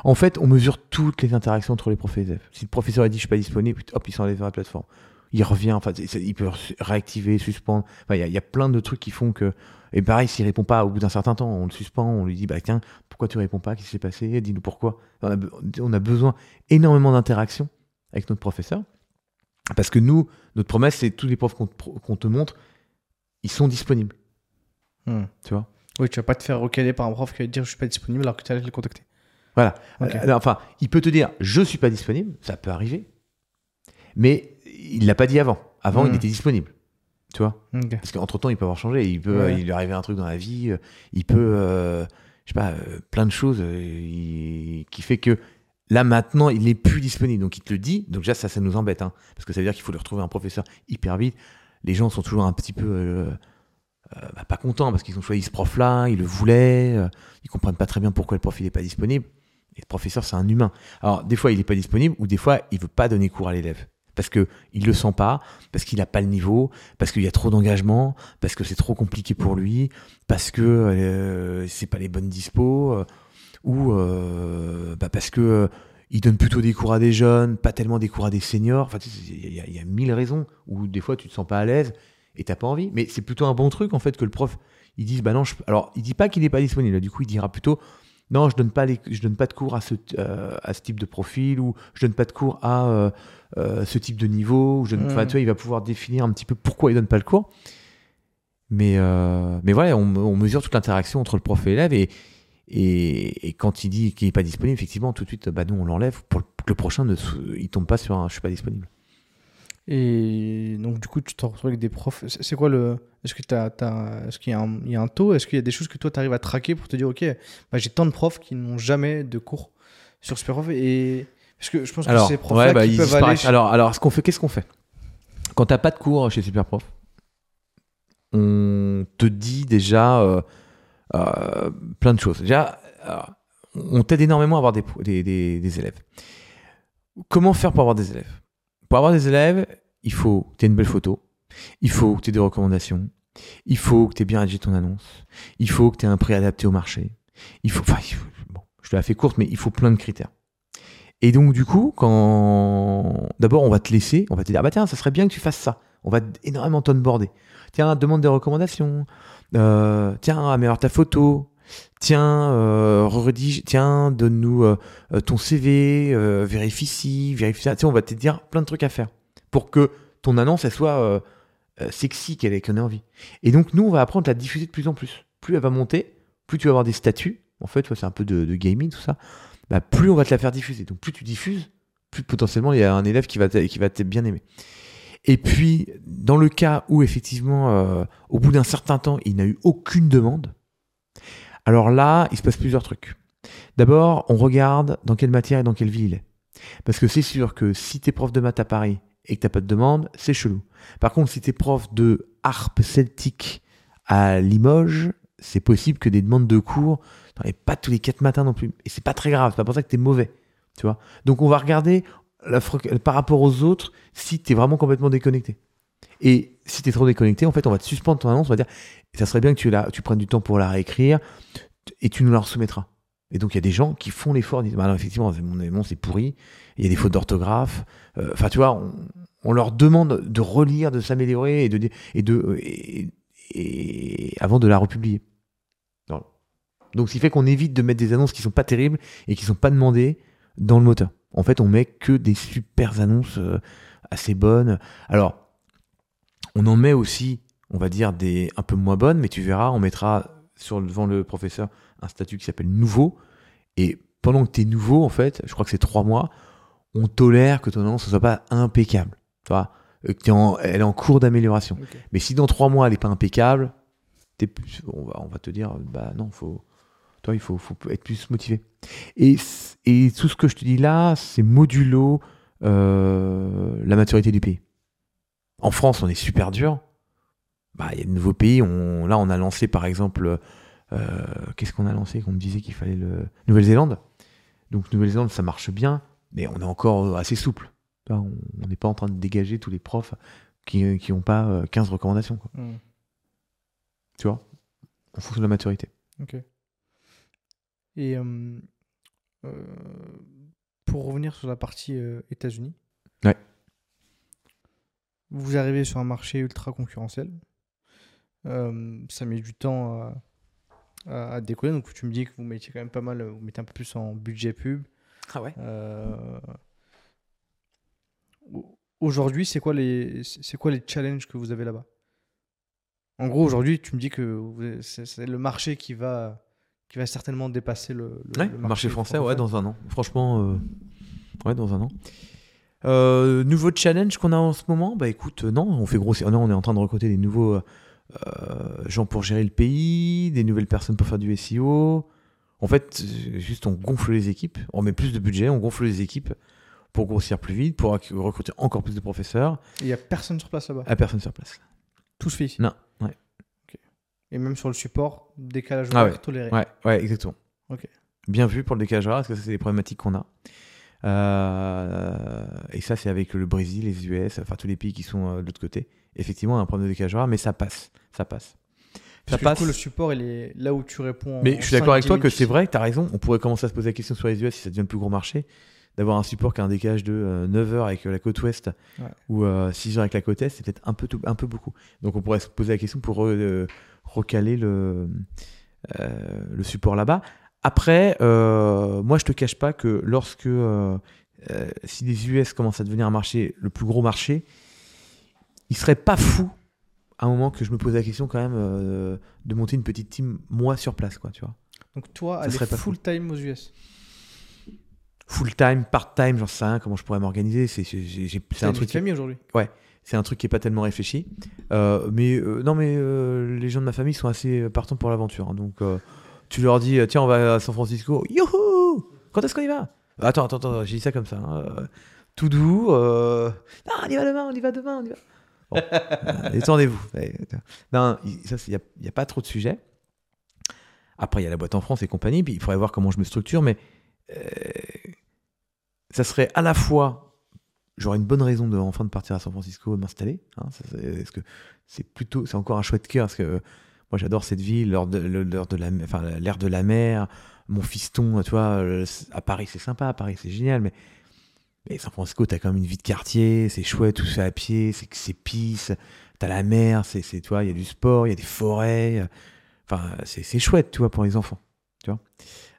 En fait, on mesure toutes les interactions entre les profs et les élèves. Si le professeur a dit je suis pas disponible, hop, il s'enlève de la plateforme. Il revient, enfin, il peut réactiver, suspendre. Enfin, il y, a- il y a plein de trucs qui font que. Et pareil, s'il répond pas au bout d'un certain temps, on le suspend, on lui dit bah tiens, pourquoi tu réponds pas? Qu'est-ce qui s'est passé? Dis-nous pourquoi. On a, be- on a besoin énormément d'interactions avec notre professeur. Parce que nous, notre promesse, c'est tous les profs qu'on te, montre, ils sont disponibles. Hmm. Tu vois? Oui, tu vas pas te faire recaler par un prof qui va te dire je suis pas disponible alors que tu allais le contacter. Voilà. Euh, alors, enfin, il peut te dire je suis pas disponible, ça peut arriver, mais il l'a pas dit avant. Avant, Mm. il était disponible. Tu vois Ok. Parce qu'entre temps, il peut avoir changé. Il peut, Ouais. il lui arriver un truc dans la vie. euh, Il peut, euh, je sais pas, euh, plein de choses il- qui fait que là maintenant, il est plus disponible. Donc il te le dit. Donc déjà, ça, ça nous embête, hein, parce que ça veut dire qu'il faut lui retrouver un professeur hyper vite. Les gens sont toujours un petit peu euh, bah, pas contents parce qu'ils ont choisi ce prof-là, ils le voulaient, ils comprennent pas très bien pourquoi le prof il est pas disponible. Et le professeur, c'est un humain. Alors des fois, il est pas disponible ou des fois, il veut pas donner cours à l'élève parce que il le sent pas, parce qu'il n'a pas le niveau, parce qu'il y a trop d'engagement, parce que c'est trop compliqué pour lui, parce que euh, c'est pas les bonnes dispos, euh, ou euh, bah, parce que euh, il donne plutôt des cours à des jeunes, pas tellement des cours à des seniors. Enfin, tu sais, il y, a- il y a mille raisons où des fois tu te sens pas à l'aise et t'as pas envie. Mais c'est plutôt un bon truc en fait que le prof il dise bah non, je... alors il dit pas qu'il n'est pas disponible. Du coup, il dira plutôt non, je donne pas les... je donne pas de cours à ce euh, à ce type de profil ou je donne pas de cours à euh, euh, ce type de niveau. Ou je donne... Mhm. tu vois, il va pouvoir définir un petit peu pourquoi il donne pas le cours. Mais mais voilà, on, on mesure toute l'interaction entre le prof et l'élève et et, et quand il dit qu'il n'est pas disponible, effectivement, tout de suite, bah nous on l'enlève pour que le prochain ne il tombe pas sur un je suis pas disponible. Et donc, du coup, tu te retrouves avec des profs. C'est quoi le. Est-ce t'as- est-ce qu'il y a, un, il y a un taux? Est-ce qu'il y a des choses que toi, tu arrives à traquer pour te dire, OK, bah, j'ai tant de profs qui n'ont jamais de cours sur Superprof et. Parce que je pense que ces profs-là ouais, bah, peuvent aller. chez- Alors, alors, ce qu'on fait, qu'est-ce qu'on fait? Quand t'as pas de cours chez Superprof, on te dit déjà euh, euh, plein de choses. Déjà, euh, on t'aide énormément à avoir des, des, des- des élèves. Comment faire pour avoir des élèves? Pour avoir des élèves, il faut que tu aies une belle photo, il faut que tu aies des recommandations, il faut que tu aies bien rédigé ton annonce, il faut que tu aies un prix adapté au marché, il faut, enfin, bon, je te la fais courte, mais il faut plein de critères. Et donc, du coup, quand d'abord on va te laisser, on va te dire, ah bah tiens, ça serait bien que tu fasses ça. On va énormément t'onboarder. Tiens, demande des recommandations, euh, tiens, améliore ta photo, tiens, euh, redige, tiens, donne-nous euh, euh, ton CV, vérifie ci, vérifie ça. On va te dire plein de trucs à faire pour que ton annonce, soit sexy, qu'elle ait, ait envie. Et donc, nous, on va apprendre à la diffuser de plus en plus. Plus elle va monter, plus tu vas avoir des statuts. En fait, c'est un peu de, gaming, tout ça. Bah, plus on va te la faire diffuser. Donc, plus tu diffuses, plus potentiellement il y a un élève qui va qui bien aimer. Et puis, dans le cas où effectivement, au bout d'un certain temps, il n'a eu aucune demande, alors là, il se passe plusieurs trucs. D'abord, on regarde dans quelle matière et dans quelle ville il est. Parce que c'est sûr que si t'es prof de maths à Paris et que t'as pas de demande, c'est chelou. Par contre, si t'es prof de harpe celtique à Limoges, c'est possible que des demandes de cours, t'en pas tous les quatre matins non plus. Et c'est pas très grave, c'est pas pour ça que t'es mauvais. Tu vois Donc on va regarder la par rapport aux autres si t'es vraiment complètement déconnecté. Et si t'es trop déconnecté, en fait, on va te suspendre ton annonce, on va dire, ça serait bien que tu, tu prennes du temps pour la réécrire et tu nous la soumettras. Et donc il y a des gens qui font l'effort, disent, bah non, effectivement, mon annonce est pourri, il y a des fautes d'orthographe. Euh, Enfin, tu vois, on, leur demande de relire, de s'améliorer et de, et de et, avant de la republier. Donc, ce qui fait qu'on évite de mettre des annonces qui sont pas terribles et qui sont pas demandées dans le moteur. En fait, on met que des super annonces euh, assez bonnes. Alors, on en met aussi, on va dire, des un peu moins bonnes, mais tu verras, on mettra sur devant le professeur un statut qui s'appelle nouveau. Et pendant que tu es nouveau, en fait, je crois que c'est trois mois, on tolère que ton annonce ne soit pas impeccable. Tu vois, Euh, en- elle est en cours d'amélioration. Mais si dans trois mois elle n'est pas impeccable, plus- on, va, on va te dire, bah non, faut, toi, il faut, faut être plus motivé. Et tout ce que je te dis là, c'est modulo euh, la maturité du pays. En France, on est super dur. Bah, il y a de nouveaux pays. On, là, on a lancé, par exemple, euh, qu'est-ce qu'on a lancé Qu'on me disait qu'il fallait le Nouvelle-Zélande. Donc Nouvelle-Zélande, ça marche bien, mais on est encore assez souple. On n'est pas en train de dégager tous les profs qui n'ont pas euh, 15 recommandations. quoi. Hmm. Tu vois En fonction de la maturité. Ok. Et euh, euh, pour revenir sur la partie euh, États-Unis. Ouais. Vous arrivez sur un marché ultra concurrentiel. Euh, ça met du temps à, à- à décoller. Donc tu me dis que vous mettiez quand même pas mal, vous mettez un peu plus en budget pub. Ah ouais Euh, au- Aujourd'hui, c'est quoi les c'est quoi les challenges que vous avez là-bas? En gros, aujourd'hui, tu me dis que c'est le marché qui va qui va certainement dépasser le, le- Ouais, le marché français, ouais, francophone. dans un an. Franchement, euh, ouais, dans un an. Euh, nouveau challenge qu'on a en ce moment, bah écoute, euh, non, on fait grossir. Non, on est en train de recruter des nouveaux euh, gens pour gérer le pays, des nouvelles personnes pour faire du SEO. En fait, juste on gonfle les équipes, on met plus de budget, on gonfle les équipes pour grossir plus vite, pour recruter encore plus de professeurs, Il y a personne sur place là-bas? à personne sur place. Tout se fait ici. Non, ouais. Et même sur le support, décalage Ah horaire ouais, toléré? Ouais, ouais, exactement. Ok. Bien vu pour le décalage horaire, parce que c'est des problématiques qu'on a. Euh, et ça, c'est avec le Brésil, les US, enfin tous les pays qui sont euh, de l'autre côté. Effectivement, un problème de décalage horaire, mais ça passe. Ça passe. Parce Ça que passe. du coup, le support, il est là où tu réponds. Mais en je suis d'accord avec 5-10 toi que c'est vrai, tu as raison. On pourrait commencer à se poser la question sur les US si ça devient le plus gros marché, d'avoir un support qui a un décalage de 9 heures avec euh, la côte ouest Ouais. ou 6 heures avec la côte est, c'est peut-être un peu, tout- un peu beaucoup. Donc on pourrait se poser la question pour euh, recaler le, euh, le support là-bas. Après, euh, moi je te cache pas que lorsque euh, euh, si les US commencent à devenir un marché, le plus gros marché, il serait pas fou à un moment que je me pose la question quand même de monter une petite team moi sur place, quoi, tu vois. Donc toi, aller full time aux US. full time, part time, j'en sais rien comment je pourrais m'organiser. C'est un truc, famille aujourd'hui? c'est un truc qui est pas tellement réfléchi. Mais non, mais les gens de ma famille sont assez partants pour l'aventure. hein. donc tu leur dis tiens on va à San Francisco, youhou, quand est-ce qu'on y va? Attends, attends, attends, j'ai dit ça comme ça. hein. Euh, tout doux. euh, Non, on y va demain, on y va demain, on y va. Bon, euh, détendez-vous. Non, il- ça, il n'y a, pas trop de sujets. Après, il y a la boîte en France et compagnie, puis il faudrait voir comment je me structure, mais euh, ça serait à la fois, j'aurais une bonne raison de enfin de partir à San Francisco m'installer, hein, parce que c'est plutôt, c'est encore un chouette cœur, parce que moi j'adore cette ville, de, la, l'air de la mer, mon fiston, tu vois, euh, à Paris c'est sympa, à Paris c'est génial, mais Mais San Francisco, t'as quand même une vie de quartier, c'est chouette, tout fait à pied, c'est c'est pisse, t'as la mer, c'est, c'est, tu vois, il y a du sport, il y a des forêts. Enfin, c'est, chouette, tu vois, pour les enfants. Tu vois.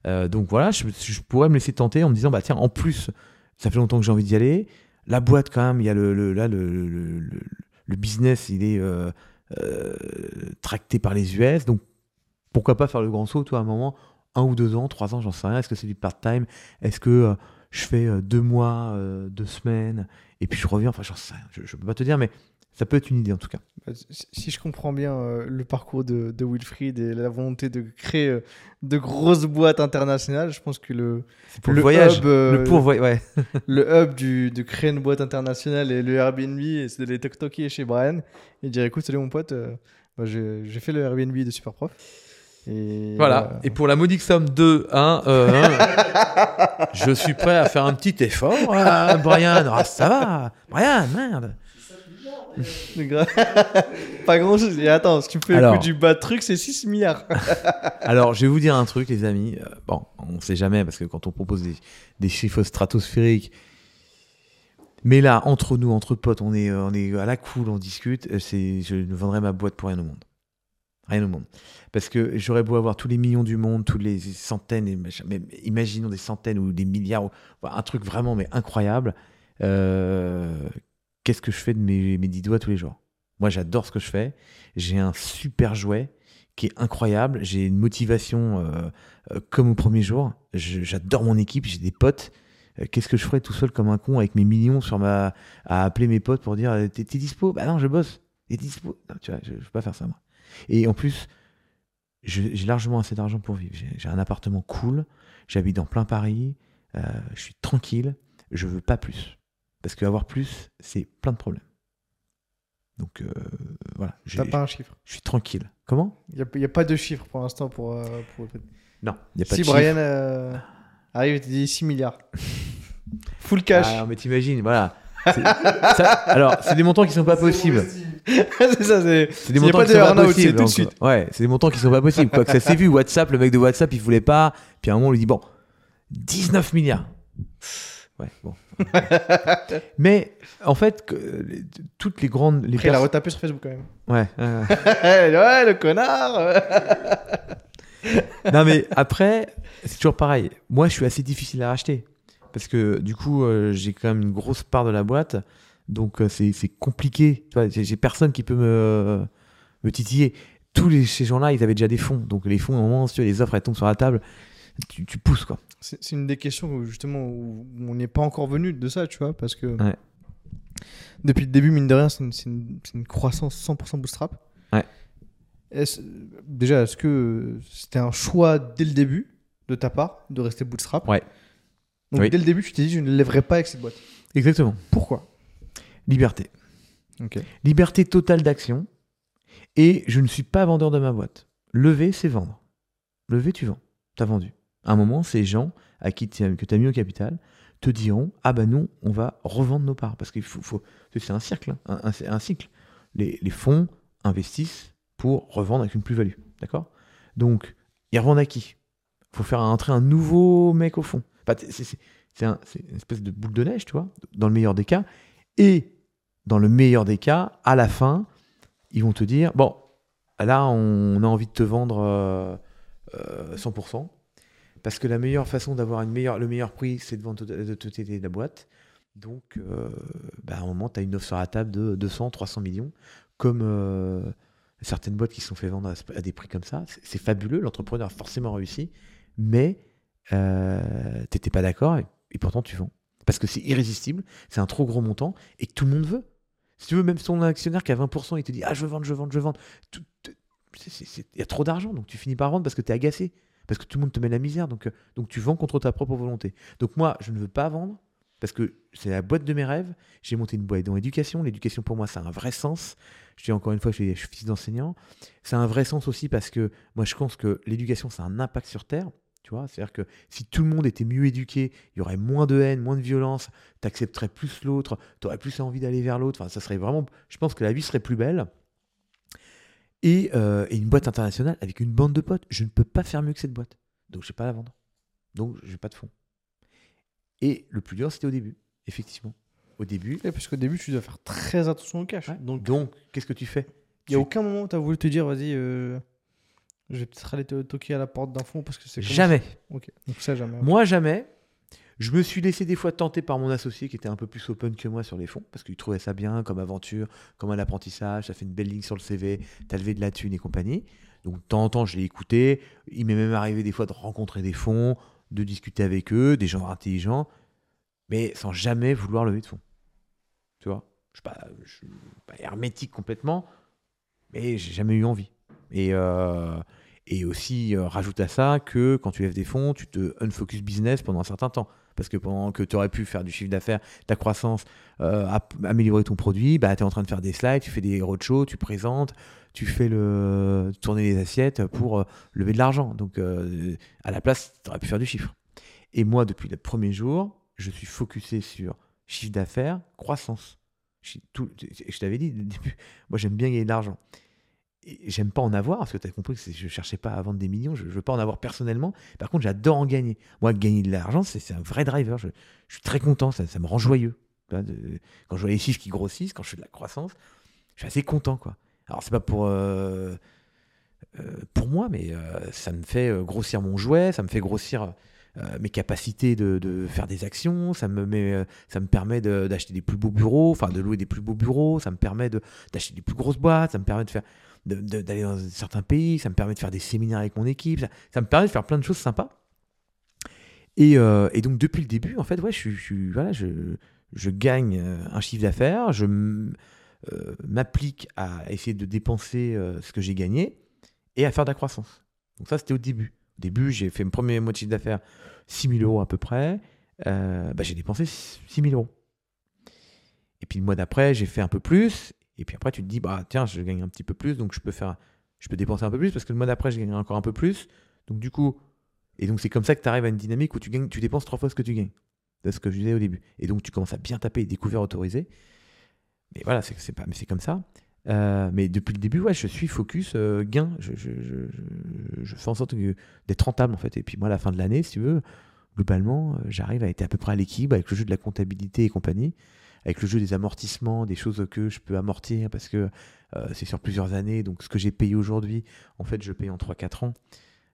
Euh, donc voilà, je, pourrais me laisser tenter en me disant, bah tiens, en plus, ça fait longtemps que j'ai envie d'y aller. La boîte, quand même, il y a le, le- là, le, le, business, il est euh, tracté par les US. Donc pourquoi pas faire le grand saut, toi, à un moment, un ou deux ans, trois ans, j'en sais rien. Est-ce que c'est du part-time? Est-ce que euh, je fais euh, deux mois, euh, deux semaines, et puis je reviens? Enfin, j'en sais rien. Je, je peux pas te dire, mais ça peut être une idée en tout cas. Bah, si- je comprends bien euh, le parcours de, de Wilfried et la volonté de créer euh, de grosses boîtes internationales, je pense que le, pour Le le, voyage. hub, euh, le pour voy- ouais. le hub du, de créer une boîte internationale et le Airbnb, et c'est d'aller toc-toquer chez Brian et dire écoute, salut mon pote, euh, bah, j'ai fait le Airbnb de Superprof. Et Voilà. euh, Et pour la modique somme de 1, je suis prêt à faire un petit effort, euh, Brian. Ah, ça va, Brian, merde. pas grand chose. Et attends, si tu me fais Alors. le coup du bas de truc, c'est 6 milliards. Alors, je vais vous dire un truc, les amis. Euh, bon, on sait jamais parce que quand on propose des, des chiffres stratosphériques. Mais là, entre nous, entre potes, on est, on est à la cool, on discute. euh, je ne vendrai ma boîte pour rien au monde. Rien au monde. Parce que j'aurais beau avoir tous les millions du monde, tous les centaines, et machin, mais imaginons des centaines ou des milliards, un truc vraiment mais incroyable. euh, qu'est-ce que je fais de mes, mes 10 doigts tous les jours? Moi, j'adore ce que je fais. J'ai un super jouet qui est incroyable. J'ai une motivation euh, euh, comme au premier jour. J'adore mon équipe, j'ai des potes. Euh, Qu'est-ce que je ferais tout seul comme un con avec mes millions sur ma à appeler mes potes pour dire t'es dispo? Bah non, je bosse. T'es dispo? Non, tu vois, je, je peux pas faire ça moi. Et en plus, j'ai largement assez d'argent pour vivre. J'ai un appartement cool. J'habite dans plein Paris. je suis tranquille. Je veux pas plus parce qu'avoir plus, c'est plein de problèmes. Donc euh, voilà, T'as pas un chiffre. je suis tranquille. Comment? Il n'y a, pas de chiffre pour l'instant pour. euh, pour... Non, il n'y a pas Si de chiffre. Brian euh, arrive et te dit 6 milliards. Full cash. Ah, mais t'imagines, voilà. Ça- alors, c'est des montants qui sont pas possibles. c'est ça, c'est. C'est des montants pas qui de sont pas possibles. tout de suite. Ouais, c'est des montants qui sont pas possibles. Quoi que ça s'est vu, WhatsApp, le mec de WhatsApp, il voulait pas. Puis à un moment, on lui dit bon, 19 milliards. Ouais, bon. mais en fait, que, les- toutes les grandes. Les Après, il a retapé sur Facebook quand même. Ouais, ouais, ouais. le connard non mais après, c'est toujours pareil. Moi, je suis assez difficile à racheter parce que du coup, euh, j'ai quand même une grosse part de la boîte, donc euh, c'est compliqué. Tu vois, j'ai personne qui peut me me titiller. Tous les, ces gens-là, ils avaient déjà des fonds, donc les fonds, au moment, si tu les offres, elles tombent sur la table, tu, tu pousses quoi. C'est une des questions où justement où on n'est pas encore venu de ça, tu vois, parce que Ouais. depuis le début, mine de rien, c'est une, croissance 100% bootstrap. Ouais. Déjà, est-ce que c'était un choix dès le début de ta part de rester bootstrap? Ouais. Donc Oui. dès le début, tu t'es dit, je ne lèverai pas avec cette boîte. Exactement. Pourquoi? Liberté. Ok. Liberté totale d'action. Et je ne suis pas vendeur de ma boîte. Lever, c'est vendre. Lever, tu vends. Tu as vendu. À un moment, ces gens à qui que tu as mis au capital te diront Ah ben non, on va revendre nos parts. Parce qu'il faut. c'est un cercle. hein, un, un- cycle. Les, fonds investissent pour revendre avec une plus-value. D'accord? Donc, ils revendent à qui? Il faut faire entrer un nouveau mec au fond. Enfin, c'est- un- une espèce de boule de neige, tu vois, dans le meilleur des cas. Et dans le meilleur des cas, à la fin, ils vont te dire bon, là, on a envie de te vendre euh, euh, 100%, parce que la meilleure façon d'avoir une meilleure, le meilleur prix, c'est de vendre de, totalité de la boîte. Donc, euh, bah, à un moment, tu as une offre sur la table de 200, 300 millions, comme euh, certaines boîtes qui se sont fait vendre à, des prix comme ça. C'est fabuleux, l'entrepreneur a forcément réussi, mais euh, t'étais pas d'accord et, pourtant tu vends. Parce que c'est irrésistible, c'est un trop gros montant et tout le monde veut. Si tu veux, même ton actionnaire qui a 20%, il te dit Ah, je veux vendre, je veux vendre, je veux vendre. Il y a trop d'argent, donc tu finis par vendre parce que tu es agacé. Parce que tout le monde te met la misère, donc, euh, donc tu vends contre ta propre volonté. Donc moi, je ne veux pas vendre parce que c'est la boîte de mes rêves. J'ai monté une boîte dans l'éducation. L'éducation, pour moi, ça a un vrai sens. Je dis encore une fois, je suis, je suis fils d'enseignant. Ça a un vrai sens aussi parce que moi, je pense que l'éducation, ça a un impact sur Terre. Tu vois, c'est-à-dire que si tout le monde était mieux éduqué, il y aurait moins de haine, moins de violence, tu accepterais plus l'autre, tu aurais plus envie d'aller vers l'autre. Enfin, ça serait vraiment. Je pense que la vie serait plus belle. Et, euh, et une boîte internationale avec une bande de potes. Je ne peux pas faire mieux que cette boîte. Donc, je ne vais pas la vendre. Donc, je n'ai pas de fonds. Et le plus dur, c'était au début. effectivement. Au début. Ouais, parce qu'au début, tu dois faire très attention au cash. Ouais. Donc, Donc, qu'est-ce que tu fais? il n'y a aucun moment où tu as voulu te dire, vas-y, euh, je vais peut-être aller te toquer à la porte d'un fonds parce que c'est Jamais. ça. Ok, donc ça, jamais. Moi, jamais. Je me suis laissé des fois tenter par mon associé qui était un peu plus open que moi sur les fonds, parce qu'il trouvait ça bien comme aventure, comme un apprentissage, ça fait une belle ligne sur le CV, t'as levé de la thune et compagnie. Donc de temps en temps, je l'ai écouté. Il m'est même arrivé des fois de rencontrer des fonds, de discuter avec eux, des gens intelligents, mais sans jamais vouloir lever de fonds. Tu vois? Je ne suis pas, hermétique complètement, mais j'ai jamais eu envie. Et, euh, et aussi, euh, rajoute à ça que quand tu lèves des fonds, tu te unfocus business pendant un certain temps. Parce que pendant que tu aurais pu faire du chiffre d'affaires, ta croissance, euh, améliorer ton produit, bah, tu es en train de faire des slides, tu fais des roadshows, tu présentes, tu fais le tourner les assiettes pour euh, lever de l'argent. Donc, euh, à la place, tu aurais pu faire du chiffre. Et moi, depuis le premier jour, je suis focusé sur chiffre d'affaires, croissance. Je, t'avais dit, moi, j'aime bien gagner de l'argent. J'aime pas en avoir, parce que tu as compris que je cherchais pas à vendre des millions, je, je veux pas en avoir personnellement. Par contre, j'adore en gagner. Moi, gagner de l'argent, c'est un vrai driver. Je, suis très content, ça, me rend joyeux. Quand je vois les chiffres qui grossissent, quand je fais de la croissance, je suis assez content. quoi. Alors, c'est pas pour, euh, euh, pour moi, mais euh, ça me fait grossir mon jouet, ça me fait grossir mes capacités de, de faire des actions, ça me, met, ça me permet d'acheter des plus beaux bureaux, enfin de louer des plus beaux bureaux, ça me permet d'acheter des plus grosses boîtes, ça me permet de faire d'aller dans certains pays, ça me permet de faire des séminaires avec mon équipe, ça, me permet de faire plein de choses sympas. Et, euh, donc depuis le début, en fait, ouais, je, gagne euh, un chiffre d'affaires, je euh, m'applique à essayer de dépenser ce que j'ai gagné et à faire de la croissance. Donc ça, c'était au début. Au début, j'ai fait mon premier mois de chiffre d'affaires, 6 000 euros à peu près. Bah, j'ai dépensé 6 000 euros. Et puis le mois d'après, j'ai fait un peu plus. Et puis après, tu te dis, bah tiens, je gagne un petit peu plus, donc je peux faire, je peux dépenser un peu plus parce que le mois d'après, je gagne encore un peu plus. Donc du coup, et donc c'est comme ça que tu arrives à une dynamique où tu gagnes, tu dépenses trois fois ce que tu gagnes. C'est ce que je disais au début. Et donc tu commences à bien taper les découvertes autorisées. Mais voilà, c'est pas, mais c'est comme ça. Euh, mais depuis le début, ouais, je suis focus euh, gain. Je, je, fais en sorte d'être rentable en fait. Et puis moi, à la fin de l'année, si tu veux, globalement, euh, j'arrive à être à peu près à l'équilibre avec le jeu de la comptabilité et compagnie, avec le jeu des amortissements, des choses que je peux amortir parce que euh, c'est sur plusieurs années. Donc ce que j'ai payé aujourd'hui, en fait, je paye en 3-4 ans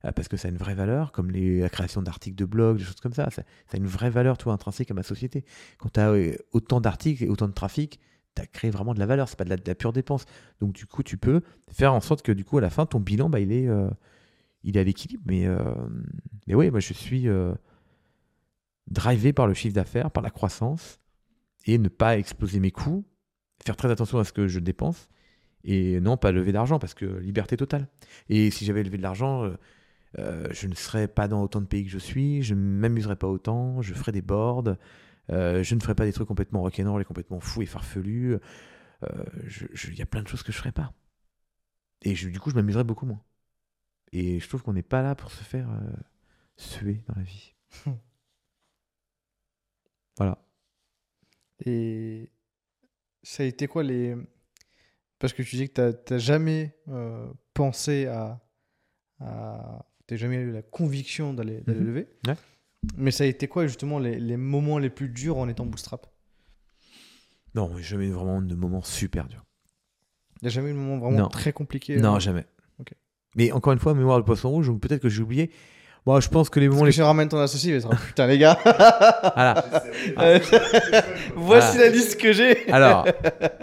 euh, parce que ça a une vraie valeur, comme la création d'articles de blog, des choses comme ça. Ça, a une vraie valeur, toi, intrinsèque à ma société. Quand tu as autant d'articles et autant de trafic, tu as créé vraiment de la valeur, c'est pas de la, pure dépense. Donc du coup, tu peux faire en sorte que du coup, à la fin, ton bilan, bah, il, est, euh, il est à l'équilibre. Mais, euh, mais oui, moi, je suis euh, drivé par le chiffre d'affaires, par la croissance, et ne pas exploser mes coûts, faire très attention à ce que je dépense, et non pas lever d'argent, parce que liberté totale. Et si j'avais levé de l'argent, euh, euh, je ne serais pas dans autant de pays que je suis, je ne m'amuserais pas autant, je ferais des boards, euh, je ne ferais pas des trucs complètement rock'n'roll et complètement fous et farfelus. Il y a plein de choses que je ferais pas. Et je- du coup, je m'amuserais beaucoup moins. Et je trouve qu'on n'est pas là pour se faire euh, suer dans la vie. voilà. Et ça a été quoi les. Parce que tu dis que tu n'as jamais euh, pensé à. à... Tu jamais eu la conviction d'aller Mhm. lever. Ouais. Mais ça a été quoi justement les, les moments les plus durs en étant bootstrap? Non, jamais eu vraiment de moments super durs. Il n'y a jamais eu de moment vraiment Non. très compliqué Non, euh, jamais. Mais encore une fois, mémoire de poisson rouge, peut-être que j'ai oublié. Bon, je pense que les Parce moments que les je ramène ton associé, il va putain les gars, Voilà. Euh, voici Voilà. la liste que j'ai. Alors,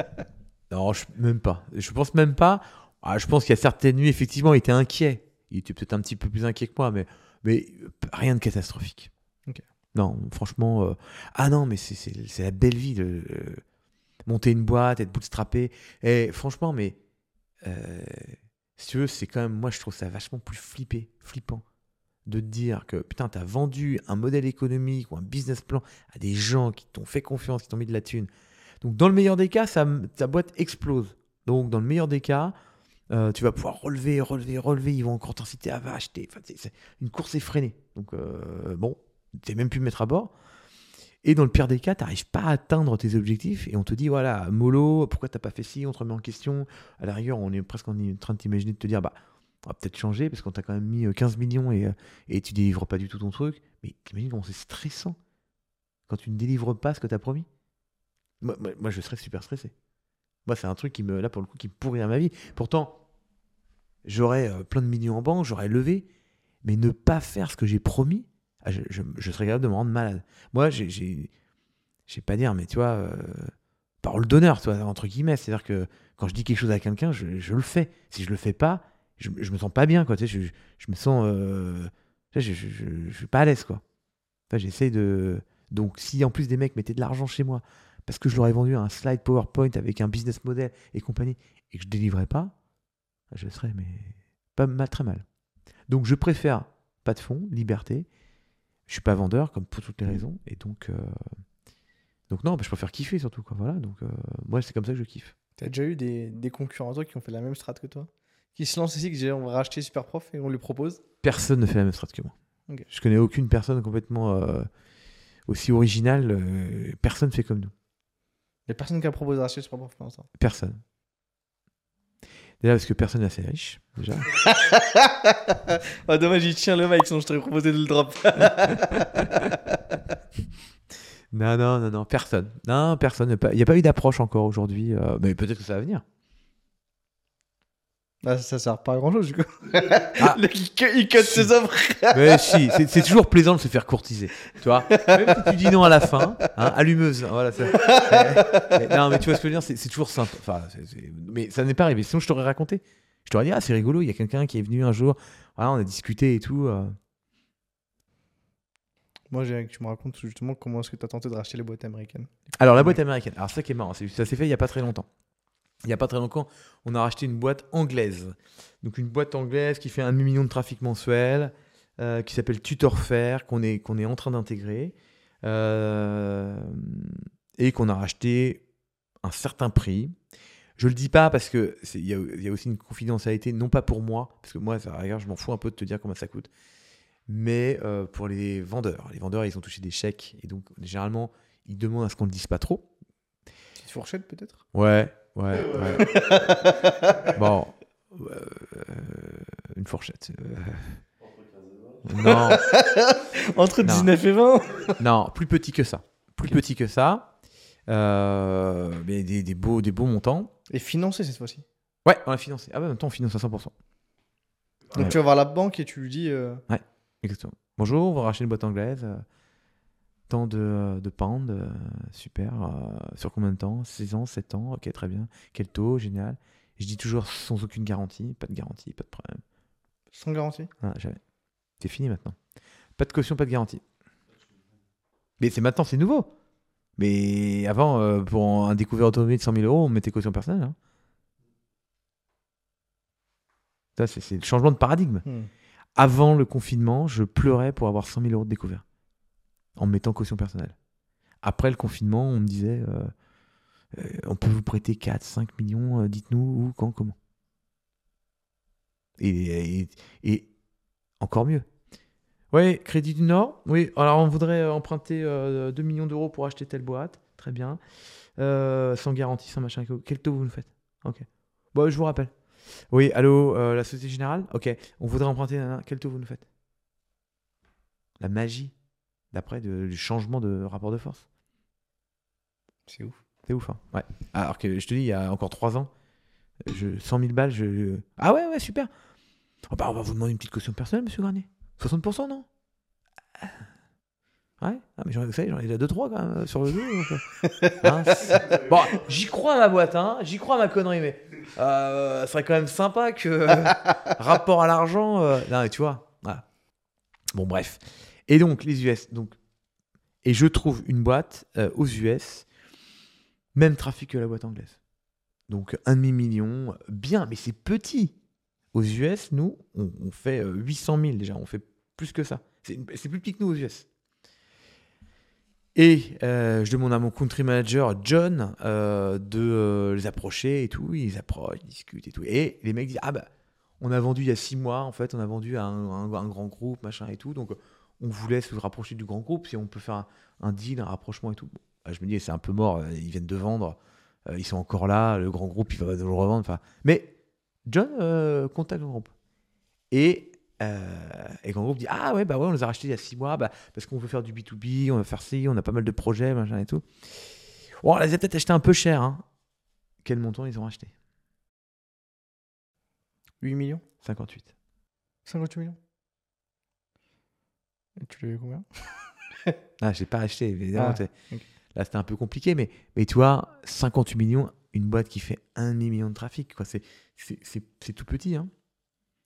non, je, même pas. Je pense même pas. Ah, je pense qu'il y a certaines nuits, effectivement, il était inquiet. Il était peut-être un petit peu plus inquiet que moi, mais, mais rien de catastrophique. Non, franchement. euh, Ah non, mais c'est- c'est c'est la belle vie. de euh, monter une boîte, être bootstrappé. Et franchement, mais. euh, si tu veux, c'est quand même. Moi, je trouve ça vachement plus flippé, flippant. De te dire que putain, t'as vendu un modèle économique ou un business plan à des gens qui t'ont fait confiance, qui t'ont mis de la thune. Donc, dans le meilleur des cas, ça, ta boîte explose. Donc, dans le meilleur des cas, euh, tu vas pouvoir relever, relever, relever. Ils vont encore t'inciter à va acheter. C'est- une course effrénée. Donc, euh, bon, tu même pu me mettre à bord. Et dans le pire des cas, tu n'arrives pas à atteindre tes objectifs et on te dit voilà, mollo, pourquoi t'as pas fait ci? On te remet en question. À la rigueur, on est presque en train de t'imaginer de te dire bah, on va peut-être changer parce qu'on t'a quand même mis euh, 15 millions et, euh, et tu délivres pas du tout ton truc. Mais t'imagines comment c'est stressant quand tu ne délivres pas ce que tu as promis? Moi, je serais super stressé. Moi, c'est un truc qui me, là, pour le coup, qui me pourrit à ma vie. Pourtant, j'aurais euh, plein de millions en banque, j'aurais levé, mais ne pas faire ce que j'ai promis, ah, je, serais capable de me rendre malade. Moi, j'ai, j'ai, pas dire, mais tu vois, euh, parole d'honneur, entre guillemets. C'est-à-dire que quand je dis quelque chose à quelqu'un, je, je le fais. Si je le fais pas, je, je me sens pas bien, quoi. Tu sais, je, je me sens, euh, tu sais, je, je, suis pas à l'aise, quoi. Enfin, j'essaie de. Donc, si en plus des mecs mettaient de l'argent chez moi parce que je leur ai vendu un slide PowerPoint avec un business model et compagnie et que je délivrais pas, je serais mais pas mal, très mal. Donc, je préfère pas de fonds, liberté. Je suis pas vendeur comme pour toutes les raisons et donc euh, donc non, bah, je préfère kiffer surtout quoi. Voilà, donc euh, moi c'est comme ça que je kiffe. T'as déjà eu des, des concurrents toi qui ont fait la même strat que toi? Qui se lancent ici, qui disent on va racheter Superprof et on lui propose Personne ne fait la même strat que moi. Ok. Je connais aucune personne complètement euh, aussi originale. euh, personne fait comme nous. Il y a personne qui a proposé de racheter Superprof pour l'instant. Personne. Déjà parce que personne n'est assez riche, déjà. ah, dommage, il tient le mic, sinon je t'aurais proposé de le drop. non, non, non, non, personne. Non, personne. Il n'y a pas eu d'approche encore aujourd'hui. euh, mais peut-être que ça va venir. Ah, ça sert pas à grand chose du coup. Ah. Le- il, cut- il cut ses offres. Mais si, c'est c'est toujours plaisant de se faire courtiser. Tu vois Même si tu dis non à la fin, hein, allumeuse. Voilà, ça- Mais- mais non, mais tu vois ce que je veux dire C'est c'est toujours simple. Enfin, c'est- c'est- mais ça n'est pas arrivé. Sinon, je t'aurais raconté. Je t'aurais dit, ah, c'est rigolo, il y a quelqu'un qui est venu un jour. Voilà, on a discuté et tout. euh. Moi, j'ai que tu me racontes justement comment est-ce que tu as tenté de racheter les boîtes américaines? Alors, la boîte américaine. Alors, ça qui est marrant, c'est- ça s'est fait il n'y a pas très longtemps. Il n'y a pas très longtemps, on a racheté une boîte anglaise. Donc, une boîte anglaise qui fait un demi-million de trafic mensuel, euh, qui s'appelle Tutorfair, qu'on est, qu'on est en train d'intégrer. euh, et qu'on a racheté un certain prix. Je le dis pas parce que c'est- il y, a- il y a aussi une confidentialité, non pas pour moi, parce que moi, ça, regarde, je m'en fous un peu de te dire combien ça coûte, mais euh, pour les vendeurs. Les vendeurs, ils ont touché des chèques et donc généralement, ils demandent à ce qu'on le dise pas trop. Petite fourchette peut-être? Ouais, ouais, ouais. bon, euh, une fourchette. euh. Non, Entre Non. 19 et 20 non, plus petit que ça. Plus petit que ça. Euh, mais des, des beaux, des beaux montants. Et financé cette fois-ci. Ouais, on a financé. Ah bah, en même temps, on finance à 100%. Donc Ouais. tu vas voir la banque et tu lui dis euh, Exactement. Bonjour, on va racheter une boîte anglaise. Euh, tant de, de pounds, euh, super. euh, sur combien de temps? 6 ans, 7 ans, ok, très bien. Quel taux, génial. Je dis toujours sans aucune garantie, pas de garantie, pas de problème. sans garantie? Ah, jamais. C'est fini maintenant. Pas de caution, pas de garantie. Mais c'est maintenant, c'est nouveau. Mais avant, euh, pour un découvert automobile de 100 000 euros, on mettait caution personnelle. hein. Ça, c'est c'est le changement de paradigme. Hmm. Avant le confinement, je pleurais pour avoir 100 000 euros de découvert en me mettant caution personnelle. Après le confinement, on me disait euh, euh, on peut vous prêter 4, 5 millions, euh, dites-nous où, quand, comment. Et, encore mieux. Oui, Crédit du Nord. Oui, alors on voudrait emprunter euh, 2 millions d'euros pour acheter telle boîte. Très bien. Sans garantie, sans machin. Quel taux vous nous faites? Bon, je vous rappelle. Oui, allô, la Société Générale? Ok. On voudrait emprunter. Quel taux vous nous faites? La magie, d'après, du changement de rapport de force. C'est ouf. C'est ouf, hein Ouais. Alors que je te dis, il y a encore 3 ans, je, 100 000 balles, je. je- Ah ouais, ouais, super. Oh bah, on va vous demander une petite caution personnelle, monsieur Garnier. 60%, non? Ah. Ouais, ah, mais j'en vous savez, j'en ai déjà 2-3 quand même sur le dos. donc, euh, hein, bon, j'y crois à ma boîte, hein, j'y crois à ma connerie, mais euh, ça serait quand même sympa que euh, rapport à l'argent. euh, Non, mais tu vois, voilà. Bon, bref. Et donc, les US. Donc, et je trouve une boîte euh, aux US, même trafic que la boîte anglaise. Donc, un demi-million, bien, mais c'est petit. Aux US, nous, on, fait euh, 800 000 déjà, on fait plus que ça. C'est plus petit que nous aux US. Et euh, je demande à mon country manager, John, euh, de euh, les approcher et tout. Ils approchent, discutent et tout. Et les mecs disent Ah bah, on a vendu il y a six mois, en fait, on a vendu à un, un- un grand groupe, machin et tout. Donc, on vous laisse vous rapprocher du grand groupe si on peut faire un, un deal, un rapprochement et tout. Bon, bah, je me dis C'est un peu mort, euh, ils viennent de vendre, euh, ils sont encore là, le grand groupe, il va nous le revendre. Mais John euh, contacte le groupe. Et Euh, et qu'en groupe dit Ah ouais, bah ouais, on les a rachetés il y a six mois bah, parce qu'on veut faire du B2B, on va faire ci, on a pas mal de projets, machin et tout. Bon, on les a peut-être achetés un peu cher. Hein. Quel montant ils ont acheté 8 millions? 58. 58 millions? Tu l'as eu combien Ah, j'ai pas acheté, évidemment. Ah. Là, c'était un peu compliqué, mais, mais tu vois, 58 millions, une boîte qui fait un demi-million de trafic, quoi. C'est, c'est, tout petit, hein.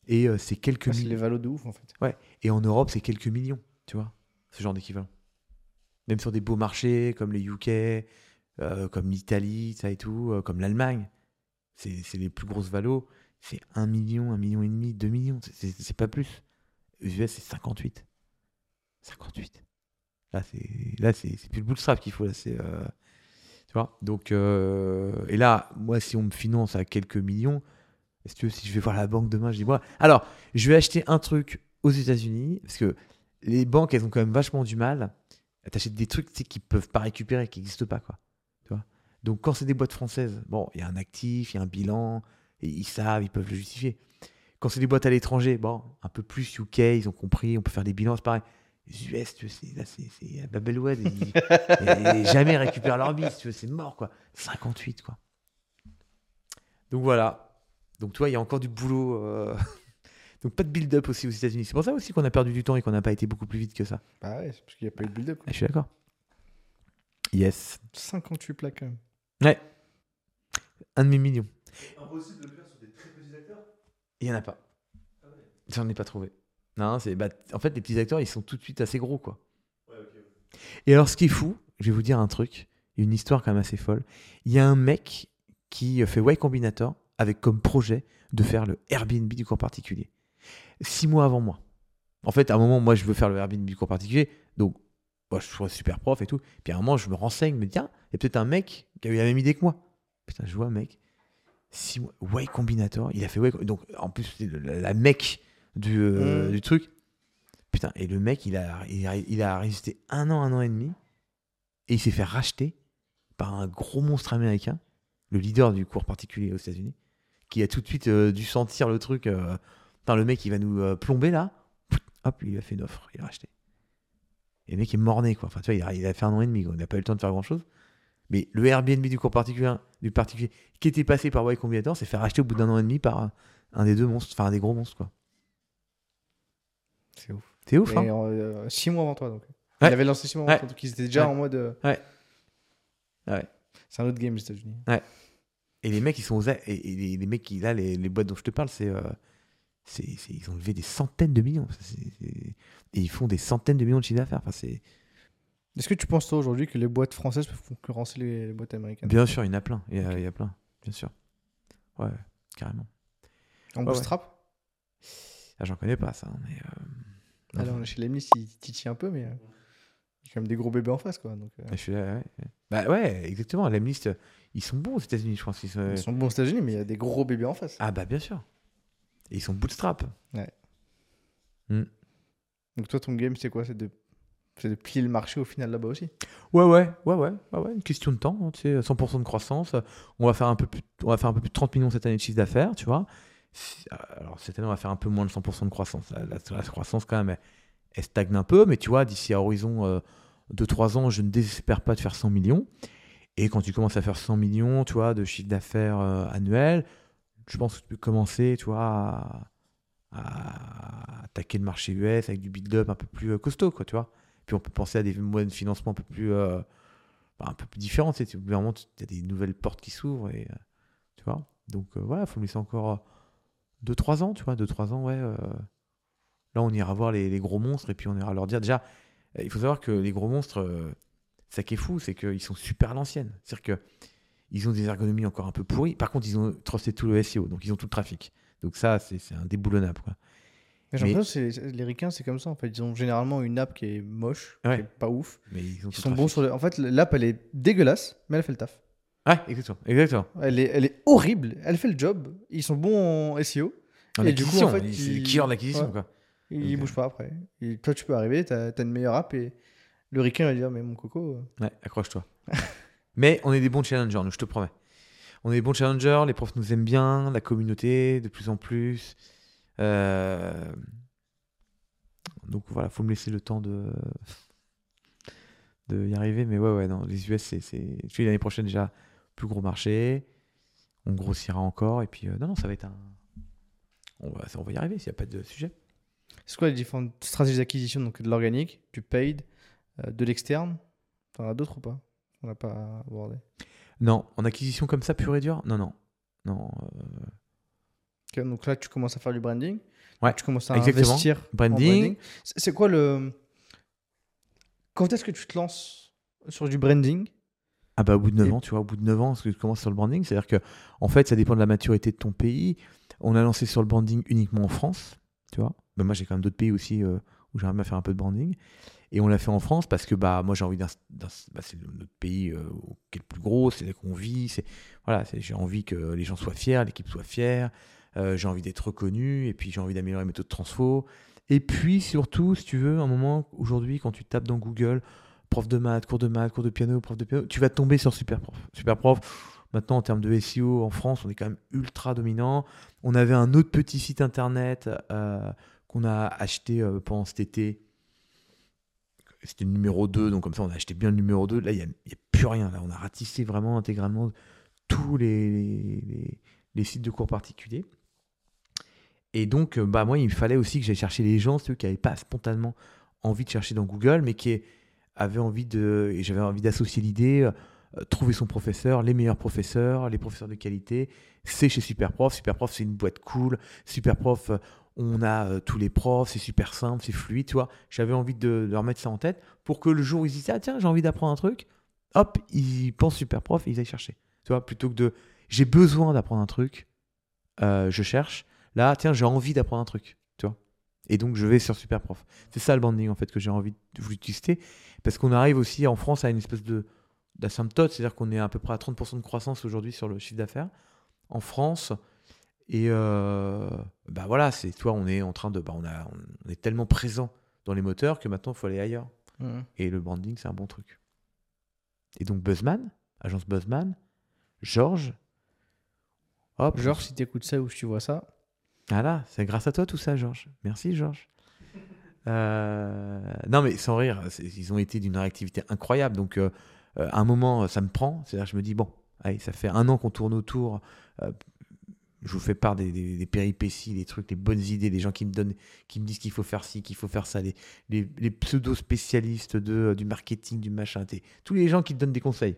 Et euh, c'est quelques Ah, C'est les millions. valos de ouf en fait. Et en Europe, c'est quelques millions, tu vois, ce genre d'équivalent. Même sur des beaux marchés comme les UK, euh, comme l'Italie, ça et tout, euh, comme l'Allemagne, c'est, c'est les plus grosses valos. C'est 1 million, 1 million et demi, 2 millions, c'est, pas plus. Aux US, c'est 58. 58. Là, c'est, là, c'est, c'est plus le bootstrap qu'il faut, là, c'est. euh, tu vois Donc, euh, et là, moi, si on me finance à quelques millions, est-ce que si je vais voir la banque demain, je dis, moi, alors, je vais acheter un truc aux États-Unis, parce que les banques, elles ont quand même vachement du mal à t'acheter des trucs tu qu'ils peuvent pas récupérer, qui n'existent pas, quoi. Tu vois Donc, quand c'est des boîtes françaises, bon, il y a un actif, il y a un bilan, et ils savent, ils peuvent le justifier. Quand c'est des boîtes à l'étranger, bon, un peu plus UK, ils ont compris, on peut faire des bilans, c'est pareil. Les US, tu vois, c'est, là, c'est, c'est à Babelwed, et, ils- jamais récupèrent leur bis, tu vois, c'est mort, quoi. 58, quoi. Donc voilà. Donc, tu vois, il y a encore du boulot. euh, Donc, pas de build-up aussi aux États-Unis. C'est pour ça aussi qu'on a perdu du temps et qu'on n'a pas été beaucoup plus vite que ça. Bah ouais, c'est parce qu'il n'y a pas eu de build-up. quoi. Ah, je suis d'accord. Yes. 58 plaques quand même. Ouais. Un demi-million. Impossible de le faire sur des très petits acteurs? Il n'y en a pas. J'en ai pas trouvé. Non, c'est bah, en fait les petits acteurs ils sont tout de suite assez gros quoi. Ouais. Et alors ce qui est fou, je vais vous dire un truc, une histoire quand même assez folle. Il y a un mec qui fait Y Combinator avec comme projet de faire le Airbnb du cours particulier. Six mois avant moi. En fait, à un moment, moi je veux faire le Airbnb du cours particulier, donc moi, je suis super prof et tout. Puis à un moment, je me renseigne, je me dis tiens, il y a peut-être un mec qui a eu la même idée que moi. Putain, je vois un mec. Six mois, Y Combinator, il a fait Y. Donc en plus, la mec du, euh, Mm. du truc. Putain, et le mec, il a, il, a, il a résisté un an, un an et demi. Et il s'est fait racheter par un gros monstre américain, le leader du cours particulier aux États-Unis, qui a tout de suite euh, dû sentir le truc. euh, Putain, le mec, il va nous euh, plomber là. Hop, il a fait une offre, il a racheté. Et le mec est morné, quoi. Enfin, tu vois, il a, il a fait un an et demi, quoi. Il n'a pas eu le temps de faire grand chose. Mais le Airbnb du cours particulier, du particulier qui était passé par Y Combinator s'est fait racheter au bout d'un an et demi par un des deux monstres, enfin un des gros monstres, quoi. C'est ouf. C'est ouf, hein 6 mois avant toi donc. Ouais. Il avait lancé 6 mois avant Ouais. toi, donc ils étaient déjà Ouais. en mode. euh, Ouais. C'est un autre game, les États-Unis. Et les mecs, ils sont aux et, et les, les mecs qui là, les, les boîtes dont je te parle, c'est, euh, ils ont levé des centaines de millions. Et ils font des centaines de millions de chiffre d'affaires. Enfin, c'est Est-ce que tu penses, toi, aujourd'hui, que les boîtes françaises peuvent concurrencer les, les boîtes américaines? Bien sûr, il y en a plein. Il y a, il y a plein, bien sûr. Ouais, carrément. En ouais. bootstrap? Ah, j'en connais pas ça, mais euh, Alors, chez Lemnis, il titille un peu, mais euh, il y a quand même des gros bébés en face, quoi. Donc, euh, je suis là. Ouais, ouais. Bah ouais, exactement. Liste, ils sont bons aux États-Unis, je pense. Ils sont- Ils sont bons aux États-Unis, mais il y a des gros bébés en face. Ah bah bien sûr. Et ils sont bootstrap. Donc, toi, ton game, c'est quoi? C'est de... c'est de plier le marché au final là-bas aussi? Ouais, ouais, ouais, ouais, ouais, ouais, une question de temps, hein, tu sais, 100% de croissance. On va faire un peu plus, on va faire un peu plus de 30 millions cette année de chiffre d'affaires, tu vois. Si- Alors cette année, on va faire un peu moins de 100% de croissance. La, croissance quand même, elle, stagne un peu, mais tu vois, d'ici à horizon euh, de 3 ans, je ne désespère pas de faire 100 millions. Et quand tu commences à faire 100 millions, tu de chiffre d'affaires euh, annuel, je pense que tu peux commencer, tu à, attaquer le marché US avec du build-up un peu plus euh, costaud, quoi, tu vois. Puis on peut penser à des moyens de financement un peu plus, euh, bah, un peu plus différents. Tu sais, vraiment, il y a des nouvelles portes qui s'ouvrent. Et, euh, tu vois Donc euh, voilà, il faut me laisser encore 2-3 ans, tu vois. 2-3 ans, ouais. euh, là, on ira voir les, les gros monstres et puis on ira leur dire. Déjà, il faut savoir que les gros monstres, euh, ça qui est fou, c'est qu'ils sont super à l'ancienne. C'est-à-dire qu'ils ont des ergonomies encore un peu pourries. Par contre, ils ont trusté tout le SEO, donc ils ont tout le trafic. Donc ça, c'est un déboulonnable. Quoi. Mais j'ai Mais- l'impression que c'est- les ricains, c'est comme ça, en fait. Ils ont généralement une app qui est moche, Ouais. qui est pas ouf. Mais ils Ils sont bons sur le... En fait, l'app, elle est dégueulasse, mais elle fait le taf. Ouais, exactement. exactement. Elle est, elle est horrible, elle fait le job. Ils sont bons en SEO. En Et du coup, acquisition, en fait, c'est ils- le killer de l'acquisition. Ouais. quoi. Ils bougent pas après. Et toi, tu peux arriver, t'as as une meilleure app et le ricain va dire Mais mon coco. euh, Ouais, accroche-toi. Mais on est des bons challengers, nous, je te promets. On est des bons challengers, les profs nous aiment bien, la communauté de plus en plus. Euh, donc voilà, faut me laisser le temps de de y arriver. Mais ouais, ouais, non, les US, c'est, c'est... je suis l'année prochaine déjà plus gros marché. On grossira encore et puis euh, non, non, ça va être un. On va, on va y arriver s'il n'y a pas de sujet. C'est quoi les différentes stratégies d'acquisition Donc de l'organique, du paid, euh, de l'externe? T'en as d'autres ou pas? On n'a pas abordé. Non, en acquisition comme ça, pure et dure? Non, non. Non. euh, donc là, tu commences à faire du branding. Ouais, Tu commences à exactement. investir. en Branding. C'est quoi le. Quand est-ce que tu te lances sur du branding? Ah bah au bout de 9 Et- ans, tu vois, au bout de 9 ans, parce que tu commences sur le branding, c'est-à-dire que en fait, ça dépend de la maturité de ton pays. On a lancé sur le branding uniquement en France, tu vois. Mais moi, j'ai quand même d'autres pays aussi euh, où j'aimerais bien faire un peu de branding. Et on l'a fait en France parce que bah moi j'ai envie d'un, bah, c'est notre pays euh, qui est le plus gros, c'est là qu'on vit, c'est voilà, j'ai envie que les gens soient fiers, l'équipe soit fière, euh, j'ai envie d'être reconnu et puis j'ai envie d'améliorer mes taux de transfo. Et puis surtout, si tu veux, un moment aujourd'hui quand tu tapes dans Google prof de maths, cours de maths, cours de piano, prof de piano, tu vas tomber sur Superprof. Superprof, maintenant en termes de SEO en France, on est quand même ultra dominant. On avait un autre petit site internet euh, qu'on a acheté euh, pendant cet été. C'était le numéro 2, donc comme ça on a acheté bien le numéro 2. Là, il n'y a, plus rien. Là, on a ratissé vraiment intégralement tous les, sites de cours particuliers. Et donc, euh, bah, moi, il fallait aussi que j'aille chercher les gens, ceux qui n'avaient pas spontanément envie de chercher dans Google, mais qui avaient envie de. J'avais envie d'associer l'idée, euh, trouver son professeur, les meilleurs professeurs, les professeurs de qualité. C'est chez Superprof. Superprof, c'est une boîte cool. Superprof, euh, on a euh, tous les profs, c'est super simple, c'est fluide, tu vois. J'avais envie de, leur mettre ça en tête pour que le jour où ils se disent, ah tiens, j'ai envie d'apprendre un truc, hop, ils pensent Superprof et ils aillent chercher. Tu vois, plutôt que de, j'ai besoin d'apprendre un truc, euh, je cherche. Là, tiens, j'ai envie d'apprendre un truc. Et donc, je vais sur Superprof. C'est ça le branding, en fait, que j'ai envie de vous tester. Parce qu'on arrive aussi en France à une espèce de d'asymptote, c'est-à-dire qu'on est à peu près à 30% de croissance aujourd'hui sur le chiffre d'affaires en France. Et euh, bah voilà, c'est toi, on est en train de, bah on, a, on est tellement présent dans les moteurs que maintenant il faut aller ailleurs. Mhm. Et le branding, c'est un bon truc. Et donc Buzzman, agence Buzzman, Georges. Hop, Genre, si t'écoutes ça ou si tu vois ça, voilà, c'est grâce à toi tout ça, Georges. Merci, Georges. Euh, non, mais sans rire, ils ont été d'une réactivité incroyable. Donc, euh, euh, à un moment, ça me prend. C'est-à-dire, je me dis, bon, allez, ça fait un an qu'on tourne autour. je vous fais part des, péripéties, des trucs, des bonnes idées, des gens qui me donnent, qui me disent qu'il faut faire ci, qu'il faut faire ça, les, de, euh, du marketing, du machin, tous les gens qui te donnent des conseils.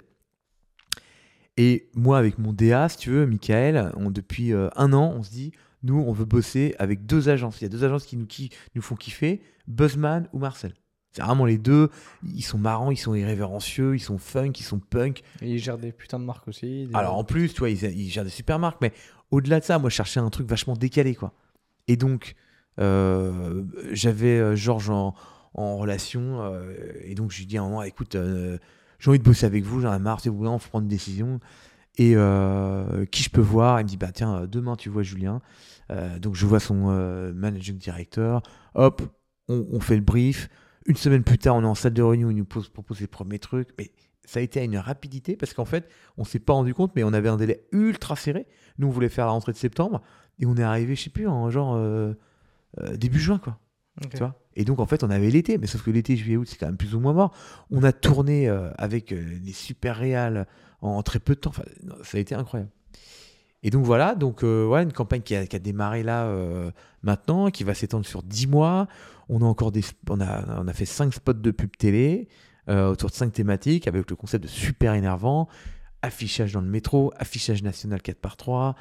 Et moi, avec mon DA, si tu veux, Michael, on, depuis un an, on se dit, nous, on veut bosser avec deux agences. Il y a deux agences qui nous, qui nous font kiffer, Buzzman ou Marcel. C'est vraiment les deux. Ils sont marrants, ils sont irrévérencieux, ils sont funk, ils sont punk. et ils gèrent des putains de marques aussi. des- Alors en plus, tu vois, ils, ils gèrent des super marques, mais au-delà de ça, moi, je cherchais un truc vachement décalé, quoi. Et donc, euh, j'avais euh, Georges en, en relation, euh, et donc je lui dis à un moment, écoute, euh, j'ai envie de bosser avec vous, j'en ai marre, c'est vous, faut prendre une décision. Et euh, qui je peux voir Il me dit, bah tiens, euh, demain tu vois Julien. Euh, donc je vois son euh, managing director. Hop, on, on fait le brief. Une semaine plus tard, on est en salle de réunion, il nous pose, propose les premiers trucs. Mais ça a été à une rapidité parce qu'en fait, on s'est pas rendu compte, mais on avait un délai ultra serré. Nous, on voulait faire la rentrée de septembre et on est arrivé, je sais plus, en genre début juin, quoi. Tu vois? Et donc, en fait, on avait l'été, mais sauf que l'été, juillet, août, c'est quand même plus ou moins mort. On a tourné euh, avec euh, les super réals en, très peu de temps. Enfin, ça a été incroyable. Et donc, voilà, donc, euh, voilà une campagne qui a, qui a démarré là maintenant, qui va s'étendre sur 10 mois. On a encore des, on a, on a fait 5 spots de pub télé autour de 5 thématiques avec le concept de super énervant. Affichage dans le métro, affichage national 4x3,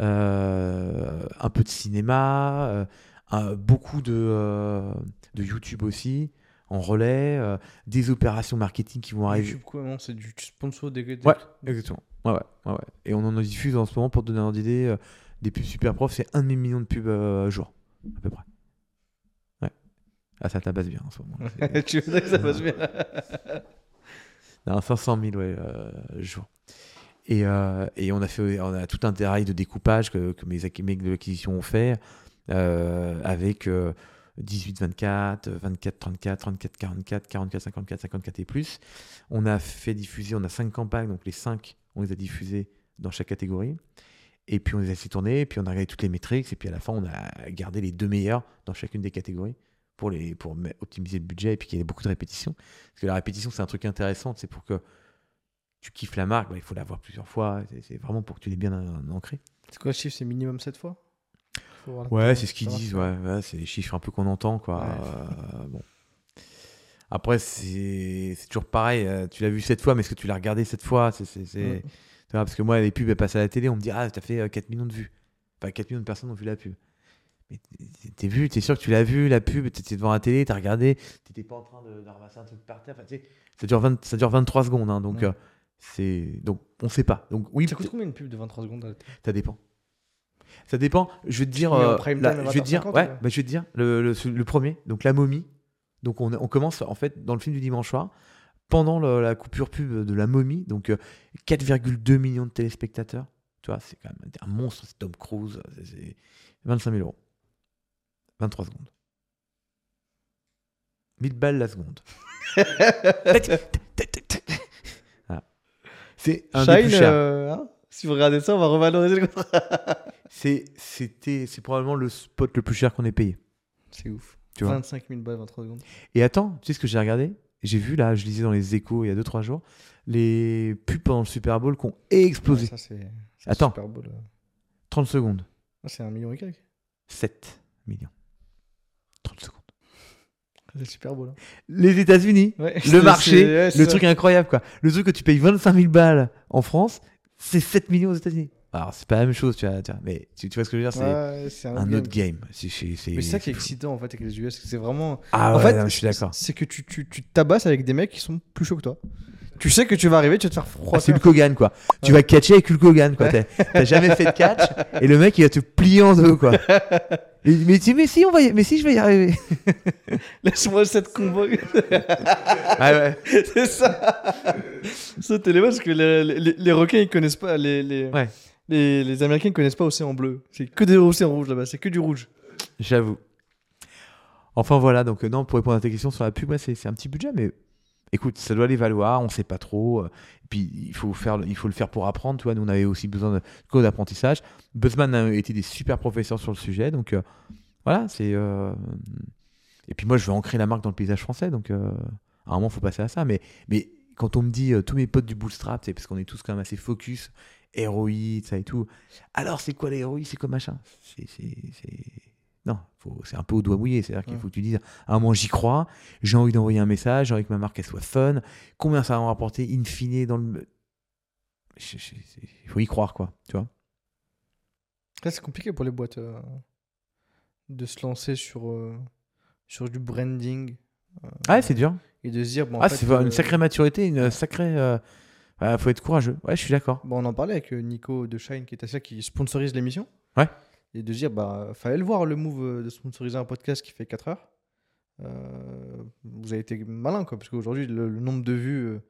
euh, un peu de cinéma, beaucoup de, de YouTube aussi, en relais, euh, des opérations marketing qui vont arriver. YouTube, quoi, non, c'est du sponsor des. des- Ouais, exactement. Ouais, ouais, ouais, ouais. Et on en diffuse en ce moment, pour te donner un ordre d'idée, euh, des pubs super profs, c'est un demi-million de pubs euh, jour, à peu près. Ouais. Ah, ça tabasse bien en ce moment. Tu voudrais que ça passe bien. Non, 500 000 ouais, euh, jour. Et, euh, et on a fait on a tout un travail de découpage que, que mes mecs de l'acquisition ont fait euh, avec euh, 18 24, 24 34, 34 44, 44 54, 54 et plus. On a fait diffuser, on a cinq campagnes, donc les cinq, on les a diffusées dans chaque catégorie. Et puis on les a fait tourner, et puis on a regardé toutes les métriques, et puis à la fin on a gardé les deux meilleurs dans chacune des catégories pour, les, pour optimiser le budget et puis qu'il y ait beaucoup de répétitions. Parce que la répétition, c'est un truc intéressant, c'est pour que tu kiffes la marque, bah, il faut la voir plusieurs fois. C'est- vraiment pour que tu l'aies bien ancré. C'est quoi le chiffre? C'est minimum 7 fois? Ouais, c'est ce qu'ils disent, ouais, ouais, c'est les chiffres un peu qu'on entend, quoi. Ouais. Euh, bon. Après, c'est toujours pareil. euh, Tu l'as vu cette fois, mais est-ce que tu l'as regardé cette fois C'est Parce que moi, les pubs, elles passent à la télé, on me dit Ah, t'as fait euh, 4 millions de vues. Enfin, 4 millions de personnes ont vu la pub. Mais t'es- vu, t'es sûr que tu l'as vu, la pub, t'étais devant la télé, t'as regardé, t'étais pas en train de, de ramasser un truc par terre. Enfin, ça, dure 20 ça dure 23 secondes, hein, donc euh, c'est donc on sait pas. Donc oui, Ça coûte combien une pub de 23 secondes ça dépend. Ça dépend. Je vais te dire. euh, je vais te dire. 20h50, Ouais. bah, je vais te dire le, le- le premier. Donc la momie. Donc on, on commence en fait dans le film du dimanche soir pendant le- la coupure pub de la momie. Donc euh, 4,2 millions de téléspectateurs. Tu vois, c'est quand même un monstre. C'est Tom Cruise. c'est- C'est 25 000 euros. 23 secondes. 1000 balles la seconde. Voilà. C'est un des Shine, plus chers. euh, hein? Si vous regardez ça, on va revaloriser le contrat. C'est c'était c'est probablement le spot le plus cher qu'on ait payé. C'est ouf. Tu vois. 25 000 balles, 23 secondes. Et attends, tu sais ce que j'ai regardé? J'ai vu là, je lisais dans les échos il y a 2-3 jours, les pubs pendant le Super Bowl qui ont explosé. Ouais, ça, c'est. c'est Attends. Super là. 30 secondes. Ah, c'est un million et quelques. 7 millions. 30 secondes. C'est super beau là. Les États-Unis, Ouais, le marché, ouais, le ça. truc incroyable quoi. Le truc que tu payes 25 000 balles en France, c'est 7 millions aux États-Unis. Alors c'est pas la même chose, tu vois, tu vois, mais tu, tu vois ce que je veux dire, c'est Ouais, c'est un autre game. C'est- c'est- c'est- Mais c'est ça qui est excitant en fait avec les US. C'est vraiment. Ah en ouais, fait, non, je suis d'accord. C'est que tu, tu, tu te tabasses avec des mecs qui sont plus chauds que toi. Tu sais que tu vas arriver, tu vas te faire froid. Ah, c'est Hulk Hogan quoi. Tu Ouais. vas catcher avec Hulk Hogan quoi. T'as- T'as jamais fait de catch et le mec il va te plier en deux quoi. Et- mais, tu- mais si on va y... mais si je vais y arriver. Laisse-moi cette combo. Ah ouais. c'est ça. Ça, t'es les parce que les, les, les requins ils connaissent pas. Les, les, Ouais. les, les Américains ils connaissent pas Océan Bleu. C'est que des océans rouges là-bas. C'est que du rouge. J'avoue. Enfin voilà donc euh, non pour répondre à ta question sur la pub ouais, c'est c'est un petit budget mais écoute ça doit les valoir on sait pas trop. euh, Puis il faut faire il faut le faire pour apprendre tu vois nous on avait aussi besoin de cours d'apprentissage. Buzzman a été des super professeurs sur le sujet donc euh, voilà c'est euh, et puis moi je veux ancrer la marque dans le paysage français donc à un moment faut passer à ça mais mais quand on me dit tous mes potes du bootstrap c'est parce qu'on est tous quand même assez focus ROI ça et tout alors c'est quoi ROI c'est quoi machin? C'est non c'est un peu au doigt mouillé c'est à dire qu'il Ouais. faut que tu dises à un moment j'y crois j'ai envie d'envoyer un message j'ai envie que ma marque elle soit fun combien ça va me rapporter in fine dans le il faut y croire quoi tu vois c'est compliqué pour les boîtes euh, de se lancer sur, euh, sur du branding euh, ouais c'est dur et de se dire. Bon, ah c'est pas euh, une sacrée maturité une sacrée ouais, faut être courageux ouais je suis d'accord Bon, on en parlait avec Nico de Shine qui est ça qui sponsorise l'émission. Ouais. Et de dire, bah, fallait le voir le move euh, de sponsoriser un podcast qui fait 4 heures. Euh, vous avez été malin, quoi, parce qu'aujourd'hui, le, nombre de vues euh,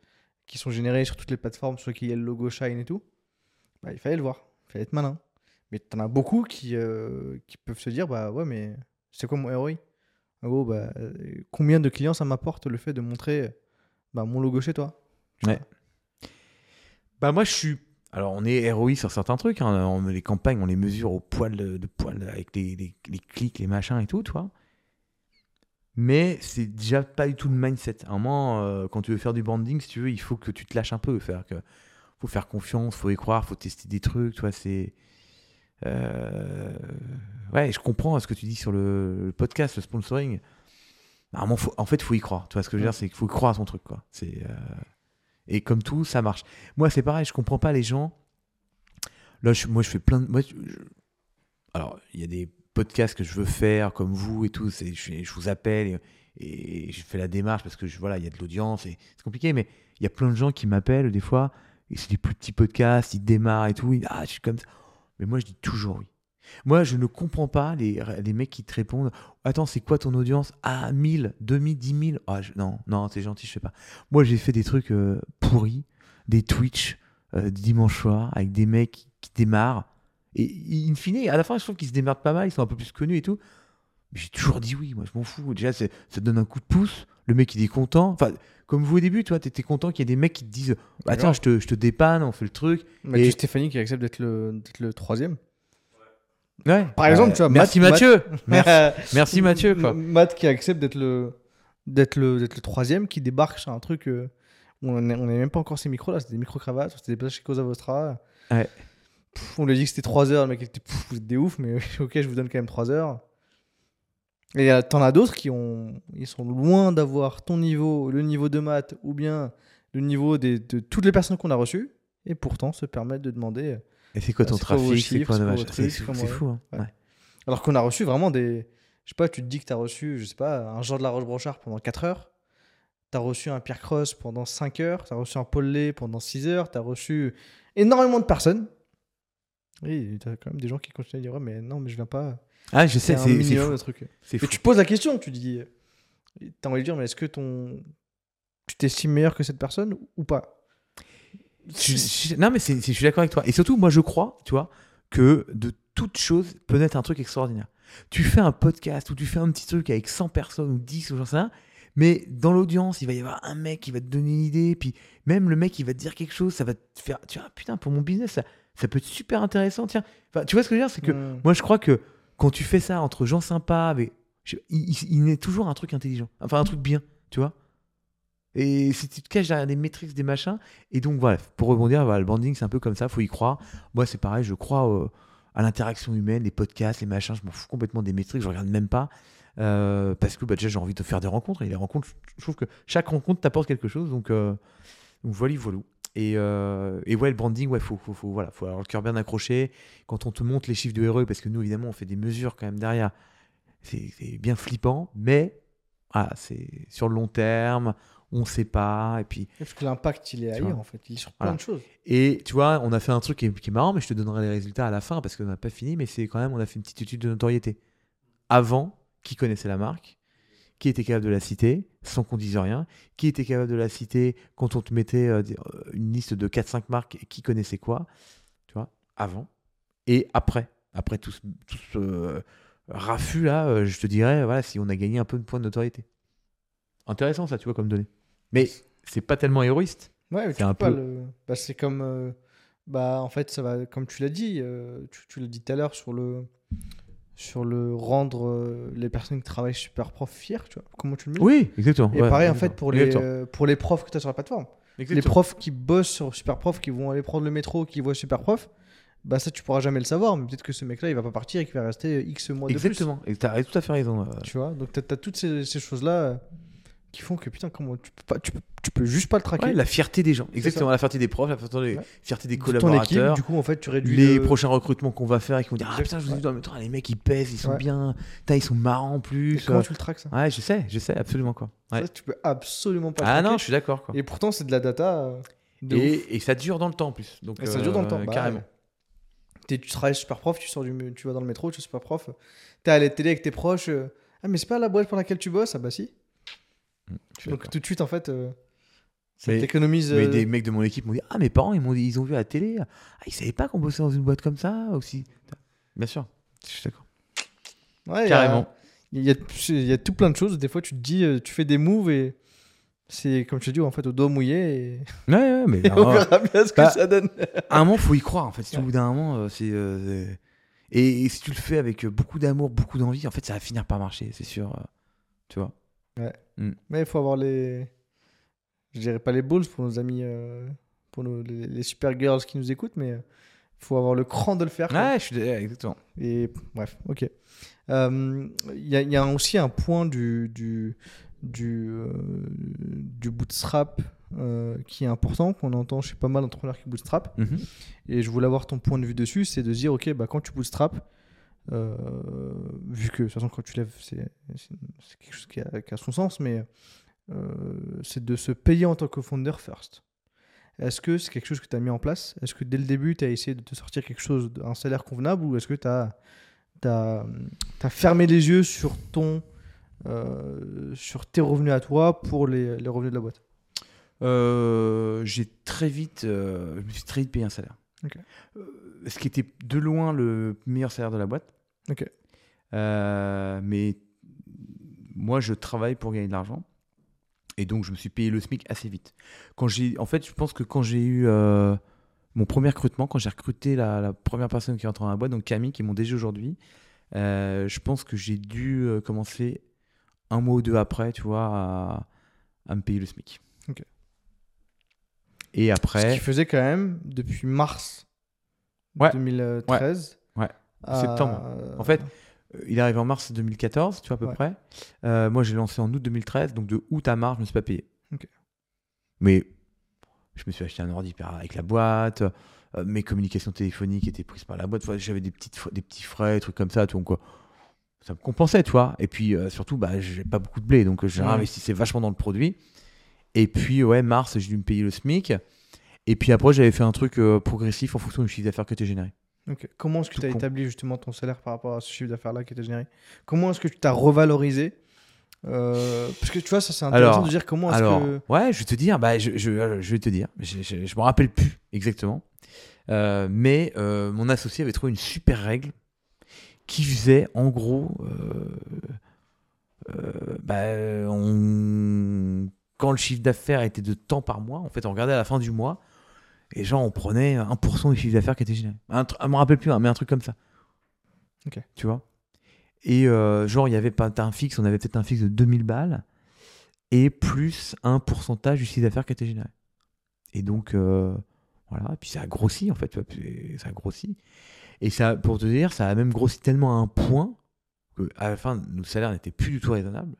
qui sont générées sur toutes les plateformes sur lesquelles il y a le logo Shine et tout, bah, il fallait le voir. Il fallait être malin. Mais t'en as beaucoup qui, qui peuvent se dire, bah ouais, mais c'est quoi mon ROI En gros, bah, combien de clients ça m'apporte le fait de montrer bah, mon logo chez toi? Ouais. Bah moi je suis. Alors on est ROI sur certains trucs. hein. On- les campagnes on les mesure au poil de, de poil avec les, les- les clics, les machins et tout, tu vois. Mais c'est déjà pas du tout le mindset. À un moment, euh, quand tu veux faire du branding, si tu veux, il faut que tu te lâches un peu. Faire que, faut faire confiance, faut y croire, faut tester des trucs, tu vois. C'est. euh, Ouais, je comprends ce que tu dis sur le, le podcast, le sponsoring. Faut- en fait, il faut y croire. Tu vois ce que je veux dire, c'est qu'il faut y croire à son truc, quoi. C'est. euh, Et comme tout, ça marche. Moi, c'est pareil, je comprends pas les gens. Là, moi, je fais plein de. Alors, il y a des podcasts que je veux faire, comme vous et tout. Je, vous appelle et, je fais la démarche parce que voilà, il y a de l'audience et c'est compliqué, mais il y a plein de gens qui m'appellent des fois. Et c'est des plus petits podcasts, ils démarrent et tout. ah, je suis comme ça. Mais moi, je dis toujours oui. Moi, je ne comprends pas les, les mecs qui te répondent Attends, c'est quoi ton audience? Ah, 1000, 2000, 10 000 ah, je- Non, non, c'est gentil, je sais pas. Moi, j'ai fait des trucs euh, pourris, des Twitch euh, dimanche soir avec des mecs qui, qui démarrent. Et in fine, à la fin, je trouve qu'ils se démerdent pas mal, ils sont un peu plus connus et tout. J'ai toujours dit oui, moi, je m'en fous. Déjà, ça te donne un coup de pouce. Le mec, il est content. Enfin, comme vous au début, tu vois, t'étais content qu'il y ait des mecs qui te disent tiens, je te, je te dépanne, on fait le truc. Mais Et- Stéphanie qui accepte d'être le, d'être le troisième. Ouais. Par exemple, tu vois, Merci Matt- Mathieu. Merci, merci Mathieu. Quoi. Matt qui accepte d'être le, d'être le, d'être le troisième, qui débarque sur un truc euh, on n'avait même pas encore ces micros là, c'était des micro-cravates, c'était des plages chez Cosa Vostra. Ouais. Pff, on lui a dit que c'était 3 heures, le mec était pff, vous êtes des ouf, mais ok, je vous donne quand même 3 heures. Et euh, t'en as d'autres qui ont, ils sont loin d'avoir ton niveau, le niveau de maths ou bien le niveau des, de toutes les personnes qu'on a reçues, et pourtant se permettent de demander. Et c'est quoi ton Ah, trafic C'est quoi fou. hein. Alors qu'on a reçu vraiment des. Je sais pas, tu te dis que tu as reçu, je sais pas, un Jean de la Roche-Brochard pendant 4 heures. Tu as reçu un Pierre Cross pendant 5 heures. Tu as reçu un Paul Lay pendant 6 heures. Tu as reçu énormément de personnes. Oui, tu as quand même des gens qui continuent à dire Ouais, mais non, mais je viens pas. Ah, je sais, c'est c'est fou. truc. Et fou. tu poses la question, tu dis. Tu as envie de dire, mais est-ce que ton. Tu t'estimes meilleur que cette personne ou pas? Je- je- non, mais je suis d'accord avec toi. Et surtout, moi, je crois, tu vois, que de toute chose peut naître un truc extraordinaire. Tu fais un podcast ou tu fais un petit truc avec 100 personnes ou 10 ou j'en sais rien, mais dans l'audience, il va y avoir un mec qui va te donner une idée, puis même le mec, il va te dire quelque chose, ça va te faire. Tu vois, putain, pour mon business, ça, ça peut être super intéressant. Tiens, Enfin, tu vois ce que je veux dire? C'est que moi, je crois que quand tu fais ça entre gens sympas, je- il, il- il naît toujours un truc intelligent, enfin un truc bien, tu vois? Et si tu te caches derrière des métriques, des machins, et donc voilà, pour rebondir, le branding c'est un peu comme ça, faut y croire. Moi c'est pareil, je crois euh, à l'interaction humaine, les podcasts, les machins, je m'en fous complètement des métriques, je regarde même pas. euh, parce que bah, déjà j'ai envie de faire des rencontres, et les rencontres, je- trouve que chaque rencontre t'apporte quelque chose, donc, euh, voilà, voilà. Et, et ouais, le branding, ouais, faut, faut, voilà, faut avoir le cœur bien accroché. Quand on te montre les chiffres de RE, parce que nous, évidemment, on fait des mesures quand même derrière, c'est bien flippant, mais voilà, c'est sur le long terme, on sait pas. Et puis, Parce que l'impact, il est ailleurs, en fait. Il est sur plein Voilà. de choses. et tu vois, on a fait un truc qui est, qui est marrant, mais je te donnerai les résultats à la fin parce qu'on n'a pas fini. Mais c'est quand même, on a fait une petite étude de notoriété. Avant, qui connaissait la marque Qui était capable de la citer sans qu'on dise rien Qui était capable de la citer quand on te mettait euh, euh, une liste de 4-5 marques et qui connaissait quoi Tu vois, avant et après. Après tout ce, tout ce, euh, raffut là, euh, je te dirais, voilà, si on a gagné un peu de points de notoriété. Intéressant ça, tu vois, comme données. Mais c'est pas tellement héroïste. Ouais, C'est tu un peu- le- bah, c'est comme. euh, Bah, en fait, ça va, comme tu l'as dit, euh, tu, tu l'as dit tout à l'heure sur le, sur le rendre euh, les personnes qui travaillent super prof fiers, tu vois. Comment tu le mets? Oui, exactement. Et Ouais, pareil, en exactement. fait, pour les, Exactement. euh, pour les profs que tu as sur la plateforme. Les Exactement. profs qui bossent sur super prof, qui vont aller prendre le métro, qui voient super prof, bah ça, tu pourras jamais le savoir. Mais peut-être que ce mec-là, il va pas partir et qu'il va rester X mois de plus. Exactement. Et t'as tout à fait raison. Tu vois, donc tu as, toutes ces, ces choses-là qui font que putain, comment tu peux, pas, tu, peux, tu peux juste pas le traquer. Ouais, la fierté des gens. Exactement. La fierté des profs, la fierté des, Ouais. fierté des de ton équipe, collaborateurs. du coup, en fait, tu réduis les le- prochains recrutements qu'on va faire et qui vont dire Ah putain, je vous ai ouais. les mecs ils pèsent, ils sont bien, Putain, ils sont marrants en Et plus. comment euh. tu le traques ça, Ouais, je sais, je sais, absolument quoi. Ça, Tu peux absolument pas le Ah traquer. non, je suis d'accord quoi. Et pourtant, c'est de la data. euh, de. Et, et ça dure dans le temps en plus. Donc, Et ça dure dans le temps, euh, bah, carrément. Tu travailles super prof, tu, sors du, tu vas dans le métro, tu es super prof. T'es à la télé avec tes proches. ah, mais c'est pas la boîte pour laquelle tu bosses? Ah, bah si. Suis Donc tout de suite, en fait, euh, ça Mais- t'économise. Mais euh, des mecs de mon équipe m'ont dit Ah, mes parents, ils, m'ont dit, ils ont vu à la télé. Ah, ils savaient pas qu'on bossait dans une boîte comme ça aussi. Bien sûr, je suis d'accord. ouais, il y a- Carrément. Il y, a, il y a tout plein de choses. Des fois, tu te dis, euh, tu fais des moves et c'est comme je te dis, en fait, au doigt mouillé. Et, Ouais, ouais, mais et on verra bien ce que Bah, ça donne. à un moment, faut y croire. En fait, si Ouais. au bout d'un moment, euh, c'est. euh, et, et si tu le fais avec beaucoup d'amour, beaucoup d'envie, en fait, ça va finir par marcher, c'est sûr. Tu vois. Mais il faut avoir les. Je dirais pas les balls pour nos amis, euh, pour nos, les, les super girls qui nous écoutent, mais il faut avoir le cran de le faire. quoi. Ouais, je suis ouais, exactement. Et bref, ok. Euh, Il y, a- il y a aussi un point du, du, du, euh, du bootstrap euh, qui est important, qu'on entend chez pas mal d'entrepreneurs qui bootstrap. Mhm. Et je voulais avoir ton point de vue dessus, c'est de dire, ok, bah, quand tu bootstrap, euh, vu que de toute façon quand tu lèves, c'est quelque chose qui a, qui a son sens, mais euh, c'est de se payer en tant que founder first. Est-ce que c'est quelque chose que tu as mis en place? Est-ce que dès le début, tu as essayé de te sortir quelque chose, un salaire convenable, ou est-ce que tu as, fermé les yeux sur, ton, euh, sur tes revenus à toi pour les, les revenus de la boîte? J'ai très vite, je me suis très vite payé un salaire. Ok. Euh, ce qui était de loin le meilleur salaire de la boîte. Ok. Euh, mais moi, je travaille pour gagner de l'argent. Et donc, je me suis payé le SMIC assez vite. Quand j'ai, en fait, je pense que quand j'ai eu euh, mon premier recrutement, quand j'ai recruté la, la première personne qui est entrée dans la boîte, donc Camille, qui est mon DG aujourd'hui, euh, je pense que j'ai dû commencer un mois ou deux après, tu vois, à, à me payer le SMIC. Ok. Et Ce après, qui faisait quand même depuis mars Ouais. 2013. Ouais. à- Septembre. En fait, euh, il est arrivé en mars 2014, tu vois, à peu Ouais. près. Euh, moi, j'ai lancé en août 2013, donc de août à mars, je me suis pas payé. Mais je me suis acheté un ordi avec la boîte. euh, mes communications téléphoniques étaient prises par la boîte. Enfin, J'avais des, petites, des petits frais, des trucs comme ça. Donc, euh, ça me compensait, tu vois. Et puis, euh, surtout, bah, j'ai pas beaucoup de blé, donc euh, je Ouais. réinvestissais vachement dans le produit. Et puis, ouais, mars, j'ai dû me payer le SMIC. Et puis après, j'avais fait un truc euh, progressif en fonction du chiffre d'affaires que tu généré. Ok. Comment est-ce que tu as établi justement ton salaire par rapport à ce chiffre d'affaires-là qui était généré? Comment est-ce que tu t'as revalorisé? Euh, Parce que tu vois, ça c'est intéressant Alors- de dire comment est-ce Alors, que. ouais, je vais te dire, bah, je, je, euh, je vais te dire, je, je, je me rappelle plus exactement, Euh, mais euh, mon associé avait trouvé une super règle qui faisait, en gros, bah, on- quand le chiffre d'affaires était de temps par mois, en fait, on regardait à la fin du mois, et genre, on prenait 1% du chiffre d'affaires qui était généré. Un, je me rappelle plus, hein, mais un truc comme ça. Ok. Tu vois? Et euh, genre, il y avait pas un fixe, on avait peut-être un fixe de 2000 balles et plus un pourcentage du chiffre d'affaires qui était généré. Et donc, euh, voilà, et puis ça a grossi en fait, ça a grossi. Et ça, pour te dire, ça a même grossi tellement à un point que à la fin, nos salaires n'étaient plus du tout raisonnables,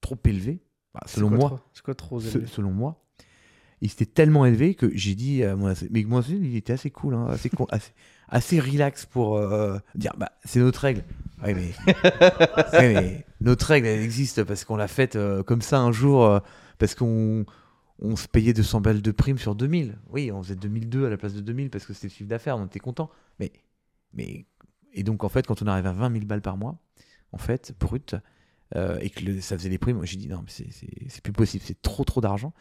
trop élevés, Bah, selon quoi moi. trop- C'est quoi trop élevé? selon moi. Il était tellement élevé que j'ai dit à mon mais moi aussi, il était assez cool, hein, assez, assez, assez relax pour euh, dire, bah, c'est notre règle. Oui, mais, notre règle, elle existe parce qu'on l'a faite euh, comme ça un jour, euh, parce qu'on on se payait 200 balles de prime sur 2000. Oui, on faisait 2002 à la place de 2000 parce que c'était le chiffre d'affaires, on était content. Mais, mais, et donc, en fait, quand on arrive à 20 000 balles par mois, en fait, brut, et que ça faisait les primes, j'ai dit non, mais c'est plus possible, c'est trop trop d'argent.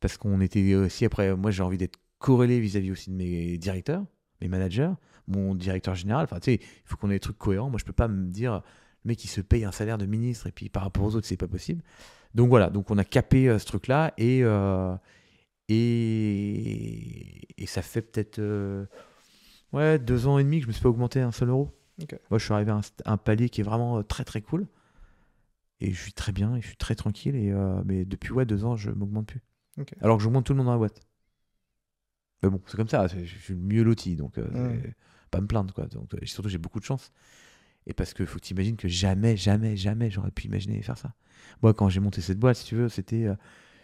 Parce qu'on était aussi, après, moi j'ai envie d'être corrélé vis-à-vis aussi de mes directeurs, mes managers, mon directeur général. Enfin, tu sais, il faut qu'on ait des trucs cohérents. Moi je peux pas me dire, le mec il se paye un salaire de ministre et puis par rapport aux autres, c'est pas possible. Donc voilà, donc on a capé euh, ce truc-là et, euh, et, et ça fait peut-être euh, ouais, deux ans et demi que je me suis pas augmenté un seul euro. Moi je suis arrivé à un, un palier qui est vraiment très très cool. Et je suis très bien et je suis très tranquille. Et, mais depuis ouais, deux ans, je m'augmente plus. Alors que j'augmente tout le monde dans la boîte. Mais bon, c'est comme ça, je suis le mieux loti, donc euh, Ouais. c'est pas me plaindre. Quoi. Donc, euh, et surtout, j'ai beaucoup de chance. Et parce que faut que tu imagines que jamais, jamais, jamais j'aurais pu imaginer faire ça. Moi, quand j'ai monté cette boîte, si tu veux, c'était euh,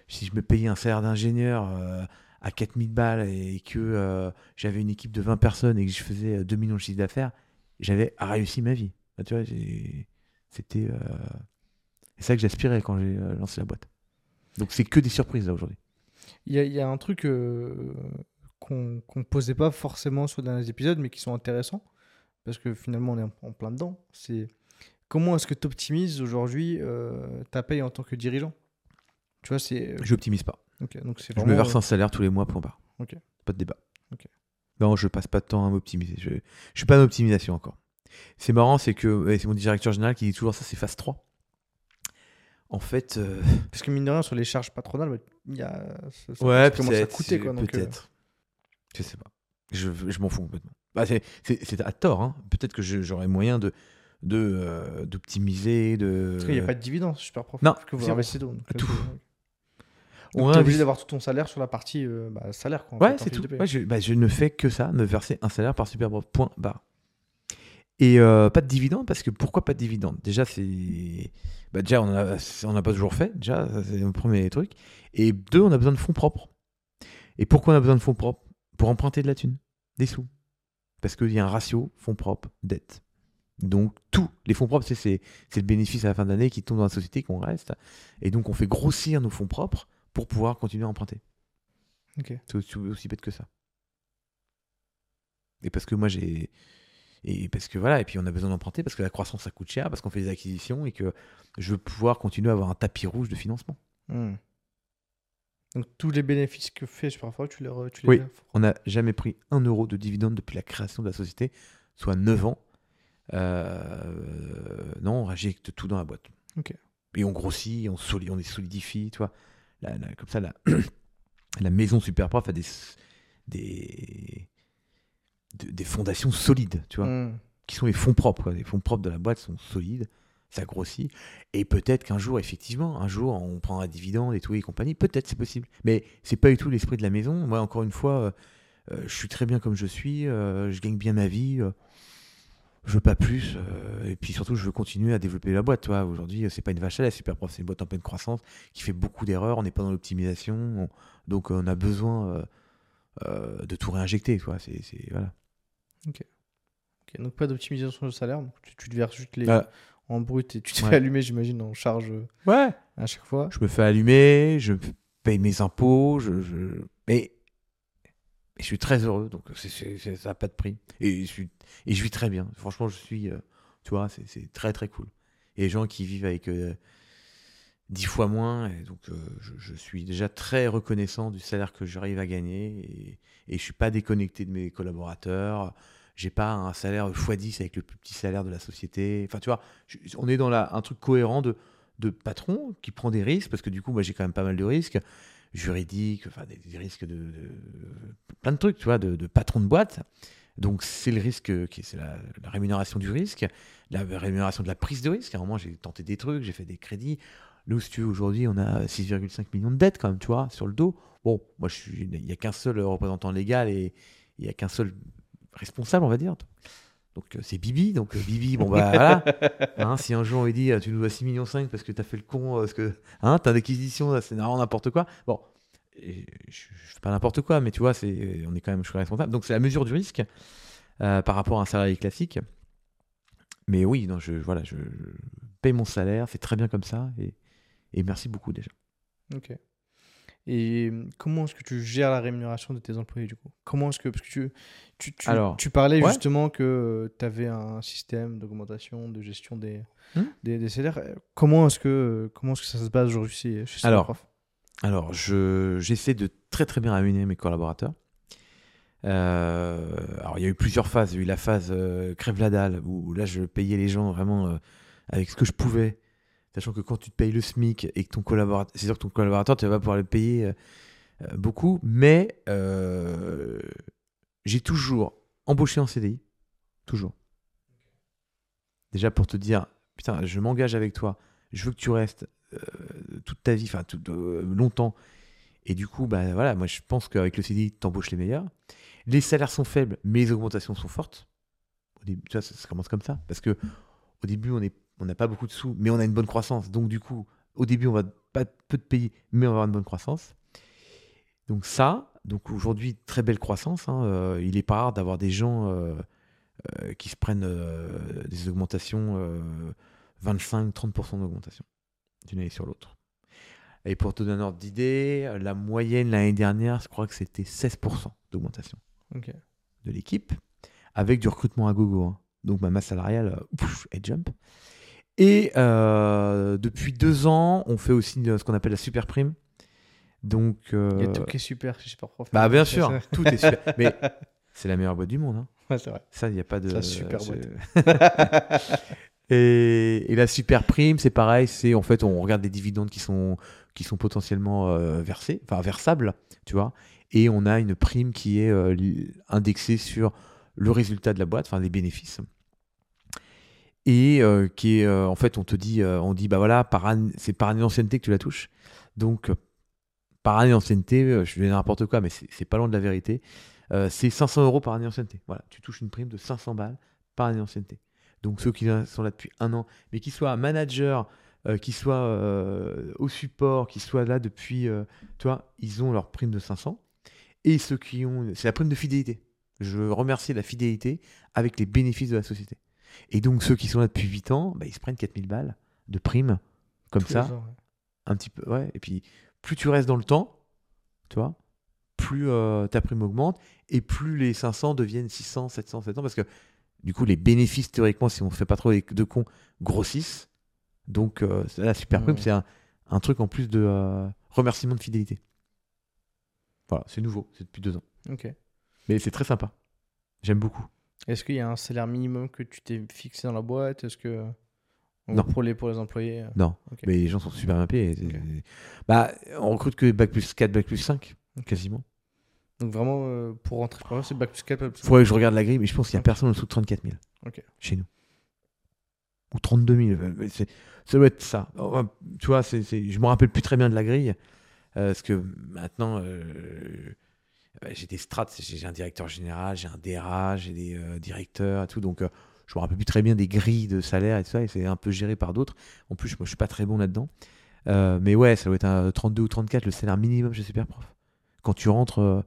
si je me payais un salaire d'ingénieur euh, à 4000 balles et que j'avais une équipe de 20 personnes et que je faisais euh, 2 millions de chiffre d'affaires, j'avais réussi ma vie. Bah, tu vois, c'était. C'est ça que j'aspirais quand j'ai lancé la boîte. Donc, c'est que des surprises là aujourd'hui. Il y, a- il y a un truc euh, qu'on qu'on posait pas forcément sur les derniers épisodes, mais qui sont intéressants, parce que finalement on est en, plein dedans. C'est comment est-ce que tu optimises aujourd'hui euh, ta paye en tant que dirigeant? Tu vois, c'est. J'optimise pas. ok, donc c'est Je me verse un salaire tous les mois, point barre. Ok. Pas de débat. Non, je passe pas de temps à m'optimiser. Je, je suis pas en optimisation encore. C'est marrant, c'est que c'est mon directeur général qui dit toujours ça, c'est phase 3. En fait, euh, Parce que mine de rien, sur les charges patronales, il y a. Ça, ça- ouais, ça commence à peut-être. euh, Peut-être. Je sais pas. Je, je m'en fous complètement. Bah, c'est- à tort. Hein. Peut-être que j'aurais moyen de de, euh, d'optimiser, de. Parce qu'il n'y a pas de dividende, c'est super profond. Non, Parce que vous investissez donc. Tout. Donc, On t'es obligé d'avoir tout ton salaire sur la partie euh, bah, salaire. Quoi, Ouais, c'est tout. Ouais, je, bah, je ne fais que ça, me verser un salaire par Superbowl. Point barre. Et euh, pas de dividende, parce que pourquoi pas de dividende? Déjà, c'est. Bah, déjà, on n'a on pas toujours fait. Déjà, c'est le premier truc. Et deux, on a besoin de fonds propres. Et pourquoi on a besoin de fonds propres? Pour emprunter de la thune, des sous. Parce qu'il y a un ratio fonds propres, dette. Donc, tous les fonds propres, c'est le bénéfice à la fin de l'année qui tombe dans la société, qu'on reste. Et donc, on fait grossir nos fonds propres pour pouvoir continuer à emprunter. C'est aussi, aussi bête que ça. Et parce que moi j'ai. Et parce que voilà, et puis on a besoin d'emprunter parce que la croissance ça coûte cher, parce qu'on fait des acquisitions et que je veux pouvoir continuer à avoir un tapis rouge de financement. Hmm. Donc tous les bénéfices que fait Superfort, tu tu les Oui. On n'a jamais pris un euro de dividende depuis la création de la société, soit 9 ans. Euh, non, on injecte tout dans la boîte. Ok. Et on grossit, on, soli- on les solidifie, tu vois. La- la- comme ça, la, la maison Superprof a des, des, de- des fondations solides, tu vois, Mm. qui sont les fonds propres. quoi. Les fonds propres de la boîte sont solides, ça grossit. Et peut-être qu'un jour, effectivement, un jour, on prendra dividende et tout et compagnie. Peut-être, c'est possible. Mais c'est pas du tout l'esprit de la maison. Moi, encore une fois, euh, euh, je suis très bien comme je suis. euh, je gagne bien ma vie. euh, je veux pas plus. et puis surtout, je veux continuer à développer la boîte. Toi, aujourd'hui, c'est pas une vache à lait. Superprof, c'est une boîte en pleine croissance qui fait beaucoup d'erreurs. On n'est pas dans l'optimisation. on- donc, on a besoin euh, de tout réinjecter. Quoi. C'est- voilà. Ok, donc pas d'optimisation de salaire, donc tu, tu te verses juste les Voilà. en brut et tu te Ouais. fais allumer, j'imagine, en charge euh, Ouais. à chaque fois. je me fais allumer, je paye mes impôts, je, je- mais, mais je suis très heureux, donc c'est- c'est- c'est- ça n'a pas de prix. Et je, suis, et je vis très bien. Franchement, je suis, euh, tu vois, c'est- c'est très très cool. Et les gens qui vivent avec euh, 10 fois moins, et donc euh, je, suis déjà très reconnaissant du salaire que j'arrive à gagner, et, et je suis pas déconnecté de mes collaborateurs. J'ai pas un salaire x10 avec le plus petit salaire de la société. Enfin, tu vois, on est dans un truc cohérent de de patron qui prend des risques, parce que du coup, moi, j'ai quand même pas mal de risques juridiques, enfin, des, risques de, plein de trucs, tu vois, de, de patron de boîte. Donc, c'est le risque, c'est la, la rémunération du risque, la rémunération de la prise de risque. À un moment, j'ai tenté des trucs, j'ai fait des crédits. Nous, si tu veux, aujourd'hui, on a 6,5 millions de dettes, quand même, tu vois, sur le dos. Bon, moi, je suis, il n'y a qu'un seul représentant légal et il n'y a qu'un seul responsable, on va dire. Donc, euh, c'est Bibi. Donc, euh, Bibi, bon, bah, voilà. Hein, si un jour on lui dit tu nous dois 6 millions 5 parce que t'as fait le con, euh, parce que hein, t'as d'acquisition, c'est vraiment n'importe quoi. Bon, et je, je fais pas n'importe quoi, mais tu vois, c'est, on est quand même je suis responsable. Donc c'est la mesure du risque euh, par rapport à un salarié classique. Mais oui, non, je, voilà, je, je paye mon salaire, c'est très bien comme ça, et, et merci beaucoup déjà. Ok. Et comment est-ce que tu gères la rémunération de tes employés du coup? Comment est-ce que parce que tu tu, tu, Alors, tu parlais ouais. justement que tu avais un système d'augmentation, de gestion des, Hmm. des, des salaires. Euh, Comment est-ce que comment est-ce que ça se passe aujourd'hui chez, Alors, Superprof Alors, je, j'essaie de très très bien rémunérer mes collaborateurs. Euh, alors, il y a eu plusieurs phases. Il y a eu la phase euh, crève la dalle, où, où là, je payais les gens vraiment euh, avec ce que je pouvais. Sachant que quand tu te payes le SMIC et que ton collaborateur, c'est sûr que ton collaborateur, tu vas pouvoir le payer euh, euh, beaucoup, mais euh, j'ai toujours embauché en CDI. Toujours. Déjà pour te dire, putain, je m'engage avec toi, je veux que tu restes toute ta vie, enfin longtemps. Et du coup, bah voilà, moi je pense qu'avec le CDI, t'embauches les meilleurs. Les salaires sont faibles, mais les augmentations sont fortes. Au début, tu ça, ça commence comme ça. Parce que au début, on est- on n'a pas beaucoup de sous, mais on a une bonne croissance. Donc du coup, au début, on va pas peu de payer, mais on va avoir une bonne croissance. Donc ça, donc aujourd'hui, très belle croissance. hein, euh, il est pas rare d'avoir des gens euh, euh, qui se prennent des augmentations euh, 25-30% d'augmentation d'une année sur l'autre. Et pour te donner un ordre d'idée, la moyenne l'année dernière, je crois que c'était 16% d'augmentation de l'équipe, avec du recrutement à gogo. hein. Donc ma masse salariale, elle jump. Et euh, depuis deux ans, on fait aussi euh, ce qu'on appelle la super prime. Donc, euh, Il y a tout qui est super chez Superprof. bah bien sûr, ça. tout est super. Mais c'est la meilleure boîte du monde. hein. Ouais, c'est vrai. Ça, il n'y a pas de. La super boîte. et, et la super prime, c'est pareil. C'est en fait, on regarde les dividendes qui sont qui sont potentiellement euh, versés, enfin versables, tu vois. Et on a une prime qui est indexée sur le résultat de la boîte, enfin les bénéfices. Et euh, qui est, euh, en fait, on te dit, euh, on dit, bah voilà, par c'est par année d'ancienneté que tu la touches. Donc, par année d'ancienneté, je vais n'importe quoi, mais c'est pas loin de la vérité. C'est 500 euros par année d'ancienneté. Voilà, tu touches une prime de 500 balles par année d'ancienneté. Donc ceux qui sont là depuis un an, mais qui soient manager, qui soient au support, qui soient là depuis, tu vois, ils ont leur prime de 500. Et ceux qui ont, c'est la prime de fidélité. Je veux remercier la fidélité avec les bénéfices de la société. Et donc ceux qui sont là depuis 8 ans, bah, ils se prennent 4000 balles de prime, comme Tous ça, ans, ouais. un petit peu, ouais. Et puis, plus tu restes dans le temps, tu vois, plus euh, ta prime augmente et plus les 500 deviennent 600, 700, 700 parce que du coup, les bénéfices, théoriquement, si on ne fait pas trop de cons, grossissent. Donc, euh, la super prime, c'est un, un truc en plus de euh, remerciement de fidélité. Voilà, c'est nouveau, c'est depuis deux ans. Ok. Mais c'est très sympa. J'aime beaucoup. Est-ce qu'il y a un salaire minimum que tu t'es fixé dans la boîte? Est-ce que en Non. pour les pour les employés euh, Non, mais les gens sont super bien payés. Ok. Bah, on recrute que bac plus 4, bac plus 5, quasiment. Donc vraiment, euh, pour rentrer, par c'est bac plus 4. bac plus Faudrait que je regarde la grille, mais je pense qu'il n'y a personne en dessous de 34 000 Ok. chez nous. Ou 32 000. euh, Ça doit être ça. Euh, Tu vois, je me rappelle plus très bien de la grille. euh, parce que maintenant, euh, euh, j'ai des strats. J'ai un directeur général, j'ai un DRA, j'ai des euh, directeurs et tout. Donc, euh, je me rappelle plus très bien des grilles de salaire et tout ça. Et c'est un peu géré par d'autres. En plus, moi, je suis pas très bon là-dedans. Euh, mais ouais, ça doit être un 32 ou 34, le salaire minimum chez Superprof. Quand tu rentres euh,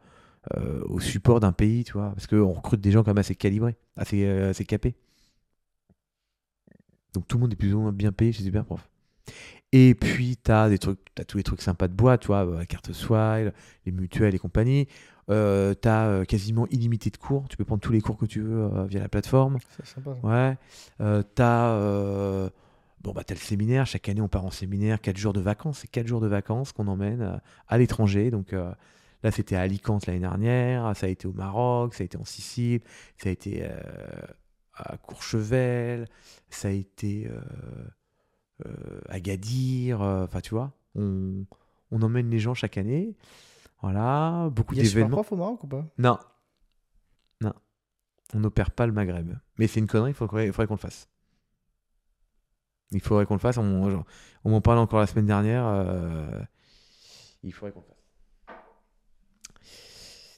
euh, au support d'un pays, tu vois, parce qu'on recrute des gens quand même assez calibrés, assez, euh, capés. Donc tout le monde est plus ou moins bien payé chez Superprof. Et puis, tu as, des trucs, as tous les trucs sympas de boîte, tu vois, la carte Swile, les mutuelles et compagnie. Euh, tu as quasiment illimité de cours. Tu peux prendre tous les cours que tu veux euh, via la plateforme. C'est sympa. Ouais. Euh, t'as euh, bon, bah, t'as le séminaire. Chaque année, on part en séminaire. 4 jours de vacances. C'est 4 jours de vacances qu'on emmène euh, à l'étranger. Donc euh, là, c'était à Alicante l'année dernière. Ça a été au Maroc. Ça a été en Sicile. Ça a été euh, à Courchevel. Ça a été euh, euh, à Gadir. euh, Enfin, tu vois, on, on emmène les gens chaque année. Voilà. Beaucoup d'événements. prof au Maroc ou pas? Non. Non. On n'opère pas le Maghreb. Mais c'est une connerie, il faudrait, faudrait qu'on le fasse. Il faudrait qu'on le fasse. On, genre, on m'en parlait encore la semaine dernière. euh, il faudrait qu'on le fasse.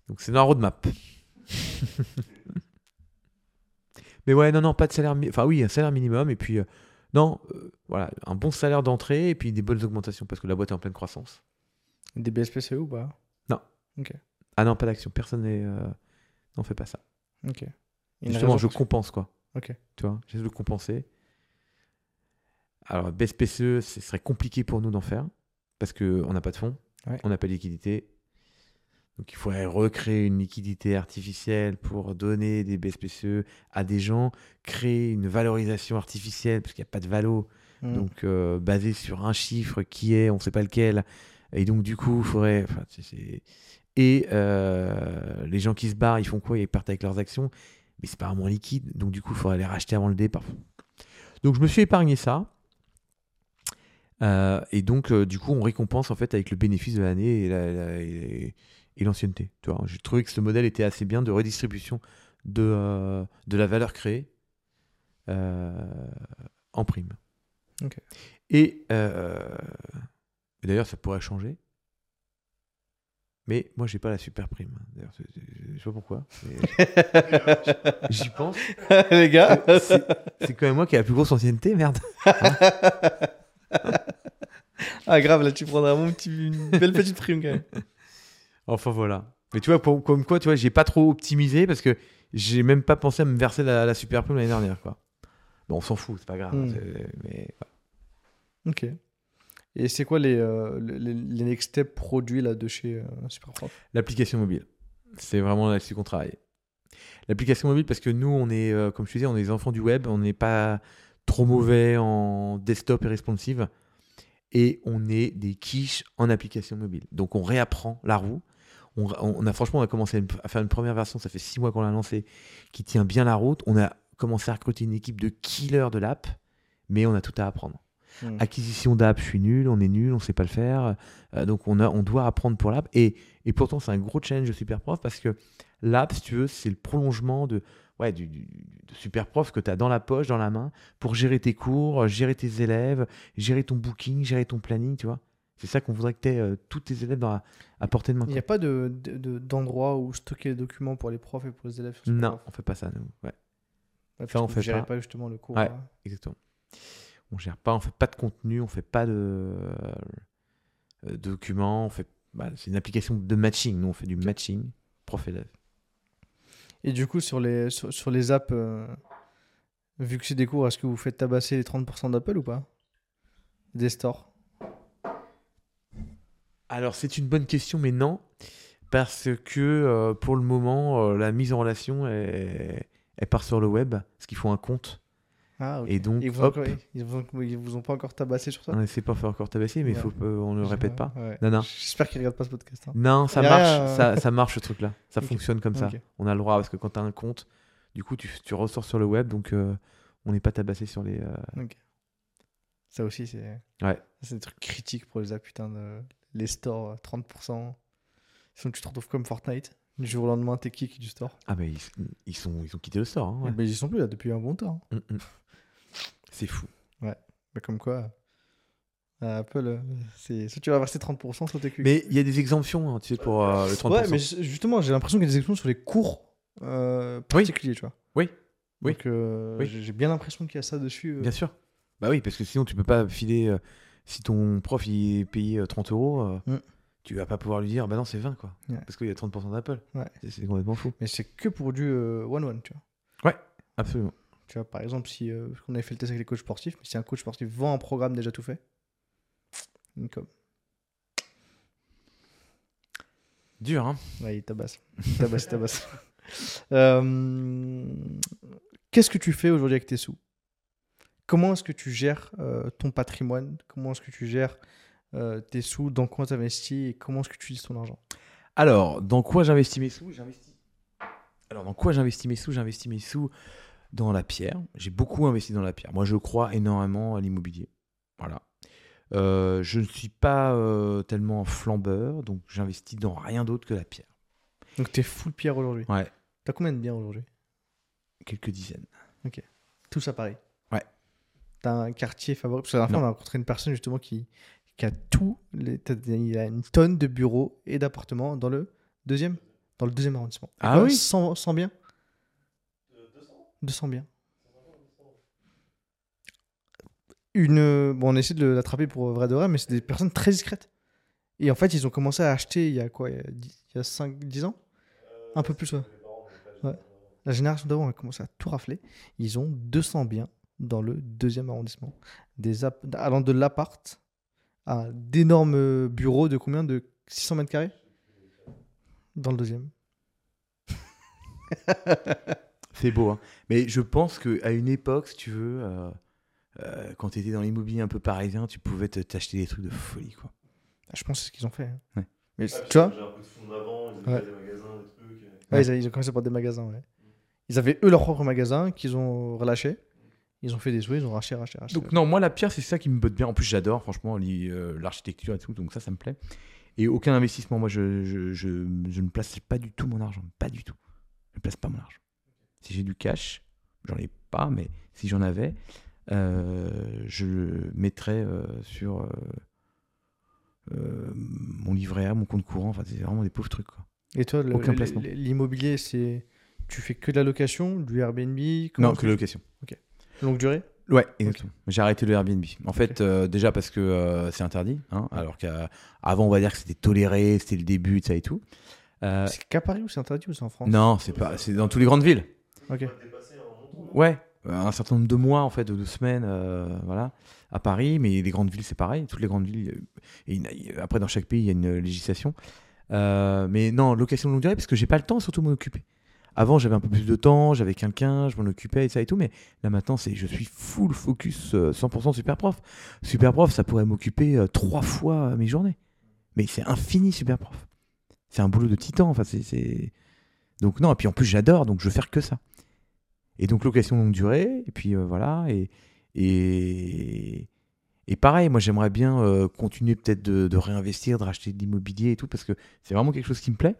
Donc c'est dans la roadmap. Mais ouais, non, non, pas de salaire. Enfin oui, un salaire minimum. Et puis, euh, non, euh, voilà, un bon salaire d'entrée et puis des bonnes augmentations parce que la boîte est en pleine croissance. Des BSPCE ou pas? Ah non, pas d'action. Personne n'est. euh, n'en fait pas ça. Ok. Une Justement, je compense quoi. Ok. Tu vois, j'essaie de le compenser. Alors, BSPCE, ce serait compliqué pour nous d'en faire parce qu'on n'a pas de fonds, Ouais. on n'a pas de liquidité. Donc, il faudrait recréer une liquidité artificielle pour donner des BSPCE à des gens, créer une valorisation artificielle parce qu'il n'y a pas de valo, Hmm. donc euh, basé sur un chiffre qui est, on ne sait pas lequel. Et donc, du coup, il faudrait. enfin, c'est- c'est- Et euh, les gens qui se barrent, ils font quoi? Ils partent avec leurs actions, mais c'est pas vraiment liquide. Donc, du coup, il faudrait les racheter avant le départ. Donc, je me suis épargné ça. Euh, et donc, euh, du coup, on récompense en fait avec le bénéfice de l'année et la- la- et- et l'ancienneté. Tu vois, j'ai trouvé que ce modèle était assez bien de redistribution de, de la valeur créée en prime. Et d'ailleurs, ça pourrait changer. Mais moi, j'ai pas la super prime. D'ailleurs, je sais pas pourquoi. J'y pense. Les gars. C'est quand même moi qui ai la plus grosse ancienneté, merde. ah, grave, là, tu prendras mon petit, une belle petite prime quand même. Enfin voilà. Mais tu vois, pour- comme quoi, tu vois, j'ai pas trop optimisé parce que j'ai même pas pensé à me verser la, la super prime l'année dernière, quoi. Bon, on s'en fout, c'est pas grave. Mais Ok. Et c'est quoi les, euh, les, les next step produits là, de chez euh, Superprof l'application mobile, c'est vraiment là-dessus qu'on travaille. L'application mobile, parce que nous, on est, euh, comme je disais, on est des enfants du web, on n'est pas trop mauvais en desktop et responsive, et on est des quiches en application mobile. Donc on réapprend la roue. On a franchement, on a commencé à faire une première version, ça fait six mois qu'on l'a lancée, qui tient bien la route. On a commencé à recruter une équipe de killers de l'app, mais on a tout à apprendre. Hmm. Acquisition d'app, je suis nul, on est nul, on sait pas le faire. Euh, donc on, a, on doit apprendre pour l'app. Et, et pourtant, c'est un gros challenge de Superprof parce que l'app, si tu veux, c'est le prolongement de, ouais, du, du- de Superprof que tu as dans la poche, dans la main, pour gérer tes cours, euh, gérer tes élèves, gérer ton booking, gérer ton planning, tu vois. C'est ça qu'on voudrait que tu aies tous tes élèves dans la- à portée de main. Il n'y a pas de, de- de- d'endroit où stocker les documents pour les profs et pour les élèves sur Non, on fait pas ça, nous. Ouais, Ouais, parce on fait pas. pas justement le cours. Ouais. hein. exactement. On gère pas, on fait pas de contenu, on fait pas de euh, documents, on fait. bah, c'est une application de matching. Nous, on fait du matching prof-élève. Et du coup, sur les, sur, sur les apps, euh, vu que c'est des cours, est-ce que vous faites tabasser les 30% d'Apple ou pas? Des stores? Alors, c'est une bonne question, mais non, parce que euh, pour le moment, euh, la mise en relation, est- elle part sur le web, parce qu'il faut un compte. Ah, ok. Et donc, ils, vous hop. encore- ils, vous ont, ils vous ont pas encore tabassé sur ça On ne sait pas faire encore tabasser, mais Ouais. faut, euh, on ne le répète pas. Ouais. Non, non. J'espère qu'ils regardent pas ce podcast. hein. Non, ça marche, euh. ça, ça marche ce truc-là. Ça fonctionne comme ça. On a le droit, parce que quand tu as un compte, du coup, tu, tu ressors sur le web, donc euh, on n'est pas tabassé sur les. euh, Ça aussi, c'est Ouais. c'est des trucs critiques pour les apps, putain, de... les stores, euh, 30%. Sinon, tu te retrouves comme Fortnite. Du jour au lendemain, t'es kick du store. Ah, mais ils, ils sont, ils ont quitté le store. hein, ouais. Mais ils sont plus là depuis un bon temps. Mm, mm. C'est fou. Mais comme quoi, Apple, euh, c'est soit tu vas verser 30%, soit t'es cuit. Mais il y a des exemptions, hein, tu sais, pour euh, le 30%. Ouais, mais ju- justement, j'ai l'impression qu'il y a des exemptions sur les cours euh, particuliers, tu vois. Oui. Oui. Donc, euh, Oui. j'ai bien l'impression qu'il y a ça dessus. euh. Bien sûr. Bah oui, parce que sinon, tu peux pas filer. si ton prof il est payé euh, 30 euros, Mm. tu vas pas pouvoir lui dire, bah non, c'est 20, quoi. Ouais. Parce qu'il y a 30% d'Apple. Ouais. C'est- complètement fou. Mais c'est que pour du one-one, tu vois. Absolument. Tu vois, par exemple, si euh, on avait fait le test avec les coachs sportifs, mais si un coach sportif vend un programme déjà tout fait, une com. Dur, hein Ouais, il tabasse. Il tabasse, il tabasse. Euh, Qu'est-ce que tu fais aujourd'hui avec tes sous? Comment est-ce que tu gères euh, ton patrimoine? Comment est-ce que tu gères tes sous? Dans quoi tu investis Et comment est-ce que tu utilises ton argent? Alors, dans quoi j'investis mes sous? J'investis. Alors, dans quoi j'investis mes sous? J'investis mes sous dans la pierre. J'ai beaucoup investi dans la pierre. Moi, je crois énormément à l'immobilier. Voilà. Euh, je ne suis pas euh, tellement flambeur, donc j'investis dans rien d'autre que la pierre. Donc, tu es full pierre aujourd'hui. Ouais. T'as combien de biens aujourd'hui? Quelques dizaines. Tout ça pareil. Ouais. T'as un quartier favori? Parce que la dernière fois, on a rencontré une personne justement qui, qui a tout. Les... Il a une tonne de bureaux et d'appartements dans le deuxième Dans le deuxième arrondissement. Ah oui 100, 100 biens 200 biens. Une... Bon, on essaie de l'attraper pour vrai de vrai, mais c'est des personnes très discrètes. Et en fait, ils ont commencé à acheter il y a quoi Il y a 10, il y a 5, 10 ans Un peu plus, ouais. La génération d'avant a commencé à tout rafler. Ils ont 200 biens dans le deuxième arrondissement. Des allant de l'appart à d'énormes bureaux de combien? De 600 mètres carrés? Dans le deuxième. C'est beau, hein. Mais je pense qu'à une époque, si tu veux, euh, euh, quand tu étais dans l'immobilier un peu parisien, tu pouvais te- t'acheter des trucs de folie, quoi. Je pense que c'est ce qu'ils ont fait. hein. Ouais. Mais Ouais, tu vois J'ai un peu de fonds d'avant, ils Ouais. avaient des magasins, des trucs. euh. Ouais, ils, a- ils ont commencé par des magasins. Ouais. Ils avaient eux leur propre magasin qu'ils ont relâché. Ils ont fait des souhaits, ils ont racheté, racheté, racheté. Donc non, moi la pierre c'est ça qui me botte bien. En plus j'adore franchement li- euh, l'architecture et tout, donc ça ça me plaît. Et aucun investissement, moi je, je, je, je ne place pas du tout mon argent, pas du tout. Je ne place pas mon argent. Si j'ai du cash, j'en ai pas, mais si j'en avais, euh, je le mettrais euh, sur euh, mon livret A, mon compte courant. Enfin c'est vraiment des pauvres trucs. Quoi. Et toi, l'immobilier, c'est. Tu fais que de la location, du Airbnb Non, que la location. tu- Longue durée? Ouais, exactement. J'ai arrêté le Airbnb. En fait, euh, déjà parce que euh, c'est interdit, hein, alors qu'avant on va dire que c'était toléré, c'était le début, ça et tout. Euh, C'est qu'à Paris ou c'est interdit ou c'est en France? Non, c'est pas, c'est dans toutes les grandes villes. Ouais, euh, un certain nombre de mois en fait, de, de semaines, euh, voilà, à Paris, mais les grandes villes c'est pareil. Toutes les grandes villes, euh, et après dans chaque pays il y a une législation. Euh, mais non, location de longue durée parce que j'ai pas le temps surtout de m'en occuper. Avant j'avais un peu plus de temps, j'avais quelqu'un, je m'en occupais et ça et tout, mais là maintenant c'est je suis full focus euh, 100% super prof. Super prof ça pourrait m'occuper euh, trois fois mes journées, mais c'est infini super prof. C'est un boulot de titan, enfin c'est- c'est donc non et puis en plus j'adore donc je veux faire que ça. Et donc location longue durée, et puis euh, voilà, et, et, et pareil, moi j'aimerais bien euh, continuer peut-être de, de réinvestir, de racheter de l'immobilier et tout, parce que c'est vraiment quelque chose qui me plaît.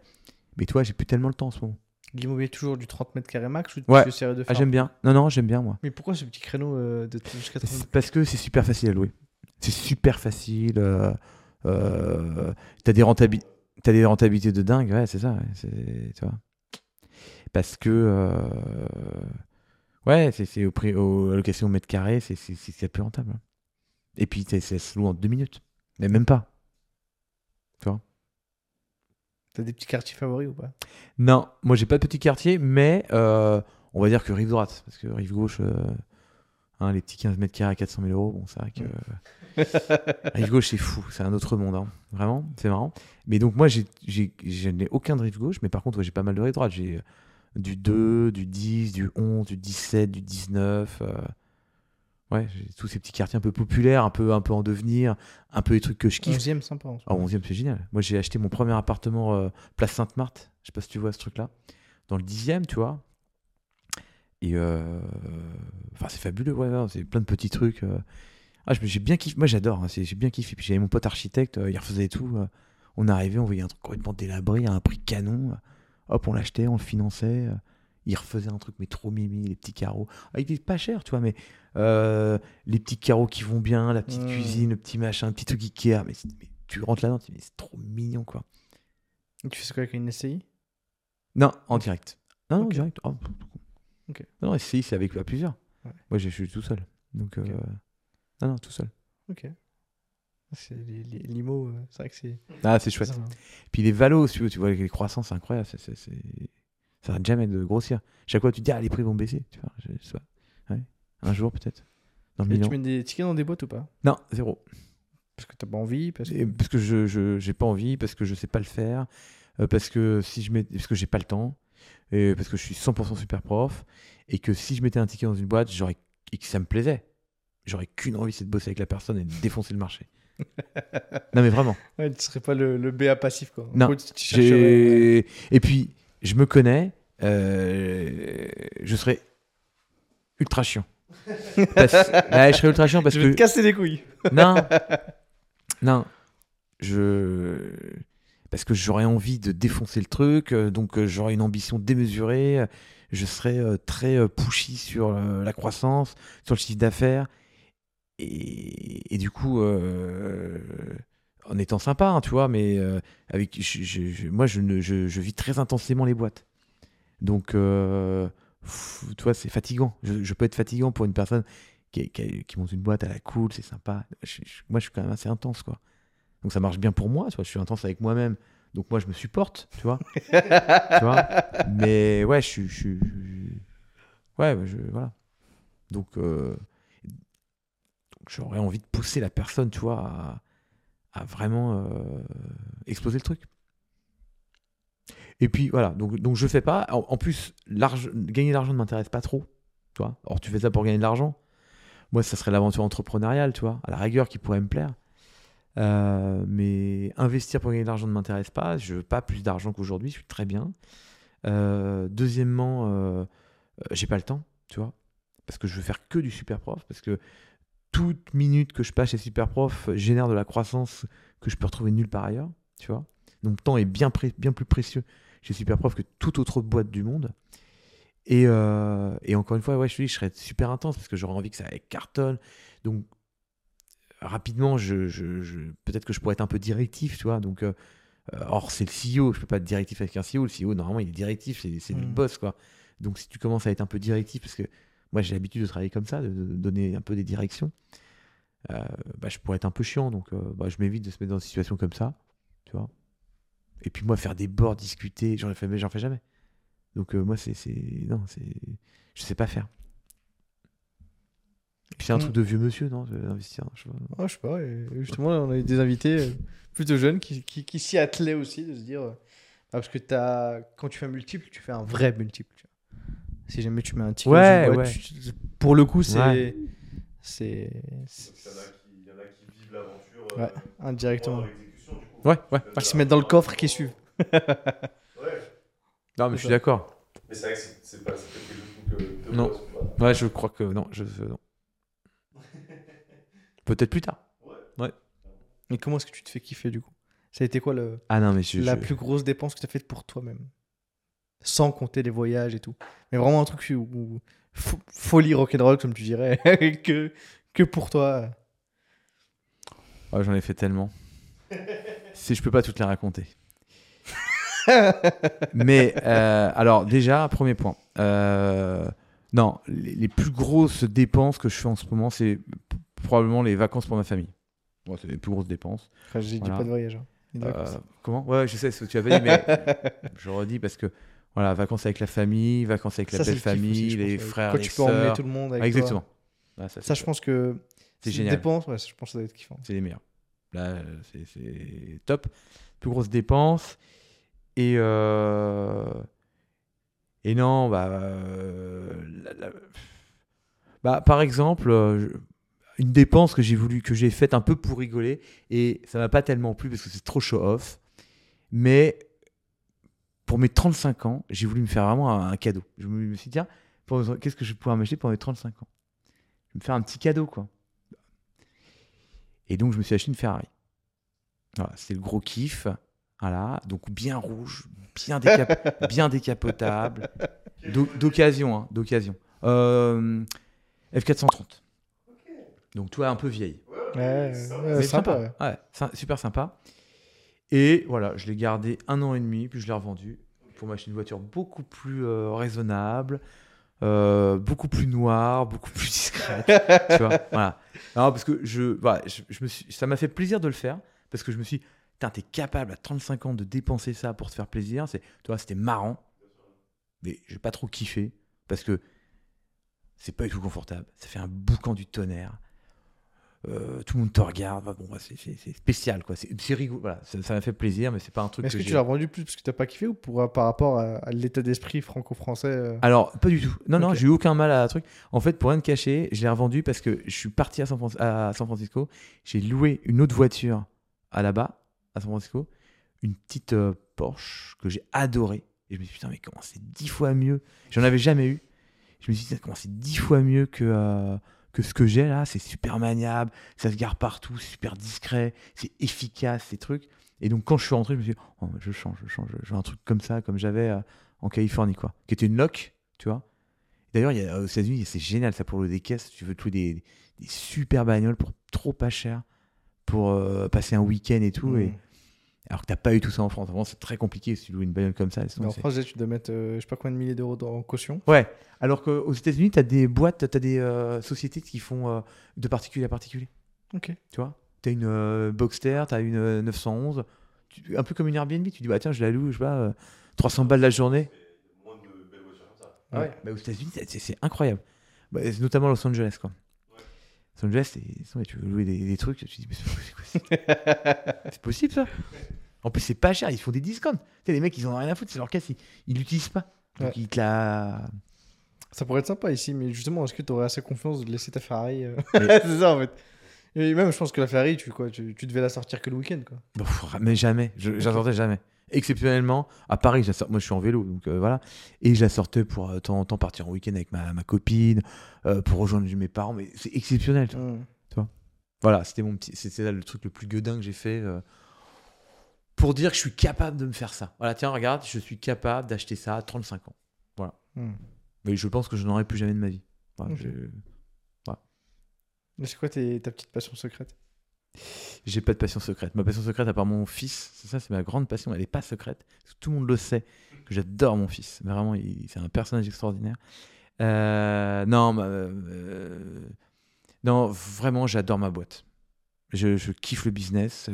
Mais toi, j'ai plus tellement le temps en ce moment. L'immobilier toujours du 30 mètres carrés max ou Ouais. de Ah, j'aime bien. Non, non, j'aime bien moi. Mais pourquoi ce petit créneau euh, de jusqu'à 30 C'est Parce que c'est super facile à louer. C'est super facile. Euh, t'as des rentabi- t'as des rentabilités de dingue, ouais, c'est ça. ouais, tu vois. Parce que euh, ouais, c'est c'est au prix, aux allocations au mètre carré, c'est plus rentable. Et puis c'est- ça se loue en deux minutes, mais même pas. T'as des petits quartiers favoris ou pas? Non, moi j'ai pas de petit quartier, mais euh, on va dire que rive droite, parce que rive gauche, euh, hein, les petits 15 mètres carrés à 400 000 euros, bon, c'est vrai que. rive gauche, c'est fou, c'est un autre monde, hein. vraiment, c'est marrant. Mais donc, moi, j'ai, j'ai, je n'ai aucun de rive gauche, mais par contre, ouais, j'ai pas mal de rive droite. J'ai du 2, du 10, du 11, du 17, du 19. euh, Ouais, tous ces petits quartiers un peu populaires, un peu, un peu en devenir, un peu les trucs que je kiffe. 11e, sympa. en Ah, 11e, c'est génial. Moi, j'ai acheté mon premier appartement euh, place Sainte-Marthe. Je sais pas si tu vois ce truc-là. Dans le 10e, tu vois. Et euh, enfin, c'est fabuleux, ouais, ouais, c'est plein de petits trucs. euh. Ah, j'ai bien kiffé. Moi, j'adore. hein, j'ai bien kiffé. Puis j'avais mon pote architecte, il refaisait tout. On arrivait, on voyait un truc complètement délabré à un prix canon. Hop, on l'achetait, on le finançait. euh, il refaisaient un truc, mais trop mimi, les petits carreaux. Ah, il était pas cher, tu vois, mais euh, les petits carreaux qui vont bien, la petite Mm. cuisine, le petit machin, le petit truc Ikea. Mais, mais tu rentres là-dedans, tu te dis, mais c'est trop mignon, quoi. Tu fais ça quoi avec une SCI Non, en direct. Non, non, en direct. Oh. Non, non, SCI, c'est avec à plusieurs. Ouais. Moi, je suis tout seul. Donc, euh, non, non, tout seul. Ok. C'est les, les limo, euh, c'est vrai que c'est. Ah, c'est chouette. ça, hein. Puis les valos, tu vois, avec les croissants, c'est incroyable. c'est- c'est- c'est- Ça arrête jamais de grossir. Chaque fois, tu te dis, ah, les prix vont baisser. Tu vois, je, je sais pas. Ouais. Un jour, peut-être. Dans le tu mets des tickets dans des boîtes ou pas? Non, zéro. Parce que t'as pas envie parce que... Et parce que je je- j'ai pas envie, parce que je sais pas le faire, euh, parce que si je mets, parce que j'ai pas le temps, et parce que je suis 100% super prof, et que si je mettais un ticket dans une boîte, j'aurais et que ça me plaisait, j'aurais qu'une envie, c'est de bosser avec la personne et de défoncer le marché. non mais vraiment. Ouais, tu serais pas le, le BA passif quoi. En Non, tu- et puis je me connais, euh, je serais ultra chiant. Parce... Ouais, je serais ultra chiant parce Je vais que te casser les couilles. non, non, je parce que j'aurais envie de défoncer le truc, euh, donc euh, j'aurais une ambition démesurée. Je serais très pushy sur la croissance, sur le chiffre d'affaires, et, et du coup, euh, en étant sympa, hein, tu vois, mais euh, avec, je- je- je- moi, je, ne, je, vis très intensément les boîtes, donc euh, pff, tu vois, c'est fatigant. Je, peux être fatigant pour une personne qui, qui- qui monte une boîte à la cool, c'est sympa. Moi, je suis quand même assez intense, quoi. Donc ça marche bien pour moi, tu vois. Je suis intense avec moi-même, donc moi, je me supporte, tu vois. tu vois. Mais ouais, je suis, ouais, bah, voilà. Donc j'aurais envie de pousser la personne, tu vois, à, vraiment euh, exploser le truc. Et puis voilà, donc, donc je fais pas. En, plus, gagner de l'argent ne m'intéresse pas trop. Tu vois. Or, tu fais ça pour gagner de l'argent. Moi, ça serait l'aventure entrepreneuriale, tu vois, à la rigueur qui pourrait me plaire. Euh, mais investir pour gagner de l'argent ne m'intéresse pas. Je veux pas plus d'argent qu'aujourd'hui, je suis très bien. Euh, deuxièmement, euh, j'ai pas le temps, tu vois, parce que je veux faire que du super prof, parce que toute minute que je passe chez super prof génère de la croissance que je peux retrouver nulle part ailleurs, tu vois. Donc, le temps est bien, plus précieux chez super prof que toute autre boîte du monde. Et, euh, et encore une fois, ouais, je te dis, je serais super intense parce que j'aurais envie que ça cartonne. Donc, rapidement, je, je- je- peut-être que je pourrais être un peu directif, tu vois. Donc, euh, or, c'est le CEO, je peux pas être directif avec un CEO. Le CEO, normalement, il est directif, c'est lui le Mm. boss, quoi. Donc, si tu commences à être un peu directif, parce que moi, j'ai l'habitude de travailler comme ça, de, de donner un peu des directions, euh, bah, je pourrais être un peu chiant. Donc, euh, bah, je m'évite de se mettre dans une situation comme ça, tu vois. Et puis, moi, faire des bords, discuter, j'en fais, j'en fais jamais. Donc, euh, moi, c'est. Non, c'est. Je sais pas faire. C'est un Mm. truc de vieux monsieur, non D'investir. je sais pas. Ah, je sais pas. et justement, on a eu des invités plutôt jeunes qui, qui, qui s'y attelaient aussi de se dire. ah, parce que as, quand tu fais un multiple, tu fais un vrai multiple. tu. Si jamais tu mets un ticket Ouais, ouais. tu- pour le coup, c'est. Ouais. C'est. il y en a qui, qui vivent l'aventure Ouais, euh, indirectement. du coup. Ouais, ouais. Ils se mettent dans le coffre et qui suivent. Ouais. Non, mais je suis d'accord. Mais c'est vrai que c'est c'est pas c'est pas quelque chose que. que Non. voilà. Ouais, je crois que non. Je, non. Peut-être plus tard. Mais comment est-ce que tu te fais kiffer du coup? Ça a été quoi le, Ah non, mais je. la je- plus grosse dépense que tu as faite pour toi-même? Sans compter les voyages et tout. Mais vraiment un truc où, où- fo- folie rock'n'roll, comme tu dirais, que, que pour toi. Ah, J'en ai fait tellement. si je peux pas toutes les raconter. Mais euh, alors déjà, premier point. Euh, non, les, les plus grosses dépenses que je fais en ce moment, c'est probablement les vacances pour ma famille. C'est les plus grosses dépenses. Enfin, j'ai dit Voilà. pas de voyage. hein. Euh, comment? Ouais, je sais ce que tu avais dit, mais je redis parce que voilà, vacances avec la famille, vacances avec la belle famille, les pense, frères, Quand les tu peux emmener tout le monde avec Ah, exactement. toi. Ah, ça, je pense que C'est génial. dépense, ouais, je pense que ça doit être kiffant. C'est les meilleurs. Là, c'est- top. Plus grosse dépense. Et, euh, et non, bah, euh, la- la- bah, par exemple, euh, une dépense que j'ai voulu, que j'ai faite un peu pour rigoler, et ça m'a pas tellement plu parce que c'est trop show-off. Mais pour mes 35 ans, j'ai voulu me faire vraiment un, un cadeau. Je me suis dit, qu'est-ce que je vais pouvoir m'acheter pour mes 35 ans? Je vais me faire un petit cadeau, quoi. Et donc, je me suis acheté une Ferrari. Voilà, c'était le gros kiff. Voilà, donc bien rouge, bien, décap- bien décapotable, d'o- d'occasion, hein, d'occasion. Euh, F430. Donc toi un peu vieille. Ouais, sympa. ouais. Super sympa. Et voilà, je l'ai gardé un an et demi, puis je l'ai revendu pour m'acheter une voiture beaucoup plus euh, raisonnable, euh, beaucoup plus noire, beaucoup plus discrète. tu vois, voilà. Non, parce que je, voilà, je, me suis, ça m'a fait plaisir de le faire, parce que je me suis dit, t'es capable à 35 ans de dépenser ça pour te faire plaisir. C'est, toi, c'était marrant, mais j'ai pas trop kiffé, parce que c'est pas du tout confortable. Ça fait un boucan du tonnerre. Euh, tout le monde te regarde. Bon, bah, c'est, spécial, quoi. C'est, rigolo. Voilà, ça, m'a fait plaisir, mais c'est pas un truc Est-ce que, que, tu l'as vendu plus parce que t'as pas kiffé ou pour, par rapport à, à l'état d'esprit franco-français euh Alors, pas du tout. Non, non, j'ai eu aucun mal à un truc. En fait, pour rien te cacher, je l'ai revendu parce que je suis parti à San, Fran- à San Francisco. J'ai loué une autre voiture à là-bas, à San Francisco. Une petite euh, Porsche que j'ai adorée. Et je me suis dit, putain, mais comment c'est dix fois mieux? J'en avais jamais eu. Je me suis dit, comment c'est dix fois mieux que, euh, que ce que j'ai là C'est super maniable, ça se gare partout, super discret, c'est efficace, ces trucs. Et donc, quand je suis rentré, je me suis dit, oh, je change, je change. Je veux un truc comme ça, comme j'avais euh, en Californie, quoi. Qui était une lock, tu vois. D'ailleurs, il y a- aux États-Unis, c'est génial ça pour le des caisses. Tu veux trouver des, super bagnoles pour trop pas cher pour euh, passer un week-end et tout. Et, alors que t'as pas eu tout ça en France. Vraiment, c'est très compliqué si tu loues une bagnole comme ça. En France, tu dois mettre euh, je sais pas combien de milliers d'euros en caution. Ouais. Alors qu'aux États-Unis, t'as des boîtes, t'as des euh, sociétés qui font euh, de particulier à particulier. Ok. Tu vois? T'as une euh, Boxster, t'as une euh, 911. tu- un peu comme une Airbnb. Tu dis, bah tiens, je la loue, je sais pas, euh, 300 balles la journée. Moins de belles voitures comme ça. Ouais? Bah, aux États-Unis, c'est- incroyable. Bah, notamment Los Angeles, quoi. Los Angeles, ouais, tu veux louer des, des trucs, tu te dis, mais c'est possible, ça En plus, c'est pas cher, ils font des discounts. Tu sais, les mecs, ils en ont rien à foutre, c'est leur caisse, ils l'utilisent pas. Donc, Ouais. ils te la. Ça pourrait être sympa ici, mais justement, est-ce que tu aurais assez confiance de laisser ta Ferrari euh, Mais- C'est ça en fait. Et même, je pense que la Ferrari, tu, quoi, tu, tu devais la sortir que le week-end. Quoi. Mais jamais, sortais jamais. Exceptionnellement, à Paris, je la sors- moi je suis en vélo, donc euh, voilà. Et je la sortais pour euh, temps en temps partir en week-end avec ma, ma copine, euh, pour rejoindre mes parents, mais c'est exceptionnel. tu vois. Hmm. Voilà, c'était mon petit, c'était là le truc le plus gueudin que j'ai fait pour dire que je suis capable de me faire ça. Voilà, tiens, regarde, je suis capable d'acheter ça à 35 ans. Hmm. Mais je pense que je n'aurai plus jamais de ma vie. Voilà, c'est quoi ta petite passion secrète? J'ai pas de passion secrète. Ma passion secrète, à part mon fils, c'est ça, c'est ma grande passion. Elle n'est pas secrète. Tout le monde le sait que j'adore mon fils. Vraiment, c'est un personnage extraordinaire. Euh, non, euh, non, vraiment, j'adore ma boîte. Je, kiffe le business.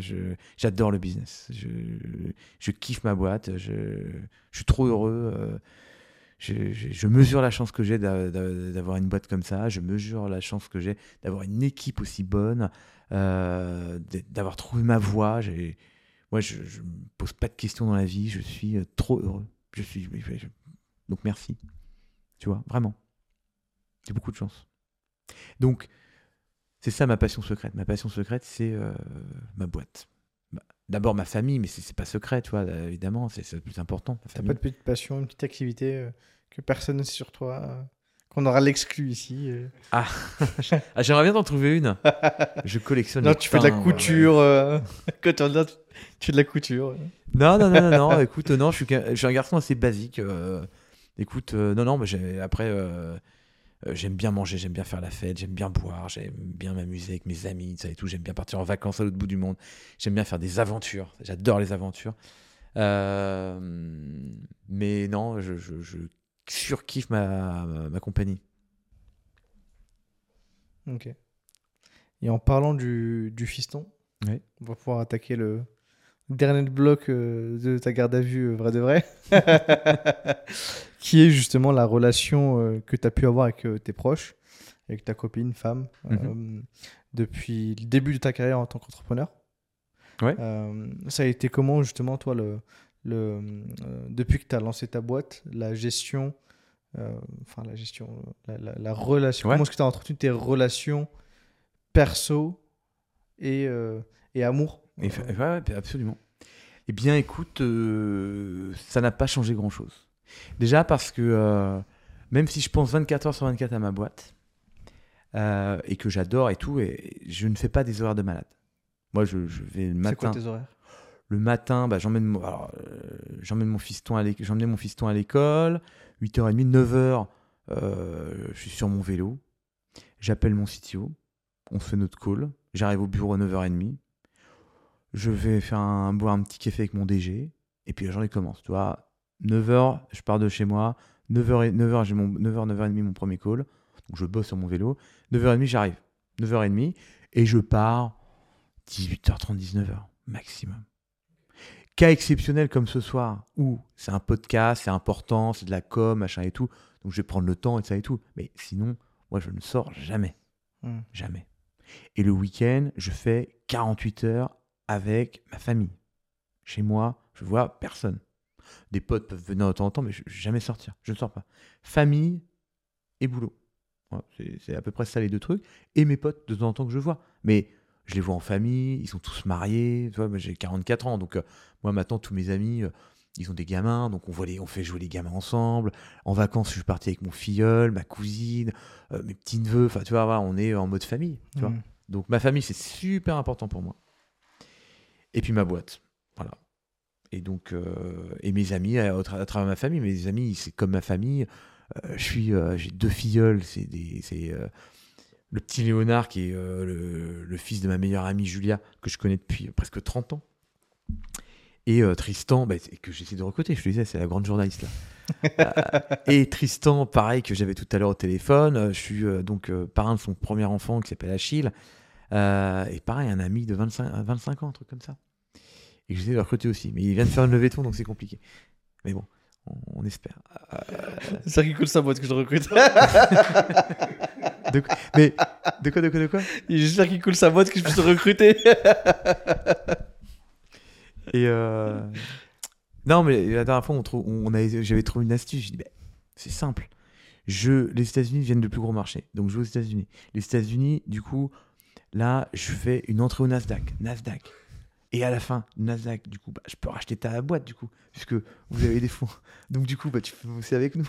J'adore le business. Je, kiffe ma boîte. Je, je suis trop heureux. euh, je, mesure la chance que j'ai d'a- d'a- d'avoir une boîte comme ça. Je mesure la chance que j'ai d'avoir une équipe aussi bonne euh, d'avoir trouvé ma voie. Moi, je, je me pose pas de questions dans la vie. Je suis euh, trop heureux. Je suis, donc merci. Tu vois, vraiment. J'ai beaucoup de chance. Donc, c'est ça ma passion secrète. Ma passion secrète, c'est euh, ma boîte. D'abord ma famille, mais c'est pas secret, tu vois, évidemment, c'est le plus important. T'as pas de petite passion, une petite activité euh, que personne ne sait sur toi euh, Qu'on aura l'exclu ici euh. Ah, j'aimerais bien t'en trouver une. Je collectionne. Non, tu fais de la couture. Quand reviens, tu fais de la couture. Non, non, non, non, non, écoute, non, je suis, je suis un garçon assez basique. écoute, non, non, mais après, j'aime bien manger, j'aime bien faire la fête, j'aime bien boire, j'aime bien m'amuser avec mes amis, ça et tout. J'aime bien partir en vacances à l'autre bout du monde. J'aime bien faire des aventures. J'adore les aventures. Euh, mais non, je, je, je surkiffe ma, ma, ma compagnie. Ok. Et en parlant du, du fiston, on va pouvoir attaquer le dernier bloc euh, de ta garde à vue, euh, vrai de vrai, qui est justement la relation euh, que tu as pu avoir avec tes proches, avec ta copine, femme, euh, depuis le début de ta carrière en tant qu'entrepreneur. Ouais. Ça a été comment justement, toi, le, le, depuis que tu as lancé ta boîte, la gestion, enfin la gestion, la, la- la relation, Ouais. comment est-ce que tu as entretenu tes relations perso et, et amour? Et ouais, absolument. Eh bien, écoute, euh, ça n'a pas changé grand-chose. Déjà parce que euh, même si je pense 24 heures sur 24 à ma boîte euh, et que j'adore et tout, et je ne fais pas des horaires de malade. Moi, je, je vais le C'est quoi matin. tes horaires? Le matin, bah, j'emmène mon, alors, j'emmène mon fiston à l'éc- j'emmenais mon fiston à l'école. 8h30, 9h, euh, je suis sur mon vélo. J'appelle mon CTO. On se fait notre call. J'arrive au bureau à 9h30. Je vais faire un, boire un petit café avec mon DG. Et puis la journée commence. Tu vois, 9h, je pars de chez moi. 9h, 9h j'ai mon 9h, 9h30 mon premier call. Donc je bosse sur mon vélo. 9h30, j'arrive. 9h30. Et je pars 18h30, 19h maximum. Cas exceptionnel comme ce soir, où c'est un podcast, c'est important, c'est de la com, machin et tout. Donc je vais prendre le temps et ça et tout. Mais sinon, moi je ne sors jamais. Hmm. Jamais. Et le week-end, je fais 48 heures avec ma famille. Chez moi, je vois personne. Des potes peuvent venir de temps en temps, mais je ne vais jamais sortir. Je ne sors pas. Famille et boulot. Voilà, c'est à peu près ça les deux trucs. Et mes potes, de temps en temps que je vois. Mais je les vois en famille, ils sont tous mariés. J'ai 44 ans, donc euh, moi maintenant, tous mes amis, euh, ils ont des gamins, donc on, voit les, on fait jouer les gamins ensemble. En vacances, je suis parti avec mon filleul, ma cousine, euh, mes petits-neveux. Enfin, tu vois, voilà, on est en mode famille. Tu vois. Hmm. Donc ma famille, c'est super important pour moi. Et puis ma boîte. Voilà. Et donc, euh, et mes amis, à, travers ma famille, mes amis, c'est comme ma famille. Euh, je suis, euh, j'ai deux filleuls, c'est c'est le petit Léonard qui est le, fils de ma meilleure amie Julia que je connais depuis presque 30 ans. Et Tristan, bah, que j'essaie de recruter, je te disais, c'est la grande journaliste et Tristan, pareil que j'avais tout à l'heure au téléphone, je suis donc parrain de son premier enfant qui s'appelle Achille. Et pareil, un ami de 25, 25 ans, un truc comme ça. Et que j'essaie de le recruter aussi. Mais il vient de faire une levée de fonds, donc c'est compliqué. Mais bon, on, on espère. Euh, C'est ça qui coule sa boîte que je recrute. de quoi- mais de quoi, de quoi, de quoi? J'espère qu'il coule sa boîte que je puisse le recruter. Et euh, non, mais la dernière fois, on trou- on j'avais trouvé une astuce. J'ai dit, bah, c'est simple. Je, les États-Unis viennent de plus gros marché. Donc, je vais aux États-Unis. Les États-Unis, du coup, là, je fais une entrée au Nasdaq. Nasdaq. Et à la fin, Nasdaq, du coup, bah, je peux racheter ta boîte, du coup, puisque vous avez des fonds. Donc, du coup, bah, tu peux bosser avec nous.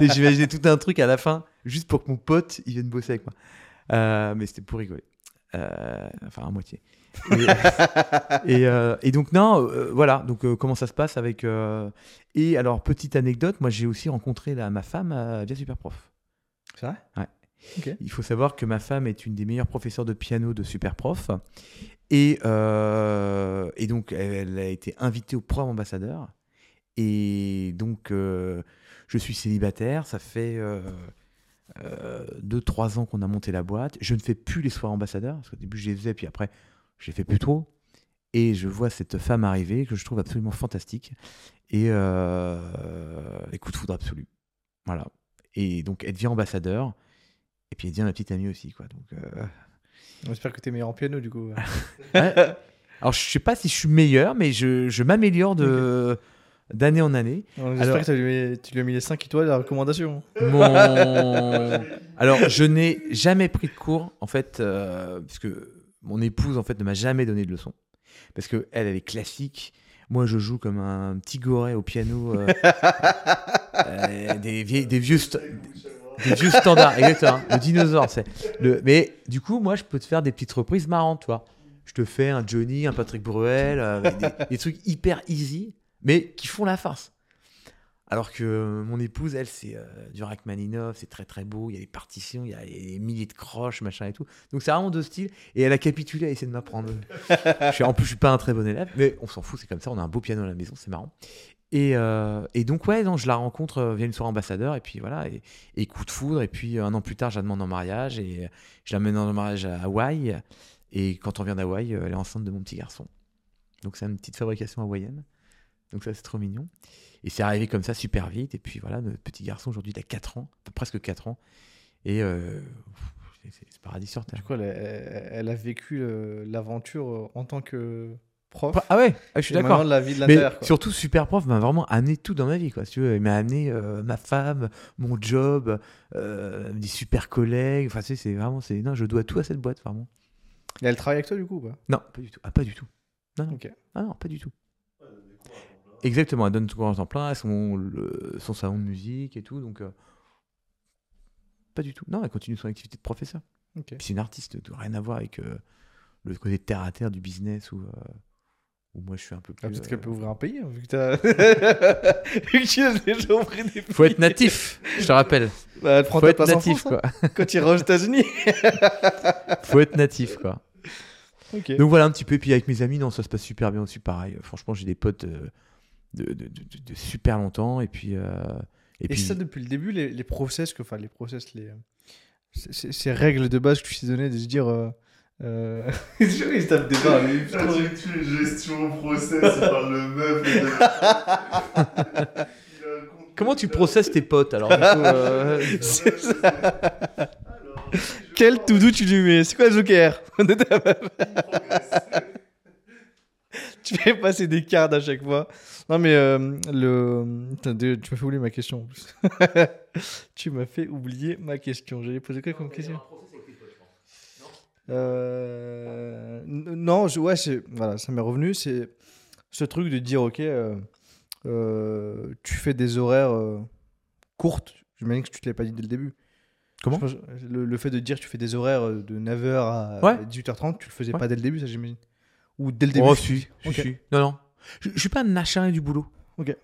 J'imaginais tout un truc à la fin, juste pour que mon pote, il vienne bosser avec moi. Euh, mais c'était pour rigoler. Euh, enfin, à moitié. Et, et, euh, et donc non, voilà. Donc comment ça se passe avec Et alors petite anecdote, moi j'ai aussi rencontré la, ma femme via Superprof. C'est vrai? Ouais. Il faut savoir que ma femme est une des meilleures professeurs de piano de Superprof. Et, euh, et donc, elle a été invitée au programme ambassadeur. Et donc, euh, je suis célibataire. Ça fait 2-3 ans qu'on a monté la boîte. Je ne fais plus les soirs ambassadeurs. Parce qu'au début, je les faisais, puis après, je les fais plus trop. Et je vois cette femme arriver que je trouve absolument fantastique. Et euh, de foudre absolu. Voilà. Et donc, elle devient ambassadeur. Et puis, elle devient ma petite amie aussi. Quoi. Donc, euh, J'espère que t'es meilleur en piano du coup. Ouais. Alors, je sais pas si je suis meilleur, mais je, je m'améliore de d'année en année. J'espère que t'as lui- tu lui as mis les 5 étoiles à la recommandation. Mon... Alors, je n'ai jamais pris de cours, en fait, euh, puisque mon épouse, en fait, ne m'a jamais donné de leçons. Parce que elle, elle est classique. Moi, je joue comme un petit goret au piano. euh, euh, des, vieilles- des vieux... Des vieux standards. Le dinosaure, c'est. Le... Mais du coup, moi, je peux te faire des petites reprises marrantes, toi. Je te fais un Johnny, un Patrick Bruel, euh, des, trucs hyper easy, mais qui font la farce. Alors que mon épouse, elle, c'est euh, du Rachmaninoff, c'est très très beau, il y a des partitions, il y a des milliers de croches, machin et tout. Donc c'est vraiment deux styles. Et elle a capitulé à essayer de m'apprendre. en plus, je suis pas un très bon élève, mais on s'en fout, c'est comme ça, on a un beau piano à la maison, c'est marrant. Et, euh, et donc, ouais, non, je la rencontre euh, via une soirée ambassadeur, et puis voilà, et, et coup de foudre, et puis euh, un an plus tard, je la demande en mariage, et je l'amène en mariage à Hawaï, et quand on vient d'Hawaï, elle est enceinte de mon petit garçon. Donc c'est une petite fabrication hawaïenne. Donc ça, c'est trop mignon. Et c'est arrivé comme ça super vite, et puis voilà, notre petit garçon, aujourd'hui, il a 4 ans, enfin, presque 4 ans, et euh, c'est- paradis sur Terre. Du coup, elle, elle- a vécu l'aventure en tant que prof. Ah ouais, ah, je suis d'accord. la vie de Mais quoi. surtout, Super Prof m'a vraiment amené tout dans ma vie. Quoi. Si tu veux, il m'a amené euh, ma femme, mon job, euh, des super collègues. Enfin, tu sais, c'est vraiment. c'est Non, je dois tout à cette boîte, vraiment. Et elle travaille avec toi du coup ou pas? Non, pas du tout. Ah, pas du tout. Non, non. Ah non, pas du tout. Exactement, elle donne tout en temps plein, son, le- son salon de musique et tout, donc. euh, pas du tout. Non, elle continue son activité de professeur. C'est une artiste, rien à voir avec le côté terre à terre du business ou. Euh, Ou moi, je suis un peu plus. Ah, Peut-être euh, qu'elle peut ouvrir un pays, hein, vu que t'as. vu que tu as déjà ouvert des pays. Faut être natif, je te rappelle. Bah, elle prend Faut ta être place en natif, France, hein, quoi. quand tu iras aux États-Unis. Faut être natif, quoi. Donc voilà un petit peu. Et puis avec mes amis, non, ça se passe super bien aussi. Pareil, Euh, franchement, j'ai des potes euh, de, de, de- de- de super longtemps. Et puis. euh, et Et puis ça, depuis le début, les, les process, que, enfin, les process, les, euh, ces- ces ces règles de base que tu t'es donné, de se dire. Euh, euh... il se tape des barres, j'ai tué gestion, process, parle le meuf. Comment tu processes tes potes alors du coup, euh, C'est ça. Alors, Quel tout doux tu lui mets C'est quoi le Joker de ta meuf? Tu fais passer des cartes à chaque fois. Non, mais euh, le. Putain, tu m'as fait oublier ma question en plus. tu m'as fait oublier ma question. J'allais poser quoi comme question? Euh, non, je- ouais, voilà, ça m'est revenu. C'est ce truc de dire, ok, euh, euh, tu fais des horaires courtes. J'imagine que tu te l'as pas dit dès le début. Comment pense- le, le fait de dire tu fais des horaires de 9h à Ouais. 18h30, tu le faisais Ouais. pas dès le début, ça j'imagine. Ou dès le début. Oh, si, si, Ok. si. Non, non. Je, je suis pas un acharné du boulot.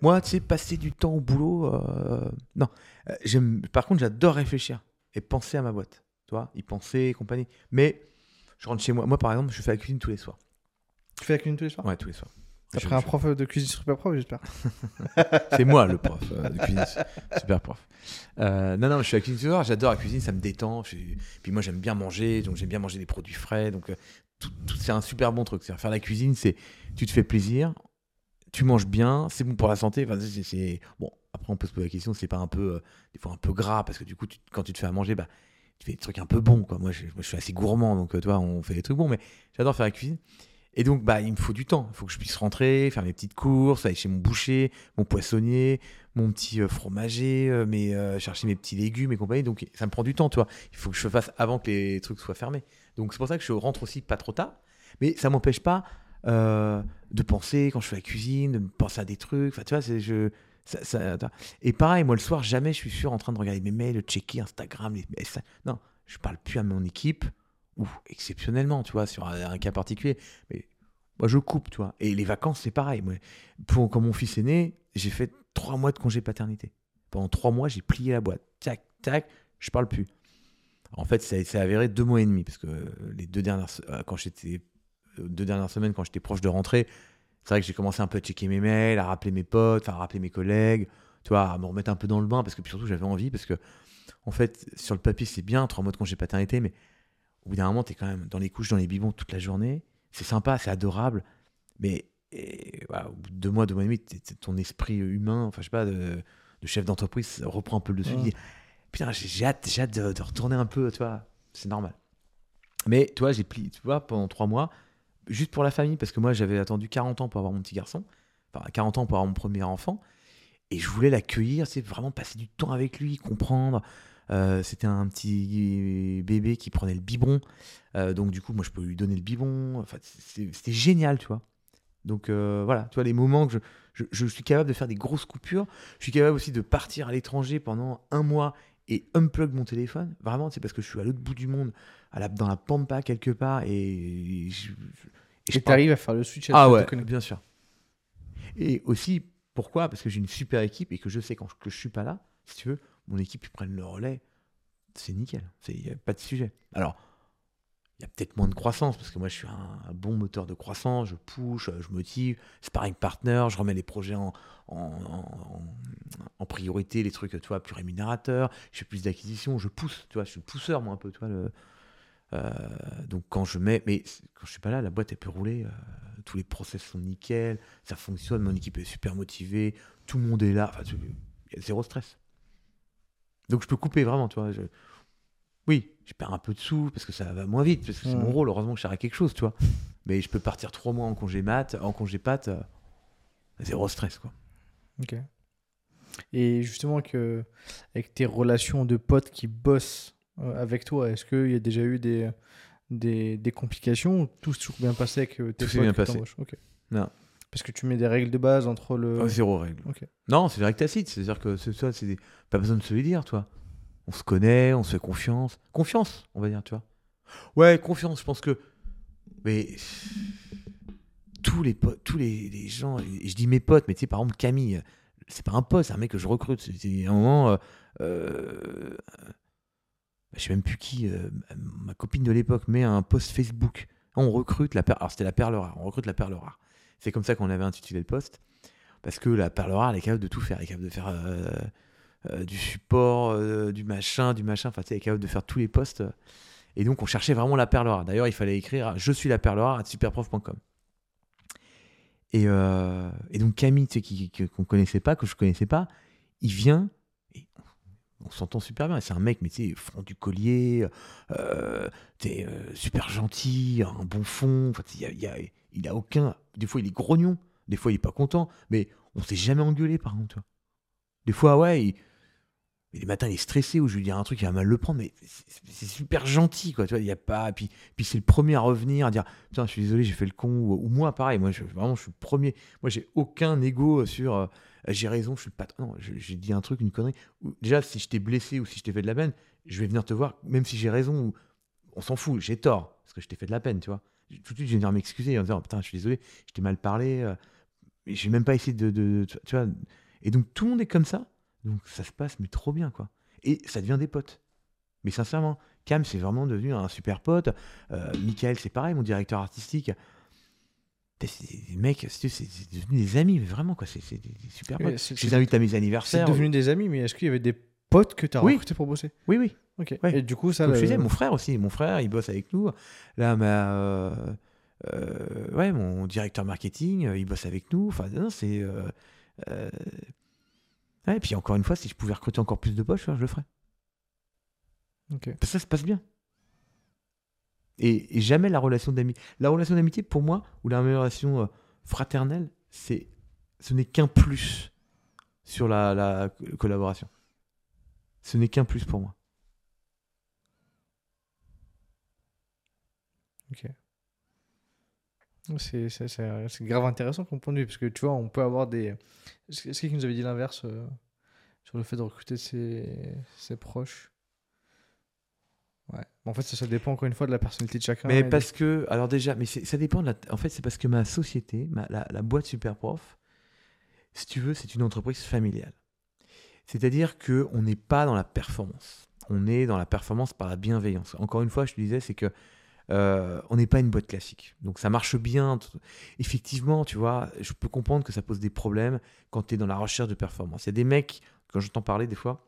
Moi, tu sais, passer du temps au boulot, euh, non. Euh, par contre, j'adore réfléchir et penser à ma boîte. Tu vois, y penser et compagnie. Mais je rentre chez moi. Moi, par exemple, je fais la cuisine tous les soirs. Tu fais la cuisine tous les soirs? Ouais, tous les soirs. T'as pris un prof de cuisine super prof, j'espère. C'est moi le prof euh, de cuisine, super prof. Euh, non, non, je suis à la cuisine tous les soirs, j'adore la cuisine, ça me détend. je suis- Puis moi, j'aime bien manger, donc j'aime bien manger des produits frais. Donc, euh, tout, tout- c'est un super bon truc. Faire la cuisine, c'est tu te fais plaisir, tu manges bien, c'est bon pour la santé. Enfin, c'est, Bon, après, on peut se poser la question, c'est pas un peu, des fois, un peu gras, parce que du coup, tu- quand tu te fais à manger, bah, tu fais des trucs un peu bons. Quoi. Moi, je, suis assez gourmand, donc euh, toi, on fait des trucs bons, mais j'adore faire la cuisine. Et donc, bah, il me faut du temps. Il faut que je puisse rentrer, faire mes petites courses, aller chez mon boucher, mon poissonnier, mon petit euh, fromager, euh, euh, chercher mes petits légumes et compagnie. Donc, ça me prend du temps, tu vois. Il faut que je le fasse avant que les trucs soient fermés. Donc, c'est pour ça que je rentre aussi pas trop tard. Mais ça m'empêche pas de penser quand je fais la cuisine, de penser à des trucs. Enfin, tu vois. Je, et pareil, moi, le soir, jamais je suis sûr en train de regarder mes mails, checker Instagram. Les, non, je parle plus à mon équipe ou exceptionnellement, tu vois, sur un, cas particulier. Mais moi, je coupe, tu vois. Et les vacances, c'est pareil. Moi, pour, quand mon fils est né, j'ai fait trois mois de congé paternité. Pendant trois mois, j'ai plié la boîte. Tac, tac, je parle plus. En fait, ça s'est avéré deux mois et demi, parce que les deux dernières, euh, quand euh, deux dernières semaines, quand j'étais proche de rentrer, c'est vrai que j'ai commencé un peu à checker mes mails, à rappeler mes potes, enfin, à rappeler mes collègues, tu vois, à me remettre un peu dans le bain, parce que puis surtout, j'avais envie, parce que, en fait, sur le papier, c'est bien, trois mois de congé paternité, mais au bout d'un moment, tu es quand même dans les couches, dans les bibons toute la journée. C'est sympa, c'est adorable, mais et, voilà, au bout de deux mois, deux mois et demi, t'es- t'es- ton esprit humain, enfin, je sais pas, de, de chef d'entreprise reprend un peu le dessus. Ouais. Putain, j'ai hâte, j'ai hâte de, de retourner un peu, tu vois, c'est normal. Mais, tu vois, j'ai plié, tu vois, pendant trois mois, juste pour la famille, parce que moi, j'avais attendu 40 ans pour avoir mon petit garçon, enfin, 40 ans pour avoir mon premier enfant, et je voulais l'accueillir, c'est vraiment passer du temps avec lui, comprendre. Euh, C'était un petit bébé qui prenait le biberon, euh, donc du coup, moi, je peux lui donner le biberon. Enfin, c'était génial, tu vois. Donc euh, voilà, tu vois, les moments que je, je suis capable de faire des grosses coupures, je suis capable aussi de partir à l'étranger pendant un mois et unplug mon téléphone. Vraiment, c'est parce que je suis à l'autre bout du monde, à la, dans la pampa quelque part, et je, et je à faire le switch. à ah ouais, bien sûr. Et aussi, pourquoi? Parce que j'ai une super équipe et que je sais quand je, que je suis pas là, si tu veux, mon équipe ils prennent le relais, c'est nickel, il n'y a pas de sujet. Alors, il y a peut-être moins de croissance parce que moi je suis un, bon moteur de croissance, je push, je motive, sparring partner, je remets les projets en, priorité, les trucs tu vois, plus rémunérateurs, je fais plus d'acquisition, je pousse, tu vois, je suis pousseur moi un peu, tu vois. Le, euh, donc quand je mets, mais quand je suis pas là, la boîte elle peut rouler, euh, tous les process sont nickel, ça fonctionne, mon équipe est super motivée, tout le monde est là, enfin, y a zéro stress. Donc je peux couper vraiment, tu vois. Oui, je perds un peu de sous parce que ça va moins vite, parce que c'est mon rôle, heureusement que je sers à quelque chose, tu vois. Mais je peux partir trois mois en congé mat, en congé pâte, euh, zéro stress, quoi. Ok. Et justement, que, avec tes relations de potes qui bossent euh, avec toi, est-ce qu'il y a déjà eu des, des, des complications ou tout s'est toujours bien passé avec euh, tes Tout s'est bien passé. t'embauches Ok. Non. Parce que tu mets des règles de base entre le. Oh, zéro règle. Ok. Non, c'est direct tacite, c'est-à-dire que c'est ça, c'est des- pas besoin de se le dire, toi. On se connaît, on se fait confiance. Confiance, on va dire, tu vois. Ouais, confiance, je pense que. Mais. Tous les potes, tous les, gens, je dis mes potes, mais tu sais, par exemple, Camille, c'est pas un pote, c'est un mec que je recrute. C'est un moment. euh, euh, je sais même plus qui, euh, ma copine de l'époque met un post Facebook. On recrute la perle. Alors c'était la perle rare. On recrute la perle rare. C'est comme ça qu'on avait intitulé le post. Parce que la perle rare, elle est capable de tout faire. Elle est capable de faire euh, du support, euh, du machin, du machin. Enfin, tu est capable de faire tous les posts. Et donc, on cherchait vraiment la perle rare. D'ailleurs, il fallait écrire Je suis la perle rare à superprof.com. Et, euh, et donc, Camille, tu sais, qu'on connaissait pas, que je connaissais pas, il vient. Et on s'entend super bien. C'est un mec, mais tu sais, front du collier, euh, t'es, super gentil, un bon fond. Enfin, tu y a- il a- aucun. Des fois, il est grognon. Des fois, il est pas content. Mais on s'est jamais engueulé, par contre. tu. Des fois, ouais, il, mais les matins, il est stressé ou je lui dis un truc, il va mal le prendre, mais c'est- super gentil, quoi. Tu vois, il y a pas. Puis, puis c'est le premier à revenir, à dire Putain, je suis désolé, j'ai fait le con. Ou, moi, pareil, moi, vraiment, je suis le premier. Moi, j'ai aucun ego sur euh, j'ai raison, je suis patron. Non, j'ai dit un truc, une connerie. Déjà, si je t'ai blessé ou si je t'ai fait de la peine, je vais venir te voir, même si j'ai raison on s'en fout, j'ai tort, parce que je t'ai fait de la peine, tu vois. Tout de suite, je vais venir m'excuser en disant Putain, je suis désolé, je t'ai mal parlé. euh, j'ai même pas essayé de, de- de- Tu vois. Et donc, tout le monde est comme ça. Donc, ça se passe, mais trop bien, quoi. Et ça devient des potes. Mais sincèrement, Cam, c'est vraiment devenu un super pote. Euh, Michael, c'est pareil, mon directeur artistique. C'est des mecs, c'est c'est- c'est devenu des amis, mais vraiment, quoi. C'est c'est des, des super potes. c'est- Je c'est- les invite à mes C'est anniversaires. devenu des amis, mais est-ce qu'il y avait des potes que tu as Oui. recrutés pour bosser? Oui, oui. Ok. Ouais. Et du coup, ça. Comme je disais, mon frère aussi. Mon frère, il bosse avec nous. Là, ma, euh, euh, ouais, mon directeur marketing, il bosse avec nous. Enfin, c'est. Ouais, et puis encore une fois, si je pouvais recruter encore plus de poches, je le ferais. Parce que ça se passe bien. Et, et jamais la relation d'amitié. La relation d'amitié, pour moi, ou la relation euh, fraternelle, c'est, ce n'est qu'un plus sur la, la collaboration. Ce n'est qu'un plus pour moi. Ok. C'est c'est- c'est- c'est grave intéressant comme point de vue, parce que tu vois, on peut avoir des. Est-ce qu'il nous avait dit l'inverse euh, sur le fait de recruter ses, ses proches Ouais. En fait, ça, ça dépend encore une fois de la personnalité de chacun. Mais parce que, alors déjà, mais ça dépend de la. En fait, c'est parce que ma société, ma- la, la boîte Superprof, si tu veux, c'est une entreprise familiale. C'est-à-dire que on n'est pas dans la performance. On est dans la performance par la bienveillance. Encore une fois, je te disais, c'est que euh, on n'est pas une boîte classique. Donc ça marche bien. Effectivement, tu vois, je peux comprendre que ça pose des problèmes quand tu es dans la recherche de performance. Il y a des mecs, quand j'entends parler des fois,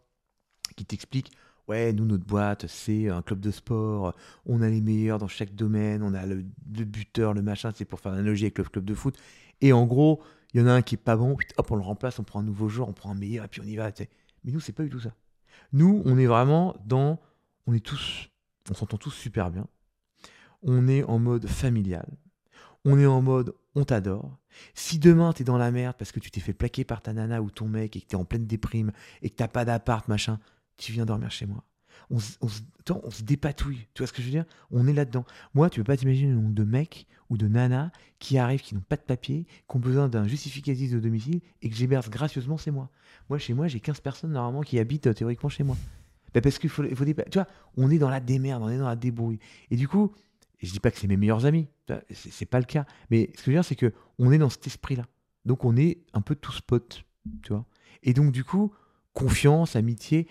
qui t'expliquent Ouais, nous, notre boîte, c'est un club de sport, on a les meilleurs dans chaque domaine, on a le, buteur, le machin, c'est pour faire l'analogie avec le club de foot. Et en gros, il y en a un qui est pas bon, hop, on le remplace, on prend un nouveau joueur, on prend un meilleur, et puis on y va. Mais nous, c'est pas du tout ça. Nous, on est vraiment dans. On est tous. On s'entend tous super bien. On est en mode familial. On est en mode on t'adore. Si demain t'es dans la merde parce que tu t'es fait plaquer par ta nana ou ton mec et que t'es en pleine déprime et que t'as pas d'appart, machin, tu viens dormir chez moi. On, se- on, se- dépatouille. Tu vois ce que je veux dire? On est là-dedans. Moi, tu peux pas t'imaginer le nombre de mecs ou de nanas qui arrivent, qui n'ont pas de papier, qui ont besoin d'un justificatif de domicile et que j'héberge gracieusement, c'est moi. Moi, chez moi, j'ai 15 personnes normalement qui habitent euh, théoriquement chez moi. Ben, parce qu'il faut, faut. Tu vois, on est dans la démerde, on est dans la débrouille. Et du coup, je dis pas que c'est mes meilleurs amis, c'est pas le cas. Mais ce que je veux dire, c'est que on est dans cet esprit-là. Donc on est un peu tous potes, tu vois. Et donc du coup, confiance, amitié.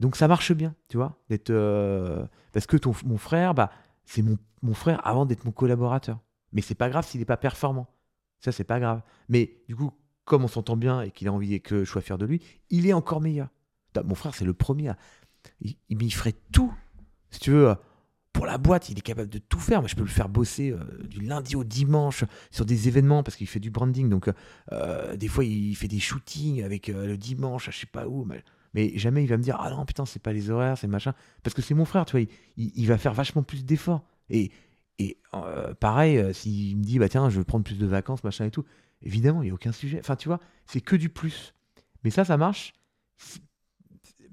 Donc ça marche bien, tu vois, d'être euh, parce que mon frère, bah c'est mon, frère avant d'être mon collaborateur. Mais c'est pas grave s'il n'est pas performant. Ça c'est pas grave. Mais du coup, comme on s'entend bien et qu'il a envie que je sois fier de lui, il est encore meilleur. T'as- Mon frère, c'est le premier. Il, il, ferait tout. Si tu veux, pour la boîte, il est capable de tout faire. Moi, je peux le faire bosser euh, du lundi au dimanche sur des événements parce qu'il fait du branding. Donc, euh, des fois, il fait des shootings avec euh, le dimanche, je sais pas où. Mais, mais jamais il va me dire Ah non, putain, c'est pas les horaires, c'est machin. Parce que c'est mon frère, tu vois. Il, va faire vachement plus d'efforts. Et, et pareil, s'il me dit Bah tiens, je veux prendre plus de vacances, machin et tout. Évidemment, il n'y a aucun sujet. Enfin, tu vois, c'est que du plus. Mais ça, ça marche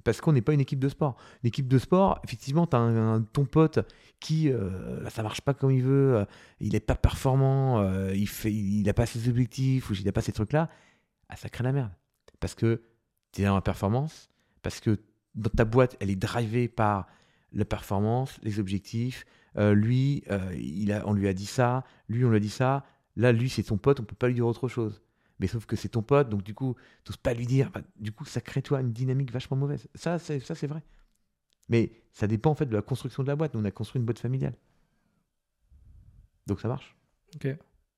parce qu'on n'est pas une équipe de sport. Une de sport, effectivement, tu as un, ton pote qui, euh, ça marche pas comme il veut, euh, il n'est pas performant, euh, il n'a pas ses objectifs, ou il n'a pas ces trucs-là, ah, ça crée la merde. Parce que tu es dans la performance, parce que dans ta boîte, elle est drivée par la performance, les objectifs. Euh, lui, on lui a dit ça, lui, on lui a dit ça. Là, lui, c'est ton pote, on peut pas lui dire autre chose. Mais sauf que c'est ton pote, donc du coup, t'oses pas lui dire. Bah, du coup, ça crée, toi, une dynamique vachement mauvaise. Ça, c'est, ça, c'est vrai. Mais ça dépend, en fait, de la construction de la boîte. Nous, on a construit une boîte familiale. Donc ça marche.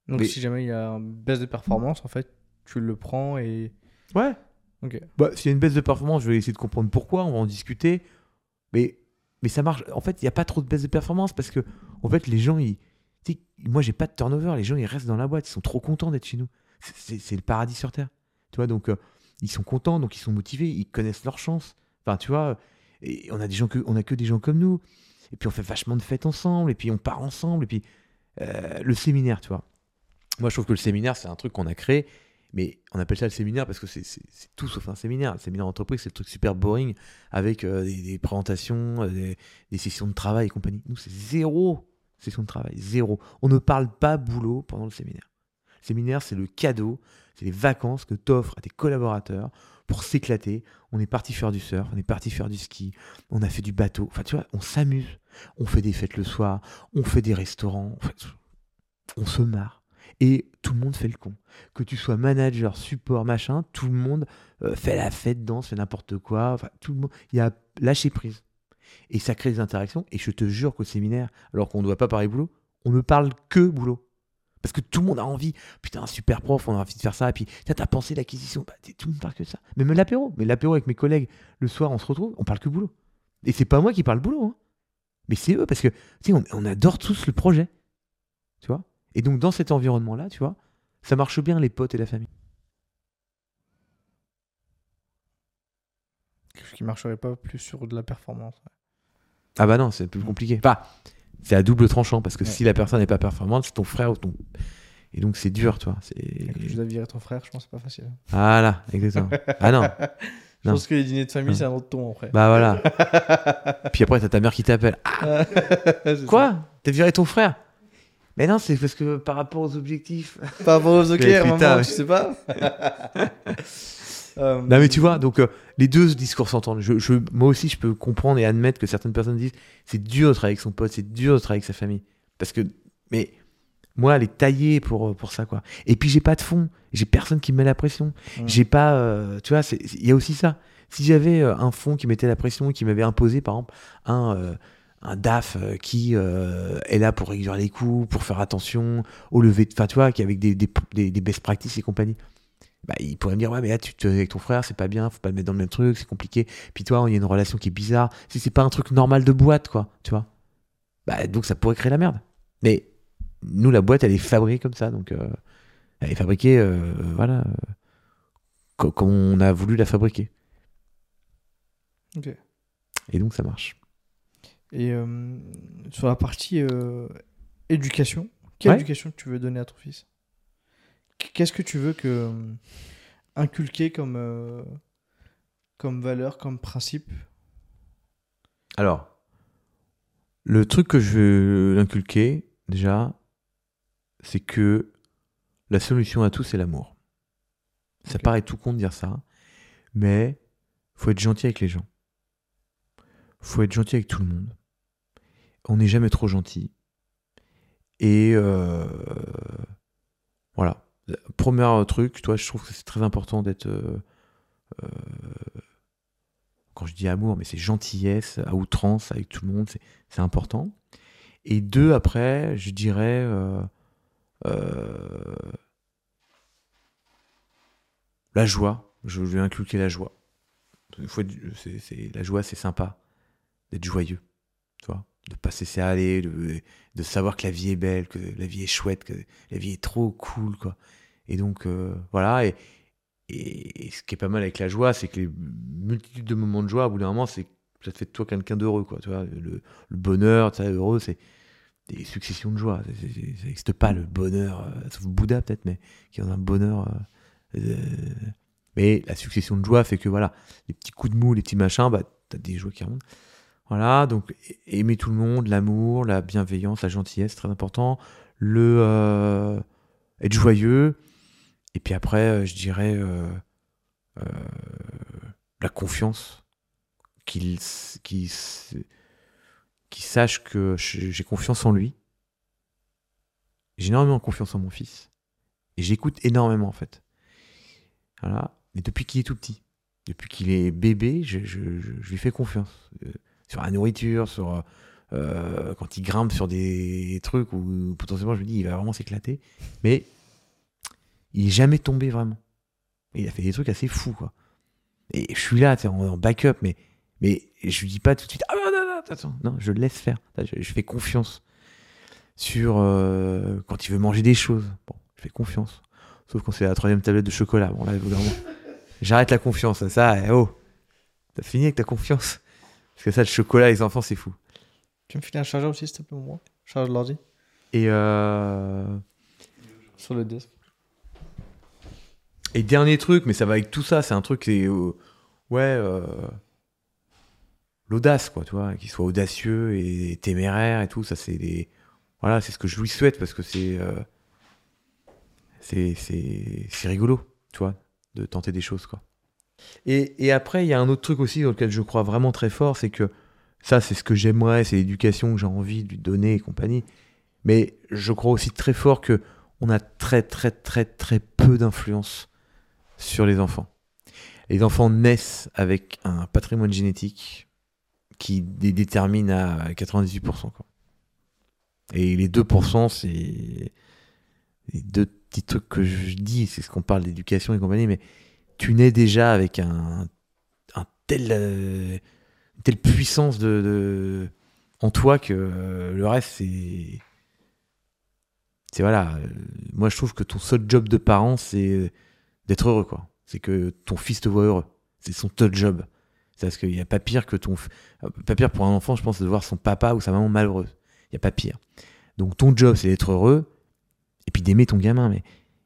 Donc Mais- si jamais il y a une baisse de performance, en fait, tu le prends et. Ouais. Ok. Bah, s'il y a une baisse de performance, je vais essayer de comprendre pourquoi, on va en discuter. Mais, mais ça marche. En fait, il n'y a pas trop de baisse de performance parce que, en fait, les gens, ils. moi, j'ai pas de turnover. Les gens, ils restent dans la boîte. Ils sont trop contents d'être chez nous. C'est- le paradis sur Terre. Tu vois, donc, euh, ils sont contents, donc ils sont motivés. Ils connaissent leur chance. Enfin, tu vois, et on a, des gens que, on a que des gens comme nous. Et puis, on fait vachement de fêtes ensemble. Et puis, on part ensemble. Et puis, euh, le séminaire, tu vois. Moi, je trouve que le séminaire, c'est un truc qu'on a créé. Mais on appelle ça le séminaire parce que c'est tout sauf un séminaire. Le séminaire d'entreprise, c'est le truc super boring avec euh, des, présentations, euh, des, des sessions de travail et compagnie. Nous, c'est zéro session de travail, zéro. On ne parle pas boulot pendant le séminaire. Séminaire, c'est le cadeau, c'est les vacances que tu offres à tes collaborateurs pour s'éclater. On est parti faire du surf, on est parti faire du ski, on a fait du bateau. Enfin, tu vois, on s'amuse. On fait des fêtes le soir, on fait des restaurants. On se marre. Et tout le monde fait le con que tu sois manager, support, machin, tout le monde euh, fait la fête, danse, fait n'importe quoi. Enfin, tout le monde, il y a lâcher prise. Et ça crée des interactions. Et je te jure qu'au séminaire, alors qu'on ne doit pas parler boulot, on ne parle que boulot. Parce que tout le monde a envie. Putain, un super prof, on a envie de faire ça. Et puis, t'as pensé l'acquisition. Bah, tout le monde parle que ça. Même l'apéro. Mais l'apéro avec mes collègues, le soir, on se retrouve, on parle que boulot. Et c'est pas moi qui parle boulot. hein. Mais c'est eux, parce que, tu sais, on, on adore tous le projet. Tu vois? Et donc, dans cet environnement-là, tu vois, ça marche bien, les potes et la famille. Quelque chose qui marcherait pas plus sur de la performance. Ah bah non, c'est plus compliqué. Enfin, c'est à double tranchant parce que Ouais. si la personne n'est pas performante, c'est ton frère ou ton. Et donc c'est dur, tu. C'est... Je dois virer ton frère, je pense que c'est pas facile. Voilà, exactement. ah non, Je Non. pense que les dîners de famille, c'est un autre ton après. bah voilà. Puis après, t'as ta mère qui t'appelle. Ah, quoi T'as viré ton frère Mais non, c'est parce que par rapport aux objectifs. Par rapport aux maman, putain, tu sais pas Euh, Non mais tu vois, donc euh, les deux discours s'entendent. Je, je- moi aussi, je peux comprendre et admettre que certaines personnes disent c'est dur de travailler avec son pote, c'est dur de travailler avec sa famille. Parce que, mais moi, elle est taillée pour, euh, pour ça, quoi. Et puis, j'ai pas de fond. J'ai personne qui me met la pression. J'ai pas, euh, tu vois, il y a aussi ça. Si j'avais un fond qui mettait la pression qui m'avait imposé, par exemple, un, un DAF qui euh, est là pour réduire les coûts, pour faire attention au lever enfin, tu vois, qui avec des, des, des, des best practices et compagnie. Bah, il pourrait me dire ouais mais là tu te avec ton frère c'est pas bien faut pas le mettre dans le même truc c'est compliqué. Puis toi il y a une relation qui est bizarre. Si c'est pas un truc normal de boîte quoi tu vois. Bah donc ça pourrait créer la merde. Mais nous la boîte elle est fabriquée comme ça donc euh, elle est fabriquée euh, voilà euh, co- comme on a voulu la fabriquer. Ok. et donc ça marche. Et sur la partie éducation, quelle Ouais. éducation tu veux donner à ton fils? Qu'est-ce que tu veux que euh, inculquer comme euh, comme valeur, comme principe? Alors, le truc que je veux l'inculquer, déjà, c'est que la solution à tout, c'est l'amour. Ça paraît tout con de dire ça, mais faut être gentil avec les gens. faut être gentil avec tout le monde. On n'est jamais trop gentil. Et euh, voilà. Premier truc, toi, je trouve que c'est très important d'être. euh, euh, quand je dis amour, mais c'est gentillesse à outrance avec tout le monde, c'est- important. Et deux, après, je dirais. euh, la joie. Je vais inculquer la joie. C'est- c'est- la joie, c'est sympa d'être joyeux. Tu vois de pas se laisser aller, de, savoir que la vie est belle, que la vie est chouette, que la vie est trop cool, quoi. Et donc, euh, voilà. Et, et, ce qui est pas mal avec la joie, c'est que les multitudes de moments de joie, au bout d'un moment, c'est ça te fait de toi quelqu'un d'heureux, quoi. Tu vois, le, bonheur, tu heureux, c'est des successions de joie. Ça n'existe pas le bonheur, euh, sauf Bouddha peut-être, mais qui est dans un bonheur. euh, mais la succession de joie fait que voilà, les petits coups de mou, les petits machins, bah, t'as des joies qui remontent. Voilà, donc aimer tout le monde, l'amour, la bienveillance, la gentillesse, très important. Le euh, être joyeux. Et puis après, euh, je dirais euh, la confiance. Qu'il qu'il sache que j'ai confiance en lui. j'ai énormément confiance en mon fils. Et j'écoute énormément, en fait. Voilà. Et depuis qu'il est tout petit, depuis qu'il est bébé, je- je- je lui fais confiance. Euh, sur la nourriture, sur. euh, quand il grimpe sur des trucs où potentiellement je me dis il va vraiment s'éclater. Mais il est jamais tombé vraiment. Il a fait des trucs assez fous, quoi. Et je suis là, en, en backup, mais, mais je lui dis pas tout de suite Ah non, non, non, non, je le laisse faire. Je, fais confiance sur euh, quand il veut manger des choses. Bon, je fais confiance. Sauf quand c'est la troisième tablette de chocolat. Bon, là, j'arrête la confiance. Ça, eh, oh, t'as fini avec ta confiance? Parce que ça, le chocolat, les enfants, c'est fou. Tu me files un chargeur aussi, s'il te plaît, moi Charge l'ordi Et, euh, sur le desk. et dernier truc, mais ça va avec tout ça, c'est un truc, c'est. euh, ouais. euh, L'audace, quoi, tu vois, qu'il soit audacieux et téméraire et tout, ça, c'est des. Voilà, c'est ce que je lui souhaite parce que euh, c'est, c'est rigolo, tu vois, de tenter des choses, quoi. Et, après, il y a un autre truc aussi dans lequel je crois vraiment très fort, c'est que ça, c'est ce que j'aimerais, c'est l'éducation que j'ai envie de lui donner et compagnie. Mais je crois aussi très fort que on a très, très, très, très peu d'influence sur les enfants. Les enfants naissent avec un patrimoine génétique qui les détermine à 98%. Quoi. Et les 2%, c'est les deux petits trucs que je dis, c'est ce qu'on parle d'éducation et compagnie, mais tu nais déjà avec un, euh, une telle puissance de, en toi que euh, le reste, c'est. C'est voilà. euh, moi, je trouve que ton seul job de parent, c'est d'être heureux, quoi. C'est que ton fils te voit heureux. C'est son seul job. C'est parce qu'il n'y a pas pire que ton. Pas pire pour un enfant, je pense, de voir son papa ou sa maman malheureuse. Il n'y a pas pire. Donc, ton job, c'est d'être heureux et puis d'aimer ton gamin. Mais,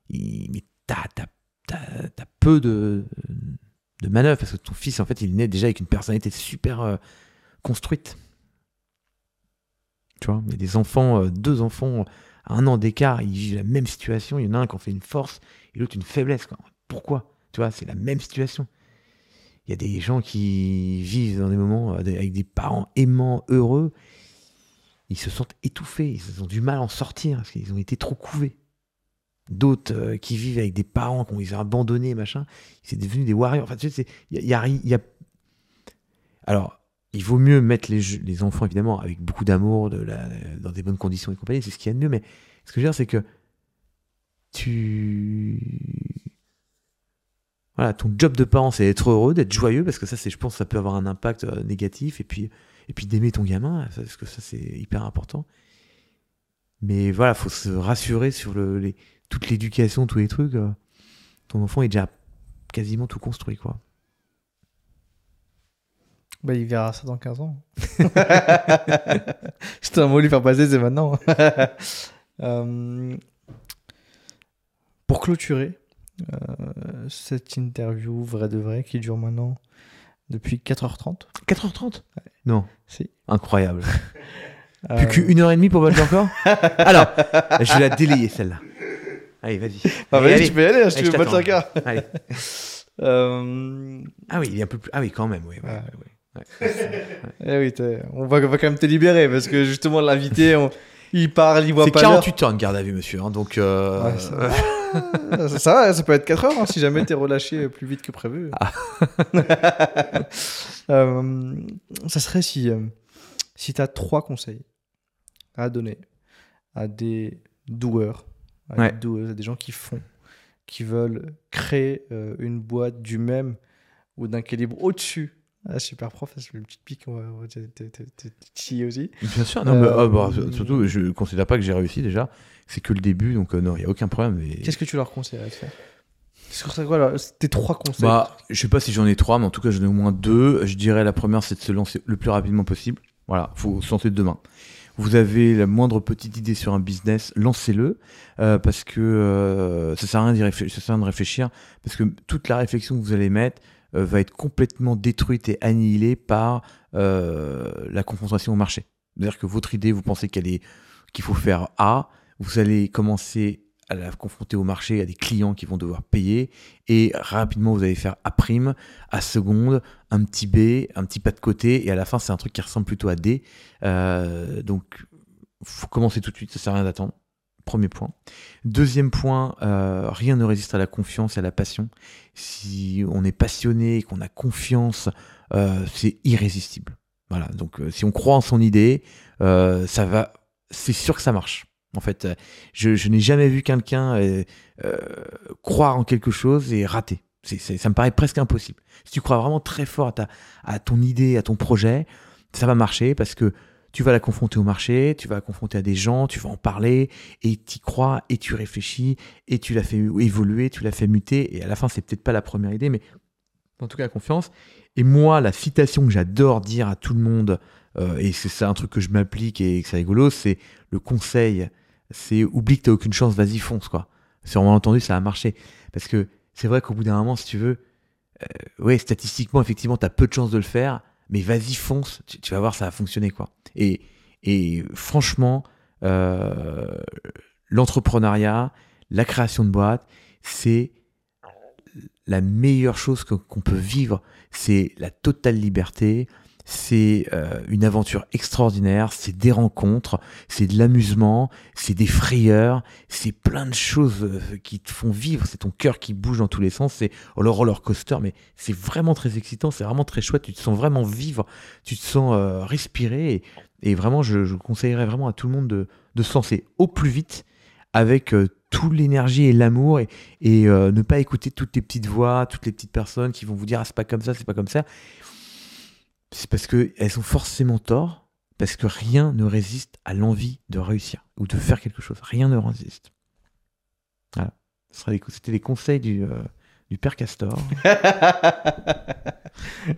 mais t'as, t'as peu de, de manœuvres parce que ton fils, en fait, il naît déjà avec une personnalité super euh, construite. Tu vois, il y a des enfants, euh, deux enfants à un an d'écart, ils vivent la même situation. Il y en a un qui en fait une force et l'autre une faiblesse. Quoi. Pourquoi? Tu vois, c'est la même situation. Il y a des gens qui vivent dans des moments euh, avec des parents aimants, heureux. Ils se sentent étouffés, ils ont du mal à en sortir parce qu'ils ont été trop couvés. D'autres euh, qui vivent avec des parents qu'on les a abandonnés, machin, c'est devenu des warriors. Enfin, tu sais, il y a, il y a- il y a- Alors, il vaut mieux mettre les, les enfants, évidemment, avec beaucoup d'amour, de dans des bonnes conditions et compagnie, c'est ce qu'il y a de mieux, mais ce que je veux dire, c'est que tu. Voilà, ton job de parent, c'est d'être heureux, d'être joyeux, parce que ça, je pense, ça peut avoir un impact euh, négatif, et puis, et puis d'aimer ton gamin, parce que ça, c'est hyper important. Mais voilà, faut se rassurer sur le, les, toute l'éducation, tous les trucs. euh, ton enfant est déjà quasiment tout construit, quoi. Bah, il verra ça dans 15 ans. C'était un mot lui faire passer, c'est maintenant. Euh, pour clôturer euh, cette interview vrai de vrai qui dure maintenant depuis 4h30. 4h30 Non. Si. Incroyable. Euh, Plus qu'une heure et demie pour battre le record? Alors, je vais la délayer celle-là. Allez, vas-y. Ah, vas-y, tu peux y aller, Allez, je battre t'attends. le. Allez. Euh, Ah oui, il est un peu plus. Ah oui, quand même, oui. ouais, Ouais. ouais, eh oui, on va, on va quand même te libérer parce que justement l'invité, on- il parle, il voit C'est pas l'heure. 48 heures de garde à vue, monsieur. hein, donc, euh, ça va. ça, ça va, ça peut être 4 heures hein, si jamais t'es relâché plus vite que prévu. Ah. Euh, ça serait si, si tu as trois conseils à donner à des doueurs, à, Ouais. à des gens qui font, qui veulent créer euh, une boîte du même ou d'un calibre au-dessus. Ah, super prof, c'est une petite pique, on va, titiller aussi. Bien sûr, non, mais, Euh, ah, bah, surtout, je ne considère pas que j'ai réussi déjà. C'est que le début, donc euh, non, il n'y a aucun problème. et- Qu'est-ce que tu leur conseillerais de faire? C'est sur ça quoi, là, tes trois conseils? Bah, je sais pas si j'en ai trois, mais en tout cas, j'en ai au moins deux. Je dirais la première, c'est de se lancer le plus rapidement possible. Voilà, faut se lancer demain. Vous avez la moindre petite idée sur un business, lancez-le euh, parce que euh, ça sert à rien sert à rien de réfléchir parce que toute la réflexion que vous allez mettre euh, va être complètement détruite et annihilée par euh, la confrontation au marché. C'est-à-dire que votre idée, vous pensez qu'elle est qu'il faut faire A, vous allez commencer à la confronter au marché, à des clients qui vont devoir payer, et rapidement vous allez faire A prime, A seconde, un petit B, un petit pas de côté, et à la fin c'est un truc qui ressemble plutôt à D. Euh, donc faut commencer tout de suite, ça sert à rien d'attendre. Premier point. Deuxième point, euh, rien ne résiste à la confiance et à la passion. Si on est passionné et qu'on a confiance, euh, c'est irrésistible. Voilà. Donc, euh, si on croit en son idée, euh, ça va. C'est sûr que ça marche. En fait, Euh, je, n'ai jamais vu quelqu'un euh, euh, croire en quelque chose et rater. Ça me paraît presque impossible. Si tu crois vraiment très fort à, ta, à ton idée, à ton projet, ça va marcher parce que tu vas la confronter au marché, tu vas la confronter à des gens, tu vas en parler et tu crois et tu réfléchis et tu l'as fait évoluer, tu l'as fait muter et à la fin c'est peut-être pas la première idée mais en tout cas confiance. Et moi la citation que j'adore dire à tout le monde et c'est ça un truc que je m'applique et que c'est rigolo, c'est le conseil, c'est oublie que t'as aucune chance, vas-y fonce quoi. Si on m'a entendu ça a marché parce que c'est vrai qu'au bout d'un moment si tu veux, euh, ouais statistiquement effectivement t'as peu de chances de le faire mais vas-y fonce, tu, vas voir ça va fonctionner quoi. Et, et franchement, euh, l'entrepreneuriat, la création de boîtes, c'est la meilleure chose qu'on peut vivre. C'est la totale liberté, c'est euh, une aventure extraordinaire, c'est des rencontres, c'est de l'amusement, c'est des frayeurs, c'est plein de choses euh, qui te font vivre, c'est ton cœur qui bouge dans tous les sens, c'est le roller coaster, mais c'est vraiment très excitant, c'est vraiment très chouette, tu te sens vraiment vivre, tu te sens euh, respirer, et, vraiment, je, conseillerais vraiment à tout le monde de, de se lancer au plus vite avec euh, toute l'énergie et l'amour et, ne pas écouter toutes les petites voix, toutes les petites personnes qui vont vous dire ah c'est pas comme ça, c'est pas comme ça. C'est parce que elles ont forcément tort, parce que rien ne résiste à l'envie de réussir ou de faire quelque chose. Rien ne résiste. Voilà. C'était les conseils du, euh, du père Castor.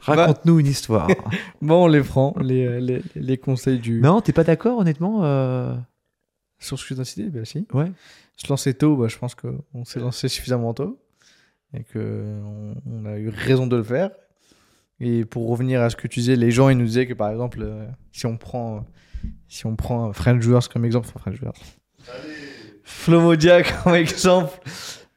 Raconte-nous une histoire. Bon, on les prend, les, euh, les, les conseils du. non, t'es pas d'accord honnêtement euh, Sur ce que tu as cité, bah si. Ouais. Se lancer tôt, bah, je pense qu'on s'est lancé suffisamment tôt. Et qu'on on a eu raison de le faire. Et pour revenir à ce que tu disais, les gens, ils nous disaient que par exemple, euh, si on prend, euh, si on prend French Joueurs comme exemple, enfin French Joueurs, Flomodia comme exemple,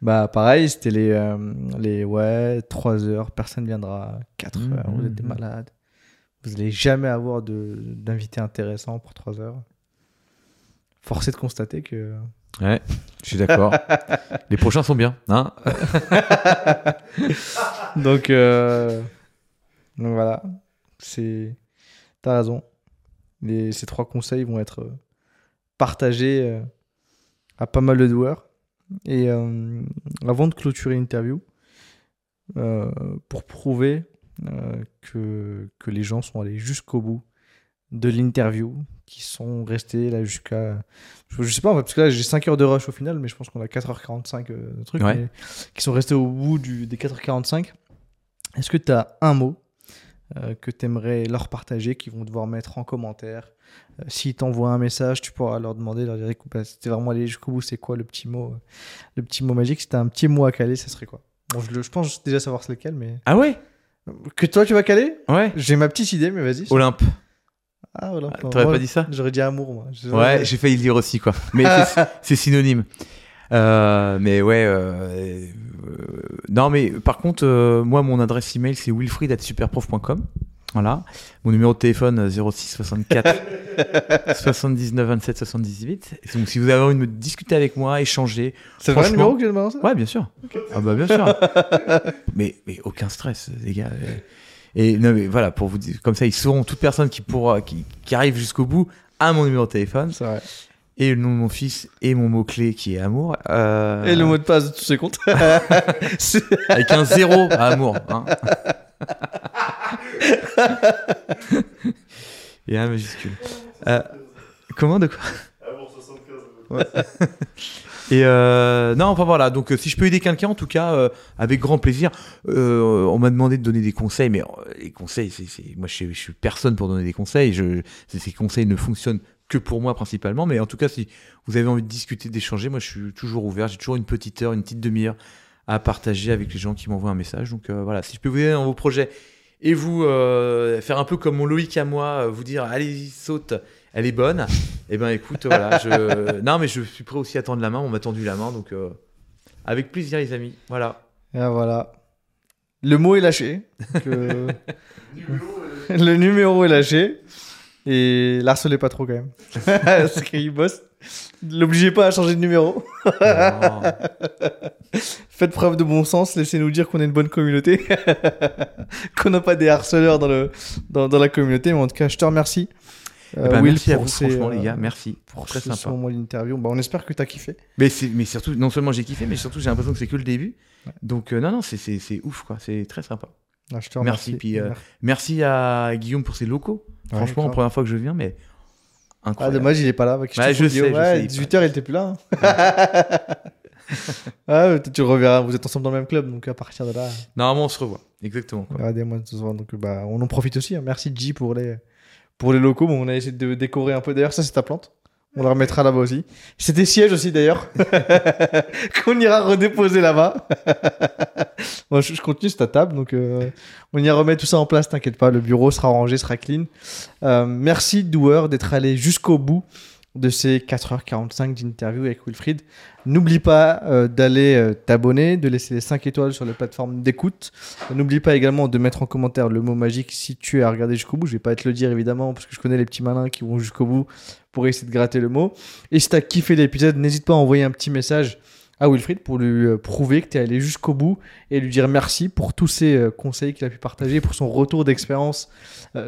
bah pareil, c'était les, euh, les ouais, 3 heures, personne viendra, 4 Mhm, heures, vous êtes des mhm. malades. Vous n'allez jamais avoir de- d'invité intéressant pour 3 heures. Force est de constater que. Ouais, je suis d'accord. les prochains sont bien. Hein Donc, euh, donc voilà, c'est. T'as raison. Les, ces trois conseils vont être euh, partagés euh, à pas mal de joueurs. Et euh, avant de clôturer l'interview, euh, pour prouver euh, que, que les gens sont allés jusqu'au bout de l'interview, qui sont restés là jusqu'à. Je, je sais pas, en fait, parce que là j'ai 5 heures de rush au final, mais je pense qu'on a 4h45 euh, de trucs, Ouais. qui sont restés au bout du, des 4h45. Est-ce que tu as un mot euh, que tu aimerais leur partager, qu'ils vont devoir mettre en commentaire Euh, S'ils t'envoient un message, tu pourras leur demander, leur dire écoute, bah, c'était vraiment aller jusqu'au bout, c'est quoi le petit mot euh, le petit mot magique? Si tu un petit mot à caler, ça serait quoi? Bon, je, le- je pense déjà savoir c'est lequel, mais. Ah ouais? Que toi tu vas caler? Ouais. J'ai ma petite idée, mais vas-y. Olympe. Ah, voilà. Ah, T'aurais pas dit ça? J'aurais dit amour, moi. Ouais, j'ai failli le dire aussi, quoi. Mais c'est synonyme. Euh, mais ouais. euh, euh, non, mais par contre, moi, mon adresse email, c'est wilfried.superprof.com. Voilà. Mon numéro de téléphone, euh, 06 64 79 27 78. Et Donc, si vous avez envie de me discuter avec moi, échanger. C'est le vrai Franchement- numéro que j'ai balancé Ouais, bien sûr. Ah, bah, bien sûr. mais, mais aucun stress, les gars. Et non, mais voilà, pour vous dire, comme ça, ils sauront, toute personne qui, pourra, qui, qui arrive jusqu'au bout, a mon numéro de téléphone C'est vrai. Et le nom de mon fils et mon mot-clé qui est amour. euh, Et le mot de passe de tous ces comptes Avec un zéro à amour. hein. et un majuscule. Euh, comment de quoi? Amour 75. Et euh, non, enfin voilà. Donc, si je peux aider quelqu'un, en tout cas, euh, avec grand plaisir. Euh, on m'a demandé de donner des conseils, mais euh, les conseils, c'est, c'est- moi, je suis, je suis personne pour donner des conseils. Je, ces ces conseils ne fonctionnent que pour moi principalement. Mais en tout cas, si vous avez envie de discuter, d'échanger, moi, je suis toujours ouvert. J'ai toujours une petite heure, une petite demi-heure à partager avec les gens qui m'envoient un message. Donc euh, voilà, si je peux vous aider dans vos projets et vous euh, faire un peu comme mon Loïc à moi, euh, vous dire allez saute, elle est bonne. Eh ben écoute, voilà, je non mais je suis prêt aussi à tendre la main. On m'a tendu la main, donc euh, avec plaisir les amis. Voilà. Et voilà. Le mot est lâché. que- le numéro est lâché. Et l'harcelez pas trop quand même. C'est qu'il bosse. L'obligez pas à changer de numéro. Non. Faites preuve de bon sens, laissez-nous dire qu'on est une bonne communauté. qu'on n'a pas des harceleurs dans, le, dans, dans la communauté. Mais en tout cas, je te remercie. euh, Eh ben, Will, merci à pour vous, ces, franchement, euh, les gars. Merci. Pour Très ce sympa. moment d'interview. Bah, on espère que tu as kiffé. Mais, mais surtout, non seulement j'ai kiffé, mais surtout j'ai l'impression que c'est que le début. Donc, euh, non, non, c'est- ouf, quoi. C'est très sympa. Ah, je te Merci, remercie. puis, euh, Merci. Merci à Guillaume pour ses locaux. Ouais, Franchement, première fois que je viens, mais Ah, incroyable. dommage, il est pas là. Bah, je sais, je Ouais, sais, il est 18h, il était plus là. hein. ah, tu reverras. Vous êtes ensemble dans le même club, donc à partir de là, Normalement, on se revoit. Exactement. quoi. mois ce soir. Donc, bah, on en profite aussi. hein. Merci, G, pour les, pour les locaux. Bon, on a essayé de décorer un peu. D'ailleurs, ça, c'est ta plante. On la remettra là-bas aussi. C'était siège aussi, d'ailleurs. Qu'on ira redéposer là-bas. Moi, je, continue, c'est ta table. Donc, euh, on ira remettre tout ça en place, t'inquiète pas. Le bureau sera rangé, sera clean. Euh, merci, Douer, d'être allé jusqu'au bout de ces 4h45 d'interview avec Wilfried. N'oublie pas euh, d'aller euh, t'abonner, de laisser les 5 étoiles sur les plateformes d'écoute. N'oublie pas également de mettre en commentaire le mot magique si tu as regardé jusqu'au bout. Je vais pas te le dire évidemment parce que je connais les petits malins qui vont jusqu'au bout pour essayer de gratter le mot. Et si tu as kiffé l'épisode, n'hésite pas à envoyer un petit message à Wilfried pour lui euh, prouver que tu es allé jusqu'au bout et lui dire merci pour tous euh, conseils qu'il a pu partager, pour son retour d'expérience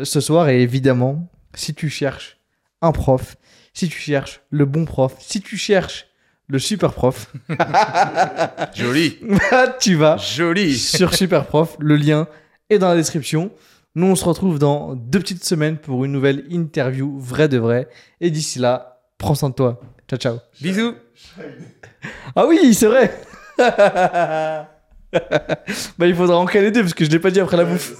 ce soir. Et évidemment, si tu cherches un prof, si tu cherches le bon prof, si tu cherches le super prof, Joli. tu vas Joli. sur Super Prof. Le lien est dans la description. Nous, on se retrouve dans deux petites semaines pour une nouvelle interview vrai de vrai. Et d'ici là, prends soin de toi. Ciao, ciao. Bisous. Ah oui, c'est vrai. bah, il faudra en caler deux parce que je l'ai pas dit après la bouffe.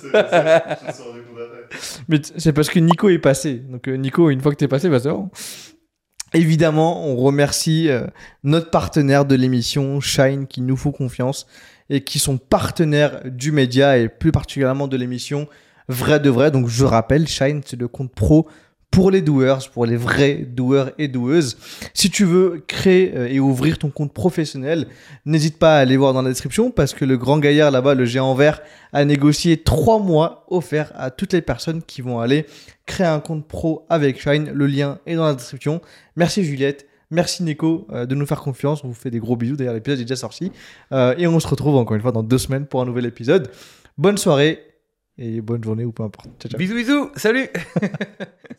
Mais c'est parce que Nico est passé. Donc euh, Nico, une fois que t'es passé, bah c'est bon. Évidemment, on remercie euh, notre partenaire de l'émission, Shine, qui nous font confiance et qui sont partenaires du média et plus particulièrement de l'émission Vrai de Vrai. Donc je rappelle, Shine, c'est le compte pro pour les doueurs, pour les vrais doueurs et doueuses. Si tu veux créer euh, et ouvrir ton compte professionnel, n'hésite pas à aller voir dans la description parce que le grand gaillard là-bas, le géant vert, a négocié trois mois offerts à toutes les personnes qui vont aller créer un compte pro avec Shine. Le lien est dans la description. Merci Juliette. Merci Nico euh, de nous faire confiance. On vous fait des gros bisous. D'ailleurs, l'épisode est déjà sorti. Euh, et on se retrouve encore une fois dans deux semaines pour un nouvel épisode. Bonne soirée et bonne journée ou peu importe. Ciao, ciao. Bisous, bisous. Salut.